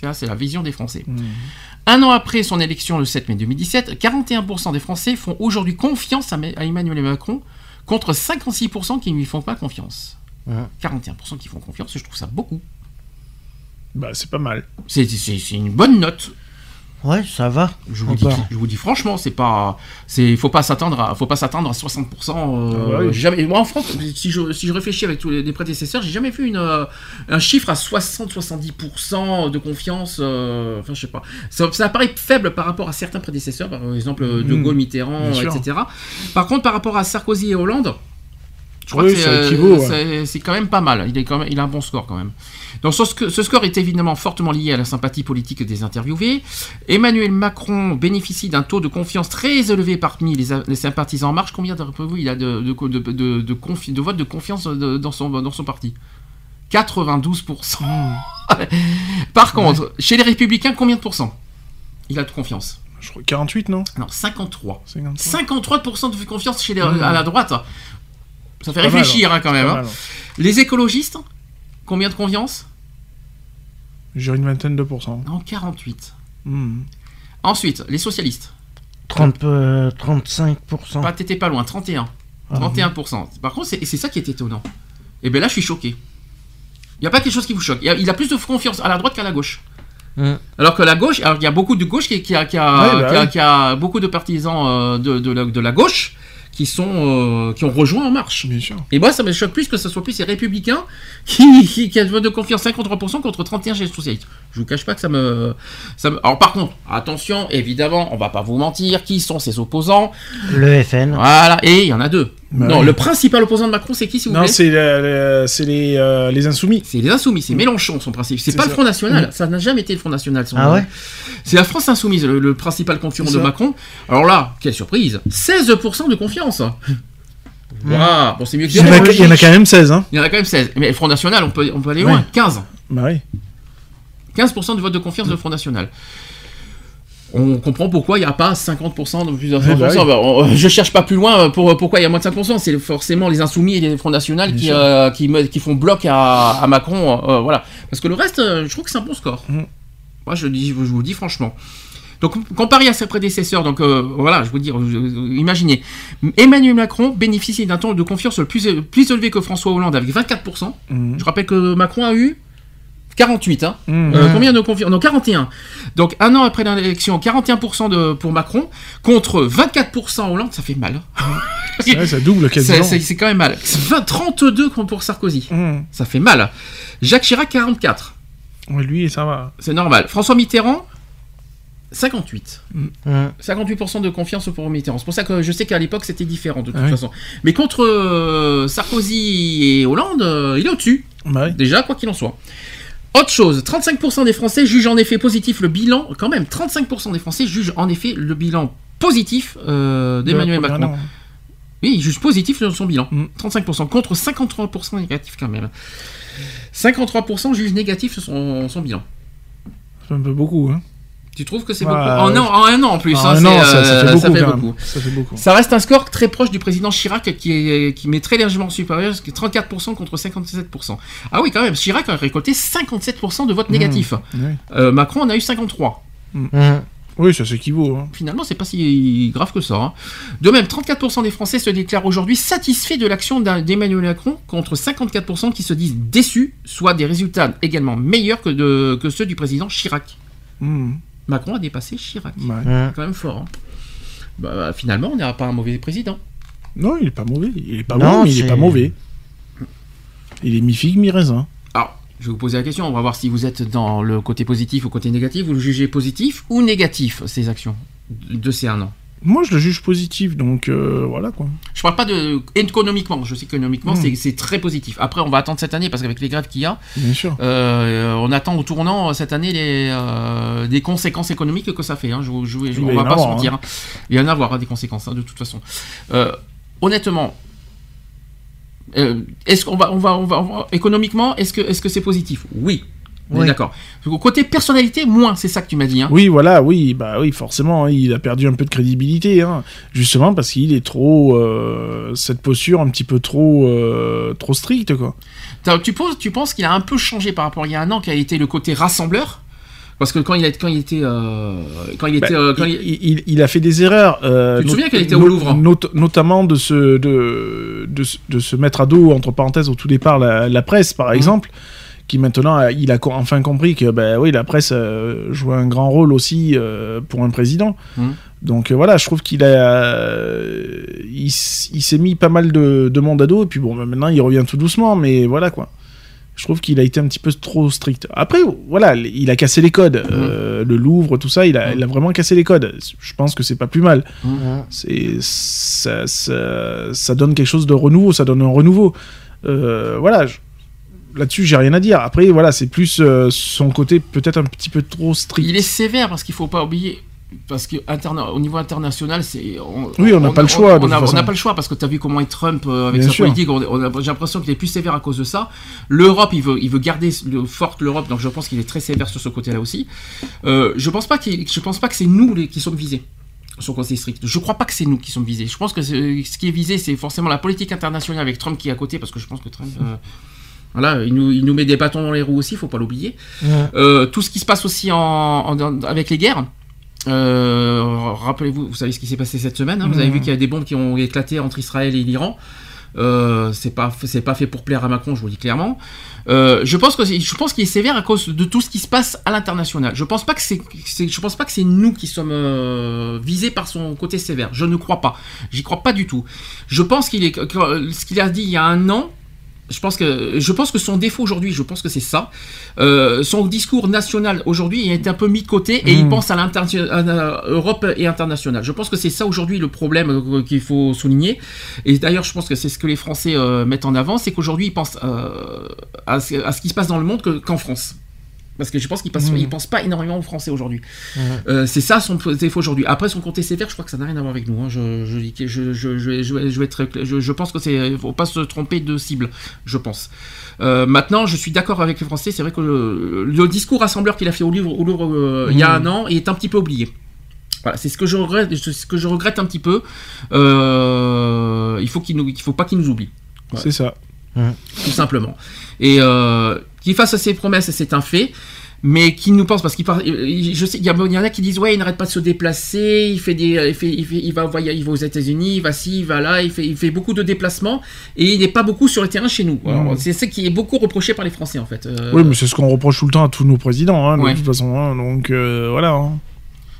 Ça, c'est la vision des Français. Mm. Un an après son élection le 7 mai 2017, 41% des Français font aujourd'hui confiance à Ma- à Emmanuel Macron, contre 56% qui ne lui font pas confiance. Ouais. 41% qui font confiance, je trouve ça beaucoup. Bah, c'est pas mal. C'est une bonne note. Ouais, ça va. Je vous, dis, part. je vous dis franchement, c'est pas, c'est, faut pas s'attendre à, faut pas s'attendre à 60%. euh, Ah bah jamais, moi en France, si je, si je réfléchis avec tous les, les prédécesseurs, j'ai jamais vu une, euh, un chiffre à 60-70% de confiance. euh, enfin, je sais pas. Ça, ça paraît faible par rapport à certains prédécesseurs, par exemple De Mm. Gaulle, Mitterrand, etc. Par contre, par rapport à Sarkozy et Hollande. Je crois Oui, que c'est, euh, ouais. quand même pas mal. Il, est quand même, il a un bon score quand même. Donc ce, sc- ce score est évidemment fortement lié à la sympathie politique des interviewés. Emmanuel Macron bénéficie d'un taux de confiance très élevé parmi les, sympathisants en marche. Combien d'après vous il a de, de, de, de, de confi- confiance de- dans, son, dans son parti? 92%. Par contre, chez les républicains, combien de pourcents? Il a de confiance Je crois 48, non? Non, 53. 53. 53% de confiance chez les, Mmh. à la droite. Ça fait mal, réfléchir hein, quand même. hein. mal, hein. Les écologistes, combien de confiance? J'ai une vingtaine de pourcents. Non, 48. Mm. Ensuite, les socialistes. 30, euh, 35%. Pas, t'étais pas loin, 31. Ah. 31%. Par contre, c'est c'est ça qui est étonnant. Et bien là, je suis choqué. Il n'y a pas quelque chose qui vous choque. Il y a, il a plus de confiance à la droite qu'à la gauche. Mm. Alors que la gauche, alors il y a beaucoup de gauche qui, qui a, qui a- Ouais, bah qui a- ouais. qui a beaucoup de partisans euh, de, de la, de la gauche qui sont euh, qui ont rejoint En Marche. Bien sûr. Et moi, ça me choque plus que ce soit plus les républicains qui, qui, qui de confiance 53% contre 31 chez les socialistes. Je vous cache pas que ça me, ça me... Alors par contre, attention, évidemment, on va pas vous mentir, qui sont ses opposants? Le FN. Voilà, et il y en a deux. Bah non, oui. le principal opposant de Macron, c'est qui, s'il vous Non, plaît? c'est la- c'est les, euh, les insoumis. C'est les Insoumis, c'est Mélenchon son principe. C'est pas ça. le Front National, ça n'a jamais été le Front National. son- Ah ouais? C'est la France Insoumise, le, le principal concurrent de. Macron. Alors là, quelle surprise 16% de confiance Waouh Bon, c'est mieux que Il y, en a, zéro. il y en a quand même 16, hein. Il y en a quand même 16. Mais le Front National, on peut, on peut aller Ouais. loin. 15. Bah oui. 15% de vote de confiance de Front National. On comprend pourquoi il n'y a pas 50% de plus de 50%. Eh bah oui. Bah, on- je cherche pas plus loin pour pourquoi il y a moins de 5%. C'est forcément les Insoumis et les Front National qui, euh, qui, font bloc à, à Macron. euh, voilà. Parce que le reste, euh, je trouve que c'est un bon score. Mm. Moi, je, dis, je vous dis franchement. Donc comparé à ses prédécesseurs, donc euh, voilà, je vous dire, euh, imaginez, Emmanuel Macron bénéficie d'un taux de confiance plus, élevé que François Hollande avec 24%. Je rappelle que Macron a eu 48, hein. Mhm. Euh, combien de confiance Non, 41. Donc un an après l'élection, 41% de, pour Macron contre 24% Hollande, ça fait mal. hein. Ouais, ça double quasiment. C'est- C'est c'est quand même mal. 20, 32 pour Sarkozy. Mhm. Ça fait mal. Jacques Chirac, 44. Ouais, lui, ça va. C'est normal. François Mitterrand, 58. Hum. 58% de confiance pour Mitterrand. C'est pour ça que je sais qu'à l'époque c'était différent de toute oui. façon. Mais contre euh, Sarkozy et Hollande, euh, il est au-dessus. Bah ouais. Déjà, quoi qu'il en soit. Autre chose, 35% des Français jugent en effet positif le bilan, quand même, 35% des Français jugent en effet le bilan positif euh, d'Emmanuel Macron. non. Oui, il juge positif son bilan. Mm. 35% contre 53% négatif quand même. 53% jugent négatif son, son bilan. C'est un peu beaucoup. Hein. Tu trouves que c'est beaucoup en, un- en un an en plus. Ah, hein, non, c'est, ça, ça euh, fait beaucoup. ça fait beaucoup. Ça fait beaucoup. Ça reste un score très proche du président Chirac qui est, qui met très légèrement supérieur, qui est 34% contre 57%. Ah oui, quand même, Chirac a récolté 57% de votes négatifs. Oui. Euh, Macron en a eu 53. Hum. Oui, ça s'équivaut. Hein. Finalement, c'est pas si grave que ça. hein. De même, 34% des Français se déclarent aujourd'hui satisfaits de l'action d'Emmanuel Macron contre 54% qui se disent déçus, soit des résultats également meilleurs que, de, que ceux du président Chirac. Mhm. Macron a dépassé Chirac. Ouais. Quand même fort. hein. Bah, bah, finalement, on n'a pas un mauvais président. Non, il est pas mauvais. Il est pas Non, bon, mais il est pas mauvais. Il est mi-figue, mi-raisin. Alors, je vais vous poser la question, on va voir si vous êtes dans le côté positif ou côté négatif. Vous le jugez positif ou négatif, ces actions de ces un an? Moi, je le juge positif, donc euh, voilà quoi. Je parle pas de économiquement, je sais qu'économiquement c'est- très positif. Après, on va attendre cette année parce qu'avec les grèves qu'il y a, Bien sûr. euh, on attend au tournant euh, cette année les, euh, des conséquences économiques que ça fait. hein. Je, on va pas se mentir. hein. Il y en a à avoir hein, des conséquences hein, de toute façon. Honnêtement, est-ce qu'on va, on va, on va, on va- économiquement, est-ce que, est-ce que c'est positif? Oui. Oui. D'accord. Côté personnalité, moins, c'est ça que tu m'as dit. Hein. Oui, voilà, oui, bah oui, forcément, hein, il a perdu un peu de crédibilité, hein, justement parce qu'il est trop, euh, cette posture un petit peu trop, euh, trop stricte, quoi. Tu penses, tu penses qu'il a un peu changé par rapport à il y a un an, qui a été le côté rassembleur? Parce que quand il, a, quand il était. euh, quand il était. Bah, euh, quand il, il- il- il a fait des erreurs. euh, Tu te souviens qu'elle était au Louvre? not- Notamment de se, de, de, se- de se mettre à dos, entre parenthèses, au tout départ, la, la presse, par Mhm. exemple, qui maintenant, il a co- enfin compris que bah, oui, la presse euh, jouait un grand rôle aussi euh, pour un président. Mhm. Donc euh, voilà, je trouve qu'il a, euh, il, s'est mis pas mal de, de monde à dos, et puis bon, bah, maintenant il revient tout doucement, mais voilà quoi. Je trouve qu'il a été un petit peu trop strict. Après, voilà, il a cassé les codes. Euh, le Louvre, tout ça, il a, il a vraiment cassé les codes. Je pense que c'est pas plus mal. C'est ça, ça, ça donne quelque chose de renouveau, ça donne un renouveau. Euh, voilà, je- là-dessus j'ai rien à dire. Après, voilà, c'est plus euh, son côté peut-être un petit peu trop strict. il est sévère parce qu'il faut pas oublier. Parce que interna- au niveau international, c'est. Oui, on n'a pas le choix, On n'a pas le choix parce que tu as vu comment est Trump euh, avec Bien sa sûr. politique. on- on a- J'ai l'impression qu'il est plus sévère à cause de ça. L'Europe, il veut, il veut garder le, forte l'Europe, donc je pense qu'il est très sévère sur ce côté-là aussi. Euh, je pense pas qu'il- je pense pas que c'est nous les, qui sommes visés. Sur le côté strict. Je crois pas que c'est nous qui sommes visés. Je pense que ce qui est visé, c'est forcément la politique internationale avec Trump qui est à côté, parce que je pense que Trump, euh, voilà, il nous, il nous met des bâtons dans les roues aussi, faut pas l'oublier. Euh, tout ce qui se passe aussi en, en- avec les guerres. Euh, Rappelez-vous, vous savez ce qui s'est passé cette semaine. hein, vous avez vu qu'il y a des bombes qui ont éclaté entre Israël et l'Iran. Euh, c'est pas c'est pas fait pour plaire à Macron, je vous le dis clairement. Euh, je pense que c'est- je pense qu'il est sévère à cause de tout ce qui se passe à l'international. Je pense pas que c'est c'est- je pense pas que c'est nous qui sommes euh, visés par son côté sévère. Je ne crois pas. J'y crois pas du tout. Je pense qu'il est ce qu'il a dit il y a un an. Je pense que je pense que son défaut aujourd'hui, je pense que c'est ça. Euh, son discours national aujourd'hui est un peu mis de côté et il Mm. pense à l'Europe et international. Je pense que c'est ça aujourd'hui le problème euh, qu'il faut souligner. Et d'ailleurs, je pense que c'est ce que les Français euh, mettent en avant, c'est qu'aujourd'hui ils pensent euh, à, ce, à ce qui se passe dans le monde que- qu'en France. Parce que je pense qu'ils Mm. ne pensent pas énormément aux Français aujourd'hui. Mhm. Euh, c'est ça son défaut aujourd'hui. Après, son côté sévère, je crois que ça n'a rien à voir avec nous. hein. Je, vais- être pense que c'est faut pas se tromper de cible, je pense. Euh, maintenant, je suis d'accord avec les Français. C'est vrai que le, le discours rassembleur qu'il a fait au Louvre, au euh, il y a un an, il est un petit peu oublié. Voilà, c'est ce que je regrette, ce que je regrette un petit peu. Il faut qu'il nous, il faut pas qu'il nous oublie C'est ça. tout simplement. Et qu'il fasse ses promesses, c'est un fait. mais qui nous pense parce qu'il part- je sais il y, en a qui disent ouais il n'arrête pas de se déplacer il fait des il fait il, fait- il va voya- il va aux États-Unis il va ci il va là il fait il fait beaucoup de déplacements et il n'est pas beaucoup sur le terrain chez nous c'est ça qui est beaucoup reproché par les Français en fait Euh, Oui, mais c'est ce qu'on reproche tout le temps à tous nos présidents, hein, de toute façon. hein, donc euh, voilà. hein.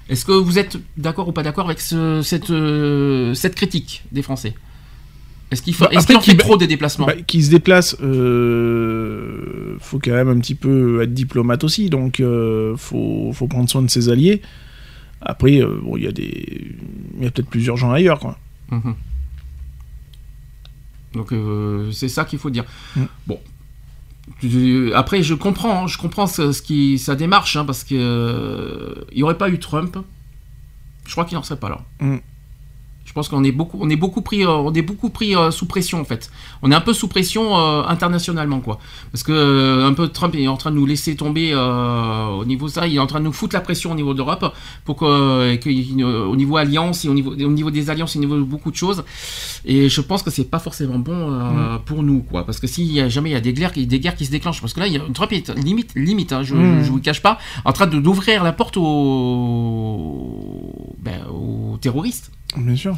est-ce que vous êtes d'accord ou pas d'accord avec ce- cette euh, cette critique des Français? Est-ce qu'il faut Bah, est-ce qu'il en fait qu'il- trop des déplacements Bah, qui se déplace, euh, faut quand même un petit peu être diplomate aussi, donc euh, faut, faut prendre soin de ses alliés. Après, euh, bon, il y a des, y a peut-être plus urgent ailleurs, quoi. Mhm. Donc euh, c'est ça qu'il faut dire. Mm. Bon. Après, je comprends, hein, je comprends ce, ce qui, sa démarche, hein, parce que euh, il n'y aurait pas eu Trump, je crois qu'il n'en serait pas là. Mm. Je pense qu'on est beaucoup, on est beaucoup pris, euh, on est beaucoup pris euh, sous pression en fait. On est un peu sous pression euh, internationalement quoi, parce que un peu Trump est en train de nous laisser tomber au niveau de ça, il est en train de nous foutre la pression au niveau d'Europe pour que, que- au niveau alliance et au niveau, au niveau des alliances, au niveau de beaucoup de choses. Et je pense que c'est pas forcément bon euh, pour nous quoi, parce que s'il y a jamais il y a des guerres, qui- des guerres qui se déclenchent, parce que là il y a, Trump est limite, limite, hein, je, Mm. je vous le cache pas, en train de d'ouvrir la porte aux, ben, aux terroristes. Bien sûr.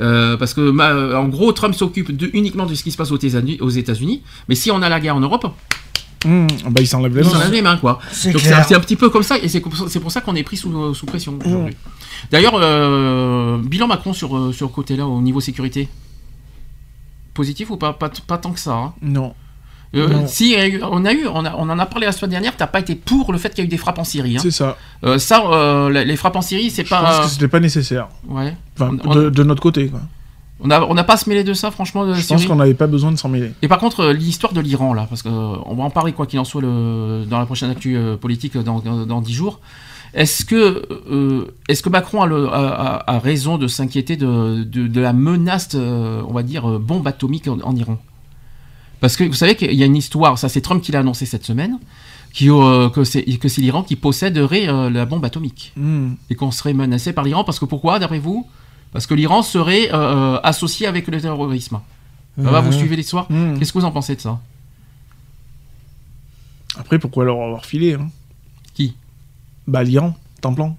Euh, parce que ma- en gros, Trump s'occupe de- uniquement de ce qui se passe aux États-Unis. Mais si on a la guerre en Europe, Mmh, bah, il s'enlève les il mains. les mains, quoi. C'est Donc c'est un petit peu comme ça, et c'est pour ça- qu'on est pris sous, sous pression aujourd'hui. D'ailleurs, euh, bilan Macron sur euh, sur côté-là, au niveau sécurité, positif ou pas? Pas, pas tant que ça. hein. Non. Euh, si on a eu, on, a- on en a parlé la semaine dernière. T'as pas été pour le fait qu'il y a eu des frappes en Syrie. hein. C'est ça. Euh, ça, euh, les les frappes en Syrie, c'est Je pense pas. que c'était pas nécessaire. Ouais. Enfin, On- de, de notre côté, quoi. On n'a pas à se mêler de ça, franchement. De Je Syrie. pense qu'on n'avait pas besoin de s'en mêler. Et par contre, euh, l'histoire de l'Iran, là, parce qu'on va en parler quoi qu'il en soit le, dans la prochaine actu politique dans, dans, dans 10 jours. Est-ce que, euh, Macron a, le- a- a- a raison de s'inquiéter de, de, de la menace, euh, on va dire, bombe atomique en, en Iran? Parce que vous savez qu'il y a une histoire, ça c'est Trump qui l'a annoncé cette semaine, qui, euh, que c'est l'Iran qui posséderait euh, la bombe atomique Mmh. et qu'on serait menacé par l'Iran. Parce que pourquoi, d'après vous? Parce que l'Iran serait euh, associé avec le terrorisme. Vous suivez l'histoire? Mmh. Qu'est-ce que vous en pensez de ça? Après, pourquoi leur avoir filé hein? Qui? Bah, l'Iran, temps plan.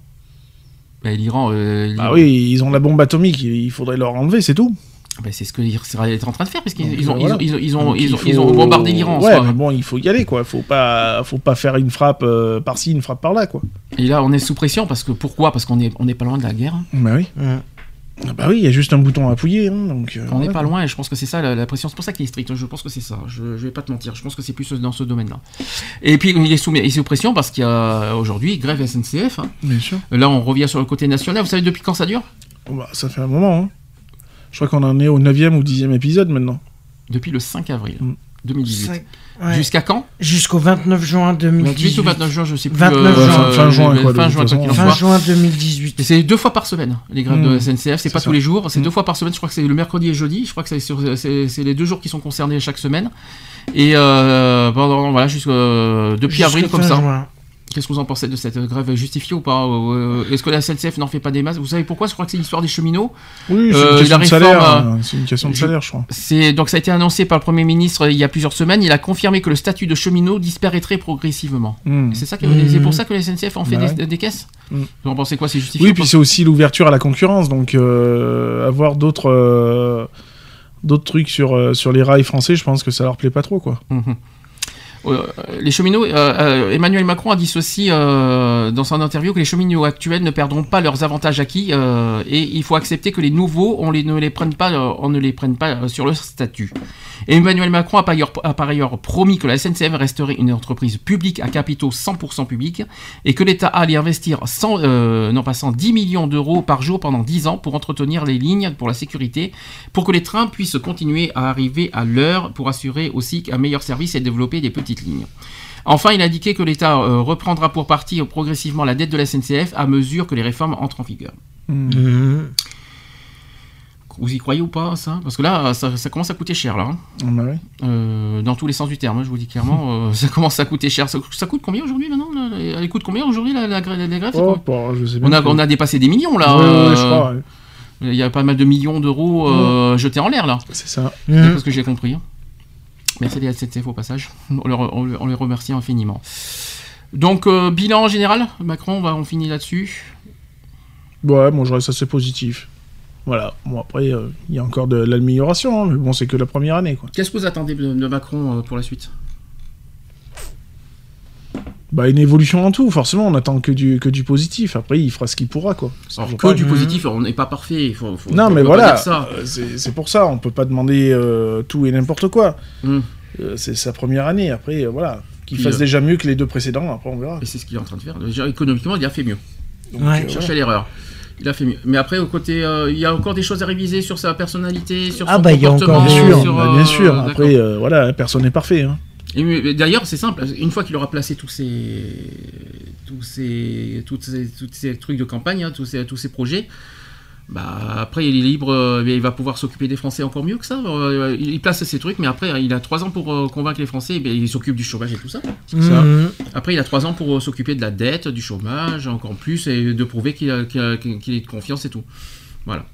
Bah, L'Iran, l'Iran- oui, ils ont la bombe atomique, il faudrait leur enlever, c'est tout. Bah, c'est ce que l'Israël est en train de faire, parce qu'ils ont, voilà. ils ont, ils ont, Donc, ils il ont, ils ont faut- bombardé l'Iran. Ouais, mais bon, il faut y aller, quoi. Faut pas, faut pas faire une frappe euh, par-ci, une frappe par-là, quoi. Et là, on est sous pression, parce que pourquoi? Parce qu'on est, on n'est pas loin de la guerre. Bah oui. Mhm. Ah Bah oui, il y a juste un bouton à appuyer, hein, donc. euh, On n'est pas quoi. loin, et je pense que c'est ça la, la pression. C'est pour ça qu'il est strict. Je pense que c'est ça. Je, je vais pas te mentir. Je pense que c'est plus dans ce domaine-là. Et puis, il est sous, il est sous pression parce qu'il y a aujourd'hui grève SNCF. hein. Bien sûr. Là, on revient sur le côté national. Vous savez depuis quand ça dure? Bah, ça fait un moment, hein. Je crois qu'on en est au 9 ou 10 épisode maintenant. Depuis le 5 avril Mm. 2018. Cinq- ouais. Jusqu'à quand? Jusqu'au 29 juin 28 2018. ou 29 juin, je sais plus. 29 euh, juin. euh, Fin juin, quoi, Fin juin, quoi Fin juin 2018. Et c'est deux fois par semaine, les grèves de Mmh. SNCF. C'est pas C'est tous ça. les jours, c'est Mmh. deux fois par semaine. Je crois que c'est le mercredi et jeudi. Je crois que c'est sur- c'est c'est les deux jours qui sont concernés chaque semaine. Et euh, pendant, voilà, jusqu'à depuis Jusqu'à avril comme fin ça. juin. Qu'est-ce que vous en pensez de cette grève justifiée ou pas Euh, Est-ce que la SNCF n'en fait pas des masses? Vous savez pourquoi? Je crois que c'est l'histoire des cheminots. Oui, c'est Euh, une question la de salaire. réforme, hein. C'est une question de je- salaire, je crois. C'est donc ça a été annoncé par le Premier ministre euh, il y a plusieurs semaines. Il a confirmé que le statut de cheminot disparaîtrait progressivement. Hmm. C'est ça que- Mmh. c'est pour ça que la SNCF en fait Bah des, caisses? Mmh. Vous en pensez quoi? C'est justifié Oui, ou puis c'est aussi l'ouverture à la concurrence, donc euh, avoir d'autres euh, d'autres trucs sur, euh, sur les rails français, je pense que ça leur plaît pas trop, quoi. Euh, les cheminots, euh, euh, Emmanuel Macron a dit ceci dans son interview que les cheminots actuels ne perdront pas leurs avantages acquis et il faut accepter que les nouveaux, on, ne les prenne pas, sur le statut. Emmanuel Macron a par, ailleurs, a par ailleurs promis que la SNCF resterait une entreprise publique à capitaux 100% publics et que l'État allait investir 100, euh, non pas 100, 10 millions d'euros par jour pendant 10 ans pour entretenir les lignes pour la sécurité, pour que les trains puissent continuer à arriver à l'heure, pour assurer aussi un meilleur service et développer des petites lignes. Enfin, il a indiqué que l'État euh, reprendra pour partie progressivement la dette de la SNCF à mesure que les réformes entrent en vigueur. Hmm. Vous y croyez ou pas ça? Parce que là, ça, ça commence à coûter cher là. hein. Ah bah oui. Euh, dans tous les sens du terme, hein, je vous dis clairement, euh, ça commence à coûter cher. Ça, ça coûte combien aujourd'hui maintenant là? Elle coûte combien aujourd'hui la, la, Oh, bah, je sais on, a, bien on a dépassé des millions là. Ouais, ouais, euh, je crois, ouais. Il y a pas mal de millions d'euros jetés en l'air là. C'est ça. C'est Mhm. ce que j'ai compris. Merci les SNCF au passage. On, leur- les remercie infiniment. Donc, bilan en général, Macron, on, va, on finit là-dessus. Ouais, bon, je reste assez positif. Voilà. Bon, après, euh, il y a encore de l'amélioration, hein, mais bon, c'est que la première année, quoi. Qu'est-ce que vous attendez de, de Macron euh, pour la suite? Bah, une évolution en tout, forcément, on attend que du, que du positif. Après, il fera ce qu'il pourra, quoi. Alors, que du positif, on n'est pas parfait. il Faut, faut- Non, on mais voilà, euh, c'est c'est pour ça, on peut pas demander euh, tout et n'importe quoi. Mm. Euh, c'est sa première année, après, euh, voilà. Qu'il fasse euh, déjà mieux que les deux précédents, après on verra. Et c'est ce qu'il est en train de faire. Déjà, économiquement, il a fait mieux. Donc, Ouais. euh, Il voilà. cherchait l'erreur. Il a fait mieux. Mais après, au côté, euh, il y a encore des choses à réviser sur sa personnalité, sur Ah son bah, il y a comportement. encore Bien sûr, sur, bah, bien euh, sûr. d'accord. Après, euh, voilà, personne n'est parfait. hein. Et, D'ailleurs, c'est simple. Une fois qu'il aura placé tous ses, tous ces, toutes ces, toutes ces trucs de campagne, hein, tous, ces, tous ces projets, bah après il est libre. euh, il va pouvoir s'occuper des Français encore mieux que ça. Euh, il place ses trucs, mais après il a trois ans pour euh, convaincre les Français. il s'occupe du chômage et tout ça. ça. Mhm. Après, il a trois ans pour s'occuper de la dette, du chômage, encore plus, et de prouver qu'il est de confiance et tout. Voilà.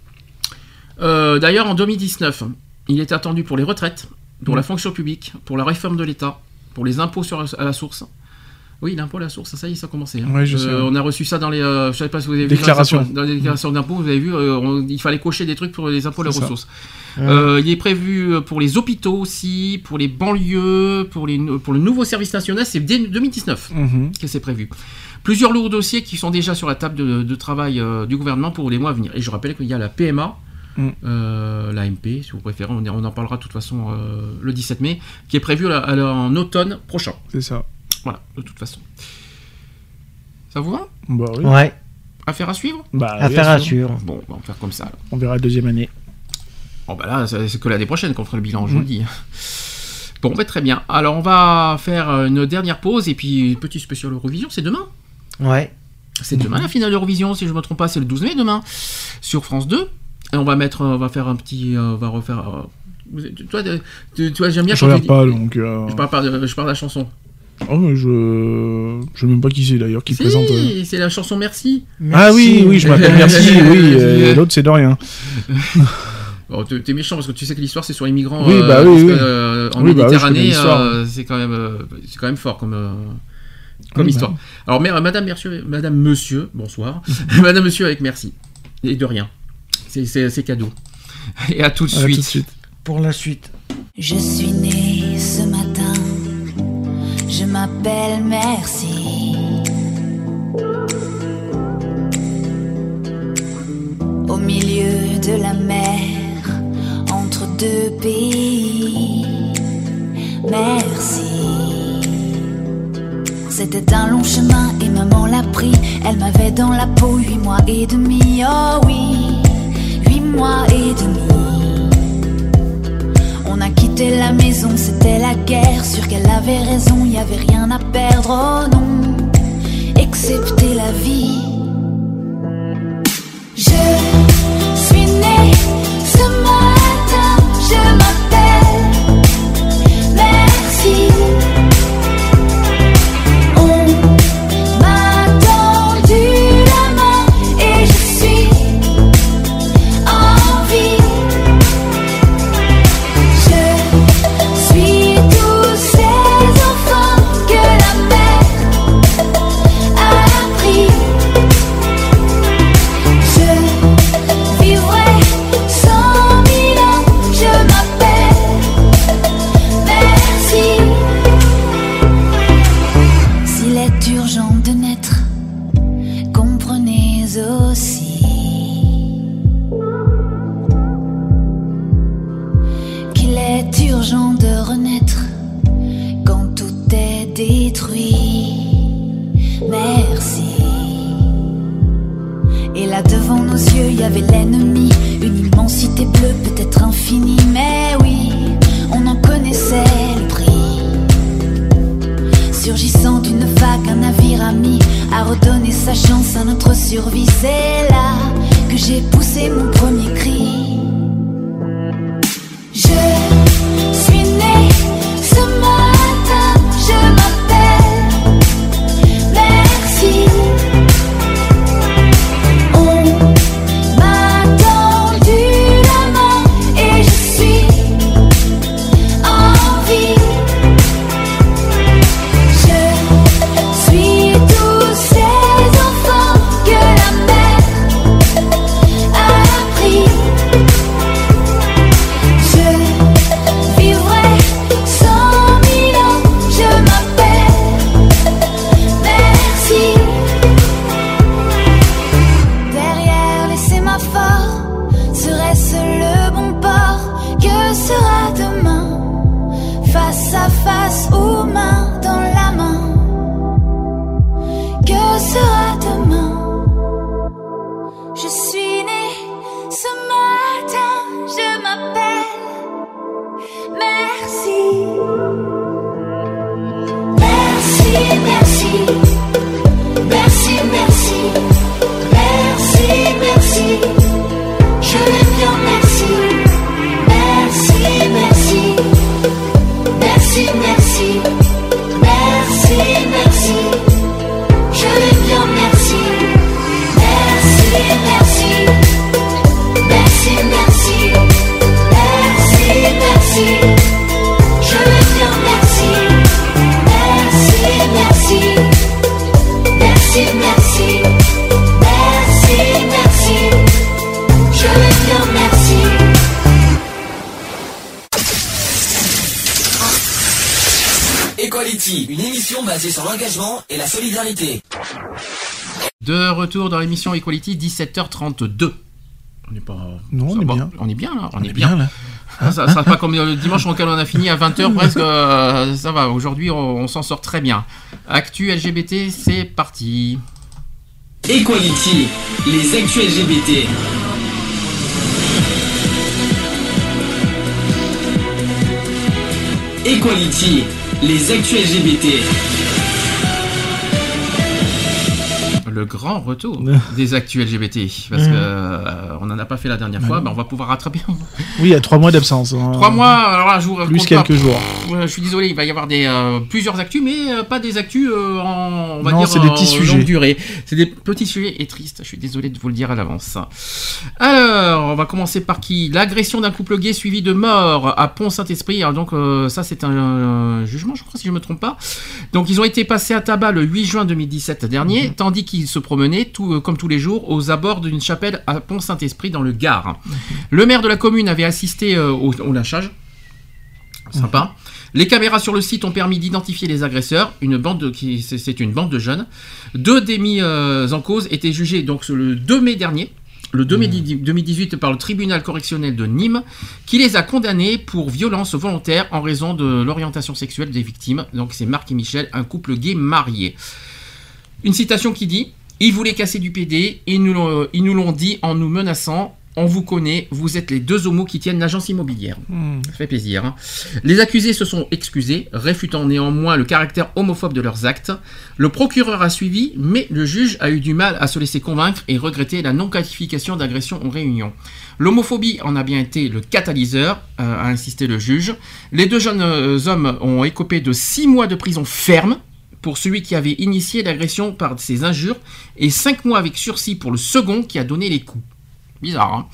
Euh, D'ailleurs, en 2019, il est attendu pour les retraites, pour la fonction publique, pour la réforme de l'État, pour les impôts sur, à la source. Oui, l'impôt à la source, ça y est, ça a commencé. hein. Ouais, je sais, ouais. On a reçu ça dans les. euh, je sais pas si vous avez vu. Déclaration. Dans les, déclarations d'impôts, vous avez vu, euh, on- il fallait cocher des trucs pour les impôts à la ressource. Euh, il est prévu pour les hôpitaux aussi, pour les banlieues, pour, les, pour le nouveau service national, c'est dès 2019 Mhm. que c'est prévu. Plusieurs lourds dossiers qui sont déjà sur la table de, de travail euh, du gouvernement pour les mois à venir. Et je rappelle qu'il y a la PMA, Mm. euh, la MP, si vous préférez, on, on en parlera de toute façon euh, le 17 mai, qui est prévu à la- à la- en automne prochain. C'est ça. Voilà, de toute façon. Ça vous va Bah oui. Ouais, Affaire à suivre Bah, oui, affaire à suivre. Bon, on va faire comme ça. alors. On verra la deuxième année. Bon bah là, c'est que l'année prochaine qu'on fera le bilan, je vous le dis. Bon, bah, très bien. Alors on va faire une dernière pause et puis petit spécial Eurovision, c'est demain. Ouais. C'est demain la finale Eurovision, si je ne me trompe pas, c'est le 12 mai demain sur France 2. Et on va mettre, on va faire un petit, euh, on va refaire. euh, vous toi, de- toi, j'aime bien Je quand tu regarde dis- pas, donc. euh, Je parle pas de, je parle de la chanson. Oh, je. Je sais même pas qui c'est d'ailleurs qui Si, présente. euh. c'est la chanson Merci. Ah oui, oui, je m'appelle Merci, oui. euh, Oui. L'autre, c'est de rien. Bon, t'es méchant parce que tu sais que l'histoire c'est sur les migrants. Oui, euh, bah oui, parce oui. que, euh, en bah Méditerranée, euh, c'est quand même, euh, c'est quand même fort comme. euh, comme Oui, histoire. bah. Alors, mère, Madame, Monsieur, Madame Monsieur, bonsoir. Madame Monsieur avec merci. Et de rien. C'est- cadeau. Et à tout de À tout de suite. suite. Pour la suite. Je suis matin, je m'appelle Merci. Au milieu de la mer, entre deux pays. Merci. C'était un long chemin et maman l'a pris. Elle m'avait dans la peau huit mois et demi. Oh oui, huit mois et demi. Quitté la maison, c'était la guerre. Sûr qu'elle avait raison, y avait rien à perdre, oh non, excepté la vie. A redonné sa chance à notre survie. C'est là que j'ai poussé mon premier cri. Je Une émission basée sur l'engagement et la solidarité. De retour dans l'émission Equality, 17h32. On est pas. Non, on ça est va, bien. On est bien là. On, On est, est bien. bien, là. Ah, ça sera pas comme le dimanche auquel on a fini à 20h presque. euh, ça va. Aujourd'hui, on, on s'en sort très bien. Actu LGBT, c'est parti. Equality, les actus LGBT. Equality, les actus LGBT. Le grand retour des actus LGBT. Parce que euh, on n'en a pas fait la dernière fois. Ben, on va pouvoir rattraper. Oui, il y a trois mois d'absence. hein. Trois mois, alors là, je vous Plus pas. quelques jours. Je suis désolé, il va y avoir des, euh, plusieurs actus, mais euh, pas des actus en, on va Non, dire, c'est des petits sujets. durée. C'est des petits sujets et tristes, je suis désolé de vous le dire à l'avance. Alors, on va commencer par qui? L'agression d'un couple gay suivi de mort à Pont-Saint-Esprit. Alors donc, ça c'est un jugement, je crois, si je me trompe pas. Donc, ils ont été passés à tabac le 8 juin 2017 dernier, Mhm. tandis qu'ils se promenaient, tout, euh, comme tous les jours, aux abords d'une chapelle à Pont-Saint-Esprit dans le Gard. Le maire de la commune avait assisté euh, au, au lynchage. Sympa. Les caméras sur le site ont permis d'identifier les agresseurs. Une bande de, qui c'est- une bande de jeunes. Deux des mis euh, en cause étaient jugés donc le 2 mai dernier. Le 2 mai 2018 par le tribunal correctionnel de Nîmes, qui les a condamnés pour violence volontaire en raison de l'orientation sexuelle des victimes. Donc c'est Marc et Michel, un couple gay marié. Une citation qui dit Ils voulaient casser du PD, ils nous l'ont- ils nous l'ont dit en nous menaçant. On vous connaît, vous êtes les deux homos qui tiennent l'agence immobilière. Ça fait plaisir. hein. Les accusés se sont excusés, réfutant néanmoins le caractère homophobe de leurs actes. Le procureur a suivi, mais le juge a eu du mal à se laisser convaincre et regretté la non-qualification d'agression en réunion. L'homophobie en a bien été le catalyseur, euh, a insisté le juge. Les deux jeunes euh, hommes ont écopé de six mois de prison ferme pour celui qui avait initié l'agression par ses injures et cinq mois avec sursis pour le second qui a donné les coups. Bizarre, hein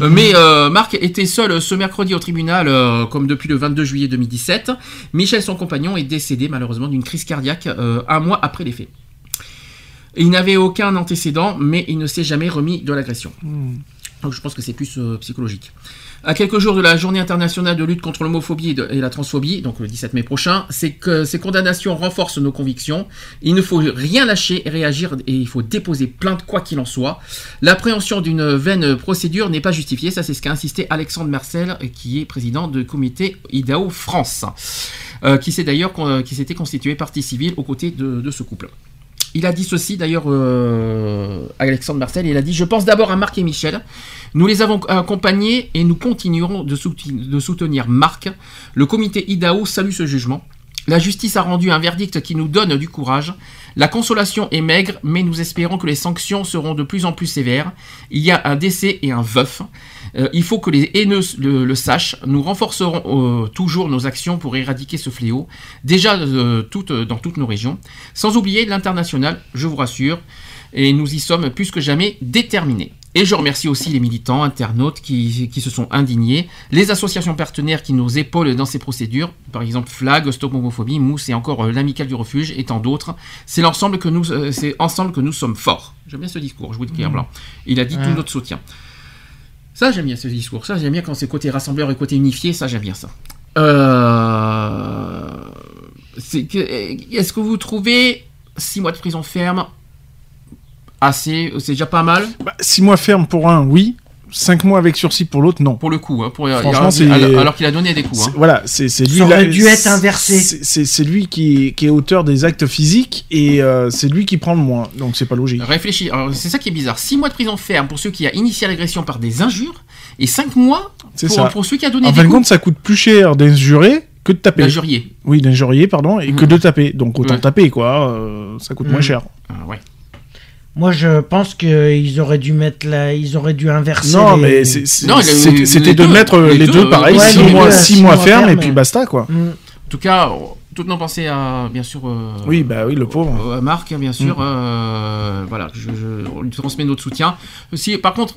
Euh, Mais euh, Marc était seul ce mercredi au tribunal, euh, comme depuis le 22 juillet 2017. Michel, son compagnon, est décédé malheureusement d'une crise cardiaque euh, un mois après les faits. Il n'avait aucun antécédent, mais il ne s'est jamais remis de l'agression. Donc je pense que c'est plus euh, psychologique. À quelques jours de la journée internationale de lutte contre l'homophobie et, la transphobie, donc le 17 mai prochain, c'est que ces condamnations renforcent nos convictions. Il ne faut rien lâcher et réagir et il faut déposer plainte quoi qu'il en soit. L'appréhension d'une vaine procédure n'est pas justifiée, ça c'est ce qu'a insisté Alexandre Marcel, qui est président du comité IDAO France, euh, qui s'est d'ailleurs qui s'était constitué partie civile aux côtés de- de ce couple. Il a dit ceci d'ailleurs, euh, Alexandre Marcel, il a dit Je pense d'abord à Marc et Michel. Nous les avons accompagnés et nous continuerons de, soutenir Marc. Le comité IDAO salue ce jugement. La justice a rendu un verdict qui nous donne du courage. La consolation est maigre, mais nous espérons que les sanctions seront de plus en plus sévères. Il y a un décès et un veuf. Euh, il faut que les haineux le, sachent. Nous renforcerons euh, toujours nos actions pour éradiquer ce fléau, déjà euh, dans toutes nos régions. Sans oublier l'international, je vous rassure, et nous y sommes plus que jamais déterminés. Et je remercie aussi les militants, internautes qui, qui se sont indignés, les associations partenaires qui nous épaulent dans ces procédures, par exemple Flag, Stop Homophobie, Mousse et encore euh, l'Amicale du Refuge et tant d'autres. C'est l'ensemble que nous, euh, c'est ensemble que nous sommes forts. J'aime bien ce discours, je vous le dis Mhm. blanc. Il a dit tout notre soutien. Ça, j'aime bien ce discours. Ça, j'aime bien quand c'est côté rassembleur et côté unifié. Ça, j'aime bien ça. Euh... Est-ce que vous trouvez 6 mois de prison ferme assez C'est déjà pas mal 6 mois ferme pour un, oui. 5 mois avec sursis pour l'autre, non. Pour le coup, hein, pour, Franchement, alors, c'est. alors- alors qu'il a donné des coups, hein. Voilà, c'est c'est lui. Ça aurait là- dû être inversé. c'est- lui qui, qui est auteur des actes physiques et euh, c'est lui qui prend le moins. Donc c'est pas logique. Réfléchis. C'est ça qui est bizarre. 6 mois de prison ferme pour ceux qui a initié l'agression par des injures et 5 mois C'est pour, ça. pour celui qui a donné En des fin de coups. compte, ça coûte plus cher d'injurer que de taper. D'injurier. Oui, d'injurier, pardon, et que de taper. Donc autant Ouais. taper, quoi. euh, ça coûte moins Mm. cher. Ah, ouais. Moi, je pense qu'ils auraient dû mettre la... ils auraient dû inverser. Non, les- mais c'était de deux, mettre les les deux, deux pareil, ouais, 6 les mois, six six mois mois ferme et puis basta, quoi. Mm. En tout cas, toutes nos pensées à, bien sûr. euh, Oui, bah oui, le pauvre. à Marc, hein, bien sûr. Mm. euh, voilà, je, je- on lui transmet notre soutien. Si, par contre,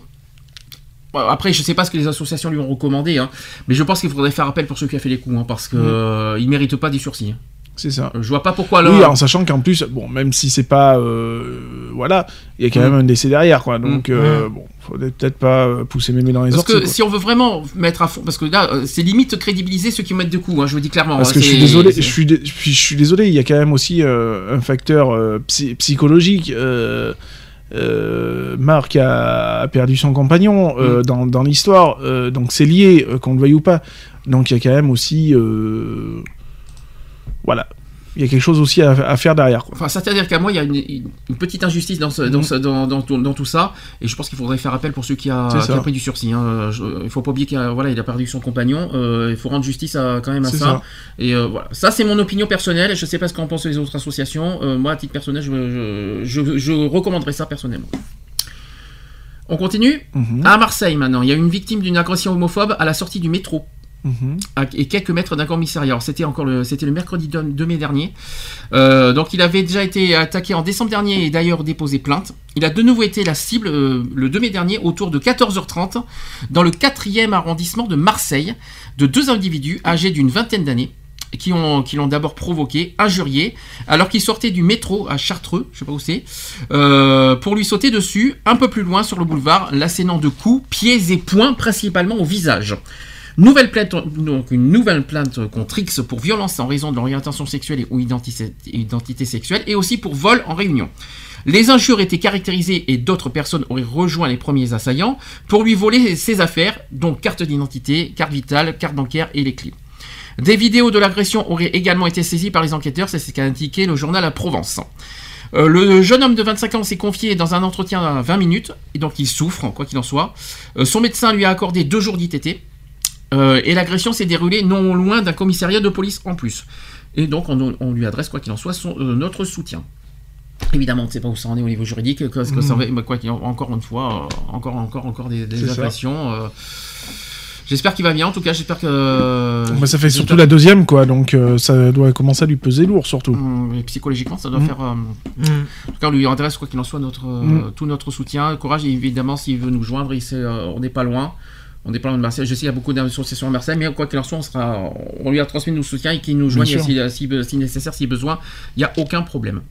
après, je sais pas ce que les associations lui ont recommandé, hein, mais je pense qu'il faudrait faire appel pour ceux qui a fait les coups, hein, parce que Mm. euh, il mérite pas des sursis. C'est ça. Je vois pas pourquoi là. Oui, en sachant qu'en plus, bon, même si c'est pas, euh, voilà, il y a quand Mm. même un décès derrière, quoi. Donc, Mm. euh, bon, faudrait peut-être pas euh, pousser mémé dans les Parce orties. que si on veut vraiment mettre à fond, parce que là, euh, c'est limite crédibiliser ceux qui mettent de coups, hein, je vous dis clairement. Parce hein, que je suis désolé, je suis, dé- je suis, désolé, il y a quand même aussi euh, un facteur psy- psychologique. euh, Marc a, a perdu son compagnon euh, Mm. dans, dans l'histoire, euh, donc c'est lié, qu'on le veuille ou pas. Donc il y a quand même aussi, voilà, il y a quelque chose aussi à, à faire derrière. Quoi. Enfin, c'est-à-dire qu'à moi, il y a une, petite injustice dans, ce- dans, Mhm. ce- dans, dans tout, dans tout ça, et je pense qu'il faudrait faire appel pour ceux qui a, qui pris du sursis. hein. Je- il faut pas oublier qu'il a, voilà, il a perdu son compagnon. euh, il faut rendre justice à, quand même à ça. ça. Et euh, voilà, ça c'est mon opinion personnelle. Je sais pas ce qu'en pensent les autres associations. Euh, moi, à titre personnel, je, je, je- je recommanderais ça personnellement. On continue Mhm. À Marseille maintenant, il y a une victime d'une agression homophobe à la sortie du métro Mhm. et quelques mètres d'un commissariat. C'était encore le, mercredi 2, 2 mai dernier. Euh, donc il avait déjà été attaqué en décembre dernier et d'ailleurs déposé plainte. Il a de nouveau été la cible euh, le 2 mai dernier autour de 14h30 dans le 4e arrondissement de Marseille de deux individus âgés d'une vingtaine d'années qui l'ont d'abord provoqué, injurié, alors qu'il sortait du métro à Chartreux, je sais pas où c'est, euh, pour lui sauter dessus, un peu plus loin sur le boulevard, l'assénant de coups, pieds et poings, principalement au visage. Nouvelle plainte, donc une nouvelle plainte contre X pour violence en raison de l'orientation sexuelle ou identité, sexuelle, et aussi pour vol en réunion. Les injures étaient caractérisées et d'autres personnes auraient rejoint les premiers assaillants pour lui voler ses affaires, dont carte d'identité, carte vitale, carte bancaire et les clés. Des vidéos de l'agression auraient également été saisies par les enquêteurs, c'est ce qu'a indiqué le journal à Provence. Euh, le jeune homme de 25 ans s'est confié dans un entretien à 20 minutes, et donc il souffre, quoi qu'il en soit. Euh, son médecin lui a accordé deux jours d'ITT, euh, et l'agression s'est déroulée non loin d'un commissariat de police en plus. Et donc on, on lui adresse, quoi qu'il en soit, son- euh, notre soutien. Évidemment, on ne sait pas où ça en est au niveau juridique, que, que ça va- bah, quoi qu'il en- encore une fois, euh, encore, encore, encore des, des agressions. J'espère qu'il va bien, en tout cas, j'espère que. Bah, ça fait surtout la deuxième, quoi, donc euh, ça doit commencer à lui peser lourd, surtout. Et psychologiquement, ça doit Mm. faire. euh. En tout cas, on lui adresse, quoi qu'il en soit, notre, euh, tout notre soutien. Courage, et évidemment, s'il veut nous joindre, il sait, euh, on n'est pas loin. On loin de Marseille. Je sais qu'il y a beaucoup d'associations à Marseille, mais quoi qu'il en soit, on, sera, on lui a transmis nos soutiens et qu'il nous joigne sûr. si, si- si nécessaire, si besoin. Il n'y a aucun problème.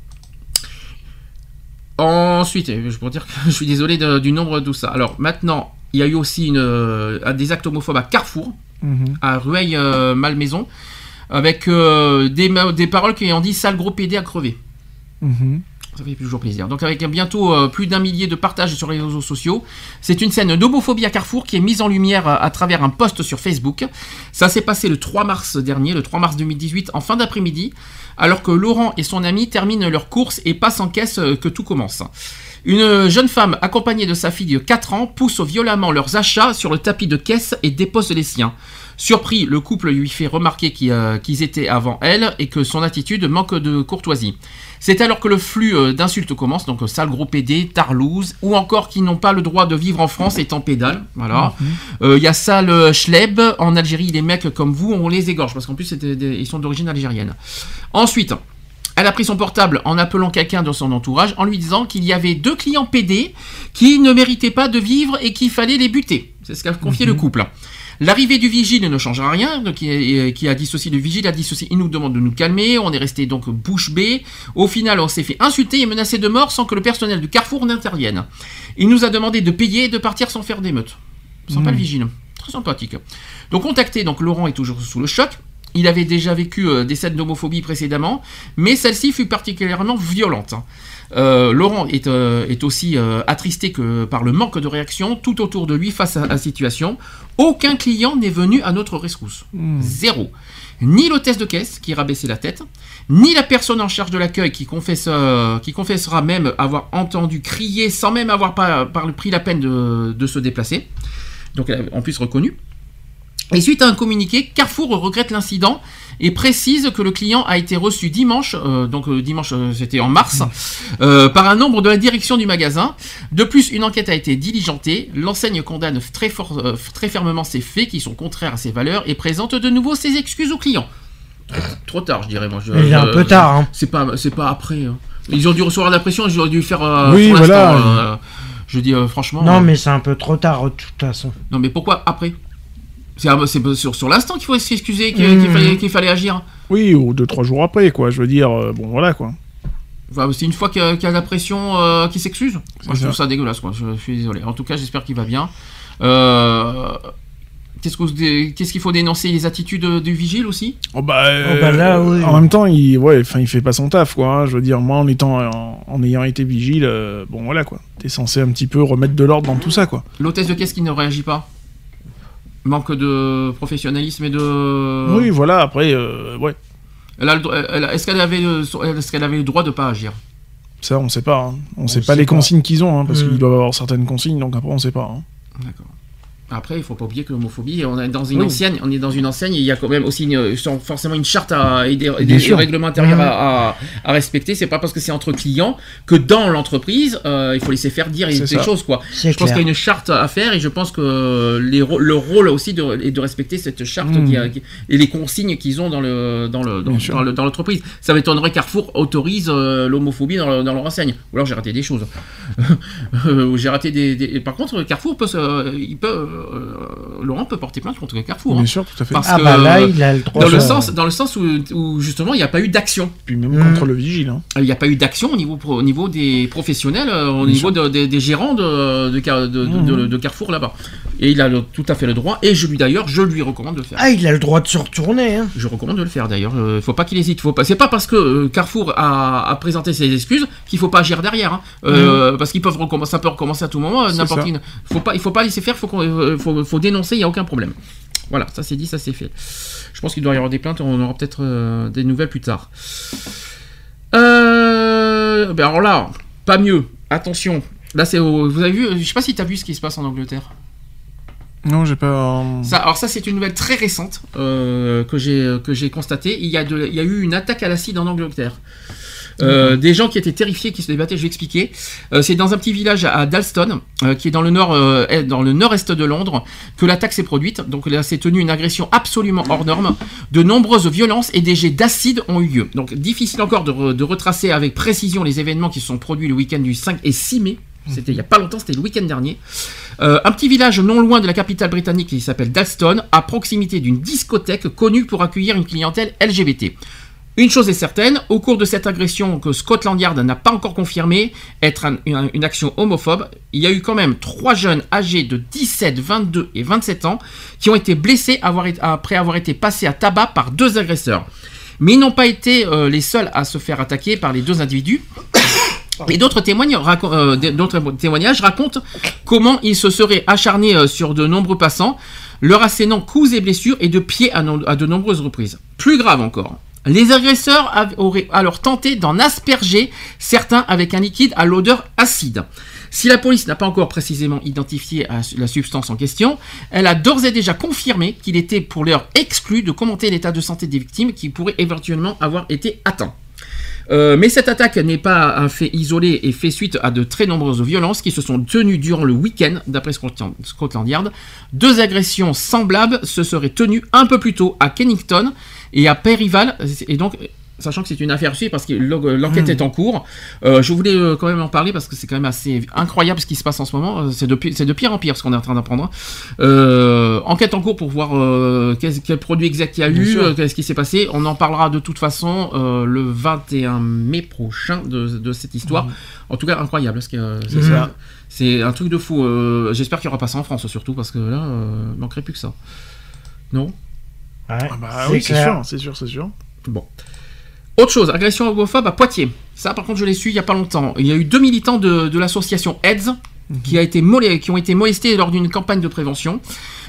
Ensuite, euh, je pourrais dire que je suis désolé de- du nombre de tout ça. Alors maintenant, il y a eu aussi une, euh, des actes homophobes à Carrefour, Mhm. à Rueil-Malmaison, avec euh, des, paroles qui ont dit sale gros pédé à crever. Mhm. Ça fait toujours plaisir. Donc avec bientôt euh, plus d'un millier de partages sur les réseaux sociaux, c'est une scène d'homophobie à Carrefour qui est mise en lumière euh, à travers un post sur Facebook. Ça s'est passé le 3 mars dernier, le 3 mars 2018, en fin d'après-midi, alors que Laurent et son ami terminent leur course et passent en caisse euh, que tout commence. Une jeune femme accompagnée de sa fille de 4 ans pousse violemment leurs achats sur le tapis de caisse et dépose les siens. Surpris, le couple lui fait remarquer qu'ils euh, qu'ils étaient avant elle et que son attitude manque de courtoisie. C'est alors que le flux euh, d'insultes commence, donc euh, sale gros PD, tarlouse, ou encore qui n'ont pas le droit de vivre en France étant pédale. Voilà. Euh, Il y a sale schleb, en Algérie, les mecs comme vous, on les égorge, parce qu'en plus, des- ils sont d'origine algérienne. Ensuite, elle a pris son portable en appelant quelqu'un de son entourage en lui disant qu'il y avait deux clients PD qui ne méritaient pas de vivre et qu'il fallait les buter. C'est ce qu'a confié le couple. L'arrivée du vigile ne changera rien, donc, qui, qui a dit ceci, le vigile a dit ceci, il nous demande de nous calmer, on est resté donc bouche bée. Au final, on s'est fait insulter et menacer de mort sans que le personnel du Carrefour n'intervienne. Il nous a demandé de payer et de partir sans faire d'émeute. Sympa Mmh. le vigile, très sympathique. Donc contacté, donc Laurent est toujours sous le choc. Il avait déjà vécu euh, des scènes d'homophobie précédemment, mais celle-ci fut particulièrement violente. Euh, Laurent est, euh, est aussi attristé que par le manque de réaction tout autour de lui face à la situation. Aucun client n'est venu à notre rescousse. Zéro. Ni l'hôtesse de caisse qui rabaissait la tête, ni la personne en charge de l'accueil qui, confesse, qui confessera même avoir entendu crier sans même avoir par- pris la peine de, de se déplacer. Donc elle a en plus reconnu. Et suite à un communiqué, Carrefour regrette l'incident et précise que le client a été reçu dimanche, euh, donc euh, dimanche euh, c'était en mars, euh, par un membre de la direction du magasin. De plus, une enquête a été diligentée. L'enseigne condamne très, fort- euh, très fermement ces faits qui sont contraires à ses valeurs et présente de nouveau ses excuses aux clients. Trop, tard, je dirais moi. Je- Il est un peu tard, hein. C'est pas, c'est pas après. hein. Ils ont dû recevoir la pression, ils auraient dû faire. euh, Oui, voilà. euh, je dis euh, franchement. Non, euh, mais c'est un peu trop tard, de toute façon. non, mais pourquoi après? C'est sur, sur l'instant qu'il faut s'excuser, qu'il Mmh. qu'il fallait, qu'il fallait agir. Oui, ou deux, trois jours après, quoi. Je veux dire, euh, bon, voilà, quoi. Enfin, c'est une fois qu'il y, a qu'il y a la pression euh, qui s'excuse. Moi, je ça. trouve ça dégueulasse, quoi. Je, suis désolé. En tout cas, j'espère qu'il va bien. Euh, Qu'est-ce qu'il faut dénoncer? Les attitudes du vigile aussi? Oh bah, Oh bah là, euh, oui. En même temps, il, ouais, enfin, il fait pas son taf, quoi. hein. Je veux dire, moi, en étant, en, en ayant été vigile, euh, bon, voilà, quoi. T'es censé un petit peu remettre de l'ordre dans tout ça, quoi. L'hôtesse de caisse qui ne réagit pas? Manque de professionnalisme et de. Oui, voilà. Après, euh, ouais, Est-ce qu'elle avait, le- est-ce qu'elle avait le droit de pas agir? Ça, on sait pas. hein. On, sait sait pas les pas. consignes qu'ils ont, hein, parce Mm. qu'ils doivent avoir certaines consignes, donc après, on sait pas. hein. D'accord. Après, il faut pas oublier que l'homophobie, on est dans une Oui. enseigne, on est dans une enseigne, et il y a quand même aussi une- sans- forcément une charte à, et des, des règlements intérieurs à, à- à respecter. C'est pas parce que c'est entre clients que dans l'entreprise, euh, il faut laisser faire dire des ça. choses quoi. Je pense qu'il y a une charte à faire et je pense que les, le rôle aussi de, est de respecter cette charte qui a- qui- et les consignes qu'ils ont dans le dans le dans, Bien sûr. dans le- dans l'entreprise. Ça m'étonnerait que Carrefour autorise euh, l'homophobie dans, le- dans leur enseigne. Ou alors j'ai raté des choses. Euh, j'ai raté des, des- Par contre, Carrefour peut, il peut, euh, Laurent peut porter plainte contre Carrefour. Bien hein. sûr, tout à fait. Parce Ah que, bah là, il a le droit. dans le sens, dans le sens où, où justement il n'y a pas eu d'action. Puis même contre le vigile. hein. Il n'y a pas eu d'action au niveau, pro- au niveau des professionnels, euh, au Bien niveau de- des- des gérants de, de, Car- de- de- Mhm. de- de Carrefour là-bas. Et il a le- tout à fait le droit, et je lui d'ailleurs, je lui recommande de le faire. Ah, il a le droit de se retourner. Hein. Je recommande de le faire d'ailleurs. Il faut pas qu'il hésite. Faut pas. C'est pas parce que euh, Carrefour a, a présenté ses excuses qu'il faut pas agir derrière. hein. Euh, Parce qu'ils peuvent recommencer, ça peut recommencer à tout moment. euh, N'importe qui. Faut pas. Il faut pas laisser faire. Faut, qu'on- euh, faut, faut dénoncer. Il y a aucun problème. Voilà, ça c'est dit, ça c'est fait. Je pense qu'il doit y avoir des plaintes. On aura peut-être euh, des nouvelles plus tard. Euh, ben alors là, pas mieux. Attention. Là c'est. au- Vous avez vu Je sais pas si tu as vu ce qui se passe en Angleterre. Non, j'ai pas. euh, Ça, alors ça, c'est une nouvelle très récente euh, que j'ai que j'ai constatée. Il y, a de- il y a eu une attaque à l'acide en Angleterre. Euh, des gens qui étaient terrifiés, qui se débattaient. Je vais expliquer. Euh, c'est dans un petit village à Dalston, euh, qui est dans le nord, est- de Londres, que l'attaque s'est produite. Donc là, s'est tenue une agression absolument hors norme. De nombreuses violences et des jets d'acide ont eu lieu. Donc difficile encore de, re- de retracer avec précision les événements qui se sont produits le week-end du 5 et 6 mai. C'était il y a pas longtemps, c'était le week-end dernier. Un petit village non loin de la capitale britannique qui s'appelle Dalston, à proximité d'une discothèque connue pour accueillir une clientèle LGBT. Une chose est certaine, au cours de cette agression que Scotland Yard n'a pas encore confirmée être un- une, une action homophobe, il y a eu quand même trois jeunes âgés de 17, 22 et 27 ans qui ont été blessés avoir après avoir été passés à tabac par deux agresseurs. Mais ils n'ont pas été euh, les seuls à se faire attaquer par les deux individus. Et d'autres témoignages, racon- euh, d'autres témoignages racontent comment ils se seraient acharnés euh, sur de nombreux passants, leur assénant coups et blessures et de pieds à, no- à de nombreuses reprises. Plus grave encore, les agresseurs auraient alors tenté d'en asperger certains avec un liquide à l'odeur acide. Si la police n'a pas encore précisément identifié à- la substance en question, elle a d'ores et déjà confirmé qu'il était pour l'heure exclu de commenter l'état de santé des victimes qui pourraient éventuellement avoir été atteints. Euh, mais cette attaque n'est pas un fait isolé et fait suite à de très nombreuses violences qui se sont tenues durant le week-end, d'après Scotland Yard. Deux agressions semblables se seraient tenues un peu plus tôt à Kennington et à Perryval, et donc sachant que c'est une affaire suivie parce que l'en- l'enquête Hmm. est en cours. Euh, je voulais euh, quand même en parler parce que c'est quand même assez incroyable ce qui se passe en ce moment. Euh, C'est de, pire en pire ce qu'on est en train d'apprendre. Euh, enquête en cours pour voir euh, quel, quel produit exact il y a Bien eu, qu'est-ce qui s'est passé. On en parlera de toute façon le 21 mai prochain de, de cette histoire. En tout cas, incroyable. Euh, c'est, un truc de fou. J'espère qu'il n'y aura pas ça en France surtout parce que là, il manquerait plus que ça. Non? Ouais, Ah bah oui, c'est sûr, c'est sûr, c'est sûr. Bon. Autre chose, agression homophobe à Poitiers. Ça, par contre, je l'ai su il y a pas longtemps. Il y a eu deux militants de, de l'association AIDS qui, a été molé- qui ont été molestés lors d'une campagne de prévention.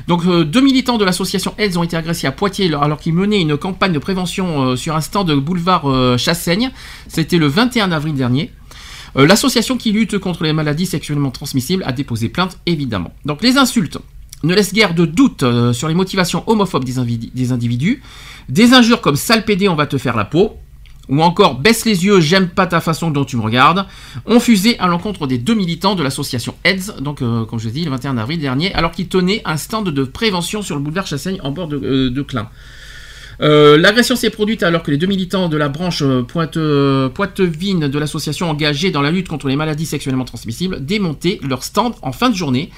Donc, euh, deux militants de l'association AIDS ont été agressés à Poitiers alors- qu'ils menaient une campagne de prévention euh, sur un stand de boulevard euh, Chassaigne. C'était le 21 avril dernier. L'association qui lutte contre les maladies sexuellement transmissibles a déposé plainte, évidemment. Donc les insultes ne laissent guère de doute euh, sur les motivations homophobes des, individus. Des injures comme sale pédé, on va te faire la peau, ou encore baisse les yeux, j'aime pas ta façon dont tu me regardes, ont fusé à l'encontre des deux militants de l'association AIDS, donc euh, comme je l'ai dit, le 21 avril dernier, alors qu'ils tenaient un stand de prévention sur le boulevard Chassaigne en bord de, euh. Euh, L'agression s'est produite alors que les deux militants de la branche Pointe, Poitevine de l'association engagée dans la lutte contre les maladies sexuellement transmissibles démontaient leur stand en fin de journée.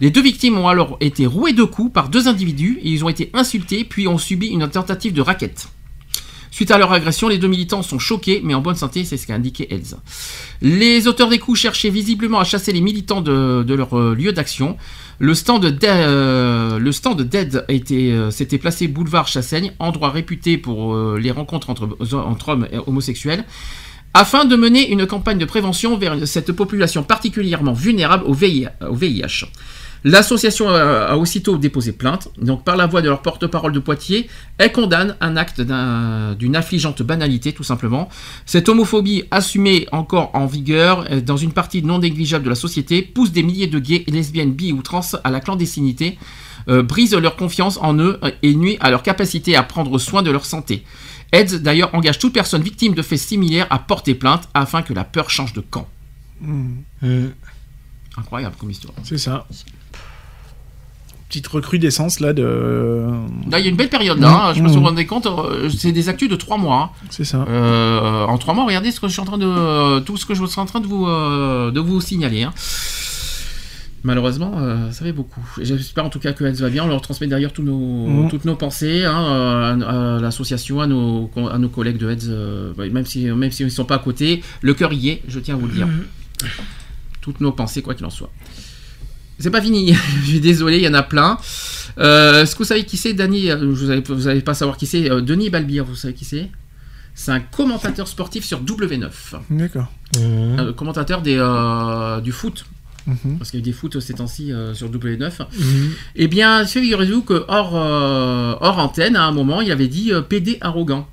Les deux victimes ont alors été rouées de coups par deux individus et ils ont été insultés puis ont subi une tentative de raquette. Suite à leur agression, les deux militants sont choqués, mais en bonne santé, c'est ce qu'a indiqué Elsa. Les auteurs des coups cherchaient visiblement à chasser les militants de, leur euh, lieu d'action. Le stand, de, euh, le stand de Dead a été, euh, s'était placé boulevard Chassaigne, endroit réputé pour euh, les rencontres entre, hommes et homosexuels, afin de mener une campagne de prévention vers cette population particulièrement vulnérable au VIH. L'association a, a aussitôt déposé plainte. Donc, par la voix de leur porte-parole de Poitiers, elle condamne un acte d'un- d'une affligeante banalité, tout simplement. Cette homophobie assumée encore en vigueur euh, dans une partie non négligeable de la société pousse des milliers de gays, lesbiennes, bi ou trans à la clandestinité, euh, brise leur confiance en eux euh, et nuit à leur capacité à prendre soin de leur santé. AIDS d'ailleurs engage toute personne victime de faits similaires à porter plainte afin que la peur change de camp. Hmm. Incroyable comme histoire. C'est ça. Petite recrudescence là de. Là, il y a une belle période là, hein, je sais pas si vous Mmh. vous rendez compte, euh, c'est des actus de trois mois. hein. C'est ça. Euh, en trois mois, regardez ce que je suis en train de, euh, tout ce que je suis en train de vous, euh, de vous signaler. hein. Malheureusement, euh, ça fait beaucoup. J'espère en tout cas que Eds va bien. On leur transmet d'ailleurs tous nos, Mhm. toutes nos pensées hein, à, à l'association, à nos, à nos collègues de euh, même si même s'ils ne sont pas à côté, le cœur y est. Je tiens à vous le dire. Toutes nos pensées, quoi qu'il en soit. C'est pas fini. Je suis désolé, il y en a plein. Euh, Est-ce que vous savez qui c'est, Dany euh, Vous n'allez vous pas savoir qui c'est. Euh, Denis Balbir, vous savez qui c'est? C'est un commentateur sportif sur W9. D'accord. Commentateur des, euh, du foot. Mhm. Parce qu'il y a eu des foot ces temps-ci euh, sur W9. Mhm. Eh bien, figurez-vous que hors, euh, hors antenne, à un moment, il avait dit euh, PD arrogant.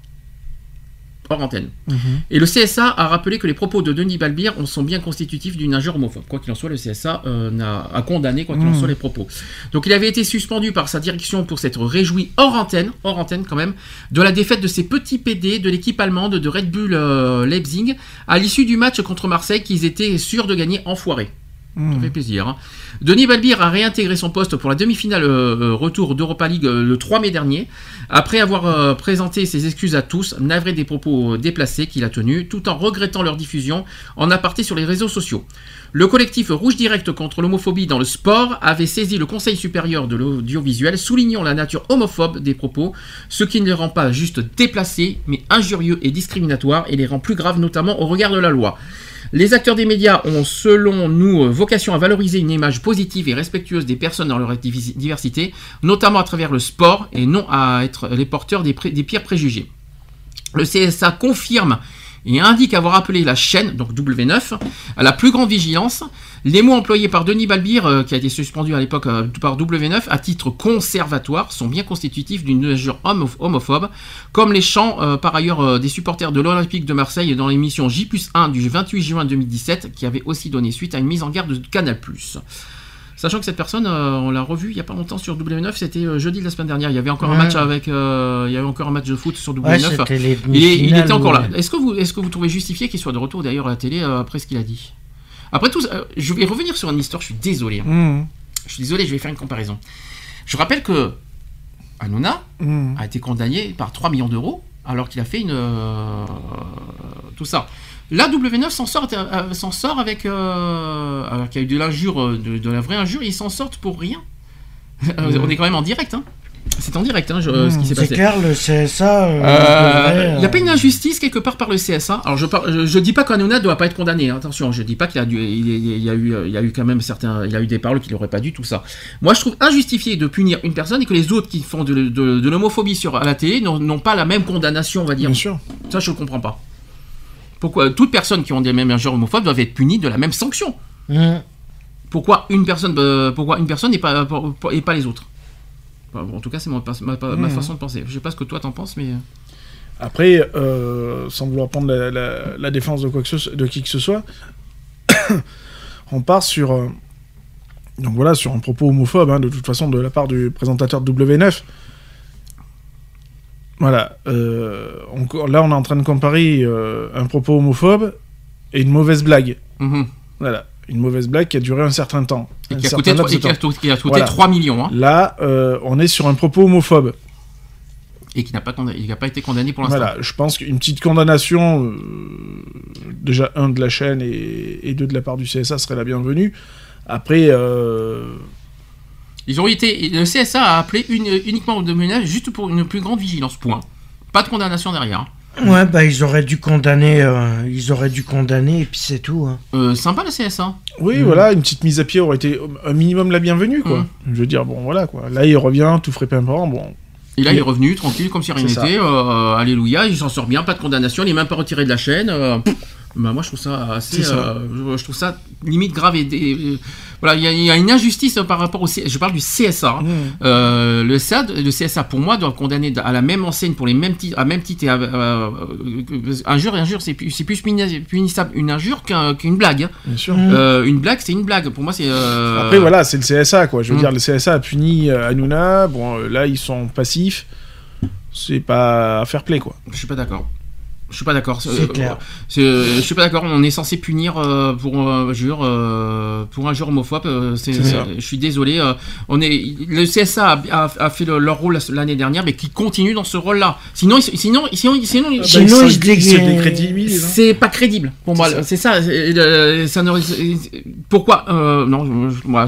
Hors antenne. Mhm. Et le CSA a rappelé que les propos de Denis Balbir sont bien constitutifs d'une injure homophobe. Quoi qu'il en soit, le CSA euh, a condamné, quoi qu'il en Mhm. soit, les propos. Donc il avait été suspendu par sa direction pour s'être réjoui hors antenne, hors antenne quand même, de la défaite de ces petits PD de l'équipe allemande de Red Bull euh, Leipzig à l'issue du match contre Marseille qu'ils étaient sûrs de gagner enfoiré. Ça fait plaisir. hein. Denis Balbir a réintégré son poste pour la demi-finale euh, euh, retour d'Europa League euh, le 3 mai dernier, après avoir euh, présenté ses excuses à tous, navré des propos déplacés qu'il a tenus, tout en regrettant leur diffusion en aparté sur les réseaux sociaux. Le collectif Rouge Direct contre l'homophobie dans le sport avait saisi le Conseil supérieur de l'audiovisuel, soulignant la nature homophobe des propos, ce qui ne les rend pas juste déplacés, mais injurieux et discriminatoires, et les rend plus graves notamment au regard de la loi. Les acteurs des médias ont, selon nous, euh, vocation à valoriser une image positive et respectueuse des personnes dans leur diversité, notamment à travers le sport, et non à être les porteurs des pires préjugés. Le CSA confirme et indique avoir appelé la chaîne, donc W9, à la plus grande vigilance. Les mots employés par Denis Balbir, euh, qui a été suspendu à l'époque euh, par W9, à titre conservatoire, sont bien constitutifs d'une homo- homophobe, comme les chants euh, par ailleurs des supporters de l'Olympique de Marseille dans l'émission J 1 du 28 juin 2017, qui avait aussi donné suite à une mise en garde de Canal+. Sachant que cette personne, euh, on l'a revu il y a pas longtemps sur W9, c'était euh, jeudi de la semaine dernière. Il y avait encore un match avec, euh, il y avait encore un match de foot sur W9. Ouais, c'était les il, est- il demi-finales était encore là. Est-ce que vous, est-ce que vous trouvez justifié qu'il soit de retour d'ailleurs à la télé après ce qu'il a dit? Après tout, je vais revenir sur une histoire. Je suis désolé. hein. Mhm. Je suis désolé, je vais faire une comparaison. Je rappelle que Hanouna Mhm. a été condamné par 3 millions d'euros alors qu'il a fait une euh, tout ça. Là, W9 s'en sort, euh, s'en sort avec euh, alors qu'il y a eu de l'injure, euh, de, de la vraie injure, ils s'en sortent pour rien. On est quand même en direct, hein. C'est en direct, hein, je- ce qui s'est C'est passé. clair, le CSA. euh, Euh, Il n'y a pas euh, une injustice quelque part par le CSA. Alors je je dis pas qu'Hanouna ne doit pas être condamné. hein, Attention, je dis pas qu'il a dû, il, il- il y a eu, il y a eu quand même certains, il y a eu des paroles qu'il n'aurait pas dû tout ça. Moi, je trouve injustifié de punir une personne et que les autres qui font de, de- de l'homophobie sur à la télé n'ont n'ont pas la même condamnation, on va dire. Bien sûr. Ça, je ne comprends pas. Pourquoi toutes personnes qui ont des mêmes injures homophobes doivent être punies de la même sanction Mhm. Pourquoi une personne, euh, pourquoi une personne et pas, et pas les autres Enfin, En tout cas, c'est ma, ma- ma Mhm. façon de penser. Je sais pas ce que toi t'en penses, mais. Après, euh, sans vouloir prendre la, la- la défense de, quoi que ce, de qui que ce soit, on part sur, euh, donc voilà, sur un propos homophobe, hein, de toute façon, de la part du présentateur de W9. Voilà. euh, on- là, on est en train de comparer euh, un propos homophobe et une mauvaise blague. Mhm. Voilà. Une mauvaise blague qui a duré un certain temps. Et qui a coûté, laps de et qui a temps. coûté- qui a coûté Voilà. 3 millions. hein. Là, euh, on est sur un propos homophobe. et qui n'a pas, condamné- été condamné pour l'instant. Voilà, je pense qu'une petite condamnation, déjà un de la chaîne et, et deux de la part du CSA serait la bienvenue. Après, Ils ont été, le CSA a appelé une- uniquement au domaine juste pour une plus grande vigilance. Point. Pas de condamnation derrière. Ouais, bah ils auraient dû condamner, euh, ils auraient dû condamner et puis c'est tout. hein. Euh, sympa le CSA. Oui, voilà, une petite mise à pied aurait été un minimum la bienvenue, quoi. Je veux dire, bon, voilà, quoi. Là, il revient, tout frais pimpant, bon. Et là, il est revenu tranquille, comme si rien n'était. euh, alléluia, il s'en sort bien, pas de condamnation, il est même pas retiré de la chaîne. euh, bah, moi, je trouve ça assez. Ça. euh, je, trouve ça limite grave. Et, et- voilà, il y, a- il y a une injustice par rapport au. C- Je parle du CSA. hein. Mmh. Euh, le, CSA, le CSA, pour moi, doit condamner à la même enseigne pour les mêmes titres, à même titre et à, euh, injure et injure, c'est plus, c'est plus puni- punissable une injure qu'un- qu'une blague. hein. Bien sûr. Euh, une blague, c'est une blague. Pour moi, c'est. euh, Après, voilà, c'est le CSA, quoi. Je veux Mm. dire, le CSA a puni Hanouna. Bon, là, ils sont passifs. C'est pas fair play, quoi. Je suis pas d'accord. Je suis pas d'accord. C'est Euh, clair. c'est- euh, je suis pas d'accord. On est censé punir euh, pour euh, jure euh, pour un jure homophobe. euh, je suis désolé. euh, on est le CSA a, a- a fait le- leur rôle l'année dernière, mais qui continue dans ce rôle-là. Sinon, ils- sinon, sinon, sinon, ils- bah, Sinon, ils ils se- se ils dé- se décrédibilisent, hein. c'est pas crédible pour moi. C'est ça. Ça. euh, ne- pourquoi euh, Non, moi,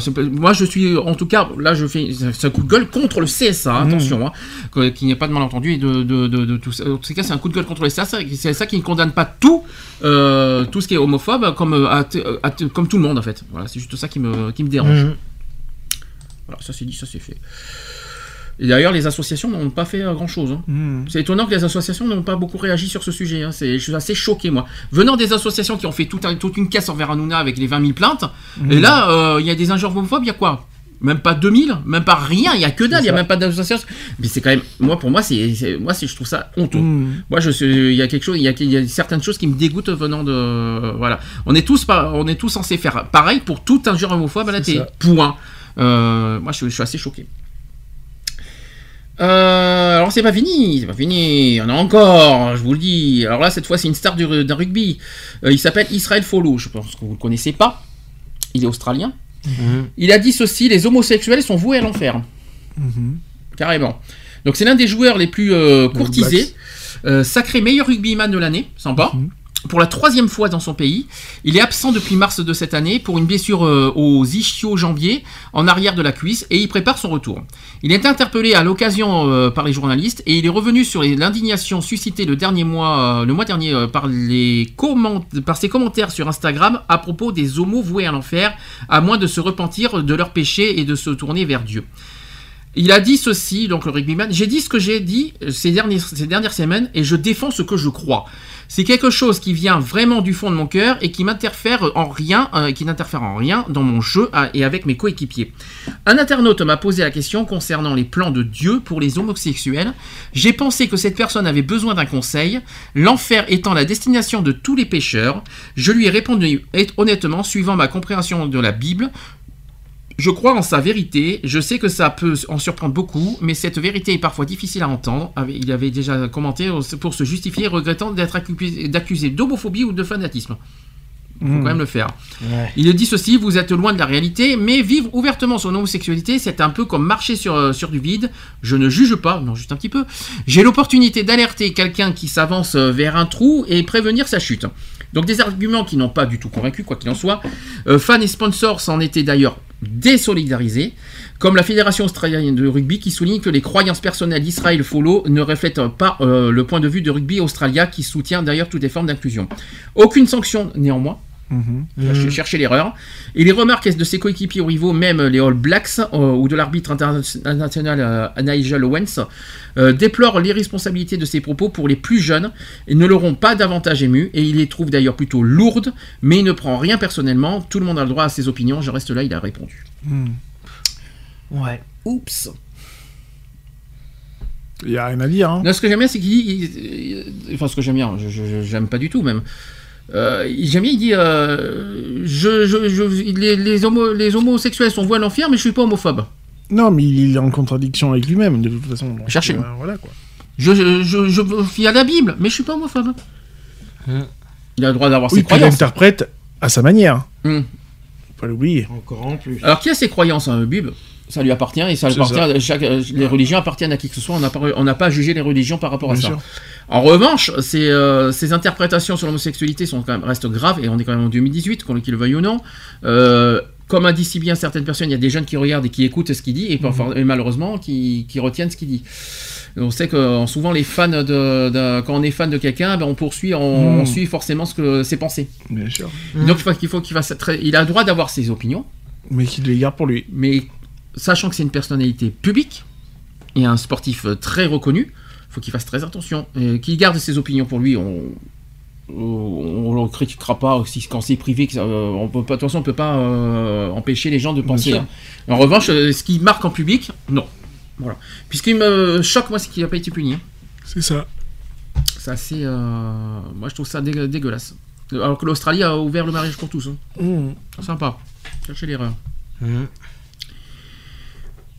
je suis en tout cas là, je fais c'est un coup de gueule contre le CSA. Mmh. Attention, hein, qu'il n'y ait pas de malentendu et de, de, de, de tout ça. En tout cas, c'est un coup de gueule contre le CSA. C'est ça qui ne condamne pas tout, euh, tout ce qui est homophobe, comme euh, à- à- comme tout le monde en fait. Voilà, c'est juste ça qui me qui me dérange. Mhm. Voilà, ça c'est dit, ça c'est fait. Et d'ailleurs, les associations n'ont pas fait grand chose. Mm. C'est étonnant que les associations n'ont pas beaucoup réagi sur ce sujet. hein. C'est- Je suis assez choqué, moi. Venant des associations qui ont fait tout un- toute une caisse envers Hanouna avec les 20 000 plaintes, Mm. et là, euh, il y a des injures homophobes, il y a quoi? Même pas 2000, même pas rien, il y a que dalle, il y a même pas d'association. Mais c'est quand même, moi pour moi c'est, moi je trouve ça honteux. Mm. Moi il y a quelque chose, il y a, il y a certaines choses qui me dégoûtent venant de, voilà. On est tous pas, on est tous censés faire pareil pour toute injure homophobe à la télé. Point. Euh, moi je, je suis assez choqué. Euh, alors c'est pas fini, c'est pas fini, il y en a encore, je vous le dis. Alors là cette fois c'est une star du- d'un rugby. Euh, il s'appelle Israël Follow, je pense que vous le connaissez pas. Il est australien. Il a dit ceci les homosexuels sont voués à l'enfer. Carrément. Donc c'est l'un des joueurs les plus euh, courtisés. Euh, sacré meilleur rugbyman de l'année, sympa. Mhm. Pour la troisième fois dans son pays. Il est absent depuis mars de cette année pour une blessure euh, aux ischio-jambiers en arrière de la cuisse et il prépare son retour. Il est interpellé à l'occasion euh, par les journalistes et il est revenu sur l'indignation suscitée le dernier mois, euh, le mois dernier par, par ses commentaires sur Instagram à propos des homos voués à l'enfer, à moins de se repentir de leurs péchés et de se tourner vers Dieu. Il a dit ceci, donc le rugbyman, j'ai dit ce que j'ai dit euh, ces dernières, semaines et je défends ce que je crois. C'est quelque chose qui vient vraiment du fond de mon cœur et qui en rien, euh, qui n'interfère en rien dans mon jeu et avec mes coéquipiers. Un internaute m'a posé la question concernant les plans de Dieu pour les homosexuels. J'ai pensé que cette personne avait besoin d'un conseil, l'enfer étant la destination de tous les pécheurs. Je lui ai répondu honnêtement, suivant ma compréhension de la Bible, je crois en sa vérité, je sais que ça peut en surprendre beaucoup, mais cette vérité est parfois difficile à entendre. Avait- Il avait déjà commenté pour se justifier, regrettant d'être accusé d'homophobie ou de fanatisme. Il faut Mm. quand même le faire. Ouais. Il dit ceci, vous êtes loin de la réalité, mais vivre ouvertement son homosexualité, c'est un peu comme marcher sur, euh, sur du vide. Je ne juge pas, non, juste un petit peu. J'ai l'opportunité d'alerter quelqu'un qui s'avance euh, vers un trou et prévenir sa chute. Donc des arguments qui n'ont pas du tout convaincu, quoi qu'il en soit. Euh, fans et sponsors s'en étaient d'ailleurs désolidarisés, comme la Fédération australienne de rugby qui souligne que les croyances personnelles d'Israël Follow ne reflètent pas euh, le point de vue de Rugby Australia qui soutient d'ailleurs toutes les formes d'inclusion. Aucune sanction néanmoins. Mhm. Chercher, chercher l'erreur. Et les remarques de ses coéquipiers au rivaux, même les All Blacks euh, ou de l'arbitre interna- international euh, Nigel Owens, euh, déplorent l'irresponsabilité de ses propos pour les plus jeunes et ne l'auront pas davantage ému. Et il les trouve d'ailleurs plutôt lourdes, mais il ne prend rien personnellement. Tout le monde a le droit à ses opinions. Je reste là, il a répondu. Mm. Ouais. Oups. Il y a rien à dire. Hein. Non, ce que j'aime bien, c'est qu'il dit. Enfin, ce que j'aime bien, je- je- j'aime pas du tout même. Euh, il- j'aime bien, il dit euh, je, je- je- les, les, homo- les homosexuels sont voués à l'enfer, mais je suis pas homophobe. Non, mais il est en contradiction avec lui-même, de toute façon. donc, Cherchez-le. euh, voilà, quoi. Je, je, je, je me fie à la Bible, mais je suis pas homophobe. Il a le droit d'avoir Oui, ses puis il croyances. l'interprète à sa manière. Hum. Faut pas l'oublier. Encore en plus. Alors, qui a ses croyances, hein, Bible? Ça lui appartient et ça appartient. ça. à Chaque, euh, les religions appartiennent à qui que ce soit. On n'a pas, on n'a pas à juger les religions par rapport à Bien ça. sûr. En revanche, ces, euh, ces interprétations sur l'homosexualité sont quand même restent graves et on est quand même en 2018, qu'on le veuille ou non. Euh, comme a dit si bien certaines personnes, il y a des jeunes qui regardent et qui écoutent ce qu'il dit et, Mhm. et malheureusement qui, qui retiennent ce qu'il dit. On sait que souvent les fans de, de- quand on est fan de quelqu'un, ben, on poursuit, on, on suit forcément ce que ses pensées. Bien sûr. Donc il faut qu'il faut qu'il fasse très, il a le droit d'avoir ses opinions, Mais qu'il les garde pour lui. mais sachant que c'est une personnalité publique et un sportif euh, très reconnu, faut qu'il fasse très attention. Qu'il garde ses opinions pour lui, on on ne le critiquera pas aussi quand c'est privé. euh, on peut pas, de toute façon, on peut pas euh, empêcher les gens de penser. hein. En revanche, ce qui marque en public, non. Voilà. Puis ce qui me choque, moi, c'est qu'il n'a pas été puni. hein. C'est ça. C'est assez. euh, Moi, je trouve ça dégue- dégueulasse. Alors que l'Australie a ouvert le mariage pour tous. hein. Mmh. Sympa. Cherchez l'erreur. Mhm.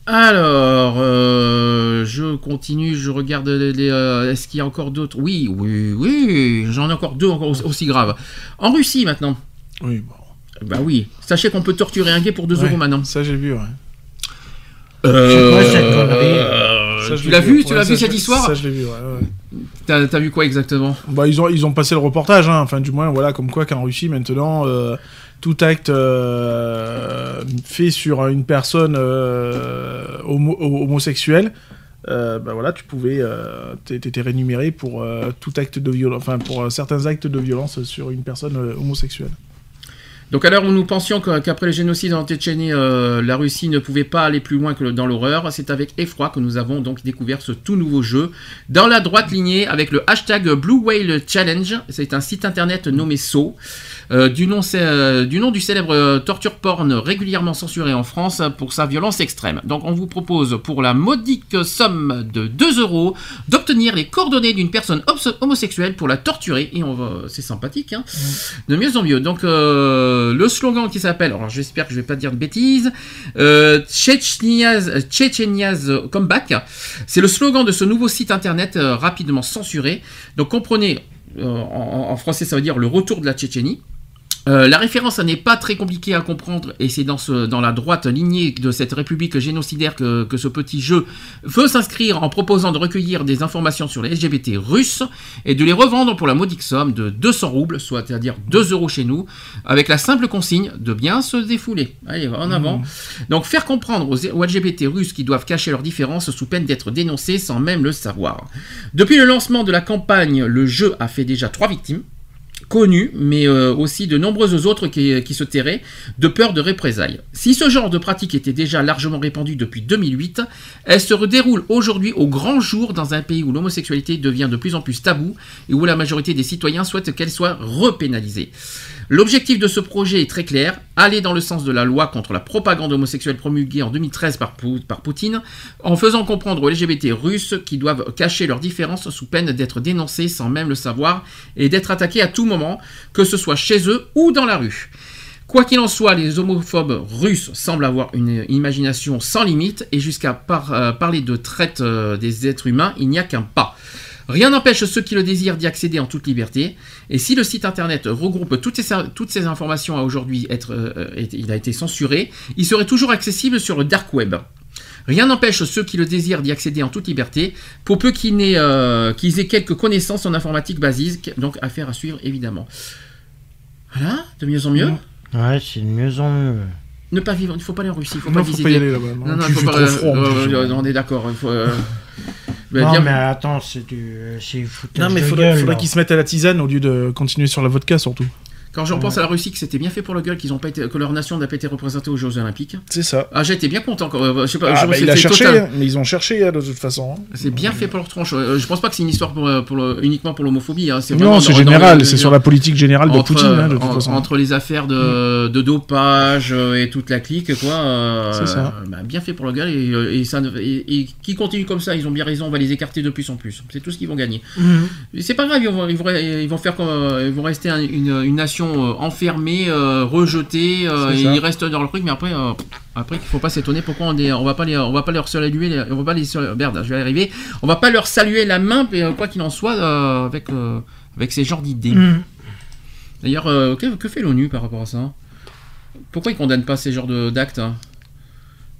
Alors, euh, je continue, je regarde les. les, euh, Est-ce qu'il y a encore d'autres? Oui, oui, oui, j'en ai encore deux encore aussi, aussi graves. En Russie maintenant. Oui, bon. Bah oui. Sachez qu'on peut torturer un gay pour 2 Ouais, euros maintenant. Ça, j'ai vu, ouais. Euh, euh, Ça, tu l'as vu, tu l'as vu cette histoire? Ça, je l'ai vu, ouais. ouais. T'as vu quoi exactement? Bah, ils ont, ils ont passé le reportage, hein. enfin, du moins, voilà, comme quoi qu'en Russie, maintenant, euh, tout acte euh, fait sur une personne euh, homo- homosexuelle, euh, bah voilà, tu pouvais, t'é- t'étais rémunéré pour tout acte de violence, enfin, pour certains actes de violence sur une personne homosexuelle. Donc à l'heure où nous pensions qu'après le génocide en Tchétchénie, la Russie ne pouvait pas aller plus loin que dans l'horreur, c'est avec effroi que nous avons donc découvert ce tout nouveau jeu dans la droite lignée avec le hashtag Blue Whale Challenge. C'est un site internet nommé So, euh, du, nom, c'est, euh, du nom du célèbre euh, torture porn régulièrement censuré en France pour sa violence extrême. Donc on vous propose pour la modique somme de 2 euros d'obtenir les coordonnées d'une personne homosexuelle pour la torturer et on va, c'est sympathique, hein, de mieux en mieux. Donc euh, le slogan qui s'appelle, alors j'espère que je vais pas dire de bêtises, Tchétchenia's, Tchétchenia's Comeback, c'est le slogan de ce nouveau site internet rapidement censuré. Donc comprenez, euh, en, en français ça veut dire le retour de la Tchétchénie. Euh, la référence, n'est pas très compliqué à comprendre et c'est dans, ce, dans la droite lignée de cette république génocidaire que, que ce petit jeu veut s'inscrire en proposant de recueillir des informations sur les LGBT russes et de les revendre pour la modique somme de 200 roubles, soit c'est-à-dire 2 euros chez nous, avec la simple consigne de bien se défouler. Allez, en avant. Donc faire comprendre aux, aux LGBT russes qui doivent cacher leurs différences sous peine d'être dénoncés sans même le savoir. Depuis le lancement de la campagne, le jeu a fait déjà trois victimes connues, mais euh, aussi de nombreuses autres qui, qui se tairaient de peur de représailles. Si ce genre de pratique était déjà largement répandu depuis 2008, elle se déroule aujourd'hui au grand jour dans un pays où l'homosexualité devient de plus en plus tabou et où la majorité des citoyens souhaitent qu'elle soit repénalisée. L'objectif de ce projet est très clair, aller dans le sens de la loi contre la propagande homosexuelle promulguée en 2013 par, Pou- par Poutine, en faisant comprendre aux LGBT russes qu'ils doivent cacher leurs différences sous peine d'être dénoncés sans même le savoir et d'être attaqués à tout moment, que ce soit chez eux ou dans la rue. Quoi qu'il en soit, les homophobes russes semblent avoir une imagination sans limite et jusqu'à euh, parler de traite euh, des êtres humains, il n'y a qu'un pas. Rien n'empêche ceux qui le désirent d'y accéder en toute liberté. Et si le site internet regroupe toutes ces, toutes ces informations à aujourd'hui être, euh, il a été censuré, il serait toujours accessible sur le dark web. Rien n'empêche ceux qui le désirent d'y accéder en toute liberté, pour peu qu'ils euh, qu'ils aient quelques connaissances en informatique basique, donc affaire à suivre évidemment. Voilà, de mieux en mieux. Ouais, c'est de mieux en mieux. Ne pas vivre, il ne faut pas aller en Russie, il faut Non, pas faut visiter. pas y aller là-bas, non. Non, il faut pas. euh, euh, on est d'accord, il faut. Euh, bah, non, bien- mais attends, c'est du. Foutage Non, mais de faudrait, faudrait qu'ils se mettent à la tisane au lieu de continuer sur la vodka, surtout. Quand je repense à la Russie, que c'était bien fait pour le gueule, qu'ils ont pas été, que leur nation n'a pas été représentée aux Jeux Olympiques. C'est ça. Ah, été bien content. Quand, euh, je sais pas, Ah, je- bah, il a cherché, total. hein, mais ils ont cherché hein, de toute façon. hein. C'est bien fait pour leur tronche. Euh, Je pense pas que c'est une histoire pour, euh, pour le- uniquement pour l'homophobie. hein. Non, c'est général, c'est sur la politique générale de entre, Poutine, hein, de toute en- façon. entre les affaires de, de dopage euh, et toute la clique, quoi. euh, C'est ça. bah, bien fait pour le gars et, et ça, et, et qui continue comme ça, ils ont bien raison. On va les écarter de plus en plus. C'est tout ce qu'ils vont gagner. Et C'est pas grave, ils vont, ils vont, ils vont faire comme, ils vont rester un- une, une nation euh, enfermée, euh, rejetée. euh, et ça. ils restent dans le truc, mais après, euh, après, il faut pas s'étonner pourquoi on, est- on va pas les, on va pas leur saluer, on va pas les, merde, je vais arriver. On va pas leur saluer la main, mais, euh, quoi qu'il en soit, euh, avec, euh, avec ces genres d'idées. Mhm. D'ailleurs, euh, que, que fait l'ONU par rapport à ça? Pourquoi ils condamnent pas ces genres d'actes hein?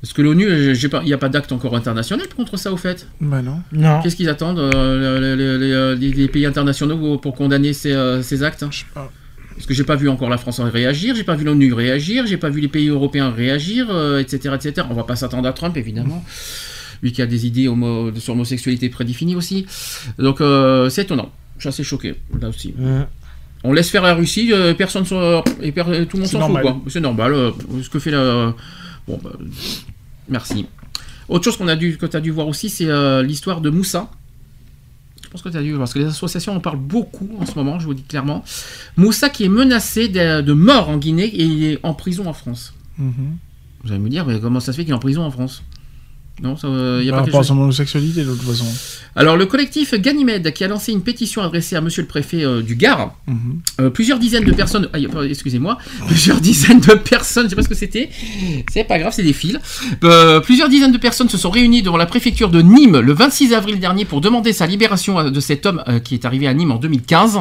Parce que l'ONU, euh, pas- il n'y a pas d'acte encore international contre ça au fait. Bah non. Non. Qu'est-ce qu'ils attendent euh, les, les- les- les- les pays internationaux pour condamner ces, euh, ces actes? Parce que j'ai pas vu encore la France réagir, j'ai pas vu l'ONU réagir, j'ai pas vu les pays européens réagir, euh, etc., etc. On va pas s'attendre à Trump évidemment. lui qui a des idées homo- sur l'homosexualité prédéfinies aussi. Donc euh, c'est étonnant. Je suis assez choqué là aussi. Ouais. On laisse faire la Russie, euh, personne et per- tout le monde s'en fout quoi. C'est normal. ce que fait la. Bon, bah, merci. Autre chose qu'on a dû, que tu as dû voir aussi, c'est l'histoire de Moussa. Je pense que tu as dû parce que les associations en parlent beaucoup en ce moment, je vous dis clairement. Moussa qui est menacé de, de mort en Guinée et il est en prison en France. Mhm. Vous allez me dire, mais comment ça se fait qu'il est en prison en France? Non, il n'y a pas quelque à son homosexualité, de toute façon. Alors, le collectif Ganymède qui a lancé une pétition adressée à monsieur le préfet euh, du Gard, Mhm. euh, plusieurs dizaines de personnes, pardon, excusez-moi, plusieurs dizaines de personnes, je sais pas ce que c'était, c'est pas grave, c'est des fils. Euh, plusieurs dizaines de personnes se sont réunies devant la préfecture de Nîmes le 26 avril dernier pour demander sa libération euh, de cet homme euh, qui est arrivé à Nîmes en 2015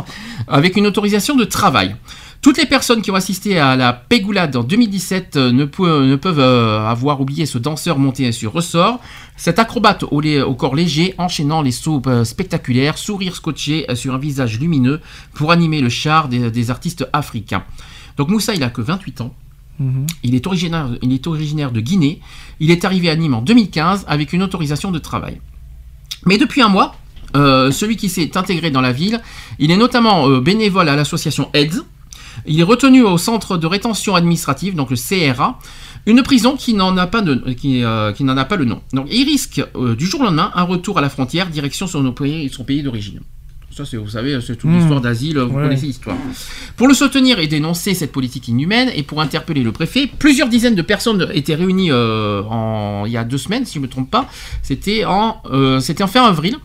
avec une autorisation de travail. Toutes les personnes qui ont assisté à la Pégoulade en 2017 euh, ne, pou- ne peuvent euh, avoir oublié ce danseur monté sur ressort, cet acrobate au, corps léger enchaînant les sauts euh, spectaculaires, sourire scotché euh, sur un visage lumineux pour animer le char des, des artistes africains. Donc Moussa, il a que 28 ans. Mhm. Il est, originaire, il est originaire de Guinée. Il est arrivé à Nîmes en 2015 avec une autorisation de travail. Mais depuis un mois, euh, celui qui s'est intégré dans la ville, il est notamment euh, bénévole à l'association AIDS. Il est retenu au centre de rétention administrative, donc le CRA, une prison qui n'en a pas de, qui, euh, qui n'en a pas le nom. Donc il risque euh, du jour au lendemain un retour à la frontière, direction son pays, son pays d'origine. Ça, c'est, vous savez, c'est toute Mmh. l'histoire d'asile, vous Ouais. connaissez l'histoire. Pour le soutenir et dénoncer cette politique inhumaine et pour interpeller le préfet, plusieurs dizaines de personnes étaient réunies euh, en, il y a deux semaines, si je ne me trompe pas. C'était en, euh, c'était en fin avril,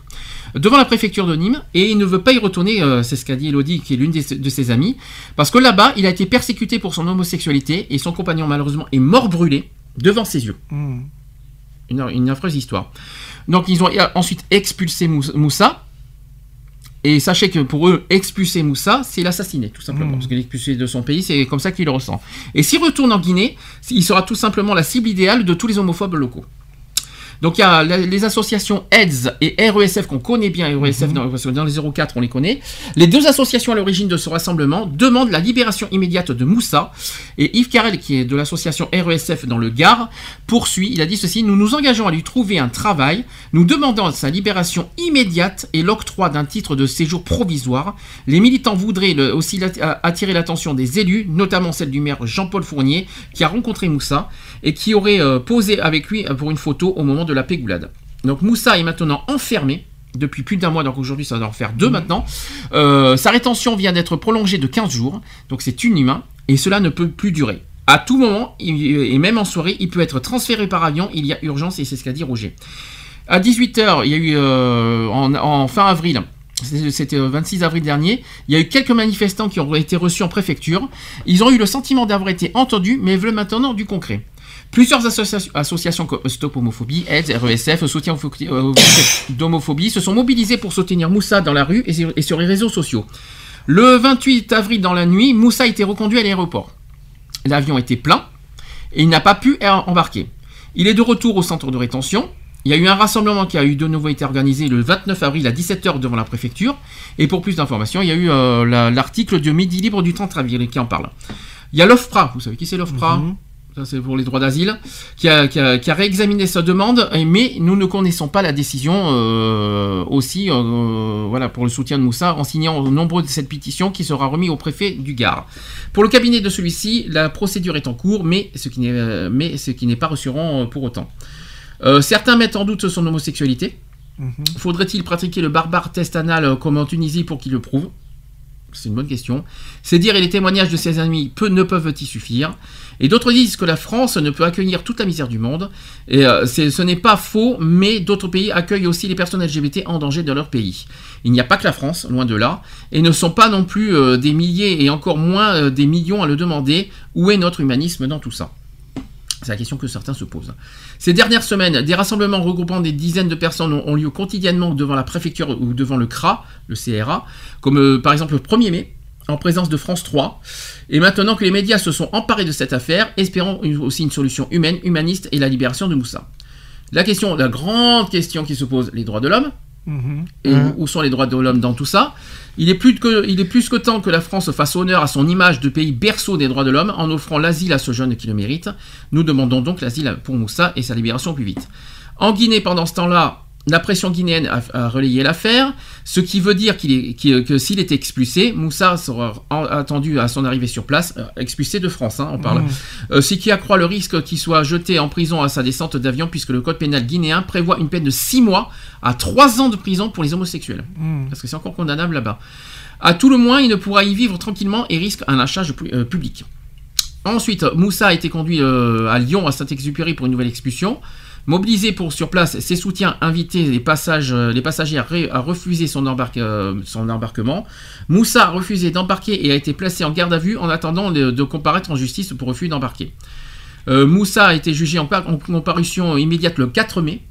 devant la préfecture de Nîmes, et il ne veut pas y retourner, euh, c'est ce qu'a dit Elodie, qui est l'une de ses amies, parce que là-bas, il a été persécuté pour son homosexualité et son compagnon, malheureusement, est mort brûlé devant ses yeux. Mhm. Une, une affreuse histoire. Donc ils ont ensuite expulsé Mous- Moussa. Et sachez que pour eux, expulser Moussa, c'est l'assassiner, tout simplement. Mhm. Parce que l'expulser de son pays, c'est comme ça qu'il le ressent. Et s'il retourne en Guinée, il sera tout simplement la cible idéale de tous les homophobes locaux. Donc il y a les associations AIDS et RESF qu'on connaît bien, RESF que dans les 04 on les connaît. Les deux associations à l'origine de ce rassemblement demandent la libération immédiate de Moussa. Et Yves Carrel qui est de l'association RESF dans le Gard poursuit, il a dit ceci, nous nous engageons à lui trouver un travail, nous demandons sa libération immédiate et l'octroi d'un titre de séjour provisoire. Les militants voudraient le- aussi attirer l'attention des élus, notamment celle du maire Jean-Paul Fournier qui a rencontré Moussa et qui aurait euh, posé avec lui euh, pour une photo au moment de la pégoulade. Donc Moussa est maintenant enfermé depuis plus d'un mois, donc aujourd'hui ça doit en faire deux maintenant. Euh, sa rétention vient d'être prolongée de 15 jours, donc c'est inhumain, et cela ne peut plus durer. À tout moment, et même en soirée, il peut être transféré par avion, il y a urgence, et c'est ce qu'a dit Roger. À 18h, il y a eu, euh, en, en fin avril, c'était le 26 avril dernier, il y a eu quelques manifestants qui ont été reçus en préfecture. Ils ont eu le sentiment d'avoir été entendus, mais veulent maintenant du concret. Plusieurs associa- associations comme Stop Homophobie, AIDS, RESF, Soutien victimes d'homophobie se sont mobilisées pour soutenir Moussa dans la rue et sur- et sur les réseaux sociaux. Le 28 avril dans la nuit, Moussa a été reconduit à l'aéroport. L'avion était plein et il n'a pas pu er- embarquer. Il est de retour au centre de rétention. Il y a eu un rassemblement qui a eu de nouveau été organisé le 29 avril à 17h devant la préfecture. Et pour plus d'informations, il y a eu euh, la- l'article de Midi Libre du 30 avril qui en parle. Il y a l'OFPRA, vous savez qui c'est l'OFPRA? Ça c'est pour les droits d'asile, qui a, qui, a, qui a réexaminé sa demande, mais nous ne connaissons pas la décision euh, aussi euh, voilà, pour le soutien de Moussa en signant nombreux de cette pétition qui sera remis au préfet du Gard. Pour le cabinet de celui-ci, la procédure est en cours, mais ce qui n'est, euh, mais ce qui n'est pas rassurant pour autant. Euh, certains mettent en doute son homosexualité. Faudrait-il pratiquer le barbare test anal comme en Tunisie pour qu'il le prouve? C'est une bonne question. Ces dires et les témoignages de ses amis peu, ne peuvent y suffire. Et d'autres disent que la France ne peut accueillir toute la misère du monde. Euh, c'est- ce n'est pas faux, mais d'autres pays accueillent aussi les personnes LGBT en danger dans leur pays. Il n'y a pas que la France, loin de là, et ne sont pas non plus euh, des milliers et encore moins euh, des millions à le demander. Où est notre humanisme dans tout ça? C'est la question que certains se posent. Ces dernières semaines, des rassemblements regroupant des dizaines de personnes ont, ont lieu quotidiennement devant la préfecture ou devant le CRA, le CRA, comme euh, par exemple le 1er mai, en présence de France 3. Et maintenant que les médias se sont emparés de cette affaire, espérons une- aussi une solution humaine, humaniste et la libération de Moussa. La question, la grande question qui se pose, les droits de l'homme, Mhm. et où- où sont les droits de l'homme dans tout ça? Il est, plus que, temps que la France fasse honneur à son image de pays berceau des droits de l'homme en offrant l'asile à ce jeune qui le mérite. Nous demandons donc l'asile pour Moussa et sa libération plus vite. En Guinée, pendant ce temps-là, la pression guinéenne a, a relayé l'affaire, ce qui veut dire qu'il est- qu'il- que s'il était expulsé, Moussa sera en- attendu à son arrivée sur place, euh, expulsé de France, hein, on parle. Mmh. Euh, ce qui accroît le risque qu'il soit jeté en prison à sa descente d'avion, puisque le code pénal guinéen prévoit une peine de 6 mois à 3 ans de prison pour les homosexuels. Mmh. Parce que c'est encore condamnable là-bas. À tout le moins, il ne pourra y vivre tranquillement et risque un lâchage euh, public. Ensuite, Moussa a été conduit à Lyon, à Saint-Exupéry pour une nouvelle expulsion. Mobilisé pour sur place, ses soutiens passages, euh, les passagers à, refuser euh, son embarquement. Moussa a refusé d'embarquer et a été placé en garde à vue en attendant de, comparaître en justice pour refus d'embarquer. Euh, Moussa a été jugé en, par- en comparution immédiate le 4 mai,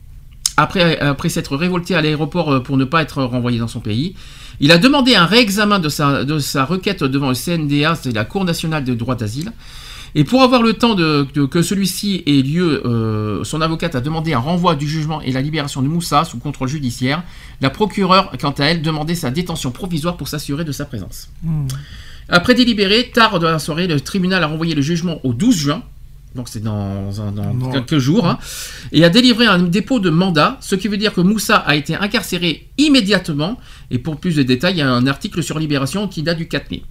après, s'être révolté à l'aéroport pour ne pas être renvoyé dans son pays. Il a demandé un réexamen de sa, de sa requête devant le CNDA, c'est la Cour nationale des droits d'asile. Et pour avoir le temps de, de- que celui-ci ait lieu, euh, son avocate a demandé un renvoi du jugement et la libération de Moussa sous contrôle judiciaire. La procureure, quant à elle, demandait sa détention provisoire pour s'assurer de sa présence. Après délibéré, tard dans la soirée, le tribunal a renvoyé le jugement au 12 juin, donc c'est dans, quelques jours, hein, et a délivré un dépôt de mandat, ce qui veut dire que Moussa a été incarcéré immédiatement, et pour plus de détails, il y a un article sur Libération qui date du 4 mai.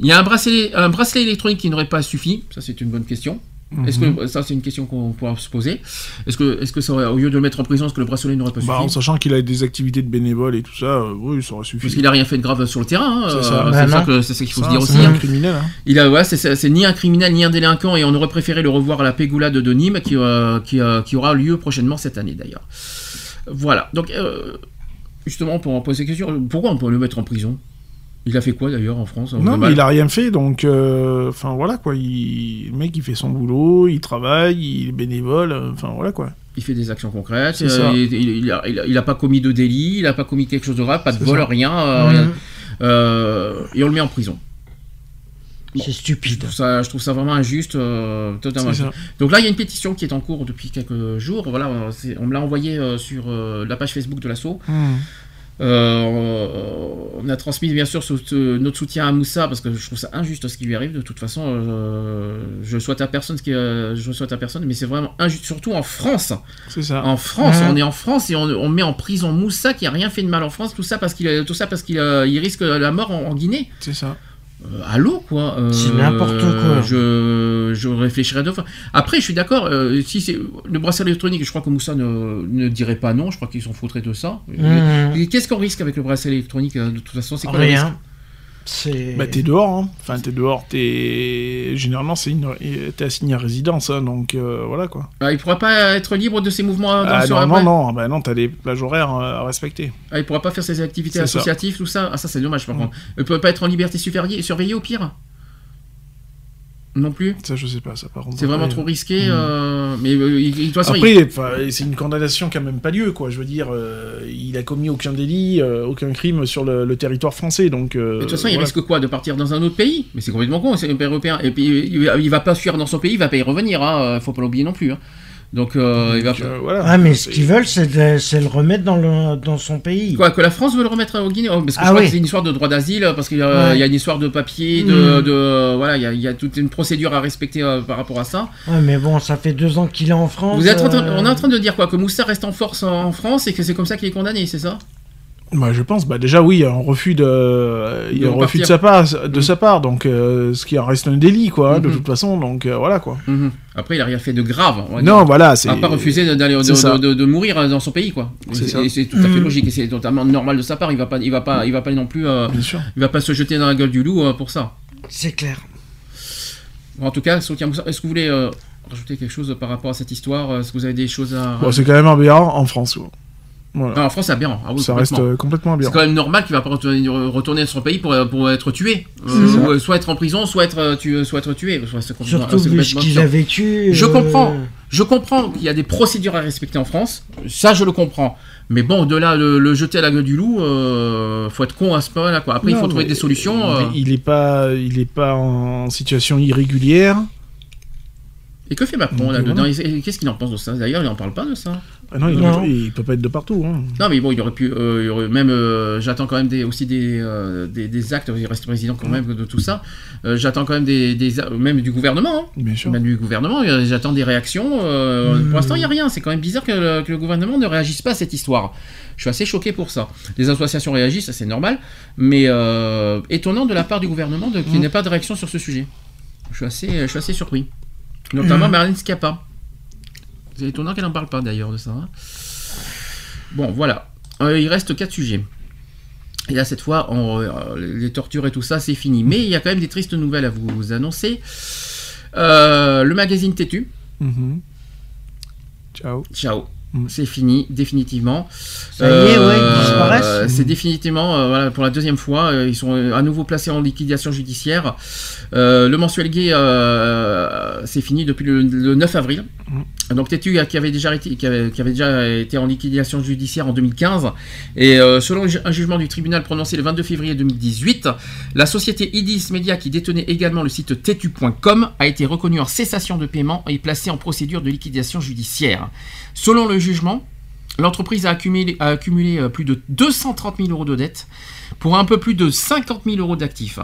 Il y a un bracelet, un bracelet électronique qui n'aurait pas suffi, ça c'est une bonne question. Est-ce que ça c'est une question qu'on pourra se poser Est-ce que est-ce que ça aurait- au lieu de le mettre en prison, est-ce que le bracelet n'aurait pas Bah, suffi en sachant qu'il a des activités de bénévoles et tout ça, euh, oui, ça aurait suffi. Parce qu'il a rien fait de grave sur le terrain. hein, C'est euh, ça. c'est Bah ça non. que c'est ça qu'il faut Ça, se dire c'est aussi. un hein. criminel. Hein. Il a, ouais, c'est- c'est c'est ni un criminel ni un délinquant et on aurait préféré le revoir à la Pégoulade de Nîmes qui, euh, qui, euh, qui aura lieu prochainement cette année d'ailleurs. Voilà, donc euh, justement pour en poser question, pourquoi on peut le mettre en prison? Il a fait quoi d'ailleurs en France Non, mais il a rien fait, donc, euh, enfin voilà quoi. Il... Le mec, il fait son boulot, il travaille, il est bénévole, euh, enfin voilà quoi. Il fait des actions concrètes, euh, il, il- il a, il a- il a pas commis de délit, il a pas commis quelque chose de grave, pas de vol, ça. rien, euh, rien. Euh, et on le met en prison. C'est Je stupide. trouve ça, je trouve ça vraiment injuste, euh, totalement injuste. Donc là, il y a une pétition qui est en cours depuis quelques jours. Voilà, on me l'a envoyé euh, sur euh, la page Facebook de l'assaut. Hmm. Euh, on a transmis bien sûr euh, notre soutien à Moussa parce que je trouve ça injuste ce qui lui arrive. De toute façon, euh, je souhaite à personne ce qui, euh, je souhaite à personne, mais c'est vraiment injuste, surtout en France. C'est ça. En France, Mhm. on est en France et on, on met en prison Moussa qui a rien fait de mal en France. Tout ça parce qu'il, a- tout ça parce qu'il il risque la mort en, en Guinée. C'est ça. Euh, allô quoi euh, C'est n'importe quoi. Je, je réfléchirai deux fois. Après, je suis d'accord. euh, si c'est le bracelet électronique, je crois que Moussa ne, ne dirait pas non. Je crois qu'ils s'en foutraient de ça. Et Qu'est-ce qu'on risque avec le bracelet électronique De toute façon, c'est quoi Rien. C'est. Bah t'es dehors, hein. Enfin t'es dehors, t'es généralement c'est une... t'es assigné à résidence, hein, donc euh, voilà quoi. Ah, Il pourra pas être libre de ses mouvements dans Ah, sur non, non, non, bah non, t'as des plages horaires euh, à respecter. Ah, il pourra pas faire ses activités C'est ça. associatives, tout ça. Ah, ça c'est dommage par Mm. contre. Il peut pas être en liberté surveillée, surveillée au pire. Non plus. Ça je sais pas, ça par. C'est vraiment trop risqué. Mm. euh, Mais euh, il- de toute façon, Après, c'est une condamnation qui a même pas lieu, quoi. Je veux dire, euh, il a commis aucun délit, aucun crime sur le, le territoire français, donc. euh, de toute façon, il risque quoi De partir dans un autre pays? Mais c'est complètement con, c'est un pays européen. Et puis, il, il va pas fuir dans son pays, il va pas y revenir, hein, faut pas l'oublier non plus. hein. Donc, euh, il va. Euh, voilà. Ah, mais ce qu'ils veulent, c'est le remettre dans, le, dans son pays. Quoi, que la France veut le remettre au Guinée Oh, Parce que Ah je crois oui. que c'est une histoire de droit d'asile, parce qu'il y, a- Ouais. il y a une histoire de papier, de. Mm. de- voilà, il y, a, il y a toute une procédure à respecter euh, par rapport à ça. Ouais, mais bon, ça fait deux ans qu'il est en France. Vous êtes en train- euh, on est en train de dire quoi Que Moussa reste en force en, en France et que c'est comme ça qu'il est condamné, c'est ça? Bah, je pense, bah, déjà, oui, il y a un refus de, il y a De un refus de sa part, de Mm. sa part, donc, euh, ce qui en reste un délit, quoi, de Mhm. toute façon, donc, euh, voilà, quoi. Mhm. Après, il a rien fait de grave. on va Non, dire. voilà, c'est. Il n'a pas refusé de- d'aller de, c'est ça. de- de- de mourir dans son pays, quoi. C'est tout à fait logique et c'est totalement normal de sa part. Il va pas, il va pas, il va pas non plus, euh, Bien sûr. il va pas se jeter dans la gueule du loup euh, pour ça. C'est clair. En tout cas, soutien Moussa. Est-ce que vous voulez euh, rajouter quelque chose par rapport à cette histoire? Est-ce que vous avez des choses à Bon, c'est quand même aberrant en France, quoi. Voilà. Non, en France, c'est aberrant. Ah oui, ça reste complètement. euh, complètement C'est aberrant. quand même normal qu'il va pas retourner, retourner dans son pays pour, pour être tué. Euh, C'est euh, soit être en prison, soit être, euh, tu, soit être tué. C'est Surtout c'est ce qu'il a vécu. Je euh, comprends. Je comprends qu'il y a des procédures à respecter en France. Ça, je le comprends. Mais bon, au-delà le, le jeter à la gueule du loup, euh, faut être con à ce point-là. Quoi. Après, il faut trouver des solutions. euh, Il, il est pas, il est pas en situation irrégulière. et que fait Macron là-dedans Qu'est-ce qu'il en pense de ça? D'ailleurs, il n'en parle pas de ça. Ah non, il, Non. il peut pas être de partout. Hein. Non, mais bon, il aurait pu. euh, il aurait même. euh, J'attends quand même des, aussi des, euh, des, des actes. Il reste président quand même de tout ça. Euh, J'attends quand même des, des même du gouvernement. hein. Bien sûr. Même du gouvernement. J'attends des réactions. euh, Pour l'instant, il n'y a rien. C'est quand même bizarre que le, que le gouvernement ne réagisse pas à cette histoire. Je suis assez choqué pour ça. Les associations réagissent, ça c'est normal. Mais euh, étonnant de la part du gouvernement qu'il n'y ait pas de réaction sur ce sujet. Je suis assez, je suis assez surpris. Notamment Marlène Schiappa. C'est étonnant qu'elle n'en parle pas d'ailleurs de ça. hein. Bon, voilà. Euh, il reste quatre sujets. Et là, cette fois, on- euh, les tortures et tout ça, c'est fini. Mais il y a quand même des tristes nouvelles à vous annoncer. Euh, le magazine Tétu, Mhm. Ciao. ciao. Mm. C'est fini, définitivement. Ça y est, ouais, ils disparaissent. C'est définitivement, voilà, pour la deuxième fois, ils sont à nouveau placés en liquidation judiciaire. Le mensuel gay, c'est fini depuis le, le 9 avril. Donc Tétu qui avait déjà été, en liquidation judiciaire en 2015 et euh, selon un jugement du tribunal prononcé le 22 février 2018, la société Idis Media qui détenait également le site tétu.com a été reconnue en cessation de paiement et placée en procédure de liquidation judiciaire. Selon le jugement, l'entreprise a accumulé, a accumulé euh, plus de 230 000 euros de dettes pour un peu plus de 50 000 euros d'actifs.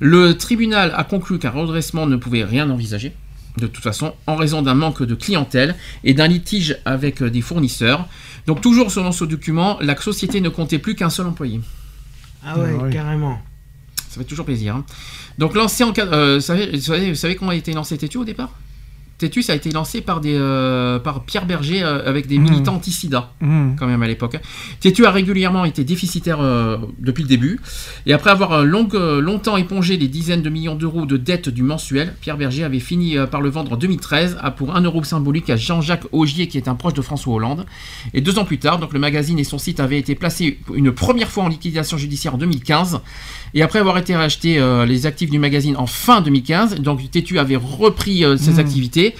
Le tribunal a conclu qu'un redressement ne pouvait rien envisager de toute façon, en raison d'un manque de clientèle et d'un litige avec euh, des fournisseurs. Donc toujours selon ce document, la société ne comptait plus qu'un seul employé. Ah ouais, Ah ouais. carrément. Ça fait toujours plaisir. hein. Donc lancé en cas... euh, vous, savez, vous, savez, vous savez comment a été lancé Tétu au départ? Tétu, ça a été lancé par, des, euh, par Pierre Berger euh, avec des Mhm. militants anti-sida Mhm. quand même à l'époque. Tétu a régulièrement été déficitaire euh, depuis le début. Et après avoir long- longtemps épongé les dizaines de millions d'euros de dettes du mensuel, Pierre Berger avait fini par le vendre en 2013 à pour 1 euro symbolique à Jean-Jacques Augier, qui est un proche de François Hollande. Et deux ans plus tard, donc le magazine et son site avaient été placés une première fois en liquidation judiciaire en 2015. Et après avoir été racheté euh, les actifs du magazine en fin 2015, donc Tétu avait repris euh, ses Mhm. activités.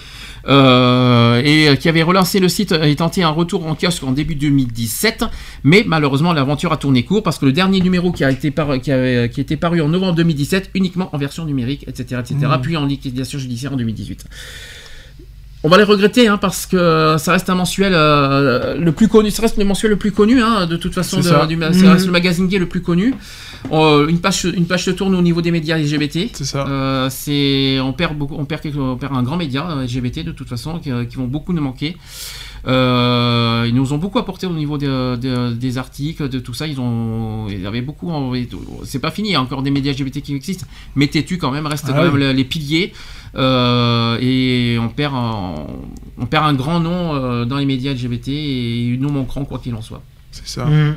euh, et euh, qui avait relancé le site et tenté un retour en kiosque en début 2017, mais malheureusement l'aventure a tourné court parce que le dernier numéro qui a été par- qui, avait- qui était paru en novembre 2017 uniquement en version numérique, etc., etc., Mhm. puis en liquidation judiciaire en 2018. On va les regretter hein, parce que ça reste un mensuel euh, le plus connu, ça reste le mensuel le plus connu hein, de toute façon. C'est de- ça. du- Mhm. ça reste le magazine gay le plus connu. Euh, une page, une page se tourne au niveau des médias LGBT. C'est ça. Euh, c'est, on perd beaucoup, on perd, quelque- on perd un grand média euh, LGBT de toute façon qui, euh, qui vont beaucoup nous manquer. Euh, ils nous ont beaucoup apporté au niveau des, des- des articles, de tout ça. Ils ont, il y avait beaucoup. C'est pas fini, il y a encore des médias LGBT qui existent, mais Tétu quand même reste Ah quand oui. même les, les piliers. Euh, et on perd, un, on perd un grand nom euh, dans les médias LGBT et ils nous manqueront quoi qu'il en soit. C'est ça. Mhm.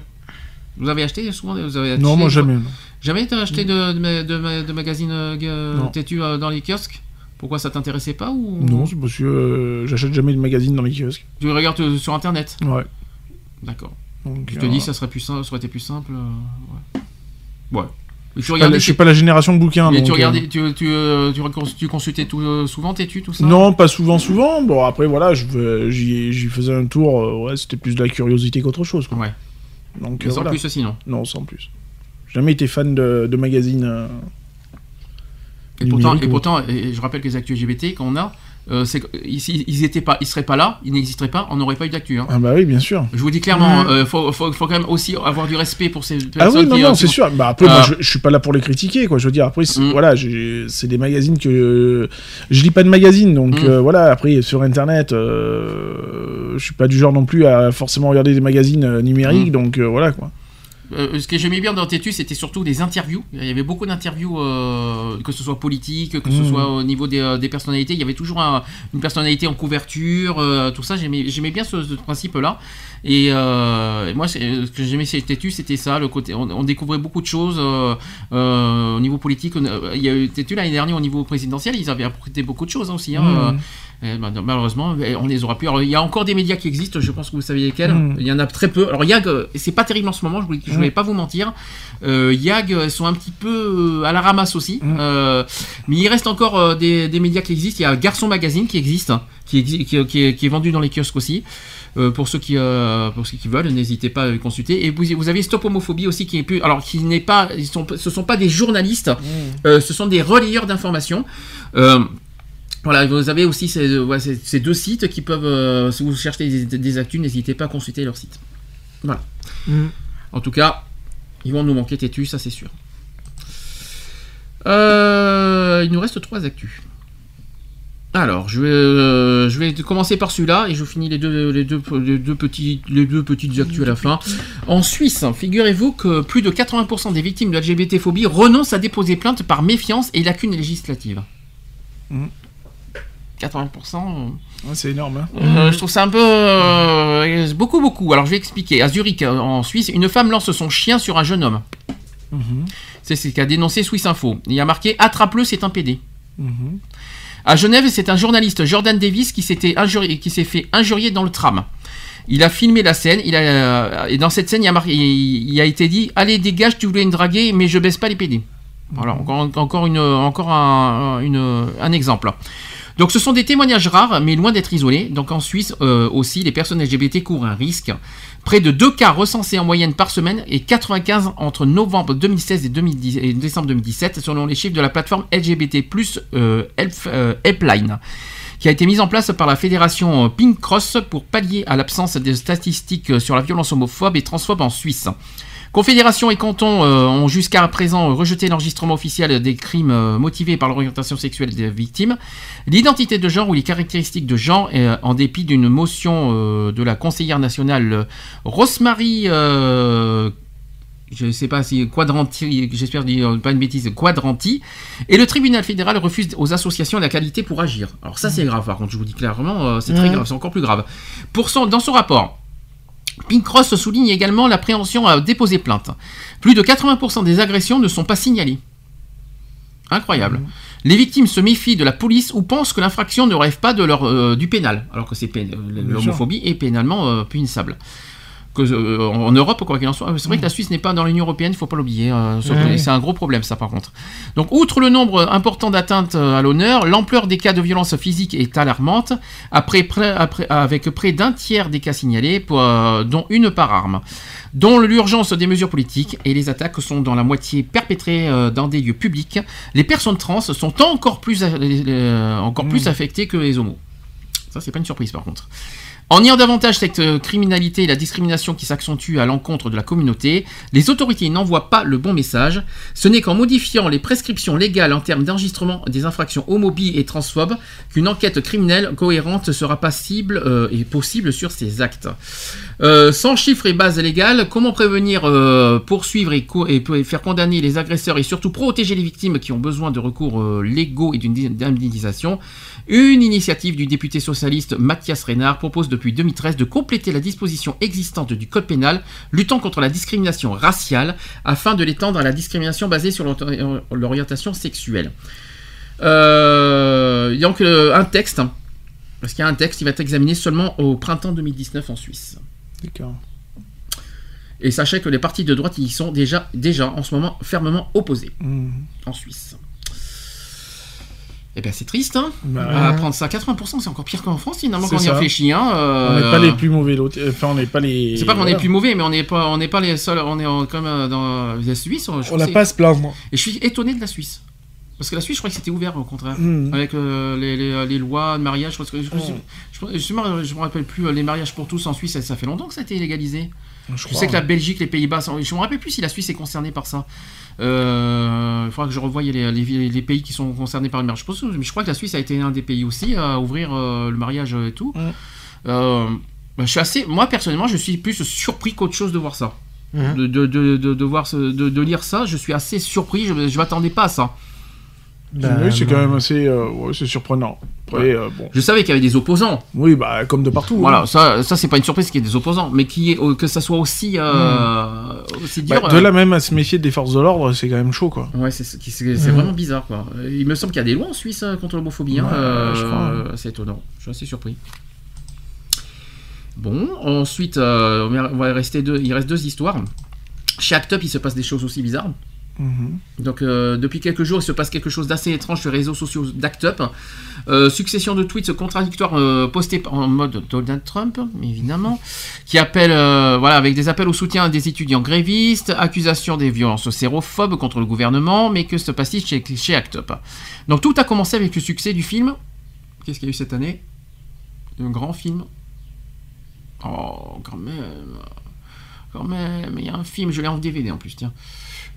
Vous avez acheté souvent vous avez Non, acheté- moi jamais. non. Jamais été acheté de, de, de, de magazines euh, Non. têtus euh, dans les kiosques? Pourquoi ça t'intéressait pas ou Non, c'est parce que euh, j'achète jamais de magazine dans les kiosques. Tu regardes euh, sur internet? Ouais. D'accord. Donc, Tu te euh, dis ça serait plus simple, ça aurait été plus simple. euh, ouais. Ouais. Mais tu je suis pas la- regardais, je suis pas la génération de bouquins. mais donc, tu euh, regardais, tu, tu, euh, tu, tu consultais tout, euh, souvent têtu tout ça? Non, pas souvent, souvent. Bon, après, voilà, j'y faisais un tour. ouais, c'était plus de la curiosité qu'autre chose. Quoi. Ouais. Donc, Mais sans voilà. plus sinon. Non, sans plus. J'ai jamais été fan de, de magazines. euh, Et pourtant, et ou pourtant, et je rappelle que les actus LGBT qu'on a, euh, ils, ils étaient pas, ils seraient pas là, ils n'existeraient pas, on n'aurait pas eu d'actu. hein. Ah bah oui, bien sûr. Je vous dis clairement, euh, faut, faut, faut quand même aussi avoir du respect pour ces Ah personnes oui, non, qui, non, euh, c'est sûr. Bah après, moi, je, je suis pas là pour les critiquer, quoi. Je veux dire, après, c'est- Mm. voilà, c'est des magazines que je lis pas de magazines, donc Mm. voilà. Après, sur Internet, je suis pas du genre non plus à forcément regarder des magazines numériques, Mm. donc voilà, quoi. Euh, ce que j'aimais bien dans Tétu, c'était surtout des interviews. Il y avait beaucoup d'interviews, euh, que ce soit politique, que ce Mhm. soit au niveau des, euh, des personnalités. Il y avait toujours un- une personnalité en couverture, euh, tout ça. J'aimais bien ce, ce principe-là. Et, et moi, ce que j'aimais chez Tétu, c'était ça. Le côté, on, on découvrait beaucoup de choses au niveau politique. Il y a eu Tétu l'année dernière au niveau présidentiel. Ils avaient apporté beaucoup de choses hein, aussi. hein. Mhm. Euh, bah, malheureusement, eh, on les aura plus. Alors, il y a encore des médias qui existent, je pense que vous savez lesquels. Mm. Il y en a très peu. Alors, YAG, euh, c'est pas terrible en ce moment, je voulais, je voulais Mm. pas vous mentir. Euh, YAG, euh, sont un petit peu à la ramasse aussi. Mm. Euh, mais il reste encore des, des médias qui existent. Il y a Garçon Magazine qui existe, qui, qui, qui est, qui est vendu dans les kiosques aussi. Euh, pour ceux qui euh, pour ceux qui veulent, n'hésitez pas à le consulter. Et vous, vous avez Stop Homophobie aussi qui est plus alors qui n'est pas ils sont ce sont pas des journalistes, euh, ce sont des relayeurs d'informations. Euh, Voilà, vous avez aussi ces, ouais, ces- ces deux sites qui peuvent, euh, si vous cherchez des, des actus, n'hésitez pas à consulter leur site. Voilà. Mm. En tout cas, ils vont nous manquer têtus, ça c'est sûr. Euh, il nous reste trois actus. Alors, je vais, euh, je vais commencer par celui-là et je finis les deux, les deux, les deux, petits, les deux petites actus à la fin. En Suisse, figurez-vous que plus de 80% des victimes de LGBT-phobie renoncent à déposer plainte par méfiance et lacunes législatives. Mhm. 80%. euh, Ouais, c'est énorme. hein. euh, je trouve ça un peu euh, beaucoup beaucoup. Alors je vais expliquer. À Zurich, euh, en Suisse, une femme lance son chien sur un jeune homme. Mhm. C'est ce qu'a dénoncé Swiss Info. Il y a marqué attrape-le, c'est un PD. Mhm. À Genève, c'est un journaliste Jordan Davis qui s'était injurié, qui s'est fait injurier dans le tram. Il a filmé la scène. Il a, euh, et dans cette scène, il a, marqué, il, il a été dit "Allez, dégage, tu voulais me draguer, mais je baisse pas les PD." Voilà, encore, encore une, encore un, une- un exemple. Donc ce sont des témoignages rares, mais loin d'être isolés. Donc en Suisse euh, aussi, les personnes LGBT courent un risque. Près de deux cas recensés en moyenne par semaine et 95 entre novembre 2016 et, 2010 et décembre 2017, selon les chiffres de la plateforme LGBT euh, Help- euh, Helpline, qui a été mise en place par la fédération euh, Pink Cross pour pallier à l'absence de statistiques sur la violence homophobe et transphobe en Suisse. Confédération et cantons euh, ont jusqu'à présent rejeté l'enregistrement officiel des crimes euh, motivés par l'orientation sexuelle des victimes, l'identité de genre ou les caractéristiques de genre, euh, en dépit d'une motion de la conseillère nationale Rosemary. je ne sais pas si Quadranti, j'espère dire pas une bêtise, Quadranti, et le tribunal fédéral refuse aux associations la qualité pour agir. Alors ça c'est grave par contre, je vous dis clairement, c'est très grave, c'est encore plus grave. Pour son, dans son rapport, Pink Cross souligne également l'appréhension à déposer plainte. Plus de 80% des agressions ne sont pas signalées. Incroyable. Les victimes se méfient de la police ou pensent que l'infraction ne rêve pas de leur, euh, du pénal, alors que c'est l'homophobie est pénalement euh, punissable. Que, euh, en Europe, quoi qu'il en soit, c'est vrai que la Suisse n'est pas dans l'Union européenne, il faut pas l'oublier. euh, Ouais. C'est un gros problème, ça, par contre. Donc, outre le nombre important d'atteintes euh, à l'honneur, l'ampleur des cas de violence physique est alarmante, après, près- après- avec près d'un tiers des cas signalés, pour, euh, dont une par arme. Dont l'urgence des mesures politiques et les attaques sont dans la moitié perpétrées dans des lieux publics. Les personnes trans sont encore plus, encore plus affectées que les homos. Ça, c'est pas une surprise, par contre. En niant davantage cette euh, criminalité et la discrimination qui s'accentue à l'encontre de la communauté, les autorités n'envoient pas le bon message. Ce n'est qu'en modifiant les prescriptions légales en termes d'enregistrement des infractions homobies et transphobes qu'une enquête criminelle cohérente sera passible euh, et possible sur ces actes. Euh, sans chiffres et bases légales, comment prévenir, poursuivre et, faire condamner les agresseurs et surtout protéger les victimes qui ont besoin de recours légaux et d'une indemnisation? Une initiative du député socialiste Mathias Reynard propose depuis 2013 de compléter la disposition existante du Code pénal luttant contre la discrimination raciale afin de l'étendre à la discrimination basée sur l'ori- l'orientation sexuelle. Euh, donc euh, un texte, parce qu'il y a un texte qui va être examiné seulement au printemps 2019 en Suisse. D'accord. Et sachez que les partis de droite y sont déjà, déjà en ce moment fermement opposés Mhm. en Suisse. Eh bien c'est triste, hein Bah, À prendre ça à 80%, c'est encore pire qu'en France finalement quand on y réfléchit. Hein, euh, On n'est pas les plus mauvais Enfin, on n'est pas les. C'est pas qu'on est voilà. plus mauvais, mais on n'est pas, on n'est pas les seuls. On est en- comme euh, dans la Suisse. je On n'a pas à se plaindre. Et je suis étonné de la Suisse. Parce que la Suisse, je crois que c'était ouvert au contraire. Mhm. Avec euh, les, les- les lois de mariage. Je, je, Mhm. je, je me- je me rappelle plus, euh, les mariages pour tous en Suisse, ça, ça fait longtemps que ça a été légalisé. Je Je crois, sais que la. Belgique, les Pays-Bas, je me rappelle plus si la Suisse est concernée par ça. Euh, Il faudra que je revoie les, les- les pays qui sont concernés par le mariage. Je, pense, je crois que la Suisse a été un des pays aussi à ouvrir euh, le mariage et tout. Euh, bah, je suis assez, moi personnellement, je suis plus surpris qu'autre chose de voir ça. Mhm. De, de, de, de, de voir ce- de, lire ça, je suis assez surpris. Je, je m'attendais pas à ça. Oui, c'est quand même assez. euh, ouais, c'est surprenant. Après, euh, bon. Je savais qu'il y avait des opposants. Oui, bah, comme de partout. Voilà, hein. ça, ça c'est pas une surprise qu'il y ait des opposants, mais qui est, que ça soit aussi, euh, aussi dur. Bah, de euh, là même à se méfier des forces de l'ordre, c'est quand même chaud, quoi. Ouais, c'est Mhm. vraiment bizarre quoi. Euh, Il me semble qu'il y a des lois en Suisse euh, contre l'homophobie. hein, Ouais, euh, hein. C'est étonnant. Je suis assez surpris. Bon, ensuite, euh, on va rester deux, il reste deux histoires. Chez Act Up, il se passe des choses aussi bizarres. Mhm. Donc, euh, depuis quelques jours, il se passe quelque chose d'assez étrange sur les réseaux sociaux d'Act Up. Euh, succession de tweets contradictoires euh, postés en mode Donald Trump, évidemment, qui appellent, euh, voilà, avec des appels au soutien des étudiants grévistes, accusation des violences sérophobes contre le gouvernement, mais que se passe-t-il chez, chez Act Up Donc, tout a commencé avec le succès du film Qu'est-ce qu'il y a eu cette année? Un grand film. Oh, quand même. Quand même. Il y a un film, je l'ai en DVD en plus, tiens.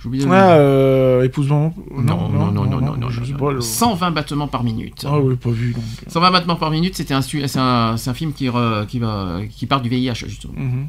De- Ah, euh, épousement. non, non, non, non, non, non, non, pas, non. le- 120 battements par minute. Ah oui, pas vu. donc. 120 battements par minute, c'était un, c'est un, c'est un film qui, re- qui, va, qui part du VIH, justement. Mhm.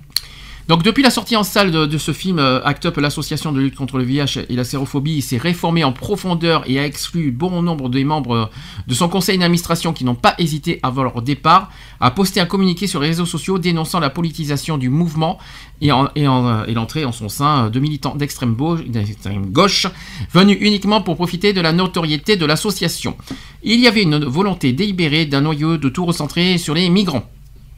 Donc depuis la sortie en salle de, ce film, euh, ACT UP, l'association de lutte contre le VIH et la sérophobie, s'est réformé en profondeur et a exclu bon nombre des membres euh, de son conseil d'administration qui n'ont pas hésité avant leur départ à poster un communiqué sur les réseaux sociaux dénonçant la politisation du mouvement et, euh, et l'entrée en son sein de militants d'extrême gauche venus uniquement pour profiter de la notoriété de l'association. Il y avait une volonté délibérée d'un noyau de tout recentrer sur les migrants.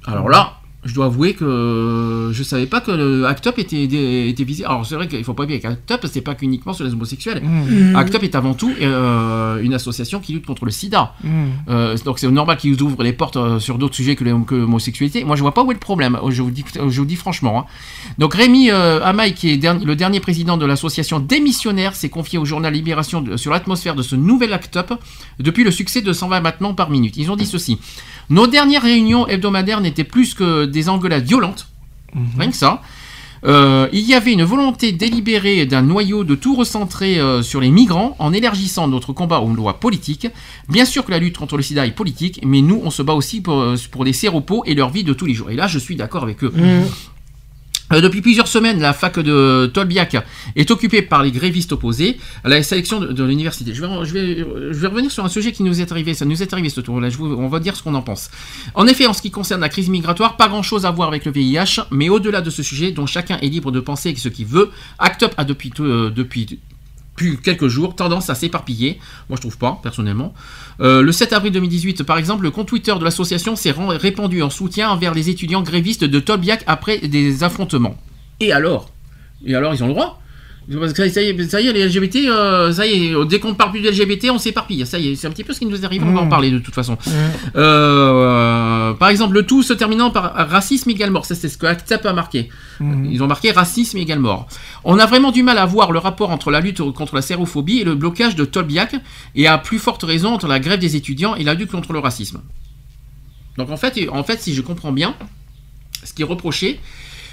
Alors là, je dois avouer que je savais pas que le ACT UP était, était visé. Alors c'est vrai qu'il faut pas oublier qu'ACT UP, c'est pas qu'uniquement sur les homosexuels. Mhm. ACT UP est avant tout euh, une association qui lutte contre le sida. Mhm. Euh, donc c'est normal qu'ils ouvrent les portes euh, sur d'autres sujets que l'homosexualité. Moi je vois pas où est le problème. euh, Je vous dis, je vous dis franchement. hein. Donc Rémi euh, Amaï, qui est derni- le dernier président de l'association Démissionnaire, s'est confié au journal Libération de- sur l'atmosphère de ce nouvel ACT UP depuis le succès de 120 battements par minute. Ils ont dit ceci. Nos dernières réunions hebdomadaires n'étaient plus que des engueulades violentes. Rien que ça. Euh, il y avait une volonté délibérée d'un noyau de tout recentrer euh, sur les migrants en élargissant notre combat aux lois politiques. Bien sûr que la lutte contre le sida est politique, mais nous, on se bat aussi pour, euh, pour les séropos et leur vie de tous les jours. Et là, je suis d'accord avec eux. Euh, depuis plusieurs semaines, la fac de Tolbiac est occupée par les grévistes opposés à la sélection de, l'université. Je vais, revenir sur un sujet qui nous est arrivé. Ça nous est arrivé ce tour-là. On va dire ce qu'on en pense. En effet, en ce qui concerne la crise migratoire, pas grand-chose à voir avec le VIH, mais au-delà de ce sujet, dont chacun est libre de penser ce qu'il veut, ACT UP a depuis, euh, depuis depuis quelques jours tendance à s'éparpiller. Moi, je trouve pas, personnellement. Euh, le 7 avril 2018, par exemple, le compte Twitter de l'association s'est répandu en soutien envers les étudiants grévistes de Tolbiac après des affrontements. Et alors? Et alors, ils ont le droit? Parce que ça y est, ça y est, les LGBT, euh, ça y est, dès qu'on ne parle plus de LGBT, on s'éparpille. Ça y est, c'est un petit peu ce qui nous arrive, on va en Mmh. parler de toute façon. Euh, par exemple, le tout se terminant par racisme égal mort. Ça, c'est ce que ACTAP a marqué. Ils ont marqué racisme égal mort. On a vraiment du mal à voir le rapport entre la lutte contre la sérophobie et le blocage de Tolbiac, et à plus forte raison entre la grève des étudiants et la lutte contre le racisme. Donc en fait, en fait si je comprends bien, ce qui est reproché,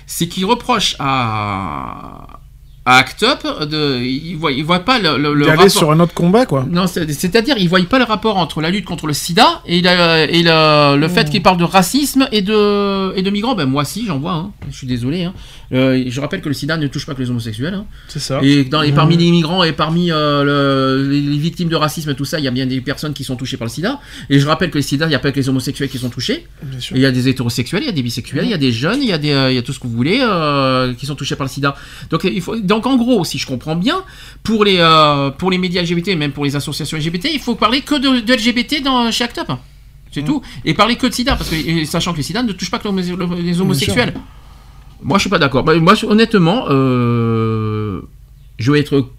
c'est qu'il reproche à, à ACT UP de, il voit, il voit pas le, le, le rapport. sur un autre combat, quoi. Non, c'est- c'est-à-dire, ils voient pas le rapport entre la lutte contre le sida et, la- et la- le fait qu'il parle de racisme et de, et de migrants. Ben, moi, si, j'en vois. hein. Je suis désolé. hein. Euh, je rappelle que le sida ne touche pas que les homosexuels. hein. C'est ça. Et, dans, et Mmh. parmi les migrants et parmi euh, le- les, les victimes de racisme et tout ça, il y a bien des personnes qui sont touchées par le sida. Et je rappelle que le sida, il n'y a pas que les homosexuels qui sont touchés. Il y a des hétérosexuels, il y a des bisexuels, il y a des jeunes, il y a, des, euh, il y a tout ce que vous voulez qui sont touchés par le sida. Donc, il faut, donc en gros, si je comprends bien, pour les, euh, pour les médias LGBT et même pour les associations LGBT, il faut parler que de, de LGBT dans, chez ACT UP. C'est tout. Et parler que de sida, parce que sachant que le sida ne touche pas que les homosexuels. Moi, je suis pas d'accord. Bah, Moi, honnêtement, euh, je vais être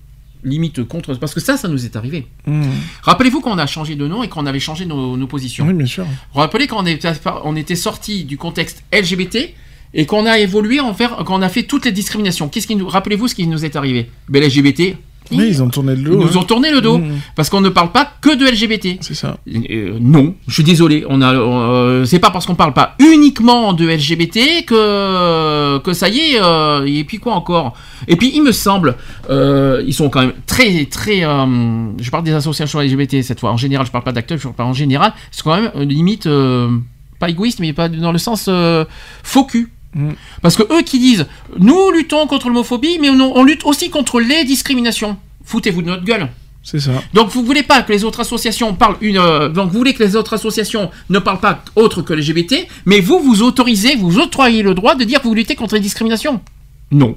limite contre, parce que ça, ça nous est arrivé. Mmh. Rappelez-vous qu'on a changé de nom et qu'on avait changé nos, nos positions. Oui, bien sûr. Rappelez qu'on était, on était sorti du contexte LGBT et qu'on a évolué en faire, qu'on a fait toutes les discriminations. Qu'est-ce qui nous, rappelez-vous ce qui nous est arrivé? Ben LGBT. Oui, ils ont tourné le Ils dos. nous hein. ont tourné le dos Mmh. parce qu'on ne parle pas que de LGBT. C'est ça. Euh, non, je suis désolé. On a, euh, c'est pas parce qu'on parle pas uniquement de LGBT que que ça y est. euh, et puis quoi encore? Et puis il me semble, ils sont quand même très très. je parle des associations LGBT cette fois. En général, je parle pas d'acteurs, je parle en général. C'est quand même limite pas égoïste, mais pas dans le sens faux cul. Mm. Parce que eux qui disent, nous luttons contre l'homophobie, mais on, on lutte aussi contre les discriminations. Foutez-vous de notre gueule. C'est ça. Donc vous voulez pas que les autres associations parlent une euh, donc vous voulez que les autres associations ne parlent pas autre que LGBT, mais vous vous autorisez, vous octroyez le droit de dire que vous luttez contre les discriminations. Non.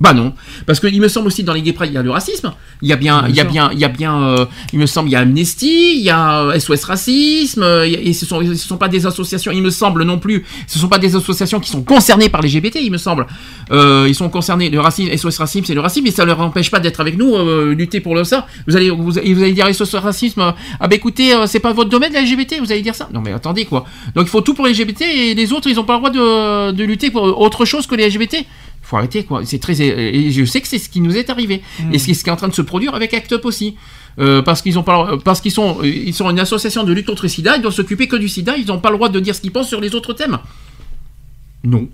Bah non, parce qu'il me semble aussi dans les gay pride il y a le racisme, il y a bien, Bien il y a sûr. bien, il y a bien, euh, il me semble il y a Amnesty, il y a euh, SOS Racisme, euh, et ce sont, ce sont pas des associations, il me semble non plus, ce sont pas des associations qui sont concernées par les LGBT, il me semble. Euh, ils sont concernés, le racisme, SOS Racisme, c'est le racisme, mais ça leur empêche pas d'être avec nous, euh, lutter pour le ça. Vous allez, vous, vous allez dire SOS Racisme, euh, ah bah écoutez, euh, c'est pas votre domaine la LGBT, vous allez dire ça. Non mais attendez quoi. Donc il faut tout pour les LGBT et les autres ils ont pas le droit de, de lutter pour autre chose que les LGBT. Faut arrêter quoi. C'est très et je sais que c'est ce qui nous est arrivé et c'est ce qui est en train de se produire avec Act Up aussi. Euh, parce qu'ils ont pas, parce qu'ils sont, ils sont une association de lutte contre le SIDA, ils doivent s'occuper que du SIDA, ils n'ont pas le droit de dire ce qu'ils pensent sur les autres thèmes. Non.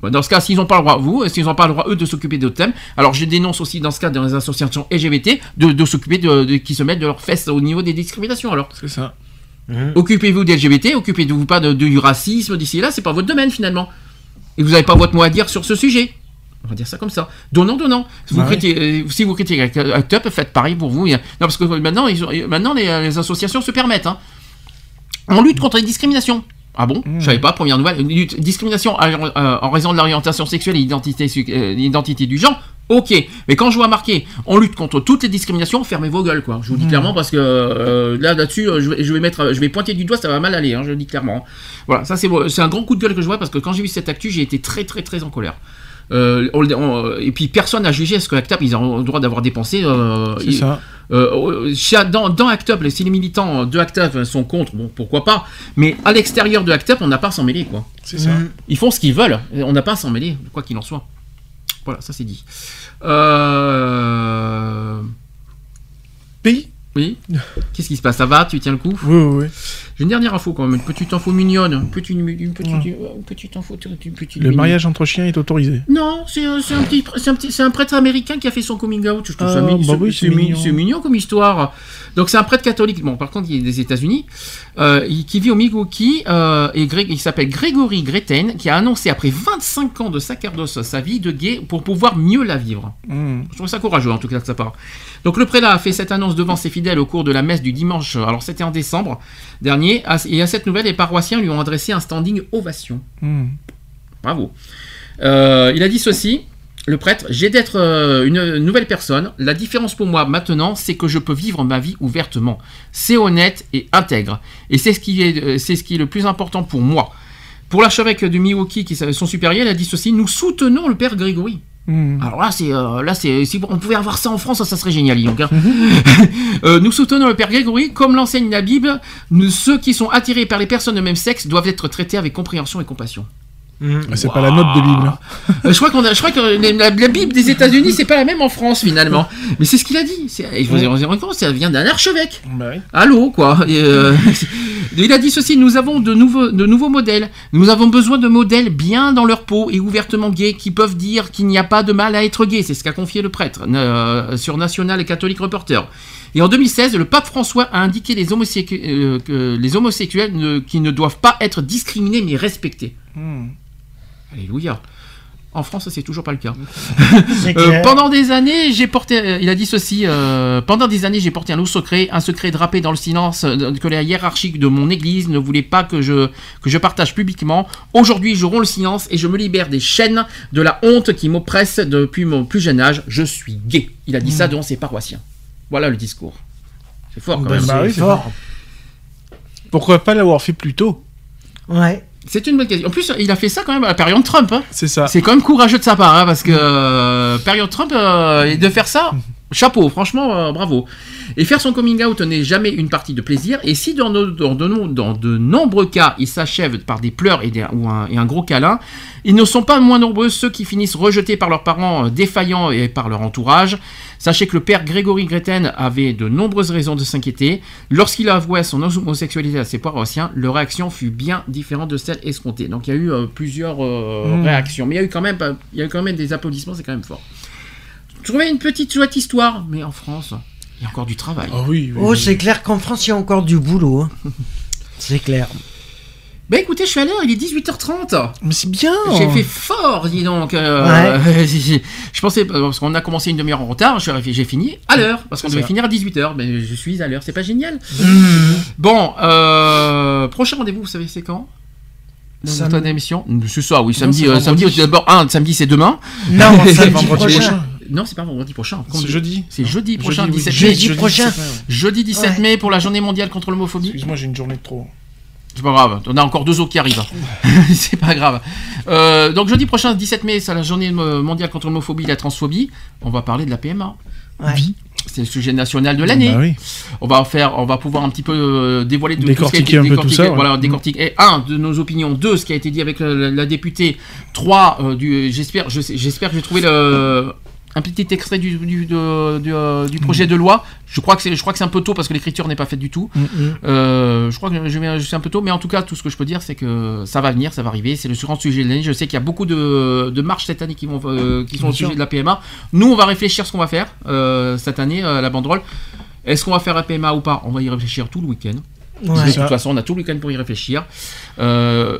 Bah, Dans ce cas, s'ils n'ont pas le droit, vous, s'ils n'ont pas le droit, eux, de s'occuper d'autres thèmes, alors je dénonce aussi, dans ce cas, dans les associations LGBT, de, de s'occuper de, de- qui se mettent de leurs fesses au niveau des discriminations, alors. C'est ça. Occupez-vous des LGBT, occupez-vous pas de, du racisme d'ici et là, c'est pas votre domaine finalement. Et vous n'avez pas votre mot à dire sur ce sujet. On va dire ça comme ça. Donnant, donnant. Vous Ouais. critiquez- euh, si vous critiquez Act Act Up, faites pareil pour vous. Non, parce que maintenant, ils ont- maintenant les, les associations se permettent. hein. On lutte contre les discriminations. Ah bon? Je savais pas, première nouvelle. Lutte- discrimination à- euh, en raison de l'orientation sexuelle et l'identité euh, du genre. Ok, mais quand je vois marqué on lutte contre toutes les discriminations, fermez vos gueules quoi. Je vous dis clairement parce que euh, là là-dessus euh, je vais, je vais mettre je vais pointer du doigt, ça va mal aller, hein, je le dis clairement. Voilà, ça c'est c'est un grand coup de gueule que je vois parce que quand j'ai vu cette actu, j'ai été très très très en colère. Euh, on- on- et puis personne n'a jugé ce que Act Up ils ont le droit d'avoir dépensé. euh, C'est ils- ça. euh, dans, dans Act Up, si les militants de Act Up sont contre, bon pourquoi pas. Mais à l'extérieur de Act Up, on n'a pas à s'en mêler quoi. C'est ça. Ils font ce qu'ils veulent, on n'a pas à s'en mêler, quoi qu'il en soit. Voilà, ça c'est dit. Euh... Pays Oui Qu'est-ce qui se passe? Ça va? Tu tiens le coup? Oui, oui, oui. J'ai une dernière info quand même, une petite info mignonne. Une petite, une petite, une petite info. Une petite Le mariage entre chiens est autorisé. Non, c'est un, c'est un petit, c'est un un prêtre américain qui a fait son coming out. Je trouve ça Ah, bah c'est- oui, c'est c'est mi- mignon. mignon comme histoire. Donc c'est un prêtre catholique. Bon, par contre, il est des États-Unis, euh, il- qui vit au Milwaukee euh, et il s'appelle Gregory Greten, qui a annoncé après 25 ans de sacerdoce sa vie de gay pour pouvoir mieux la vivre. Hmm. Je trouve ça courageux en tout cas de sa part. Donc le prélat a fait cette annonce devant ses fidèles au cours de la messe du dimanche. Alors c'était en décembre dernier. Et à cette nouvelle, les paroissiens lui ont adressé un standing ovation. Hmm. Bravo. Euh, il a dit ceci. Le prêtre, j'ai d'être euh, une nouvelle personne. La différence pour moi maintenant, c'est que je peux vivre ma vie ouvertement. C'est honnête et intègre. Et c'est ce qui est, euh, c'est ce qui est le plus important pour moi. Pour l'archevêque de Milwaukee, qui est son supérieur, il a dit ceci nous soutenons le père Grégory. Hmm. Alors là, c'est euh, là, c'est si on pouvait avoir ça en France, ça serait génial. donc, hein. Euh, nous soutenons le père Grégory, comme l'enseigne la Bible. Nous, ceux qui sont attirés par les personnes de même sexe doivent être traités avec compréhension et compassion. C'est pas la note de Bible. Euh, je crois qu'on a, je crois que la, la Bible des États-Unis, c'est pas la même en France finalement. Mais c'est ce qu'il a dit. Et vous vous rendez compte, ça vient d'un archevêque. Bah oui. Allô, quoi. Et, euh, il a dit ceci nous avons de nouveaux, de nouveaux modèles. Nous avons besoin de modèles bien dans leur peau et ouvertement gays qui peuvent dire qu'il n'y a pas de mal à être gay. C'est ce qu'a confié le prêtre euh, sur National et Catholic Reporter. Et en 2016, le pape François a indiqué les, euh, que les homosexuels ne- qui ne doivent pas être discriminés mais respectés. Hmm. Alléluia. En France, c'est toujours pas le cas. Euh, pendant des années, j'ai porté. euh, il a dit ceci. euh, pendant des années, j'ai porté un lourd secret, un secret drapé dans le silence euh, que la hiérarchie de mon église ne voulait pas que je que je partage publiquement. Aujourd'hui, je romps le silence et je me libère des chaînes de la honte qui m'oppresse depuis mon plus jeune âge. Je suis gay. Il a dit ça devant ses paroissiens. Voilà le discours. C'est fort quand Bah, même. Bah oui, c'est fort. fort. Pourquoi pas l'avoir fait plus tôt? Ouais. C'est une bonne question. En plus, il a fait ça quand même à la période Trump. hein. C'est ça. C'est quand même courageux de sa part, hein, parce que euh, période Trump, euh, et de faire ça, chapeau, franchement, euh, bravo. Et faire son coming out n'est jamais une partie de plaisir, et si dans, nos- dans de, no- dans de nombreux cas, il s'achève par des pleurs et, des- ou un, et un gros câlin, ils ne sont pas moins nombreux ceux qui finissent rejetés par leurs parents euh, défaillants et par leur entourage. Sachez que le père Grégory Greten avait de nombreuses raisons de s'inquiéter. Lorsqu'il avouait son homosexualité à ses paroissiens, leur réaction fut bien différente de celle escomptée. Donc il y a eu euh, plusieurs euh, Mm. réactions, mais il y a eu quand même, il y a eu quand même des applaudissements, c'est quand même fort. Je trouvais une petite chouette histoire, mais en France, il y a encore du travail. Oh oui, oui, Oh, oui. c'est clair qu'en France, il y a encore du boulot. hein. C'est clair. Ben écoutez, je suis à l'heure, il est 18h30. Mais c'est bien J'ai fait fort, dis donc. euh, je pensais, parce qu'on a commencé une demi-heure en retard, j'ai fini à l'heure, parce qu'on devait ça. finir à 18h, mais je suis à l'heure, c'est pas génial Mhm. Bon, euh, prochain rendez-vous, vous savez c'est quand? Dans Sam- notre émission C'est ça, oui, Non, samedi, c'est euh, samedi, d'abord, un, samedi c'est demain. Non, C'est samedi prochain. Non, c'est pas vendredi prochain. C'est Quand- jeudi. C'est jeudi prochain, Jeudi, oui. 17 mai. Jeudi Jeudi prochain. 17 mai, ouais. Jeudi 17 Ouais. mai pour la journée mondiale contre l'homophobie. Excuse-moi, j'ai une journée de trop. C'est pas grave, on a encore deux autres qui arrivent. c'est pas grave. Euh, donc jeudi prochain, 17 mai, c'est la journée mondiale contre l'homophobie et la transphobie. On va parler de la PMA. Ouais. C'est le sujet national de l'année. Bah oui. On va en faire, on va pouvoir un petit peu euh, dévoiler de tout ce qui a Décortiquer été un peu tout ça, ouais. Voilà, décortiquer. Et un de nos opinions, deux ce qui a été dit avec la, la- la députée, trois euh, du. J'espère, je sais- j'espère que j'ai trouvé le un petit extrait du, du, de- du, euh, du projet de loi. Je crois que c'est, je crois que c'est un peu tôt parce que l'écriture n'est pas faite du tout. Mm, Euh, je crois que je, je suis un peu tôt, mais en tout cas, tout ce que je peux dire, c'est que ça va venir, ça va arriver. C'est le grand sujet de l'année. Je sais qu'il y a beaucoup de, de marches cette année qui vont, euh, qui sont Bien au sûr. sujet de la PMA. Nous, on va réfléchir ce qu'on va faire cette année à la banderole. Est-ce qu'on va faire la PMA ou pas? On va y réfléchir tout le week-end. Ouais. De toute façon, on a tout le week-end pour y réfléchir. Euh,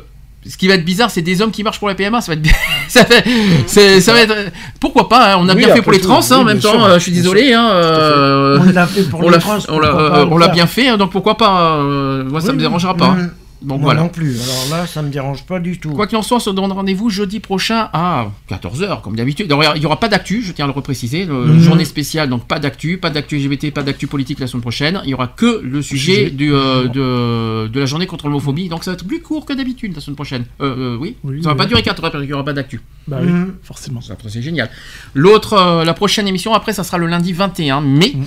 ce qui va être bizarre, c'est des hommes qui marchent pour la PMA. Ça va être, ça va, ça être, pourquoi pas hein, On a Oui, bien fait pour les trans, hein, oui, en même temps. euh, je suis désolé. Hein, euh, On l'a fait pour les trans, on l'a, bien fait, donc pourquoi pas euh, Moi, ça Oui, me dérangera pas. Donc Moi voilà. non plus. Alors là, ça me dérange pas du tout. Quoi qu'il en soit, on se donne rendez-vous jeudi prochain à 14h, comme d'habitude. Il n'y aura pas d'actu, je tiens à le repréciser. Le- Mhm. Journée spéciale, donc pas d'actu, pas d'actu LGBT, pas d'actu politique la semaine prochaine. Il y aura que le sujet, du, euh, de, de la journée contre l'homophobie. Donc ça va être plus court que d'habitude la semaine prochaine. Euh, euh, oui? Oui, ça va oui. pas durer 4 heures parce qu'il n'y aura pas d'actu. Bah oui, Mhm. forcément. Après, c'est génial. L'autre, euh, la prochaine émission, après, ça sera le lundi 21 mai. Mhm. Euh,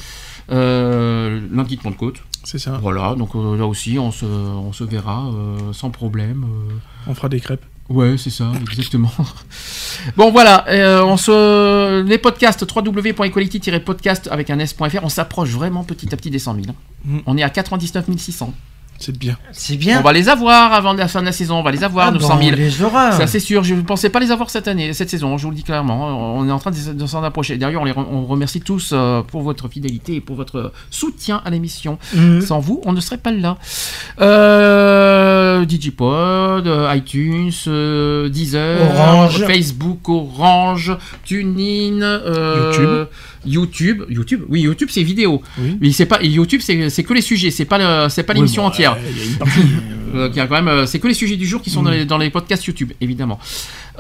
lundi de Pentecôte. C'est ça. Voilà, donc euh, là aussi, on se, on se verra euh, sans problème. euh. On fera des crêpes. Ouais, c'est ça, exactement. bon, voilà, euh, on se... les podcasts www.equality-podcast avec un s.fr, on s'approche vraiment petit à petit des 100 000. Mm. On est à 99 600. C'est bien. C'est bien. On va les avoir avant la fin de la saison, on va les avoir, Ah, nos bon, 100 000. on les aura. Ça, c'est sûr, je ne pensais pas les avoir cette année, cette saison, je vous le dis clairement. On est en train de, de s'en approcher. D'ailleurs, on, les re- on remercie tous euh, pour votre fidélité et pour votre soutien à l'émission. Mhm. Sans vous, on ne serait pas là. Euh, Digipod, euh, iTunes, euh, Deezer, Orange. Facebook, Orange, TuneIn, euh, YouTube. YouTube, oui, YouTube c'est vidéo. Oui. Mais c'est pas YouTube c'est que les sujets, c'est pas le- c'est pas Oui, l'émission bon, entière. euh, Il y a une partie. Euh, il y a quand même, euh, c'est que les sujets du jour qui sont Mm. dans, les, dans les podcasts YouTube, évidemment.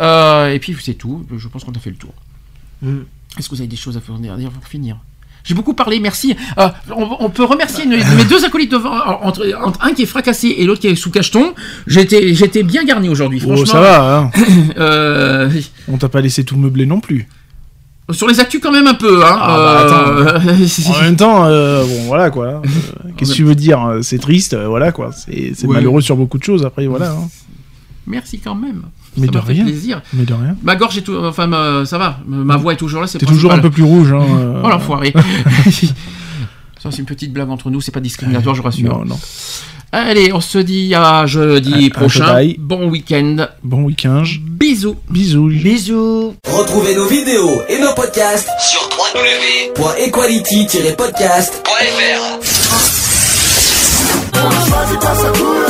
Euh, et puis c'est tout. Je pense qu'on a fait le tour. Mm. Est-ce que vous avez des choses à faire dire pour finir? J'ai beaucoup parlé, merci. Euh, on, on peut remercier une- mes deux acolytes devant, entre, entre un qui est fracassé et l'autre qui est sous cacheton. J'étais, j'étais bien garni aujourd'hui, franchement. Oh, ça va, hein. Euh, On t'a pas laissé tout meubler non plus. Sur les actus quand même un peu. Hein. Ah, bah, Euh, En même temps, euh, bon, voilà quoi. Euh, Qu'est-ce que tu veux dire C'est triste, voilà quoi. C'est Ouais. malheureux sur beaucoup de choses, après, voilà. hein. merci quand même. Mais ça de fait rien. plaisir. Mais de rien. Ma gorge est tout, enfin ma- ça va. Ma voix est toujours là. C'est T'es toujours un peu plus rouge, hein. euh, Oh l'enfoiré. Ça c'est une petite blague entre nous, c'est pas discriminatoire, je rassure. Non, non. Allez, on se dit à jeudi À- prochain. Bon week-end. Bon week-end. Bisous. Bisous. Bisous. Retrouvez nos vidéos et nos podcasts sur www.equality-podcast.fr.